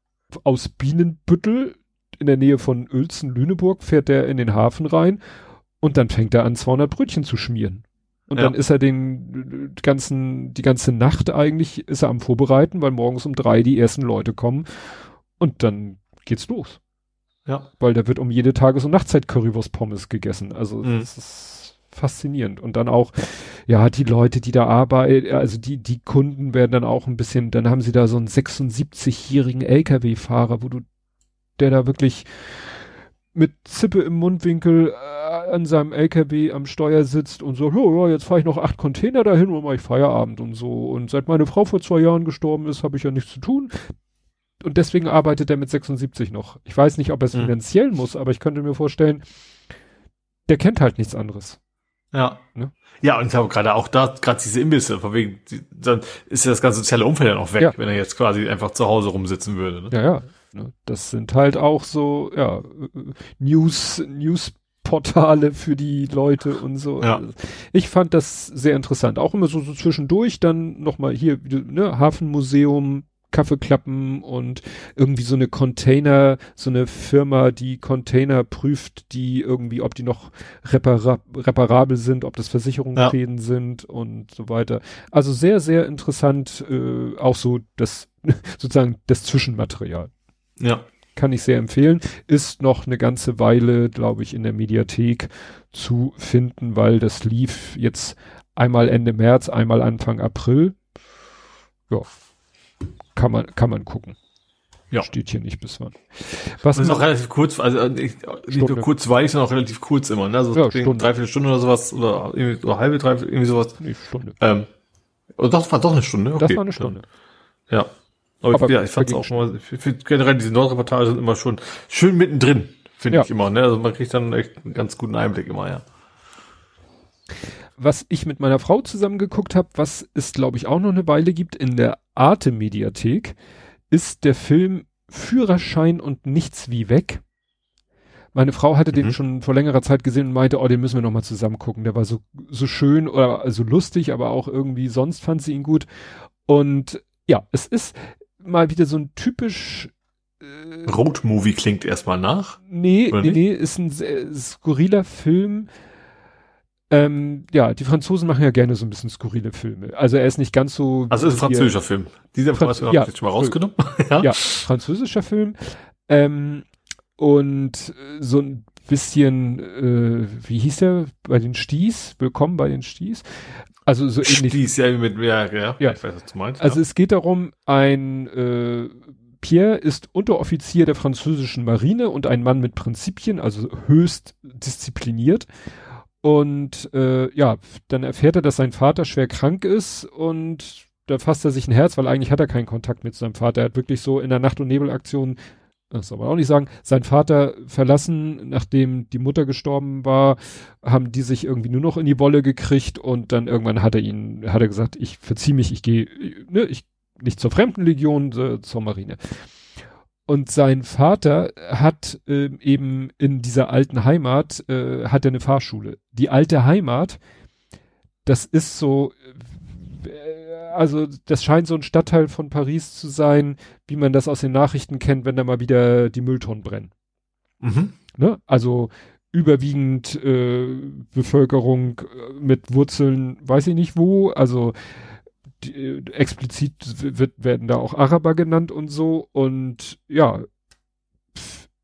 aus Bienenbüttel in der Nähe von Uelzen, Lüneburg, fährt er in den Hafen rein und dann fängt er an, 200 Brötchen zu schmieren. Und ja. dann ist er den ganzen, die ganze Nacht eigentlich, ist er am Vorbereiten, weil morgens um drei die ersten Leute kommen und dann geht's los. Ja. Weil da wird um jede Tages- und Nachtzeit Currywurst Pommes gegessen. Also mhm. das ist faszinierend. Und dann auch, ja, die Leute, die da arbeiten, also die, die Kunden werden dann auch ein bisschen, dann haben sie da so einen 76-jährigen LKW-Fahrer, wo du, der da wirklich mit Zippe im Mundwinkel äh, an seinem LKW am Steuer sitzt und so, ja, jetzt fahre ich noch acht Container dahin und mache ich Feierabend und so. Und seit meine Frau vor zwei Jahren gestorben ist, habe ich ja nichts zu tun. Und deswegen arbeitet er mit 76 noch. Ich weiß nicht, ob er es mhm. finanziell muss, aber ich könnte mir vorstellen, der kennt halt nichts anderes. Ja. Ne? Ja, und ich habe gerade auch da, gerade diese Imbisse, von wegen, die, dann ist ja das ganze soziale Umfeld ja noch weg, ja. wenn er jetzt quasi einfach zu Hause rumsitzen würde. Ne? Ja, ja. Ne? Das sind halt auch so, ja, News, News-Portale für die Leute und so. Ja. Ich fand das sehr interessant. Auch immer so, so zwischendurch dann nochmal hier, ne, Hafenmuseum, Kaffeeklappen und irgendwie so eine Container, so eine Firma, die Container prüft, die irgendwie, ob die noch repara reparabel sind, ob das Versicherungsschäden ja. sind und so weiter. Also sehr, sehr interessant, äh, auch so das, sozusagen das Zwischenmaterial. Ja. Kann ich sehr empfehlen. Ist noch eine ganze Weile, glaube ich, in der Mediathek zu finden, weil das lief jetzt einmal Ende März, einmal Anfang April. Ja, kann man, kann man gucken. Ja. Steht hier nicht bis wann. Was das ist auch relativ kurz, also äh, nicht nur kurzweilig, sondern auch relativ kurz immer, ne? So ja, Stunde. dreiviertel Stunde oder sowas, oder irgendwie so halbe, dreiviertel, irgendwie sowas. Nee, Stunde. Ähm, oder doch, war doch eine Stunde, okay. Das war eine Stunde. Ja. Aber, Aber ich, ja, ich fand's auch schon mal, ich find generell diese Nordreportage sind immer schon schön mittendrin, finde ja. ich immer, ne? Also man kriegt dann echt einen ganz guten Einblick immer, ja was ich mit meiner Frau zusammen geguckt habe, was es glaube ich auch noch eine Weile gibt in der Arte Mediathek, ist der Film Führerschein und nichts wie weg. Meine Frau hatte mhm. den schon vor längerer Zeit gesehen und meinte, oh, den müssen wir noch mal zusammen gucken. Der war so so schön oder also lustig, aber auch irgendwie sonst fand sie ihn gut. Und ja, es ist mal wieder so ein typisch äh, Road Movie klingt erstmal nach. Nee, nee, nee, ist ein skurriler Film ähm, ja, die Franzosen machen ja gerne so ein bisschen skurrile Filme. Also er ist nicht ganz so. Also ist ein französischer Film. Diese Information ja, habe ich jetzt schon mal rausgenommen. ja? ja, französischer Film. Ähm, und so ein bisschen, äh, wie hieß der bei den Sties? Willkommen bei den Sties. Also so ähnlich. Sties, ja, mit, ja, ja, ja. ich weiß, was du meinst. Also ja. es geht darum, ein äh, Pierre ist Unteroffizier der französischen Marine und ein Mann mit Prinzipien, also höchst diszipliniert. Und äh, ja, dann erfährt er, dass sein Vater schwer krank ist und da fasst er sich ein Herz, weil eigentlich hat er keinen Kontakt mit seinem Vater. Er hat wirklich so in der Nacht- und Nebelaktion, das soll man auch nicht sagen, sein Vater verlassen, nachdem die Mutter gestorben war, haben die sich irgendwie nur noch in die Wolle gekriegt und dann irgendwann hat er ihn, hat er gesagt, ich verzieh mich, ich gehe, ne, ich nicht zur Fremdenlegion, zur Marine. Und sein Vater hat äh, eben in dieser alten Heimat, äh, hat er eine Fahrschule. Die alte Heimat, das ist so äh, also das scheint so ein Stadtteil von Paris zu sein, wie man das aus den Nachrichten kennt, wenn da mal wieder die Mülltonnen brennen. Mhm. Ne? Also überwiegend äh, Bevölkerung äh, mit Wurzeln, weiß ich nicht wo, also die, explizit wird, werden da auch Araber genannt und so und ja,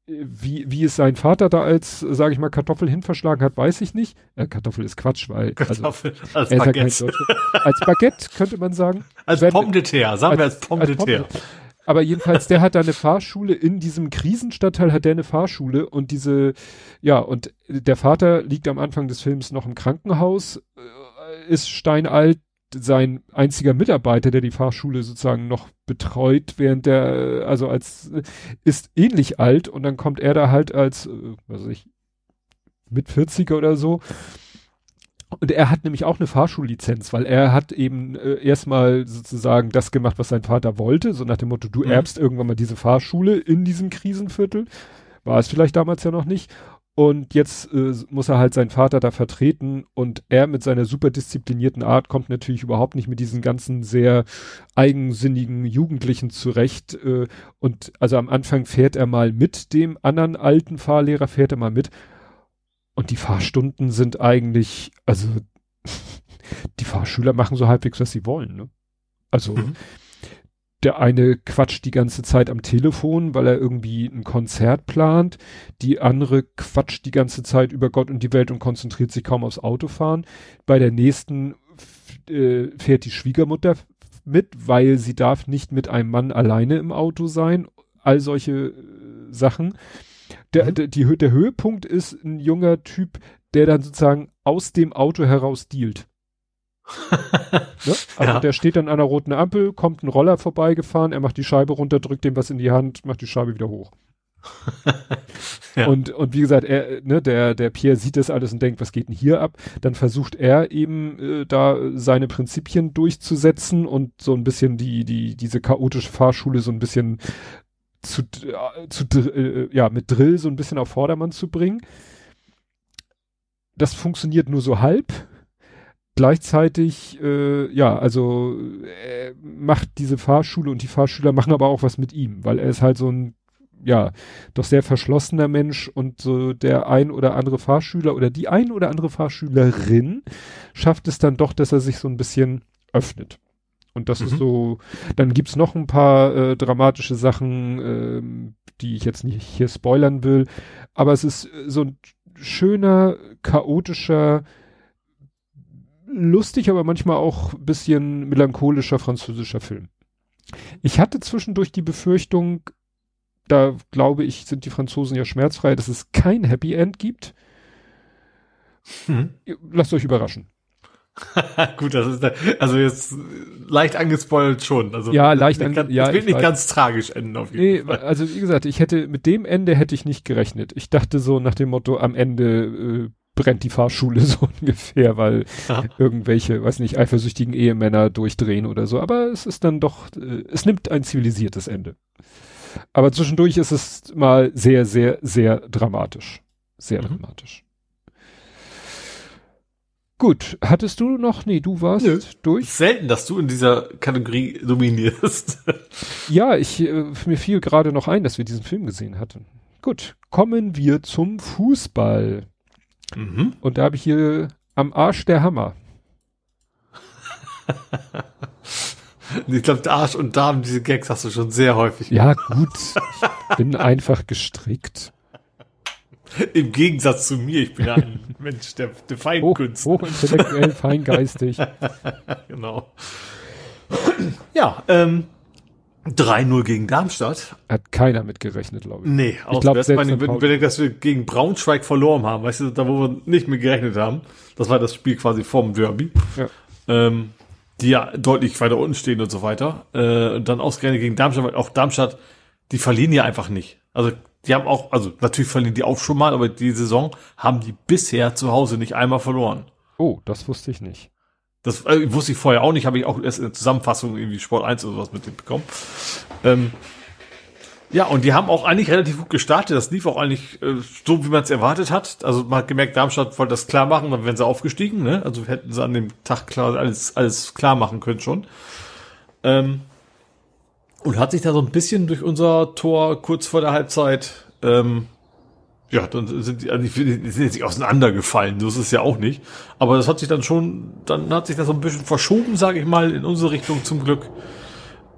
wie, wie es sein Vater da als, sage ich mal, Kartoffel hinverschlagen hat, weiß ich nicht. Äh, Kartoffel ist Quatsch, weil also, Kartoffel als Baguette. als Baguette könnte man sagen. Als Pomme de terre, sagen wir als Pomme de terre. Aber jedenfalls, der hat da eine Fahrschule in diesem Krisenstadtteil hat der eine Fahrschule und diese, ja, und der Vater liegt am Anfang des Films noch im Krankenhaus, äh, ist steinalt, sein einziger Mitarbeiter, der die Fahrschule sozusagen noch betreut, während der, also als, ist ähnlich alt und dann kommt er da halt als, äh, was weiß ich, mit 40er oder so. Und er hat nämlich auch eine Fahrschullizenz, weil er hat eben äh, erstmal sozusagen das gemacht, was sein Vater wollte, so nach dem Motto, du mhm. erbst irgendwann mal diese Fahrschule in diesem Krisenviertel. War es vielleicht damals ja noch nicht. Und jetzt äh, muss er halt seinen Vater da vertreten und er mit seiner super disziplinierten Art kommt natürlich überhaupt nicht mit diesen ganzen sehr eigensinnigen Jugendlichen zurecht. Äh, und also am Anfang fährt er mal mit dem anderen alten Fahrlehrer, fährt er mal mit. Und die Fahrstunden sind eigentlich, also die Fahrschüler machen so halbwegs, was sie wollen. Ne? Also mhm der eine quatscht die ganze Zeit am Telefon, weil er irgendwie ein Konzert plant. Die andere quatscht die ganze Zeit über Gott und die Welt und konzentriert sich kaum aufs Autofahren. Bei der nächsten äh, fährt die Schwiegermutter mit, weil sie darf nicht mit einem Mann alleine im Auto sein. All solche äh, Sachen. Der, mhm. der, die, der Höhepunkt ist ein junger Typ, der dann sozusagen aus dem Auto heraus dealt. Ne? Also ja. der steht dann an einer roten Ampel, kommt ein Roller vorbeigefahren, er macht die Scheibe runter, drückt dem was in die Hand, macht die Scheibe wieder hoch. ja. Und, und wie gesagt, er, ne, der, der Pierre sieht das alles und denkt, was geht denn hier ab? Dann versucht er eben äh, da seine Prinzipien durchzusetzen und so ein bisschen die, die, diese chaotische Fahrschule so ein bisschen zu, äh, zu äh, ja, mit Drill so ein bisschen auf Vordermann zu bringen. Das funktioniert nur so halb gleichzeitig, äh, ja, also er macht diese Fahrschule und die Fahrschüler machen aber auch was mit ihm, weil er ist halt so ein, ja, doch sehr verschlossener Mensch und so der ein oder andere Fahrschüler oder die ein oder andere Fahrschülerin schafft es dann doch, dass er sich so ein bisschen öffnet. Und das mhm. ist so, dann gibt's noch ein paar äh, dramatische Sachen, äh, die ich jetzt nicht hier spoilern will, aber es ist so ein schöner, chaotischer, lustig, aber manchmal auch ein bisschen melancholischer französischer Film. Ich hatte zwischendurch die Befürchtung, da glaube ich, sind die Franzosen ja schmerzfrei, dass es kein Happy End gibt. Hm. Lasst euch überraschen. Gut, das ist, also jetzt leicht angespoilt schon. Also ja, leicht an, kann, ja, es wird nicht weiß. ganz tragisch enden auf jeden nee, Fall. Also wie gesagt, ich hätte mit dem Ende hätte ich nicht gerechnet. Ich dachte so nach dem Motto, am Ende äh, brennt die Fahrschule so ungefähr, weil ja. irgendwelche, weiß nicht, eifersüchtigen Ehemänner durchdrehen oder so. Aber es ist dann doch, äh, es nimmt ein zivilisiertes Ende. Aber zwischendurch ist es mal sehr, sehr, sehr dramatisch. Sehr mhm. dramatisch. Gut, hattest du noch? Nee, du warst Nö. durch. Selten, dass du in dieser Kategorie dominierst. ja, ich, äh, mir fiel gerade noch ein, dass wir diesen Film gesehen hatten. Gut, kommen wir zum Fußball. Mhm. Und da habe ich hier am Arsch der Hammer. ich glaube, Arsch und Darm, diese Gags hast du schon sehr häufig. Ja, gut. Ich bin einfach gestrickt. Im Gegensatz zu mir, ich bin ein Mensch der, der Feinkünste. Hoch, hochintellektuell, feingeistig. genau. Ja, ähm, 3-0 gegen Darmstadt. Hat keiner mitgerechnet, glaube ich. Nee, ich glaube, wenn, wenn, wenn, dass wir gegen Braunschweig verloren haben, weißt du, da wo wir nicht mit gerechnet haben, das war das Spiel quasi vorm Derby. Ja. Ähm, die ja deutlich weiter unten stehen und so weiter. Äh, und dann ausgerechnet gegen Darmstadt, weil auch Darmstadt, die verlieren ja einfach nicht. Also die haben auch, also natürlich verlieren die auch schon mal, aber die Saison haben die bisher zu Hause nicht einmal verloren. Oh, das wusste ich nicht. Das äh, wusste ich vorher auch nicht, habe ich auch erst in der Zusammenfassung irgendwie Sport 1 oder sowas mit dem bekommen. Ähm, Ja, und die haben auch eigentlich relativ gut gestartet. Das lief auch eigentlich äh, so, wie man es erwartet hat. Also man hat gemerkt, Darmstadt wollte das klar machen, dann wären sie aufgestiegen. Ne? Also hätten sie an dem Tag klar alles, alles klar machen können schon. Ähm, und hat sich da so ein bisschen durch unser Tor kurz vor der Halbzeit, ähm, ja, dann sind die, also die sind jetzt nicht auseinandergefallen, so ist es ja auch nicht. Aber das hat sich dann schon, dann hat sich das so ein bisschen verschoben, sage ich mal, in unsere Richtung zum Glück.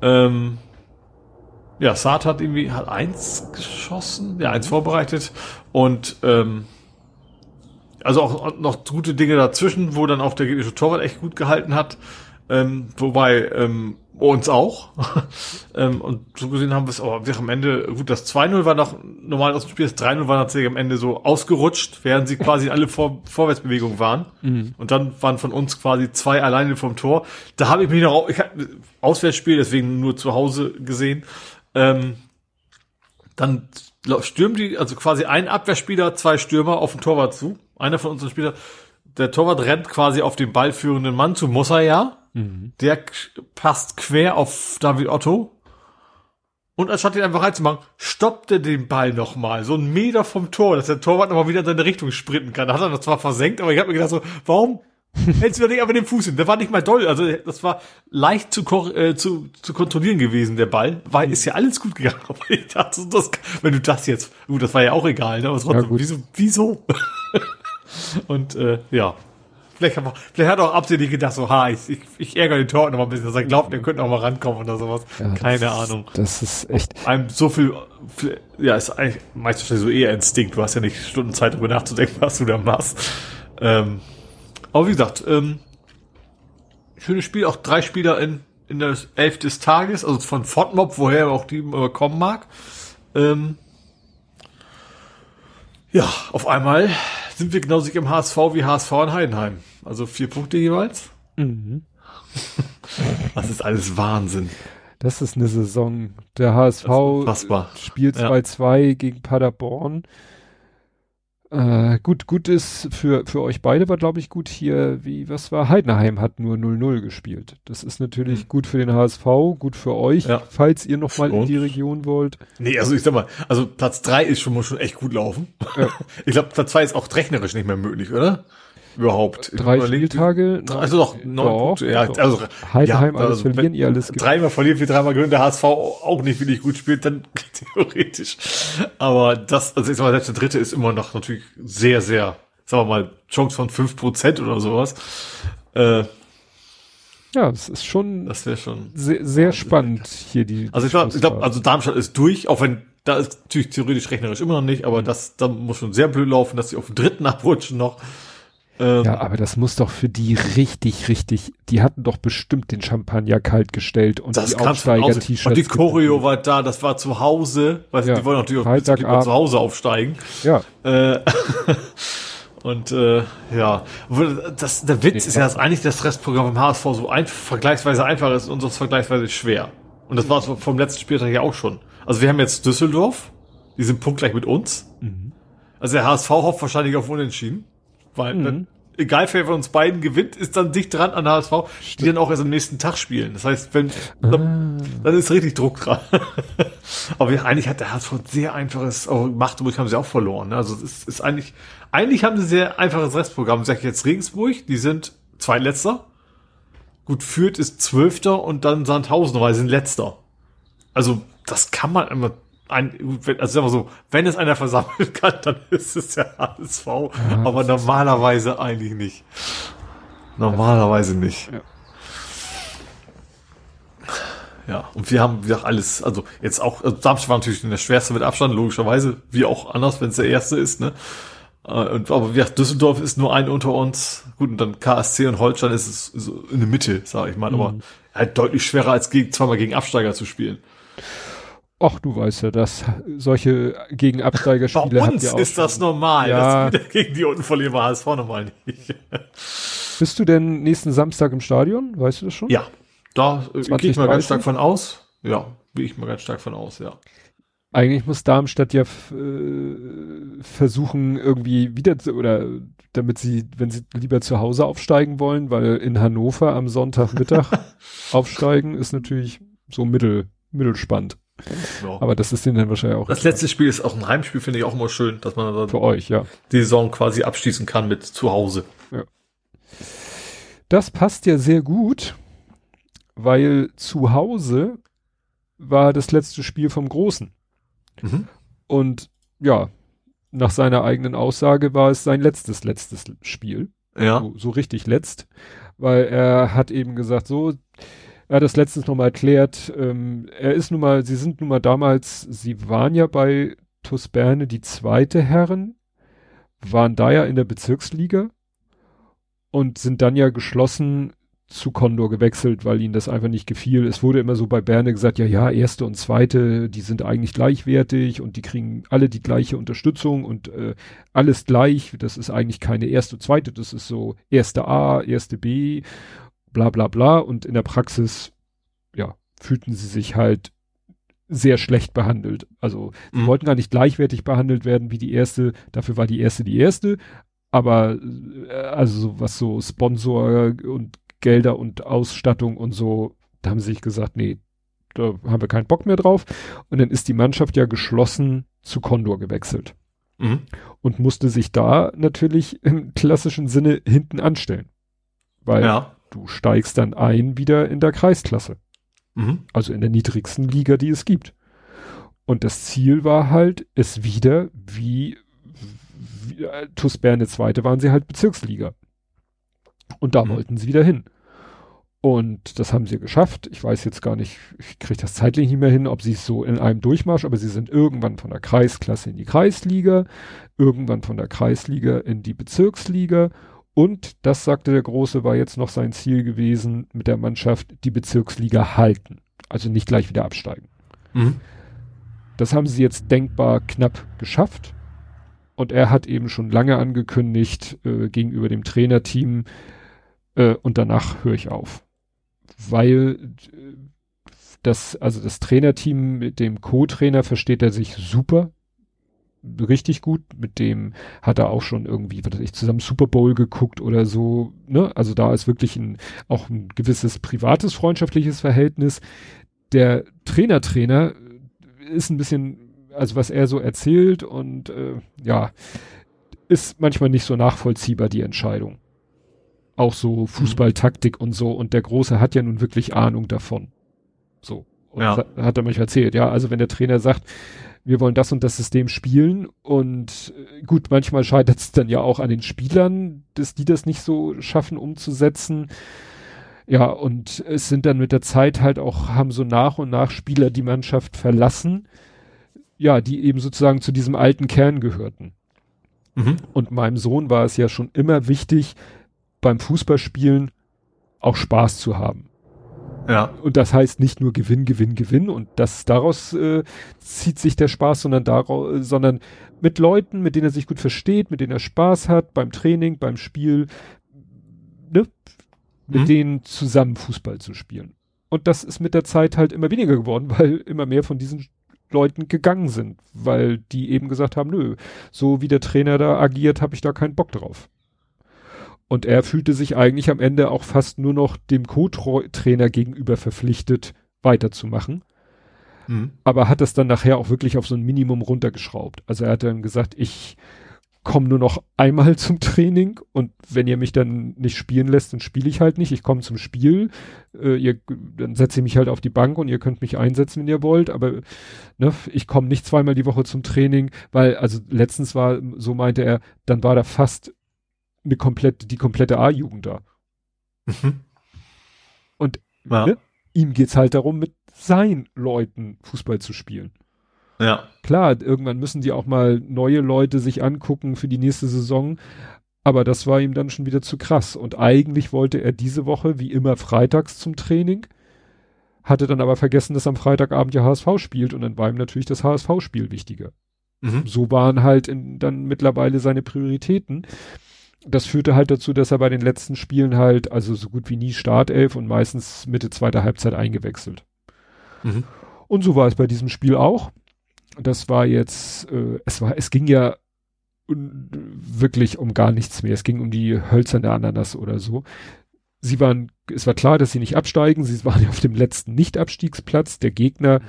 Ähm, ja, Saad hat irgendwie hat eins geschossen, ja, eins vorbereitet und ähm, also auch noch gute Dinge dazwischen, wo dann auch der gegnerische Torwart echt gut gehalten hat. Ähm, wobei ähm, uns auch. ähm, und so gesehen haben wir es aber am Ende, gut, das 2-0 war noch normal aus dem Spiel, das 3-0 war tatsächlich am Ende so ausgerutscht, während sie quasi alle Vor Vorwärtsbewegungen waren. Mhm. Und dann waren von uns quasi zwei alleine vom Tor. Da habe ich mich noch, ich hab, Auswärtsspiel, deswegen nur zu Hause gesehen. Ähm, dann stürmen die, also quasi ein Abwehrspieler, zwei Stürmer auf den Torwart zu. Einer von unseren Spielern, der Torwart rennt quasi auf den ballführenden Mann zu, muss er ja. Mhm. Der passt quer auf David Otto. Und anstatt ihn einfach reinzumachen, stoppt er den Ball nochmal, so einen Meter vom Tor, dass der Torwart nochmal wieder in seine Richtung sprinten kann. Da hat er das zwar versenkt, aber ich habe mir gedacht so, warum hältst du nicht einfach den Fuß hin? Der war nicht mal doll, also das war leicht zu, äh, zu, zu kontrollieren gewesen, der Ball, weil ist ja alles gut gegangen. Aber ich dachte, das, wenn du das jetzt, gut, das war ja auch egal, ne? aber trotzdem, ja, wieso, wieso? Und äh, ja, Vielleicht, hat, vielleicht hat er auch absichtlich gedacht, so, ha, ich, ich, ich ärgere den Torwart noch mal ein bisschen, dass er glaubt, er könnte noch mal rankommen oder sowas. Ja, Keine das Ahnung. Ist, das ist echt. Einem so viel, ja, ist eigentlich meistens so eher Instinkt. Du hast ja nicht Stunden Zeit, darüber nachzudenken, was du da machst. Ähm, aber wie gesagt, ähm, schönes Spiel, auch drei Spieler in, in der Elf des Tages, also von Fortmob, woher auch die kommen mag. Ähm, ja, auf einmal sind wir genauso im HSV wie HSV in Heidenheim. Also vier Punkte jeweils. Mhm. Das ist alles Wahnsinn. Das ist eine Saison. Der HSV spielt 2-2 ja. gegen Paderborn. Äh, gut, gut ist für, für euch beide war, glaube ich, gut hier, wie, was war? Heidenheim hat nur 0-0 gespielt. Das ist natürlich mhm. gut für den HSV, gut für euch, ja. falls ihr noch mal in die Region wollt. Nee, also ich sag mal, also Platz 3 ist schon, muss schon echt gut laufen. Ja. Ich glaube, Platz 2 ist auch rechnerisch nicht mehr möglich, oder? Überhaupt. Drei Spieltage. Also doch, neun doch, Punkte. Ja, doch. also, Heidenheim, ja, alles also, verlieren, ihr alles Dreimal verlieren, wir dreimal gewinnen, der HSV auch nicht wirklich gut spielt, dann theoretisch. Aber das, also ich sag mal, selbst der dritte ist immer noch natürlich sehr, sehr, sagen wir mal, Chance von fünf Prozent oder sowas. Äh, ja, es ist schon, das wäre schon sehr, sehr spannend hier die. Also ich glaube, ich glaub, also Darmstadt ist durch, auch wenn da ist natürlich theoretisch rechnerisch immer noch nicht, aber mhm. das, da muss schon sehr blöd laufen, dass sie auf den dritten abrutschen noch. Ähm, ja, aber das muss doch für die richtig, richtig, die hatten doch bestimmt den Champagner kalt gestellt und das die Aufsteiger-T-Shirts. Und die Choreo war da, das war zu Hause, weil ja, die wollen natürlich auch zu Hause aufsteigen. Ja. Äh, und äh, ja, das, der Witz ist ja, dass eigentlich das Restprogramm im HSV so ein, vergleichsweise einfach ist und sonst vergleichsweise schwer. Und das war vom letzten Spieltag ja auch schon. Also wir haben jetzt Düsseldorf, die sind punktgleich mit uns. Mhm. Also der HSV hofft wahrscheinlich auf Unentschieden. Weil mhm. dann, egal wer von uns beiden gewinnt, ist dann dicht dran an HSV, Stimmt. die dann auch erst am nächsten Tag spielen. Das heißt, wenn, dann, ah. dann ist richtig Druck dran. Aber eigentlich hat der HSV ein sehr einfaches, auch Magdeburg haben sie auch verloren. Ne? Also es ist, ist eigentlich, eigentlich haben sie sehr einfaches Restprogramm. Sag ich jetzt Regensburg, die sind zweitletzter. Gut, Fürth ist Zwölfter und dann Sandhausen, weil sie sind Letzter. Also, das kann man immer ein, also sagen wir so, wenn es einer versammeln kann, dann ist es der HSV, ja, aber normalerweise eigentlich nicht. Normalerweise nicht. Ja. ja. und wir haben wieder alles, also jetzt auch, also Darmstadt war natürlich der schwerste mit Abstand, logischerweise, wie auch anders, wenn es der erste ist, ne? Äh, und, aber wie gesagt, Düsseldorf ist nur ein unter uns. Gut, und dann KSC und Holstein ist es so in der Mitte, sage ich mal. Mhm. Aber halt deutlich schwerer als gegen, zweimal gegen Absteiger zu spielen. Ach, du weißt ja, dass solche gegen Absteigerspiele Bei uns ist das normal, ja. dass wir gegen die unten verlieren, war HSV normal nicht. Bist du denn nächsten Samstag im Stadion? Weißt du das schon? Ja, da äh, gehe ich mal ganz stark von aus. Ja, gehe ich mal ganz stark von aus, ja. Eigentlich muss Darmstadt ja äh, versuchen, irgendwie wieder zu, oder damit sie, wenn sie lieber zu Hause aufsteigen wollen, weil in Hannover am Sonntagmittag aufsteigen ist natürlich so mittel, mittelspannend. Ja. Aber das ist denen dann wahrscheinlich auch. Das letzte Spiel ist auch ein Heimspiel, finde ich auch immer schön, dass man für euch, ja. die Saison quasi abschließen kann mit zu Hause. Ja. Das passt ja sehr gut, weil zu Hause war das letzte Spiel vom Großen. Mhm. Und ja, nach seiner eigenen Aussage war es sein letztes, letztes Spiel. Ja. So, so richtig letzt. Weil er hat eben gesagt, so, er hat das letztens nochmal erklärt, ähm, er ist nun mal, sie sind nun mal damals, sie waren ja bei TuS Berne die zweite Herren, waren da ja in der Bezirksliga und sind dann ja geschlossen zu Condor gewechselt, weil ihnen das einfach nicht gefiel. Es wurde immer so bei Berne gesagt, ja, ja, erste und zweite, die sind eigentlich gleichwertig und die kriegen alle die gleiche Unterstützung und äh, alles gleich. Das ist eigentlich keine erste, zweite, das ist so erste A, erste B, bla bla bla. Und in der Praxis, ja, fühlten sie sich halt sehr schlecht behandelt. Also sie mhm. wollten gar nicht gleichwertig behandelt werden wie die erste, dafür war die erste die erste, aber äh, also was so Sponsor und Gelder und Ausstattung und so, da haben sie sich gesagt, nee, da haben wir keinen Bock mehr drauf. Und dann ist die Mannschaft ja geschlossen zu Condor gewechselt. Mhm. Und musste sich da natürlich im klassischen Sinne hinten anstellen. Weil ja. Du steigst dann ein wieder in der Kreisklasse. Mhm. Also in der niedrigsten Liga, die es gibt. Und das Ziel war halt, es wieder wie, wie äh, TuS Berne Zweite waren sie halt Bezirksliga. Und da mhm. wollten sie wieder hin. Und das haben sie geschafft. Ich weiß jetzt gar nicht, ich kriege das zeitlich nicht mehr hin, ob sie es so in einem Durchmarsch, aber sie sind irgendwann von der Kreisklasse in die Kreisliga, irgendwann von der Kreisliga in die Bezirksliga. Und das sagte der Große, war jetzt noch sein Ziel gewesen, mit der Mannschaft die Bezirksliga halten. Also nicht gleich wieder absteigen. Mhm. Das haben sie jetzt denkbar knapp geschafft. Und er hat eben schon lange angekündigt äh, gegenüber dem Trainerteam, äh, und danach höre ich auf. Weil äh, das, also das Trainerteam mit dem Co-Trainer versteht er sich super, richtig gut. Mit dem hat er auch schon irgendwie, was weiß ich, zusammen Super Bowl geguckt oder so. Ne? Also da ist wirklich ein, auch ein gewisses privates, freundschaftliches Verhältnis. Der Trainer-Trainer ist ein bisschen, also was er so erzählt und äh, ja, ist manchmal nicht so nachvollziehbar, die Entscheidung auch so Fußballtaktik mhm. und so. Und der Große hat ja nun wirklich Ahnung davon. So. Und ja. hat er manchmal erzählt. Ja, also wenn der Trainer sagt, wir wollen das und das System spielen und äh, gut, manchmal scheitert es dann ja auch an den Spielern, dass die das nicht so schaffen umzusetzen. Ja, und es sind dann mit der Zeit halt auch, haben so nach und nach Spieler die Mannschaft verlassen, ja, die eben sozusagen zu diesem alten Kern gehörten. Mhm. Und meinem Sohn war es ja schon immer wichtig, beim Fußballspielen auch Spaß zu haben. Ja. Und das heißt nicht nur Gewinn, Gewinn, Gewinn und das daraus äh, zieht sich der Spaß, sondern daraus, sondern mit Leuten, mit denen er sich gut versteht, mit denen er Spaß hat, beim Training, beim Spiel, ne, mit mhm. denen zusammen Fußball zu spielen. Und das ist mit der Zeit halt immer weniger geworden, weil immer mehr von diesen Leuten gegangen sind, weil die eben gesagt haben, nö, so wie der Trainer da agiert, habe ich da keinen Bock drauf. Und er fühlte sich eigentlich am Ende auch fast nur noch dem Co-Trainer gegenüber verpflichtet, weiterzumachen. Mhm. Aber hat das dann nachher auch wirklich auf so ein Minimum runtergeschraubt. Also er hat dann gesagt, ich komme nur noch einmal zum Training und wenn ihr mich dann nicht spielen lässt, dann spiele ich halt nicht. Ich komme zum Spiel, äh, ihr, dann setze ich mich halt auf die Bank und ihr könnt mich einsetzen, wenn ihr wollt, aber ne, ich komme nicht zweimal die Woche zum Training, weil, also letztens war, so meinte er, dann war da fast eine komplette, die komplette A-Jugend da. Mhm. Und ja. ne, ihm geht's halt darum, mit seinen Leuten Fußball zu spielen. Ja. Klar, irgendwann müssen die auch mal neue Leute sich angucken für die nächste Saison. Aber das war ihm dann schon wieder zu krass. Und eigentlich wollte er diese Woche, wie immer, freitags zum Training. Hatte dann aber vergessen, dass am Freitagabend ja HSV spielt. Und dann war ihm natürlich das HSV-Spiel wichtiger. Mhm. So waren halt in, dann mittlerweile seine Prioritäten das führte halt dazu, dass er bei den letzten Spielen halt, also so gut wie nie Startelf und meistens Mitte zweiter Halbzeit eingewechselt. Mhm. Und so war es bei diesem Spiel auch. Das war jetzt, äh, es war, es ging ja wirklich um gar nichts mehr. Es ging um die hölzerne Ananas oder so. Sie waren, es war klar, dass sie nicht absteigen. Sie waren ja auf dem letzten Nicht-Abstiegsplatz. Der Gegner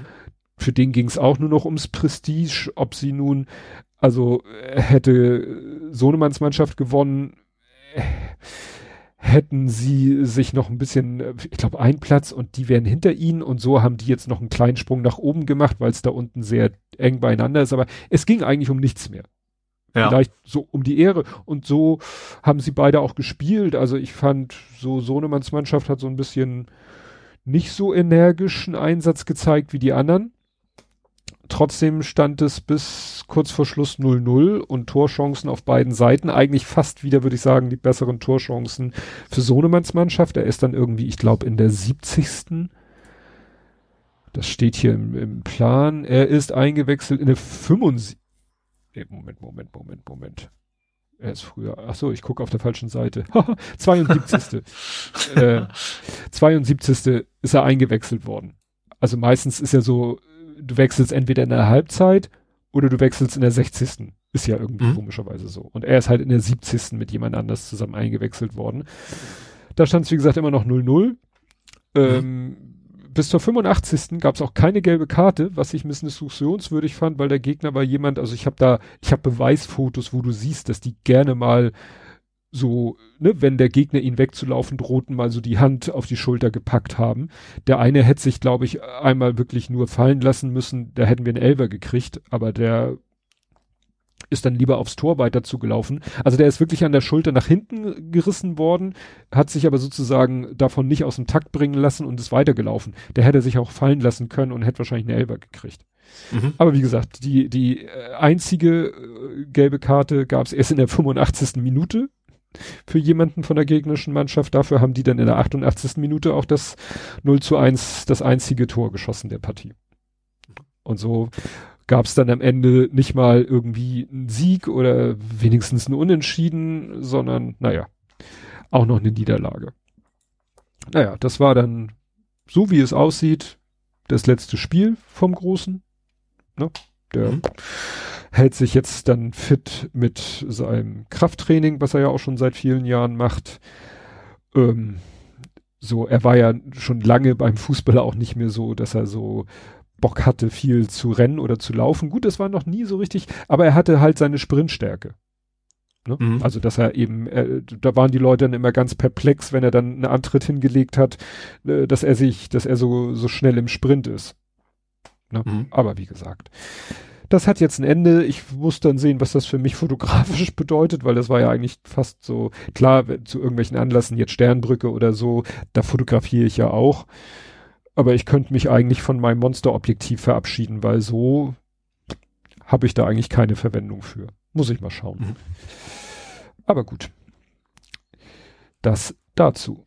für den ging es auch nur noch ums Prestige, ob sie nun, also hätte Sohnemanns Mannschaft gewonnen, hätten sie sich noch ein bisschen, ich glaube, ein Platz und die wären hinter ihnen und so haben die jetzt noch einen kleinen Sprung nach oben gemacht, weil es da unten sehr eng beieinander ist. Aber es ging eigentlich um nichts mehr. Ja. Vielleicht so um die Ehre. Und so haben sie beide auch gespielt. Also ich fand, so Sohnemanns Mannschaft hat so ein bisschen nicht so energischen Einsatz gezeigt wie die anderen. Trotzdem stand es bis kurz vor Schluss 0-0 und Torchancen auf beiden Seiten. Eigentlich fast wieder, würde ich sagen, die besseren Torchancen für Sohnemanns Mannschaft. Er ist dann irgendwie, ich glaube, in der 70. Das steht hier im, im Plan. Er ist eingewechselt in der 75. Moment, Moment, Moment, Moment. Er ist früher. Ach so, ich gucke auf der falschen Seite. 72. äh, 72. ist er eingewechselt worden. Also meistens ist er so du wechselst entweder in der Halbzeit oder du wechselst in der 60. Ist ja irgendwie mhm. komischerweise so. Und er ist halt in der 70. mit jemand anders zusammen eingewechselt worden. Da stand es, wie gesagt, immer noch 0-0. Ähm, mhm. Bis zur 85. gab es auch keine gelbe Karte, was ich ein bisschen diskussionswürdig fand, weil der Gegner war jemand, also ich habe da, ich habe Beweisfotos, wo du siehst, dass die gerne mal so, ne, wenn der Gegner ihn wegzulaufen drohten, mal so die Hand auf die Schulter gepackt haben. Der eine hätte sich, glaube ich, einmal wirklich nur fallen lassen müssen, da hätten wir einen Elver gekriegt, aber der ist dann lieber aufs Tor weiter zugelaufen. Also der ist wirklich an der Schulter nach hinten gerissen worden, hat sich aber sozusagen davon nicht aus dem Takt bringen lassen und ist weitergelaufen. Der hätte sich auch fallen lassen können und hätte wahrscheinlich einen Elver gekriegt. Mhm. Aber wie gesagt, die, die äh, einzige äh, gelbe Karte gab es erst in der 85. Minute für jemanden von der gegnerischen Mannschaft. Dafür haben die dann in der 88. Minute auch das 0 zu 1, das einzige Tor geschossen der Partie. Und so gab es dann am Ende nicht mal irgendwie einen Sieg oder wenigstens einen Unentschieden, sondern naja, auch noch eine Niederlage. Naja, das war dann so wie es aussieht, das letzte Spiel vom Großen. Ne? Der mhm hält sich jetzt dann fit mit seinem Krafttraining, was er ja auch schon seit vielen Jahren macht. Ähm, so, er war ja schon lange beim Fußballer auch nicht mehr so, dass er so Bock hatte, viel zu rennen oder zu laufen. Gut, das war noch nie so richtig, aber er hatte halt seine Sprintstärke. Ne? Mhm. Also, dass er eben, äh, da waren die Leute dann immer ganz perplex, wenn er dann einen Antritt hingelegt hat, äh, dass er sich, dass er so, so schnell im Sprint ist. Ne? Mhm. Aber wie gesagt, das hat jetzt ein Ende. Ich muss dann sehen, was das für mich fotografisch bedeutet, weil das war ja eigentlich fast so, klar, zu irgendwelchen Anlässen, jetzt Sternbrücke oder so, da fotografiere ich ja auch. Aber ich könnte mich eigentlich von meinem Monsterobjektiv verabschieden, weil so habe ich da eigentlich keine Verwendung für. Muss ich mal schauen. Mhm. Aber gut. Das dazu.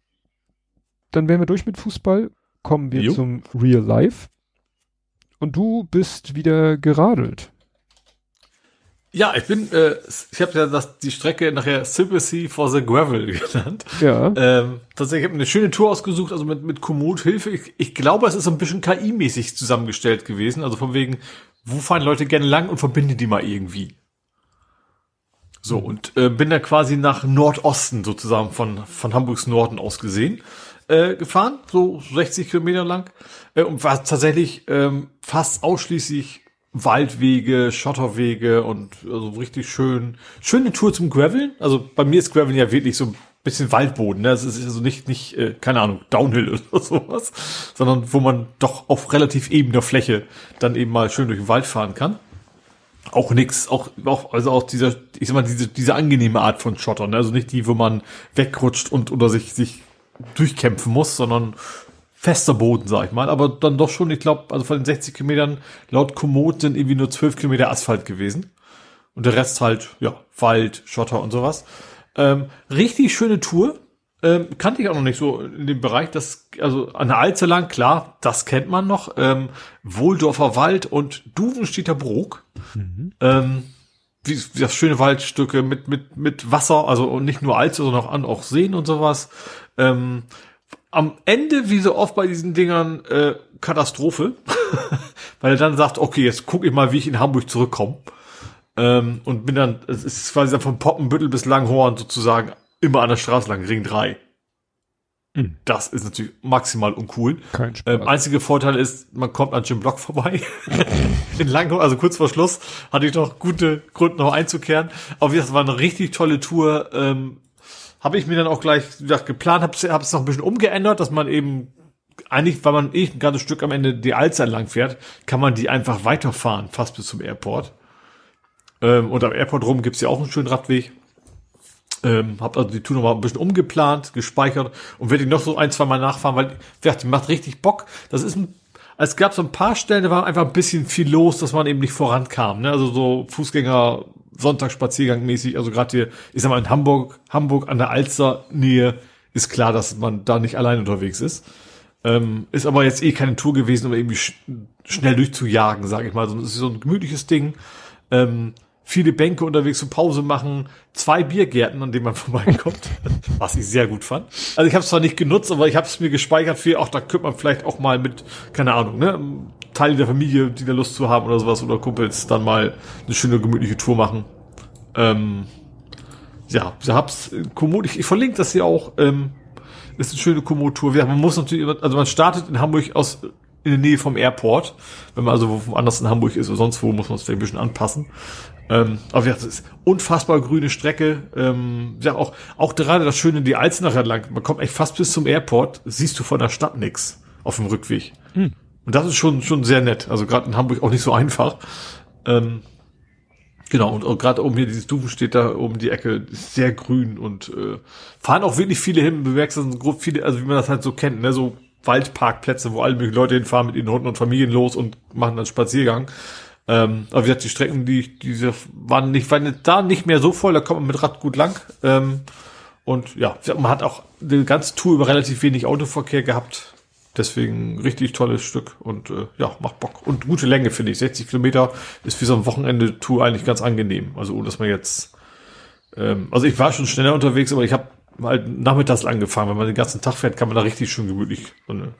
Dann wären wir durch mit Fußball. Kommen wir jo. zum Real Life. Und du bist wieder geradelt. Ja, ich bin, äh, ich habe ja das, die Strecke nachher Sympathy for the Gravel genannt. Ja. Ähm, tatsächlich habe ich eine schöne Tour ausgesucht, also mit, mit Komoot-Hilfe. Ich, ich glaube, es ist ein bisschen KI-mäßig zusammengestellt gewesen. Also von wegen, wo fahren Leute gerne lang und verbinde die mal irgendwie. So, und äh, bin da quasi nach Nordosten sozusagen von, von Hamburgs Norden aus gesehen äh, gefahren, so 60 Kilometer lang, äh, und war tatsächlich ähm, fast ausschließlich Waldwege, Schotterwege und also richtig schön, schöne Tour zum Graveln. Also bei mir ist Graveln ja wirklich so ein bisschen Waldboden, ne? Es ist also nicht, nicht, äh, keine Ahnung, Downhill oder sowas, sondern wo man doch auf relativ ebener Fläche dann eben mal schön durch den Wald fahren kann. Auch nix, auch, auch, also auch dieser, ich sag mal, diese, diese angenehme Art von Schotter, ne? Also nicht die, wo man wegrutscht und oder sich, sich durchkämpfen muss, sondern fester Boden, sag ich mal. Aber dann doch schon, ich glaube, also von den 60 Kilometern laut Komoot sind irgendwie nur 12 Kilometer Asphalt gewesen. Und der Rest halt, ja, Wald, Schotter und sowas. Ähm, richtig schöne Tour. Ähm, kannte ich auch noch nicht so in dem Bereich, das, also an der Alze lang, klar, das kennt man noch. Ähm, Wohldorfer Wald und Duvenstädter Brook. Mhm. Ähm, wie, wie das schöne Waldstücke mit, mit, mit Wasser, also nicht nur Alze, sondern auch, an, auch Seen und sowas. Ähm, am Ende, wie so oft bei diesen Dingern, äh, Katastrophe, weil er dann sagt, okay, jetzt gucke ich mal, wie ich in Hamburg zurückkomme. Ähm, und bin dann, es ist quasi von Poppenbüttel bis Langhorn sozusagen immer an der Straße lang, Ring 3. Mhm. Das ist natürlich maximal uncool. Kein Spaß. Ähm, einzige Vorteil ist, man kommt an Jim Block vorbei. In Langhoff, also kurz vor Schluss, hatte ich noch gute Gründe noch einzukehren. Aber das war eine richtig tolle Tour. Ähm, habe ich mir dann auch gleich gesagt, geplant, habe es noch ein bisschen umgeändert, dass man eben eigentlich, weil man eh ein ganzes Stück am Ende die Alster lang fährt, kann man die einfach weiterfahren, fast bis zum Airport. Ähm, und am Airport rum gibt's ja auch einen schönen Radweg. Ähm, hab also die Tour nochmal ein bisschen umgeplant, gespeichert und werde die noch so ein, zwei Mal nachfahren, weil die macht richtig Bock. Das ist ein, es gab so ein paar Stellen, da war einfach ein bisschen viel los, dass man eben nicht vorankam. Ne? Also so Fußgänger, Sonntagsspaziergang mäßig, also gerade hier, ich sag mal in Hamburg, Hamburg an der Alster Nähe ist klar, dass man da nicht allein unterwegs ist. Ähm, ist aber jetzt eh keine Tour gewesen, um irgendwie sch schnell durchzujagen, sage ich mal. So, es ist so ein gemütliches Ding. Ähm, viele Bänke unterwegs zum Pause machen, zwei Biergärten, an denen man vorbeikommt, was ich sehr gut fand. Also ich habe es zwar nicht genutzt, aber ich habe es mir gespeichert für, auch da könnte man vielleicht auch mal mit, keine Ahnung, ne, Teile der Familie, die da Lust zu haben oder sowas oder Kumpels, dann mal eine schöne gemütliche Tour machen. Ähm, ja, ich hab's Komoot, ich, ich verlinke das hier auch. Ähm, ist eine schöne Komoot-Tour. Ja, man muss natürlich, also man startet in Hamburg aus in der Nähe vom Airport. Wenn man also woanders in Hamburg ist oder sonst wo, muss man es vielleicht ein bisschen anpassen. Ähm, aber ja, das ist unfassbar grüne Strecke. Ähm, ja, auch, auch gerade das Schöne, die Alzenacher lang, man kommt echt fast bis zum Airport, siehst du von der Stadt nix auf dem Rückweg. Hm. Und das ist schon, schon sehr nett. Also gerade in Hamburg auch nicht so einfach. Ähm, Genau, und, und gerade oben hier dieses Dufen steht da oben die Ecke, ist sehr grün und äh, fahren auch wirklich viele hin, bemerkst du grob viele, also wie man das halt so kennt, ne, so Waldparkplätze, wo alle möglichen Leute hinfahren mit ihren Hunden und Familien los und machen dann Spaziergang. Ähm, aber wie gesagt, die Strecken, die, diese waren nicht, waren da nicht mehr so voll, da kommt man mit Rad gut lang. Ähm, und ja, man hat auch die ganze Tour über relativ wenig Autoverkehr gehabt. Deswegen richtig tolles Stück und äh, ja, macht Bock. Und gute Länge, finde ich. 60 Kilometer ist für so ein Wochenende-Tour eigentlich ganz angenehm. Also, dass man jetzt, ähm, also ich war schon schneller unterwegs, aber ich habe halt nachmittags angefangen. Wenn man den ganzen Tag fährt, kann man da richtig schön gemütlich so eine,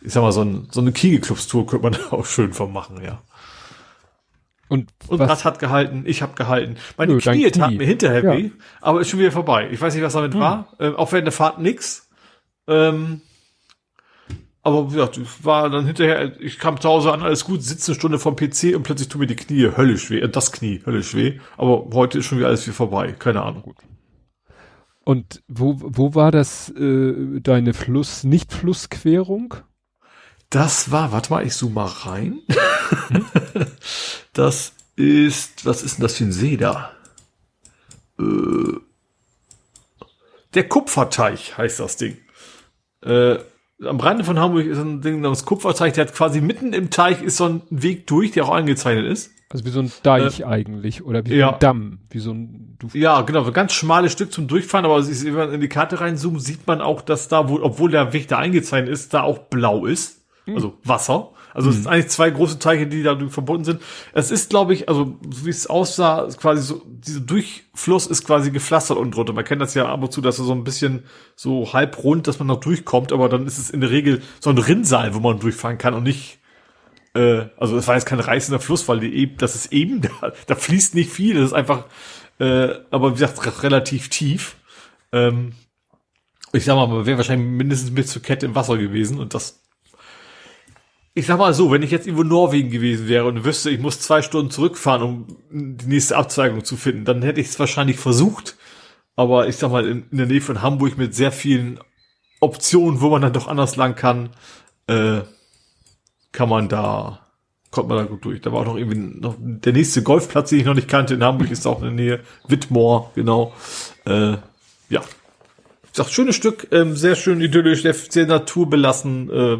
ich sag mal, so, ein, so eine Kiegeclubs-Tour könnte man da auch schön vom machen, ja. Und, und was hat gehalten, ich habe gehalten. Meine Nö, Knie taten mir hinterher weh, ja. aber ist schon wieder vorbei. Ich weiß nicht, was damit hm. war. Ähm, auch während der Fahrt nix. Ähm, aber ja, war dann hinterher, ich kam zu Hause an, alles gut, sitze eine Stunde vom PC und plötzlich tun mir die Knie höllisch weh, äh, das Knie höllisch weh. Aber heute ist schon wieder alles wie vorbei, keine Ahnung. Gut. Und wo, wo war das, äh, deine Fluss, Nicht-Flussquerung? Das war, warte mal, ich zoome mal rein. das ist, was ist denn das für ein See da? Äh, der Kupferteich heißt das Ding. Äh, am Rande von Hamburg ist ein Ding namens Kupferteich, der hat quasi mitten im Teich ist so ein Weg durch, der auch eingezeichnet ist. Also wie so ein Deich äh, eigentlich oder wie ja. ein Damm, wie so ein du Ja, genau, ein ganz schmales Stück zum Durchfahren, aber wenn man in die Karte reinzoomt, sieht man auch, dass da, wo, obwohl der Weg da eingezeichnet ist, da auch blau ist. Mhm. Also Wasser. Also mhm. es sind eigentlich zwei große Teiche, die da verbunden sind. Es ist, glaube ich, also so wie es aussah, quasi so, dieser Durchfluss ist quasi gepflastert unten drunter. Man kennt das ja ab und zu, dass er so ein bisschen so halb rund, dass man noch durchkommt, aber dann ist es in der Regel so ein Rinnsal, wo man durchfahren kann und nicht äh, also es war jetzt kein reißender Fluss, weil die eben, das ist eben, da, da fließt nicht viel, das ist einfach, äh, aber wie gesagt, relativ tief. Ähm, ich sag mal, man wäre wahrscheinlich mindestens mit zur Kette im Wasser gewesen und das ich sag mal so, wenn ich jetzt irgendwo Norwegen gewesen wäre und wüsste, ich muss zwei Stunden zurückfahren, um die nächste Abzweigung zu finden, dann hätte ich es wahrscheinlich versucht. Aber ich sag mal, in, in, der Nähe von Hamburg mit sehr vielen Optionen, wo man dann doch anders lang kann, äh, kann man da, kommt man da gut durch. Da war auch noch irgendwie noch der nächste Golfplatz, den ich noch nicht kannte in Hamburg, ist auch in der Nähe. Wittmoor, genau. Äh, ja. Ich sag, schönes Stück, ähm, sehr schön idyllisch, sehr, sehr naturbelassen, äh,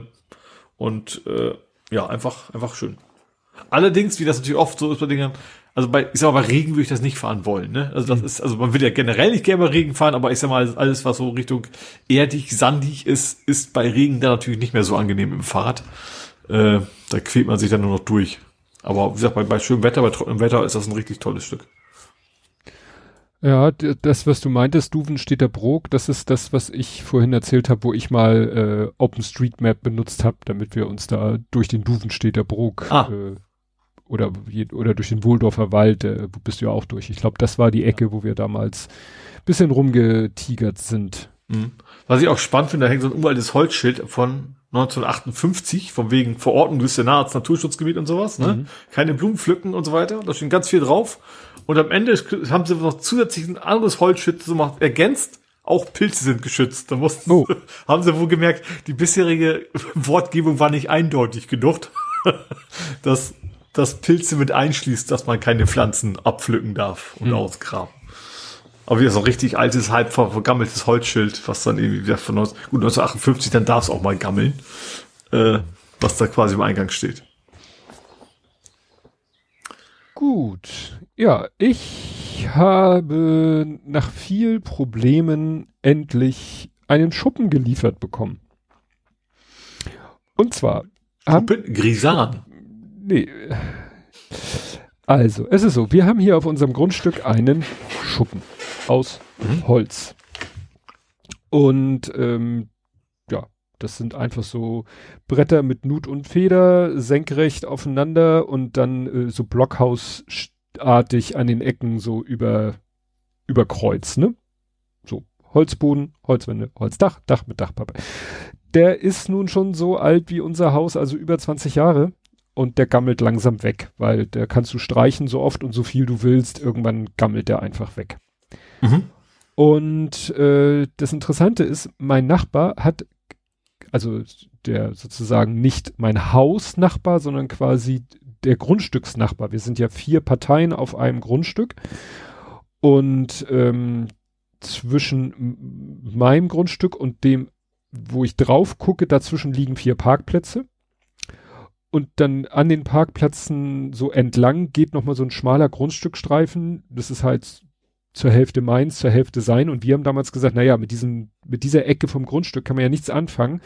und äh, ja, einfach, einfach schön. Allerdings, wie das natürlich oft so ist bei Dingen, also bei, ich sag mal, bei Regen würde ich das nicht fahren wollen, ne? Also das mhm. ist, also man will ja generell nicht gerne bei Regen fahren, aber ich sag mal, alles, was so Richtung erdig, sandig ist, ist bei Regen dann natürlich nicht mehr so angenehm im Fahrrad. Äh, da quält man sich dann nur noch durch. Aber wie gesagt, bei, bei schönem Wetter, bei trockenem Wetter ist das ein richtig tolles Stück. Ja, das, was du meintest, Duvenstädter Brok, das ist das, was ich vorhin erzählt habe, wo ich mal äh, OpenStreetMap benutzt habe, damit wir uns da durch den Duvenstädter Brok ah. äh, oder, oder durch den Wohldorfer Wald, äh, wo bist du ja auch durch. Ich glaube, das war die Ecke, wo wir damals bisschen rumgetigert sind. Mhm. Was ich auch spannend finde, da hängt so ein uraltes Holzschild von 1958, von wegen Verordnung des Senats, Naturschutzgebiet und sowas, ne? Mhm. Keine Blumen pflücken und so weiter. Da steht ganz viel drauf. Und am Ende haben sie noch zusätzlich ein anderes Holzschild so macht, ergänzt. Auch Pilze sind geschützt. Da mussten, oh. haben sie wohl gemerkt, die bisherige Wortgebung war nicht eindeutig genug, dass das Pilze mit einschließt, dass man keine Pflanzen abpflücken darf und mhm. ausgraben. Aber wieder so ein richtig altes, halb vergammeltes Holzschild, was dann irgendwie wieder von 19, gut, 1958, dann darf es auch mal gammeln, äh, was da quasi im Eingang steht. Gut, ja, ich habe nach viel Problemen endlich einen Schuppen geliefert bekommen. Und zwar Schuppen? Grisan. Nee. Also, es ist so, wir haben hier auf unserem Grundstück einen Schuppen aus mhm. Holz. Und ähm, ja, das sind einfach so Bretter mit Nut und Feder, senkrecht aufeinander und dann äh, so Blockhausartig an den Ecken so über, über Kreuz, ne? So Holzboden, Holzwände, Holzdach, Dach mit Dachpappe. Der ist nun schon so alt wie unser Haus, also über 20 Jahre und der gammelt langsam weg, weil der kannst du streichen so oft und so viel du willst, irgendwann gammelt der einfach weg. Mhm. Und äh, das Interessante ist, mein Nachbar hat, also der sozusagen nicht mein Hausnachbar, sondern quasi der Grundstücksnachbar. Wir sind ja vier Parteien auf einem Grundstück und ähm, zwischen meinem Grundstück und dem, wo ich drauf gucke, dazwischen liegen vier Parkplätze und dann an den Parkplätzen so entlang geht nochmal so ein schmaler Grundstückstreifen. Das ist halt zur Hälfte meins, zur Hälfte sein. Und wir haben damals gesagt, naja, mit diesem, mit dieser Ecke vom Grundstück kann man ja nichts anfangen.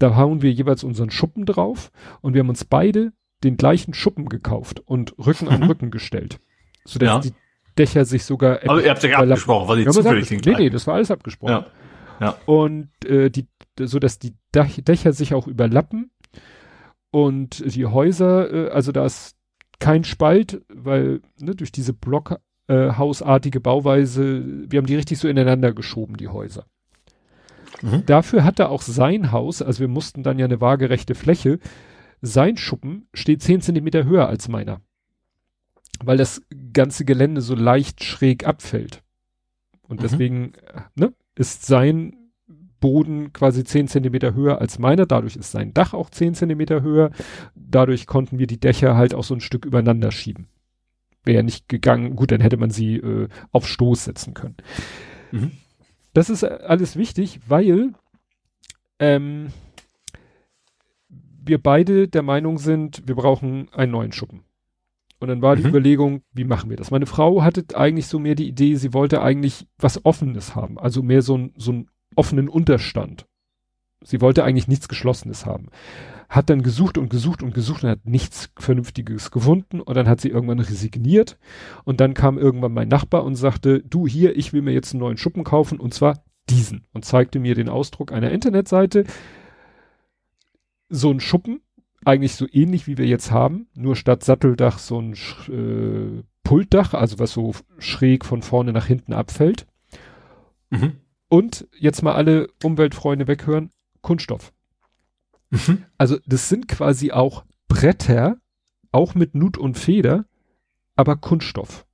Da hauen wir jeweils unseren Schuppen drauf und wir haben uns beide den gleichen Schuppen gekauft und Rücken an mhm. Rücken gestellt. Sodass ja. die Dächer sich sogar. Aber ihr habt ja abgesprochen, weil die zufällig Nee, nee, das war alles abgesprochen. Ja. ja. Und äh, die, so dass die Dächer sich auch überlappen und die Häuser, äh, also da ist kein Spalt, weil ne, durch diese Blockhausartige äh, Bauweise, wir haben die richtig so ineinander geschoben, die Häuser. Mhm. Dafür hatte auch sein Haus, also wir mussten dann ja eine waagerechte Fläche, sein Schuppen steht zehn Zentimeter höher als meiner. Weil das ganze Gelände so leicht schräg abfällt. Und mhm. deswegen, ne, ist sein Boden quasi zehn Zentimeter höher als meiner. Dadurch ist sein Dach auch zehn Zentimeter höher. Dadurch konnten wir die Dächer halt auch so ein Stück übereinander schieben. Wäre nicht gegangen, gut, dann hätte man sie äh, auf Stoß setzen können. Mhm. Das ist alles wichtig, weil ähm, wir beide der Meinung sind, wir brauchen einen neuen Schuppen. Und dann war mhm. die Überlegung, wie machen wir das? Meine Frau hatte eigentlich so mehr die Idee, sie wollte eigentlich was Offenes haben, also mehr so ein, so ein offenen Unterstand. Sie wollte eigentlich nichts Geschlossenes haben. Hat dann gesucht und gesucht und gesucht und hat nichts Vernünftiges gefunden und dann hat sie irgendwann resigniert und dann kam irgendwann mein Nachbar und sagte, du hier, ich will mir jetzt einen neuen Schuppen kaufen und zwar diesen und zeigte mir den Ausdruck einer Internetseite. So ein Schuppen, eigentlich so ähnlich wie wir jetzt haben, nur statt Satteldach so ein äh, Pultdach, also was so schräg von vorne nach hinten abfällt. Mhm. Und jetzt mal alle Umweltfreunde weghören, Kunststoff. Mhm. Also das sind quasi auch Bretter, auch mit Nut und Feder, aber Kunststoff.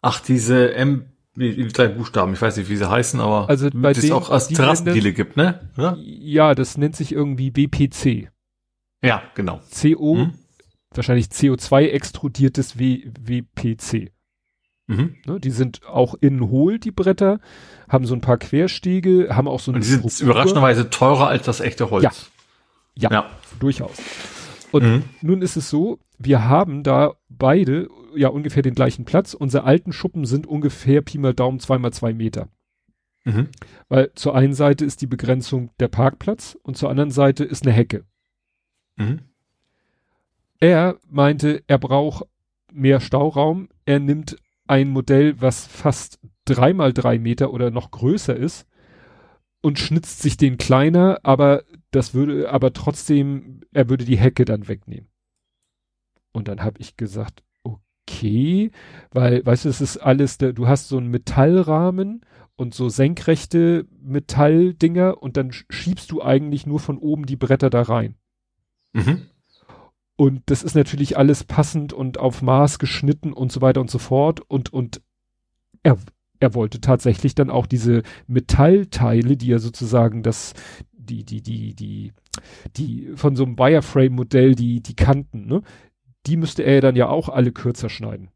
Ach, diese M, die kleinen Buchstaben, ich weiß nicht, wie sie heißen, aber also bei es auch als Terrassendiele gibt, ne? Oder? Ja, das nennt sich irgendwie BPC. Ja, genau. CO, hm? wahrscheinlich CO2 extrudiertes w, WPC. Mhm. Ne, die sind auch innen hohl, die Bretter, haben so ein paar Querstege, haben auch so eine. Und die sind Struktur. überraschenderweise teurer als das echte Holz. Ja. Ja, ja. durchaus. Und mhm. nun ist es so, wir haben da beide ja ungefähr den gleichen Platz. Unsere alten Schuppen sind ungefähr Pi mal Daumen zwei mal zwei Meter. Mhm. Weil zur einen Seite ist die Begrenzung der Parkplatz und zur anderen Seite ist eine Hecke. Mhm. Er meinte, er braucht mehr Stauraum. Er nimmt ein Modell, was fast dreimal drei Meter oder noch größer ist und schnitzt sich den kleiner, aber das würde, aber trotzdem, er würde die Hecke dann wegnehmen. Und dann habe ich gesagt, okay, weil, weißt du, es ist alles, du hast so einen Metallrahmen und so senkrechte Metalldinger und dann schiebst du eigentlich nur von oben die Bretter da rein. Mhm. Und das ist natürlich alles passend und auf Maß geschnitten und so weiter und so fort. Und, und er, er wollte tatsächlich dann auch diese Metallteile, die ja sozusagen das, die, die, die, die, die von so einem Wireframe-Modell, die, die Kanten, ne, die müsste er dann ja auch alle kürzer schneiden.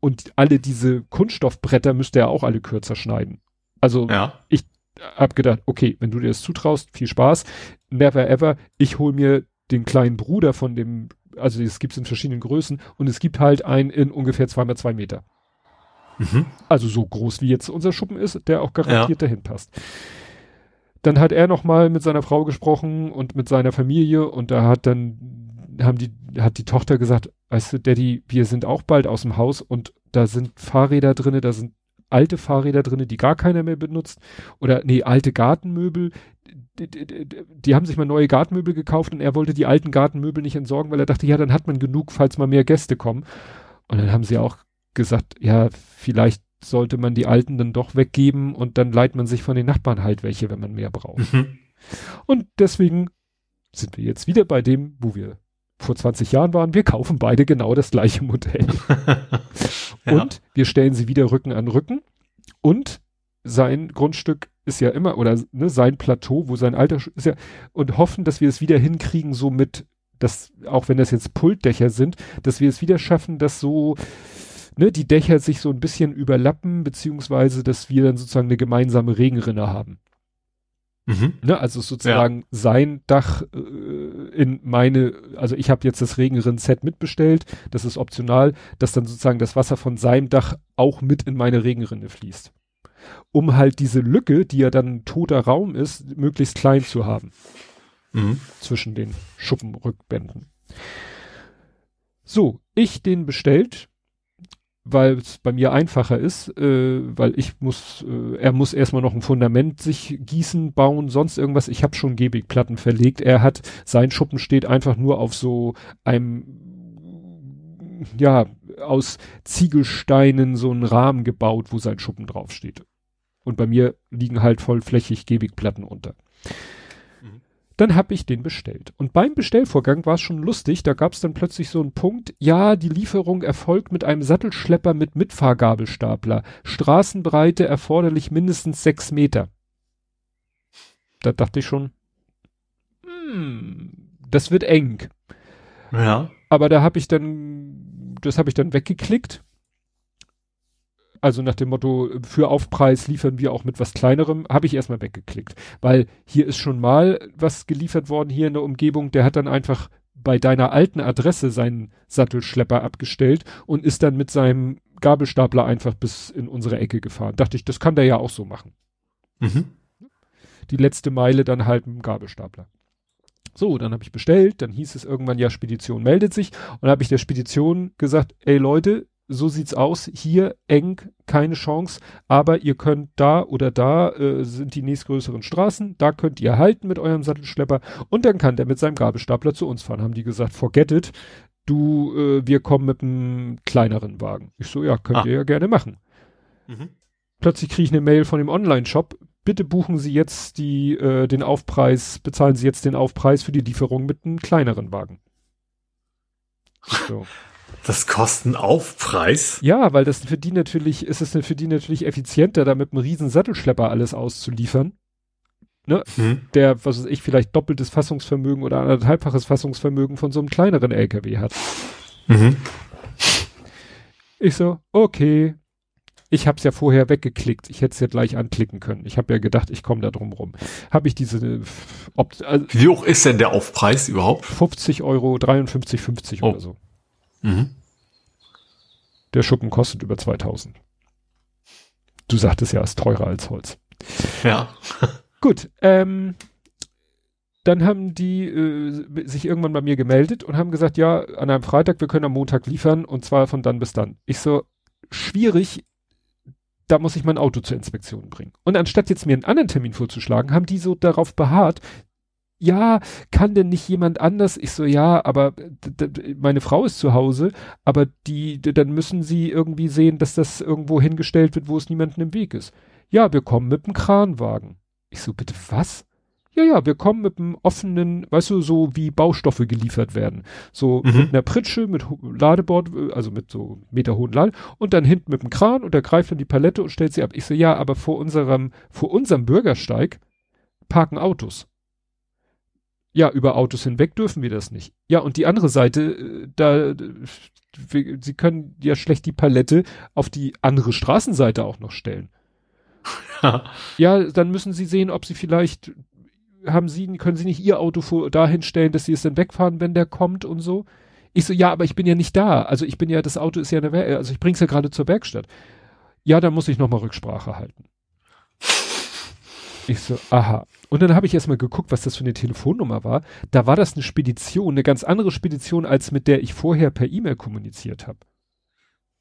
Und alle diese Kunststoffbretter müsste er auch alle kürzer schneiden. Also ja. ich hab gedacht, okay, wenn du dir das zutraust, viel Spaß. Never ever, ich hol mir den kleinen Bruder von dem, also es gibt es in verschiedenen Größen und es gibt halt einen in ungefähr zwei mal zwei Meter. Mhm. Also so groß wie jetzt unser Schuppen ist, der auch garantiert ja. dahin passt. Dann hat er nochmal mit seiner Frau gesprochen und mit seiner Familie und da hat dann, haben die, hat die Tochter gesagt, weißt du, Daddy, wir sind auch bald aus dem Haus und da sind Fahrräder drinne, da sind alte Fahrräder drinne, die gar keiner mehr benutzt oder nee, alte Gartenmöbel. Die, die, die, haben sich mal neue Gartenmöbel gekauft und er wollte die alten Gartenmöbel nicht entsorgen, weil er dachte, ja, dann hat man genug, falls mal mehr Gäste kommen. Und dann haben sie auch gesagt, ja, vielleicht sollte man die alten dann doch weggeben und dann leiht man sich von den Nachbarn halt welche, wenn man mehr braucht. Mhm. Und deswegen sind wir jetzt wieder bei dem, wo wir vor 20 Jahren waren. Wir kaufen beide genau das gleiche Modell. ja. Und wir stellen sie wieder Rücken an Rücken. Und sein Grundstück ist ja immer, oder ne, sein Plateau, wo sein Alter ist ja, und hoffen, dass wir es wieder hinkriegen, so mit, dass, auch wenn das jetzt Pultdächer sind, dass wir es wieder schaffen, dass so, ne, die Dächer sich so ein bisschen überlappen, beziehungsweise, dass wir dann sozusagen eine gemeinsame Regenrinne haben. Mhm. Ne, also sozusagen ja. sein Dach äh, in meine, also ich habe jetzt das Regenrinnen-Set mitbestellt, das ist optional, dass dann sozusagen das Wasser von seinem Dach auch mit in meine Regenrinne fließt. Um halt diese Lücke, die ja dann ein toter Raum ist, möglichst klein zu haben. Mhm. Zwischen den Schuppenrückbänden. So, ich den bestellt, weil es bei mir einfacher ist, äh, weil ich muss, äh, er muss erstmal noch ein Fundament sich gießen, bauen, sonst irgendwas. Ich habe schon Gebigplatten verlegt. Er hat, sein Schuppen steht einfach nur auf so einem, ja, aus Ziegelsteinen so einen Rahmen gebaut, wo sein Schuppen draufsteht. Und bei mir liegen halt vollflächig Gebigplatten unter. Dann habe ich den bestellt. Und beim Bestellvorgang war es schon lustig, da gab es dann plötzlich so einen Punkt, ja, die Lieferung erfolgt mit einem Sattelschlepper mit Mitfahrgabelstapler. Straßenbreite erforderlich mindestens sechs Meter. Da dachte ich schon, hm, das wird eng. Ja. Aber da habe ich dann, das habe ich dann weggeklickt also nach dem Motto, für Aufpreis liefern wir auch mit was kleinerem, habe ich erstmal weggeklickt. Weil hier ist schon mal was geliefert worden hier in der Umgebung, der hat dann einfach bei deiner alten Adresse seinen Sattelschlepper abgestellt und ist dann mit seinem Gabelstapler einfach bis in unsere Ecke gefahren. Dachte ich, das kann der ja auch so machen. Mhm. Die letzte Meile dann halt mit dem Gabelstapler. So, dann habe ich bestellt, dann hieß es irgendwann, ja, Spedition meldet sich und habe ich der Spedition gesagt, ey Leute, so sieht's aus, hier eng, keine Chance, aber ihr könnt da oder da äh, sind die nächstgrößeren Straßen, da könnt ihr halten mit eurem Sattelschlepper und dann kann der mit seinem Gabelstapler zu uns fahren. Haben die gesagt, forget it, du, äh, wir kommen mit einem kleineren Wagen. Ich so, ja, könnt ah. ihr ja gerne machen. Mhm. Plötzlich kriege ich eine Mail von dem Online-Shop, bitte buchen Sie jetzt die, äh, den Aufpreis, bezahlen Sie jetzt den Aufpreis für die Lieferung mit einem kleineren Wagen. So. Das Kostenaufpreis? Ja, weil das für die natürlich, ist es für die natürlich effizienter, da mit einem riesen Sattelschlepper alles auszuliefern. Ne? Hm. Der, was weiß ich, vielleicht doppeltes Fassungsvermögen oder anderthalbfaches Fassungsvermögen von so einem kleineren LKW hat. Mhm. Ich so, okay. Ich hab's ja vorher weggeklickt. Ich hätte es ja gleich anklicken können. Ich habe ja gedacht, ich komme da drum rum. Habe ich diese ob, also, Wie hoch ist denn der Aufpreis überhaupt? 50 Euro, 53, 50 oh. oder so. Mhm. Der Schuppen kostet über 2000. Du sagtest ja, ist teurer als Holz. Ja. Gut, ähm, dann haben die äh, sich irgendwann bei mir gemeldet und haben gesagt, ja, an einem Freitag, wir können am Montag liefern und zwar von dann bis dann. Ich so, schwierig, da muss ich mein Auto zur Inspektion bringen. Und anstatt jetzt mir einen anderen Termin vorzuschlagen, haben die so darauf beharrt, ja, kann denn nicht jemand anders? Ich so, ja, aber meine Frau ist zu Hause, aber die, dann müssen sie irgendwie sehen, dass das irgendwo hingestellt wird, wo es niemanden im Weg ist. Ja, wir kommen mit dem Kranwagen. Ich so, bitte was? Ja, ja, wir kommen mit einem offenen, weißt du, so wie Baustoffe geliefert werden. So mhm. mit einer Pritsche, mit Ladebord, also mit so meterhohen Lade und dann hinten mit dem Kran und der greift dann die Palette und stellt sie ab. Ich so, ja, aber vor unserem, vor unserem Bürgersteig parken Autos. Ja, über Autos hinweg dürfen wir das nicht. Ja, und die andere Seite, äh, da, wir, sie können ja schlecht die Palette auf die andere Straßenseite auch noch stellen. ja, dann müssen sie sehen, ob sie vielleicht haben sie, können sie nicht ihr Auto vor, dahin stellen, dass sie es dann wegfahren, wenn der kommt und so. Ich so, ja, aber ich bin ja nicht da. Also ich bin ja, das Auto ist ja eine, Wer also ich bring's ja gerade zur Werkstatt. Ja, da muss ich nochmal Rücksprache halten. Ich so, aha. Und dann habe ich erstmal geguckt, was das für eine Telefonnummer war. Da war das eine Spedition, eine ganz andere Spedition, als mit der ich vorher per E-Mail kommuniziert habe.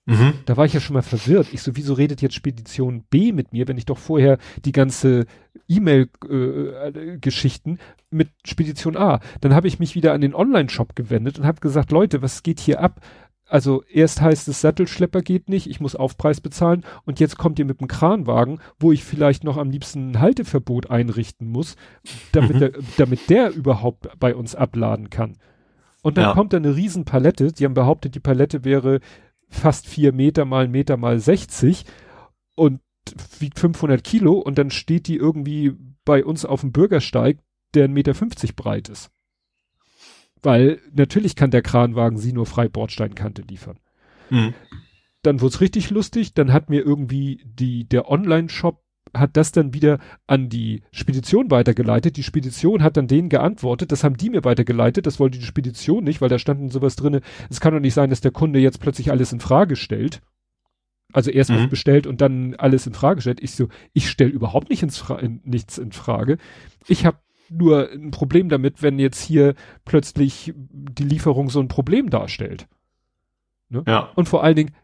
Mhm. Da war ich ja schon mal verwirrt. Ich so, wieso redet jetzt Spedition B mit mir, wenn ich doch vorher die ganze E-Mail-Geschichten äh, mit Spedition A. Dann habe ich mich wieder an den Online-Shop gewendet und habe gesagt, Leute, was geht hier ab? Also erst heißt es, Sattelschlepper geht nicht, ich muss Aufpreis bezahlen und jetzt kommt ihr mit dem Kranwagen, wo ich vielleicht noch am liebsten ein Halteverbot einrichten muss, damit, mhm. der, damit der überhaupt bei uns abladen kann. Und dann ja. kommt da eine Riesenpalette, die haben behauptet, die Palette wäre fast vier Meter mal Meter mal 60 und wiegt 500 Kilo und dann steht die irgendwie bei uns auf dem Bürgersteig, der 1,50 Meter breit ist. Weil natürlich kann der Kranwagen sie nur frei Bordsteinkante liefern. Mhm. Dann wurde es richtig lustig, dann hat mir irgendwie die, der Online-Shop hat das dann wieder an die Spedition weitergeleitet. Die Spedition hat dann denen geantwortet. Das haben die mir weitergeleitet. Das wollte die Spedition nicht, weil da standen sowas drinne. Es kann doch nicht sein, dass der Kunde jetzt plötzlich alles in Frage stellt. Also erst mhm. was bestellt und dann alles in Frage stellt. Ich so, ich stelle überhaupt nicht ins Fra in, nichts in Frage. Ich habe nur ein Problem damit, wenn jetzt hier plötzlich die Lieferung so ein Problem darstellt. Ne? Ja. Und vor allen Dingen,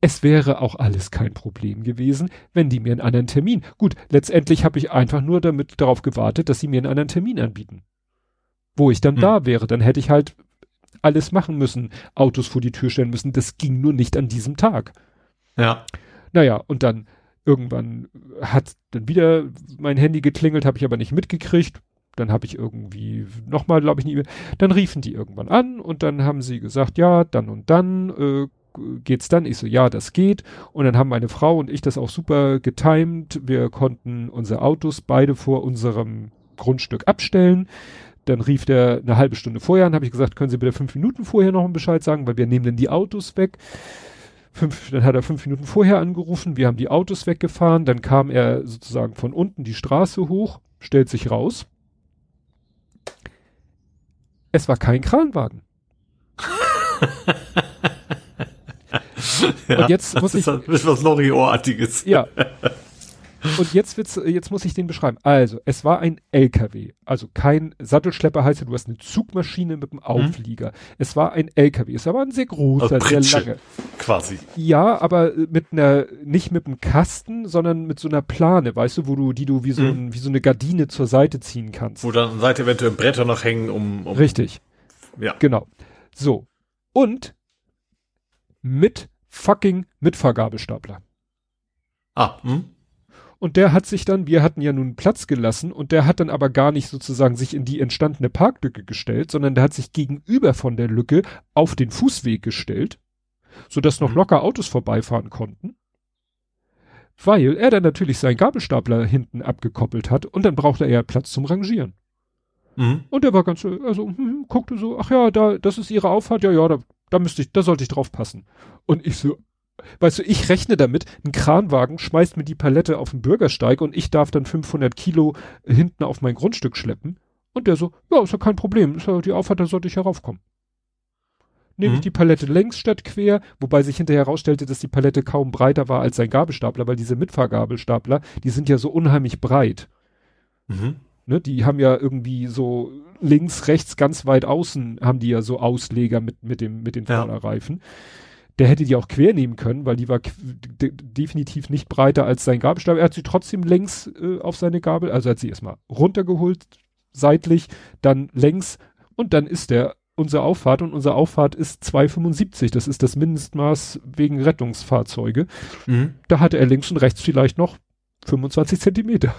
es wäre auch alles kein Problem gewesen, wenn die mir einen anderen Termin. Gut, letztendlich habe ich einfach nur damit darauf gewartet, dass sie mir einen anderen Termin anbieten. Wo ich dann hm. da wäre, dann hätte ich halt alles machen müssen, Autos vor die Tür stellen müssen. Das ging nur nicht an diesem Tag. Ja. Naja, und dann irgendwann hat dann wieder mein Handy geklingelt, habe ich aber nicht mitgekriegt. Dann habe ich irgendwie nochmal, glaube ich, nie. Dann riefen die irgendwann an und dann haben sie gesagt, ja, dann und dann äh, geht's dann? Ich so, ja, das geht. Und dann haben meine Frau und ich das auch super getimed. Wir konnten unsere Autos beide vor unserem Grundstück abstellen. Dann rief der eine halbe Stunde vorher an, habe ich gesagt, können Sie bitte fünf Minuten vorher noch einen Bescheid sagen, weil wir nehmen dann die Autos weg. Fünf, dann hat er fünf Minuten vorher angerufen, wir haben die Autos weggefahren, dann kam er sozusagen von unten die Straße hoch, stellt sich raus. Es war kein Kranwagen. ja, und jetzt muss ich. Das ist was Lorry-Ohrartiges. Ja. Und jetzt wird's, jetzt muss ich den beschreiben. Also, es war ein LKW. Also kein Sattelschlepper heißt ja, du hast eine Zugmaschine mit einem mhm. Auflieger. Mhm. Es war ein LKW. Es war ein sehr großer, also sehr lange. Quasi. Ja, aber mit einer, nicht mit einem Kasten, sondern mit so einer Plane, weißt du, wo du, die du wie so, mhm. ein, wie so eine Gardine zur Seite ziehen kannst. Wo dann Seite eventuell Bretter noch hängen, um, um Richtig. Ja. Genau. So. Und mit fucking Mitfahrgabelstapler. Ah, hm? Und der hat sich dann, wir hatten ja nun Platz gelassen und der hat dann aber gar nicht sozusagen sich in die entstandene Parklücke gestellt, sondern der hat sich gegenüber von der Lücke auf den Fußweg gestellt, sodass noch mhm. locker Autos vorbeifahren konnten. Weil er dann natürlich seinen Gabelstapler hinten abgekoppelt hat und dann brauchte er ja Platz zum Rangieren. Mhm. Und der war ganz, also hm, guckte so, ach ja, da, das ist ihre Auffahrt, ja, ja, da, da müsste ich, da sollte ich drauf passen. Und ich so, weißt du, ich rechne damit, ein Kranwagen schmeißt mir die Palette auf den Bürgersteig und ich darf dann 500 Kilo hinten auf mein Grundstück schleppen. Und der so, ja, ist ja kein Problem, ist ja die Auffahrt, da sollte ich heraufkommen. Nehme mhm. ich die Palette längs statt quer, wobei sich hinterher herausstellte, dass die Palette kaum breiter war als sein Gabelstapler, weil diese Mitfahrgabelstapler, die sind ja so unheimlich breit. Mhm. Ne, die haben ja irgendwie so links, rechts, ganz weit außen haben die ja so Ausleger mit, mit dem, mit den Vorderreifen. Ja. Der hätte die auch quer nehmen können, weil die war definitiv nicht breiter als sein Gabelstab. Er hat sie trotzdem längs äh, auf seine Gabel, also hat sie erstmal runtergeholt, seitlich, dann längs und dann ist der unsere Auffahrt und unsere Auffahrt ist 2,75. Das ist das Mindestmaß wegen Rettungsfahrzeuge. Mhm. Da hatte er links und rechts vielleicht noch 25 Zentimeter.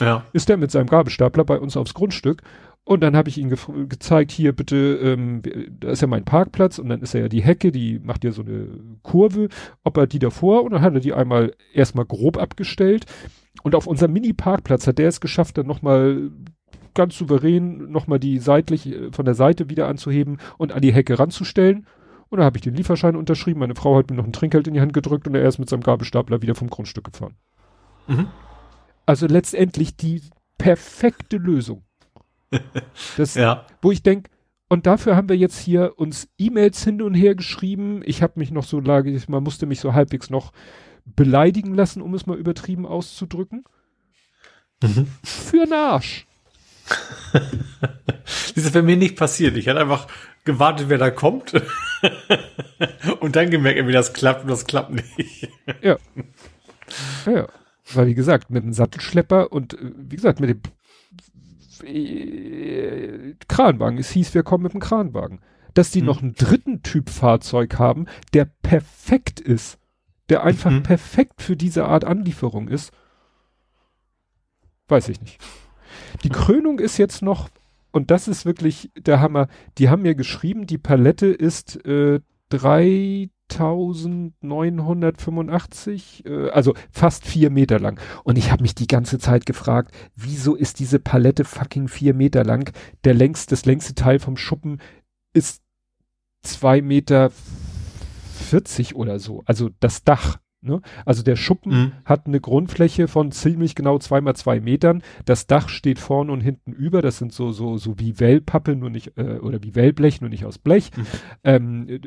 Ja. Ist der mit seinem Gabelstapler bei uns aufs Grundstück und dann habe ich ihm ge gezeigt, hier bitte, ähm, da ist ja mein Parkplatz und dann ist er ja die Hecke, die macht ja so eine Kurve, ob er die davor und dann hat er die einmal erstmal grob abgestellt und auf unserem Mini-Parkplatz hat der es geschafft, dann nochmal ganz souverän nochmal die seitlich äh, von der Seite wieder anzuheben und an die Hecke ranzustellen. Und da habe ich den Lieferschein unterschrieben. Meine Frau hat mir noch ein Trinkgeld in die Hand gedrückt und er ist mit seinem Gabelstapler wieder vom Grundstück gefahren. Mhm. Also letztendlich die perfekte Lösung. Das, ja. Wo ich denke, und dafür haben wir jetzt hier uns E-Mails hin und her geschrieben. Ich habe mich noch so, man musste mich so halbwegs noch beleidigen lassen, um es mal übertrieben auszudrücken. Mhm. Für einen Arsch. das ist bei mir nicht passiert. Ich hatte einfach gewartet, wer da kommt. und dann gemerkt, wie das klappt und das klappt nicht. ja. Ja. Weil, wie gesagt, mit dem Sattelschlepper und, äh, wie gesagt, mit dem äh, Kranwagen. Es hieß, wir kommen mit dem Kranwagen. Dass die mhm. noch einen dritten Typ Fahrzeug haben, der perfekt ist. Der einfach mhm. perfekt für diese Art Anlieferung ist. Weiß ich nicht. Die Krönung ist jetzt noch, und das ist wirklich der Hammer, die haben mir geschrieben, die Palette ist äh, 3985, äh, also fast vier Meter lang. Und ich habe mich die ganze Zeit gefragt, wieso ist diese Palette fucking vier Meter lang? Der längste, das längste Teil vom Schuppen ist zwei Meter vierzig oder so. Also das Dach. Ne? Also der Schuppen mhm. hat eine Grundfläche von ziemlich genau zwei mal zwei Metern. Das Dach steht vorne und hinten über. Das sind so so so wie Wellpappe, nur nicht äh, oder wie Wellblech, nur nicht aus Blech. Mhm. Ähm,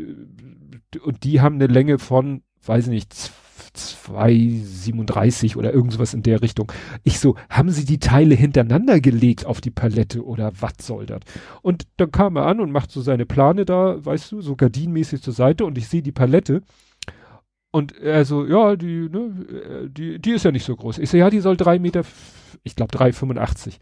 und die haben eine Länge von, weiß ich nicht, 2,37 oder irgendwas in der Richtung. Ich so, haben sie die Teile hintereinander gelegt auf die Palette oder was soll das? Und dann kam er an und macht so seine Plane da, weißt du, so gardinenmäßig zur Seite und ich sehe die Palette und er so, ja, die, ne, die, die ist ja nicht so groß. Ich so, ja, die soll drei Meter, ich glaube 3,85.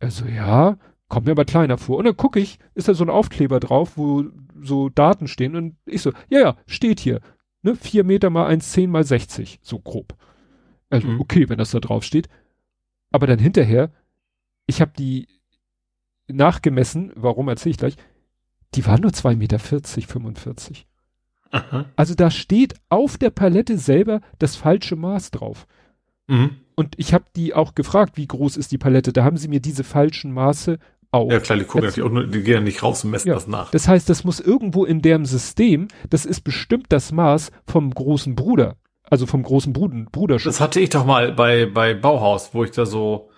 Er so, ja, kommt mir aber kleiner vor. Und dann gucke ich, ist da so ein Aufkleber drauf, wo so Daten stehen. Und ich so, ja, ja, steht hier. Ne, vier Meter mal 1,10 mal 60, so grob. Also, mhm. okay, wenn das da drauf steht. Aber dann hinterher, ich habe die nachgemessen, warum erzähle ich gleich, die waren nur 2,40 Meter, 45. Aha. Also da steht auf der Palette selber das falsche Maß drauf. Mhm. Und ich habe die auch gefragt, wie groß ist die Palette. Da haben sie mir diese falschen Maße auch. Ja klar, die gucken natürlich auch nur, die gehen ja nicht raus und messen ja. das nach. Das heißt, das muss irgendwo in deren System, das ist bestimmt das Maß vom großen Bruder. Also vom großen Bruder, Bruderschutz. Das hatte ich doch mal bei, bei Bauhaus, wo ich da so,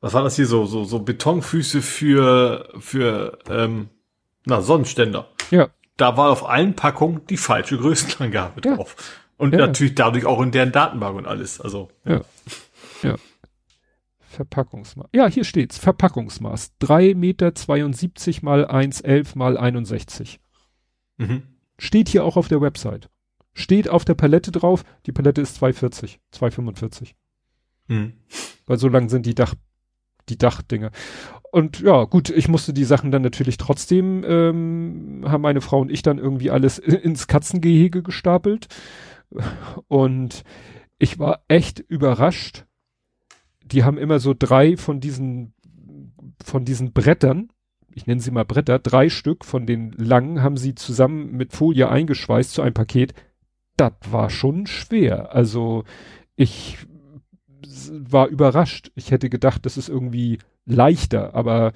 was war das hier, so, so, so Betonfüße für, für, ähm, na, Sonnenständer. Ja da war auf allen Packungen die falsche Größenangabe ja. drauf. Und ja. natürlich dadurch auch in deren Datenbank und alles. Also. Ja. ja. Verpackungsmaß. Ja, hier steht's. Verpackungsmaß. 3,72 Meter mal 1,11 mal 61. Mhm. Steht hier auch auf der Website. Steht auf der Palette drauf. Die Palette ist 2,40, 2,45. Mhm. Weil so lang sind die Dach, die Dachdinger und ja, gut, ich musste die Sachen dann natürlich trotzdem, ähm, haben meine Frau und ich dann irgendwie alles ins Katzengehege gestapelt. Und ich war echt überrascht. Die haben immer so drei von diesen, von diesen Brettern, ich nenne sie mal Bretter, drei Stück von den langen haben sie zusammen mit Folie eingeschweißt zu einem Paket. Das war schon schwer. Also ich war überrascht. Ich hätte gedacht, das ist irgendwie leichter, aber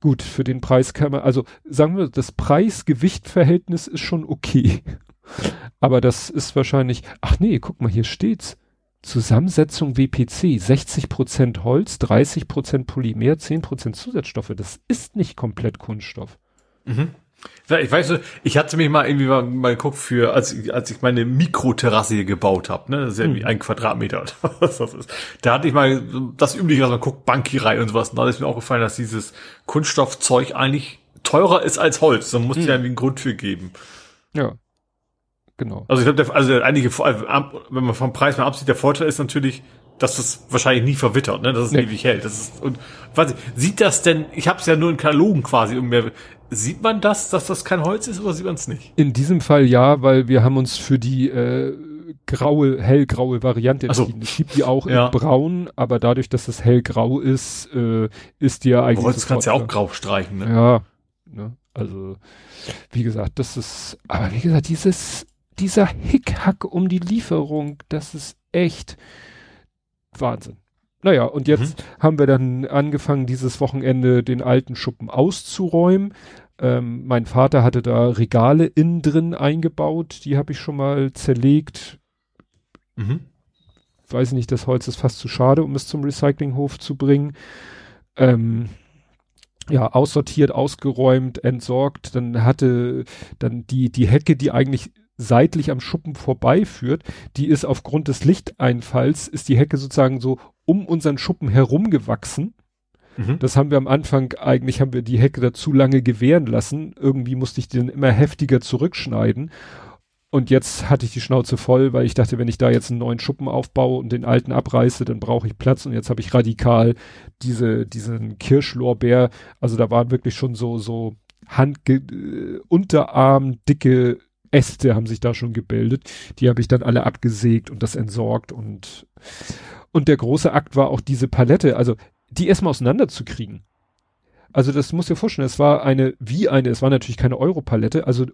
gut, für den Preis kann man, also sagen wir, das Preis-Gewicht-Verhältnis ist schon okay. aber das ist wahrscheinlich, ach nee, guck mal, hier steht's. Zusammensetzung WPC, 60% Holz, 30% Polymer, 10% Zusatzstoffe. Das ist nicht komplett Kunststoff. Mhm. Ich weiß, ich hatte mich mal irgendwie mal, mal geguckt für, als, ich, als ich meine Mikroterrasse hier gebaut habe, ne, das ist ja irgendwie hm. ein Quadratmeter oder was das ist. Da hatte ich mal das übliche, dass man guckt, Bankierei und sowas. Und da ist mir auch gefallen, dass dieses Kunststoffzeug eigentlich teurer ist als Holz. Da muss hm. ja irgendwie einen Grund für geben. Ja. Genau. Also ich glaube, also einige, wenn man vom Preis mal absieht, der Vorteil ist natürlich, dass das wahrscheinlich nie verwittert, ne? Dass es nee. ewig hält. Das ist, und weiß ich, sieht das denn, ich habe es ja nur in Katalogen quasi und mehr, Sieht man das, dass das kein Holz ist oder sieht man es nicht? In diesem Fall ja, weil wir haben uns für die äh, graue, hellgraue Variante so. Es gibt die auch ja. in braun, aber dadurch, dass es hellgrau ist, äh, ist die ja eigentlich. Holz kannst ja auch grau streichen, ne? Ja, ne? Also, wie gesagt, das ist, aber wie gesagt, dieses, dieser Hickhack um die Lieferung, das ist echt Wahnsinn. Naja, und jetzt mhm. haben wir dann angefangen, dieses Wochenende den alten Schuppen auszuräumen. Ähm, mein Vater hatte da Regale innen drin eingebaut, die habe ich schon mal zerlegt. Mhm. Weiß nicht, das Holz ist fast zu schade, um es zum Recyclinghof zu bringen. Ähm, ja, aussortiert, ausgeräumt, entsorgt. Dann hatte dann die, die Hecke, die eigentlich seitlich am Schuppen vorbeiführt, die ist aufgrund des Lichteinfalls, ist die Hecke sozusagen so um unseren Schuppen herumgewachsen. Mhm. Das haben wir am Anfang, eigentlich haben wir die Hecke da zu lange gewähren lassen. Irgendwie musste ich den immer heftiger zurückschneiden. Und jetzt hatte ich die Schnauze voll, weil ich dachte, wenn ich da jetzt einen neuen Schuppen aufbaue und den alten abreiße, dann brauche ich Platz. Und jetzt habe ich radikal diese, diesen Kirschlorbeer. Also da waren wirklich schon so, so Hand, äh, Unterarm dicke Äste haben sich da schon gebildet. Die habe ich dann alle abgesägt und das entsorgt und, und der große Akt war auch diese Palette, also die erstmal auseinanderzukriegen. Also das muss dir vorstellen, es war eine, wie eine, es war natürlich keine Europalette, also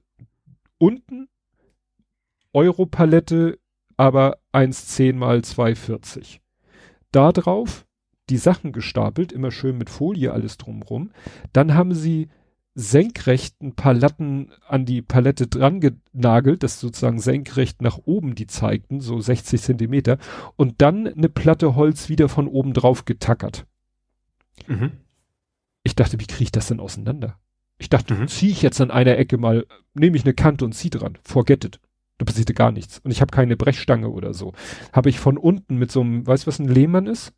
unten Europalette, aber 1,10 mal 2,40. Da drauf die Sachen gestapelt, immer schön mit Folie alles drumrum. Dann haben sie senkrecht ein paar Latten an die Palette dran genagelt, das sozusagen senkrecht nach oben die zeigten, so 60 Zentimeter, und dann eine Platte Holz wieder von oben drauf getackert. Mhm. Ich dachte, wie kriege ich das denn auseinander? Ich dachte, mhm. ziehe ich jetzt an einer Ecke mal, nehme ich eine Kante und zieh dran. Forget it. Da passierte gar nichts. Und ich habe keine Brechstange oder so. Habe ich von unten mit so einem, weißt du, was ein Lehmann ist?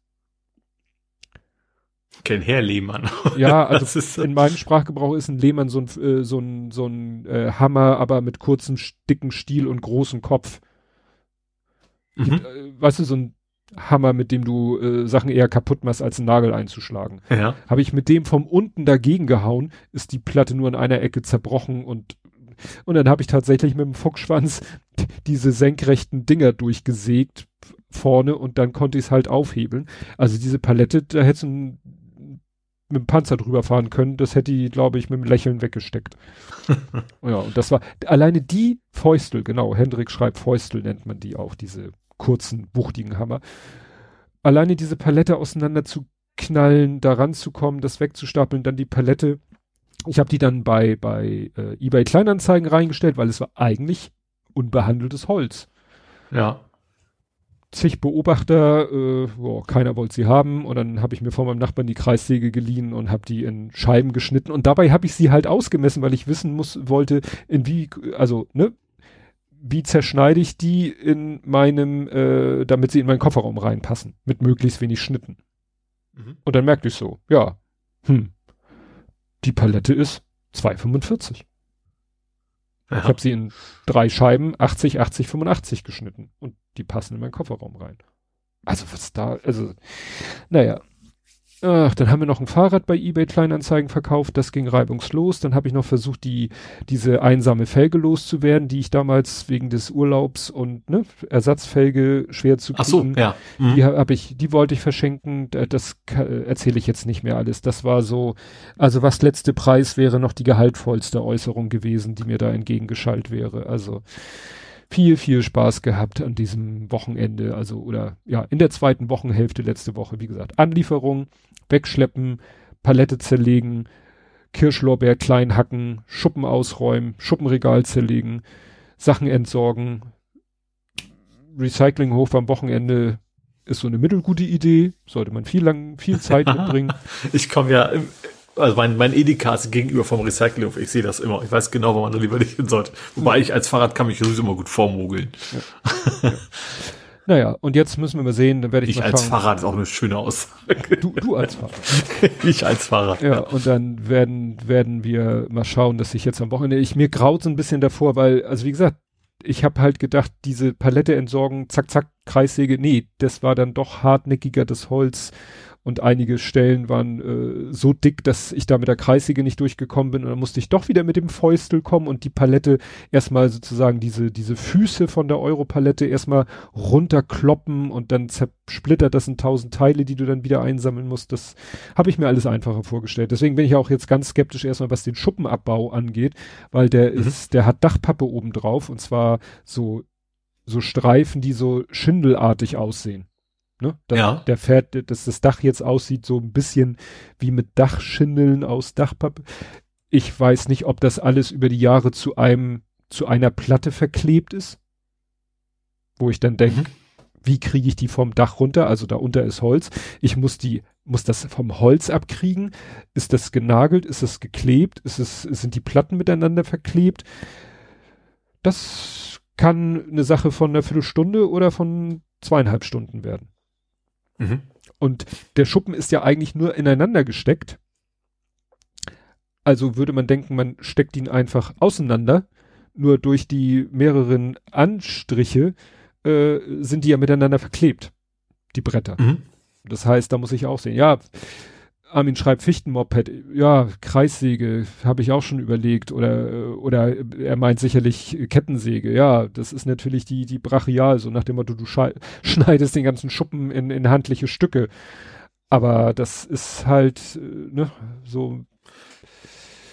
Kein Herr Lehmann. Ja, also ist, in meinem Sprachgebrauch ist ein Lehmann so ein, äh, so ein, so ein äh, Hammer, aber mit kurzem, dicken Stiel und großem Kopf. Mhm. Gibt, äh, weißt du, so ein Hammer, mit dem du äh, Sachen eher kaputt machst, als einen Nagel einzuschlagen. Ja. Habe ich mit dem vom unten dagegen gehauen, ist die Platte nur an einer Ecke zerbrochen und und dann habe ich tatsächlich mit dem Fuchsschwanz diese senkrechten Dinger durchgesägt vorne und dann konnte ich es halt aufhebeln. Also diese Palette, da hättest du mit dem Panzer drüber fahren können, das hätte die, glaube ich, mit dem Lächeln weggesteckt. ja, und das war alleine die Fäustel, genau, Hendrik schreibt Fäustel nennt man die auch, diese kurzen, wuchtigen Hammer. Alleine diese Palette auseinander zu knallen, da ranzukommen, das wegzustapeln, dann die Palette. Ich habe die dann bei, bei äh, eBay Kleinanzeigen reingestellt, weil es war eigentlich unbehandeltes Holz. Ja zig Beobachter, äh, boah, keiner wollte sie haben und dann habe ich mir von meinem Nachbarn die Kreissäge geliehen und habe die in Scheiben geschnitten und dabei habe ich sie halt ausgemessen, weil ich wissen muss wollte, in wie also ne, wie zerschneide ich die in meinem, äh, damit sie in meinen Kofferraum reinpassen mit möglichst wenig Schnitten. Mhm. Und dann merkte ich so, ja, hm, die Palette ist 2,45. Ja. Ich habe sie in drei Scheiben 80, 80, 85 geschnitten und die passen in meinen Kofferraum rein. Also was da, also, naja. Ach, dann haben wir noch ein Fahrrad bei eBay Kleinanzeigen verkauft, das ging reibungslos. Dann habe ich noch versucht, die diese einsame Felge loszuwerden, die ich damals wegen des Urlaubs und ne, Ersatzfelge schwer zu kriegen. Ach so, ja. Mhm. Die habe ich, die wollte ich verschenken. Das erzähle ich jetzt nicht mehr alles. Das war so, also was letzte Preis wäre noch die gehaltvollste Äußerung gewesen, die mir da entgegengeschallt wäre. Also viel, viel Spaß gehabt an diesem Wochenende, also oder ja, in der zweiten Wochenhälfte letzte Woche, wie gesagt, Anlieferung, wegschleppen, Palette zerlegen, Kirschlorbeer klein hacken, Schuppen ausräumen, Schuppenregal zerlegen, Sachen entsorgen, Recyclinghof am Wochenende ist so eine mittelgute Idee, sollte man viel lang, viel Zeit mitbringen. ich komme ja also mein, mein Edeka ist gegenüber vom Recycling, ich sehe das immer. Ich weiß genau, wo man da lieber nicht hin sollte. Wobei ich als Fahrrad kann mich sowieso immer gut vormogeln. Ja. ja. Naja, und jetzt müssen wir mal sehen, dann werde ich, ich als Fahrrad ist auch eine schöne Aussage. Du, du als Fahrrad. ich als Fahrrad. Ja, ja, und dann werden, werden wir mal schauen, dass ich jetzt am Wochenende, ich mir graut so ein bisschen davor, weil, also wie gesagt, ich habe halt gedacht, diese Palette entsorgen, zack, zack, Kreissäge, nee, das war dann doch hartnäckiger, das Holz und einige Stellen waren äh, so dick, dass ich da mit der Kreissäge nicht durchgekommen bin und dann musste ich doch wieder mit dem Fäustel kommen und die Palette erstmal sozusagen diese diese Füße von der Europalette erstmal runterkloppen und dann zersplittert das in tausend Teile, die du dann wieder einsammeln musst. Das habe ich mir alles einfacher vorgestellt. Deswegen bin ich auch jetzt ganz skeptisch erstmal, was den Schuppenabbau angeht, weil der mhm. ist, der hat Dachpappe oben drauf und zwar so so Streifen, die so schindelartig aussehen. Ne? Da, ja. Der fährt, dass das Dach jetzt aussieht, so ein bisschen wie mit Dachschindeln aus Dachpappe. Ich weiß nicht, ob das alles über die Jahre zu einem, zu einer Platte verklebt ist. Wo ich dann denke, mhm. wie kriege ich die vom Dach runter? Also da unter ist Holz. Ich muss die, muss das vom Holz abkriegen. Ist das genagelt? Ist es geklebt? Ist es, sind die Platten miteinander verklebt? Das kann eine Sache von einer Viertelstunde oder von zweieinhalb Stunden werden. Mhm. Und der Schuppen ist ja eigentlich nur ineinander gesteckt. Also würde man denken, man steckt ihn einfach auseinander. Nur durch die mehreren Anstriche äh, sind die ja miteinander verklebt, die Bretter. Mhm. Das heißt, da muss ich auch sehen, ja, Armin schreibt Fichtenmoped, ja, Kreissäge, habe ich auch schon überlegt. Oder, oder er meint sicherlich Kettensäge. Ja, das ist natürlich die, die brachial, so nach dem Motto, du schneidest den ganzen Schuppen in, in handliche Stücke. Aber das ist halt, äh, ne, so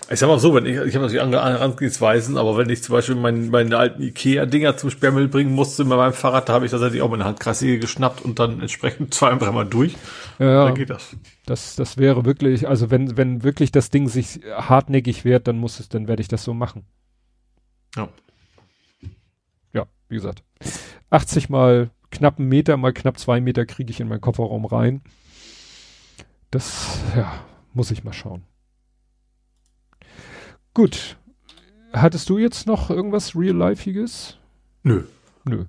ich sag mal so, wenn ich, ich habe natürlich andere Herangehensweisen, aber wenn ich zum Beispiel mein, meine alten Ikea-Dinger zum Sperrmüll bringen musste mit meinem Fahrrad, da habe ich tatsächlich auch meine Handkreissäge geschnappt und dann entsprechend zwei, dreimal durch. Ja, dann geht das. Das, das wäre wirklich, also wenn, wenn wirklich das Ding sich hartnäckig wehrt, dann muss es, dann werde ich das so machen. Ja. Ja, wie gesagt. 80 mal knapp einen Meter mal knapp zwei Meter kriege ich in meinen Kofferraum rein. Das, ja, muss ich mal schauen. Gut. Hattest du jetzt noch irgendwas Real-Lifeiges? Nö. Nö.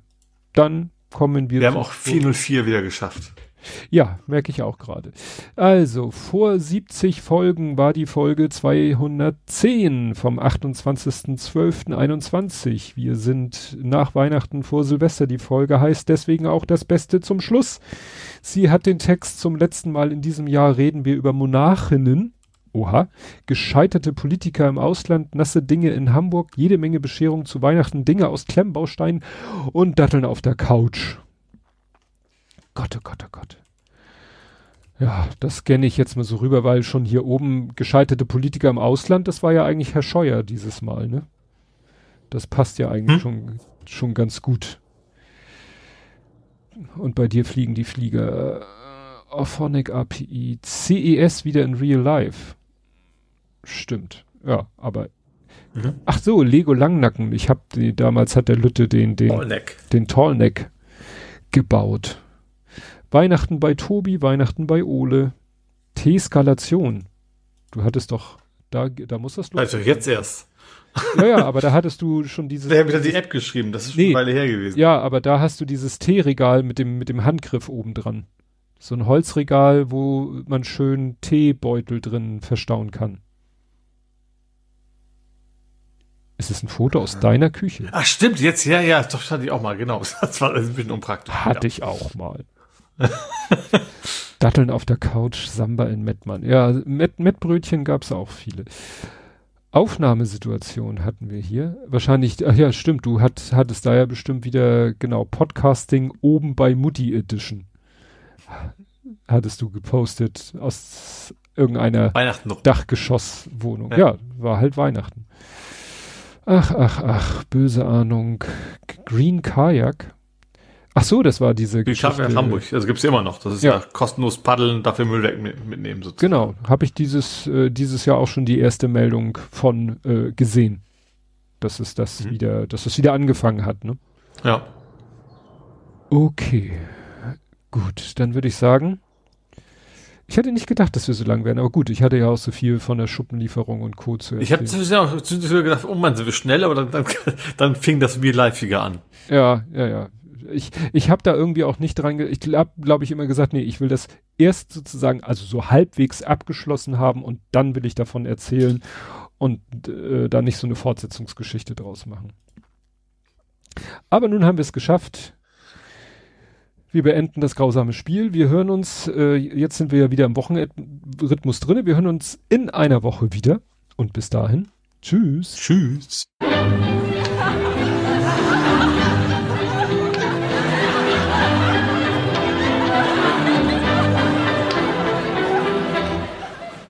Dann kommen wir. Wir haben auch 404 wieder geschafft. Ja, merke ich auch gerade. Also, vor 70 Folgen war die Folge 210 vom 28.12.21. Wir sind nach Weihnachten vor Silvester. Die Folge heißt deswegen auch das Beste zum Schluss. Sie hat den Text zum letzten Mal in diesem Jahr reden wir über Monarchinnen. Oha. Gescheiterte Politiker im Ausland, nasse Dinge in Hamburg, jede Menge Bescherung zu Weihnachten, Dinge aus Klemmbausteinen und Datteln auf der Couch. Gott, oh Gott, oh Gott. Ja, das scanne ich jetzt mal so rüber, weil schon hier oben gescheiterte Politiker im Ausland, das war ja eigentlich Herr Scheuer dieses Mal, ne? Das passt ja eigentlich hm? schon, schon ganz gut. Und bei dir fliegen die Flieger. Äh, Orphonic API, CES wieder in Real Life. Stimmt. Ja, aber mhm. ach so, Lego Langnacken. Ich habe damals hat der Lütte den den Tallneck. den Tallneck gebaut. Weihnachten bei Tobi, Weihnachten bei Ole. T-Skalation. Du hattest doch da da muss das Also jetzt erst. ja, ja, aber da hattest du schon dieses. Wer hat wieder die App geschrieben? Das ist schon nee, eine Weile her gewesen. Ja, aber da hast du dieses T-Regal mit dem, mit dem Handgriff oben dran. So ein Holzregal, wo man schön Teebeutel drin verstauen kann. Es ist ein Foto aus deiner Küche. Ach stimmt, jetzt, ja, ja, doch hatte ich auch mal, genau. Das war ein bisschen unpraktisch. Hatte ja. ich auch mal. Datteln auf der Couch, Samba in Mettmann. Ja, Met Mettbrötchen gab es auch viele. Aufnahmesituation hatten wir hier. Wahrscheinlich, ach ja, stimmt, du hat, hattest da ja bestimmt wieder, genau, Podcasting oben bei Mutti Edition. Hattest du gepostet aus irgendeiner Dachgeschosswohnung. Ja. ja, war halt Weihnachten. Ach, ach, ach, böse Ahnung. Green Kajak. Ach so, das war diese Die Geschichte. in Hamburg, also gibt's immer noch. Das ist ja, ja kostenlos paddeln, dafür Müll weg mitnehmen sozusagen. Genau, habe ich dieses äh, dieses Jahr auch schon die erste Meldung von äh, gesehen, dass es das mhm. wieder, dass es wieder angefangen hat, ne? Ja. Okay, gut, dann würde ich sagen, ich hätte nicht gedacht, dass wir so lang werden, aber gut, ich hatte ja auch so viel von der Schuppenlieferung und Co. zu erzählen. Ich habe auch gedacht, oh man, sind wir schnell, aber dann, dann, dann fing das wie liveiger an. Ja, ja, ja. Ich, ich habe da irgendwie auch nicht dran, ich habe, glaube ich, immer gesagt, nee, ich will das erst sozusagen, also so halbwegs abgeschlossen haben und dann will ich davon erzählen und äh, da nicht so eine Fortsetzungsgeschichte draus machen. Aber nun haben wir es geschafft. Wir beenden das grausame Spiel. Wir hören uns, äh, jetzt sind wir ja wieder im Wochenrhythmus drinne. Wir hören uns in einer Woche wieder. Und bis dahin, tschüss. Tschüss.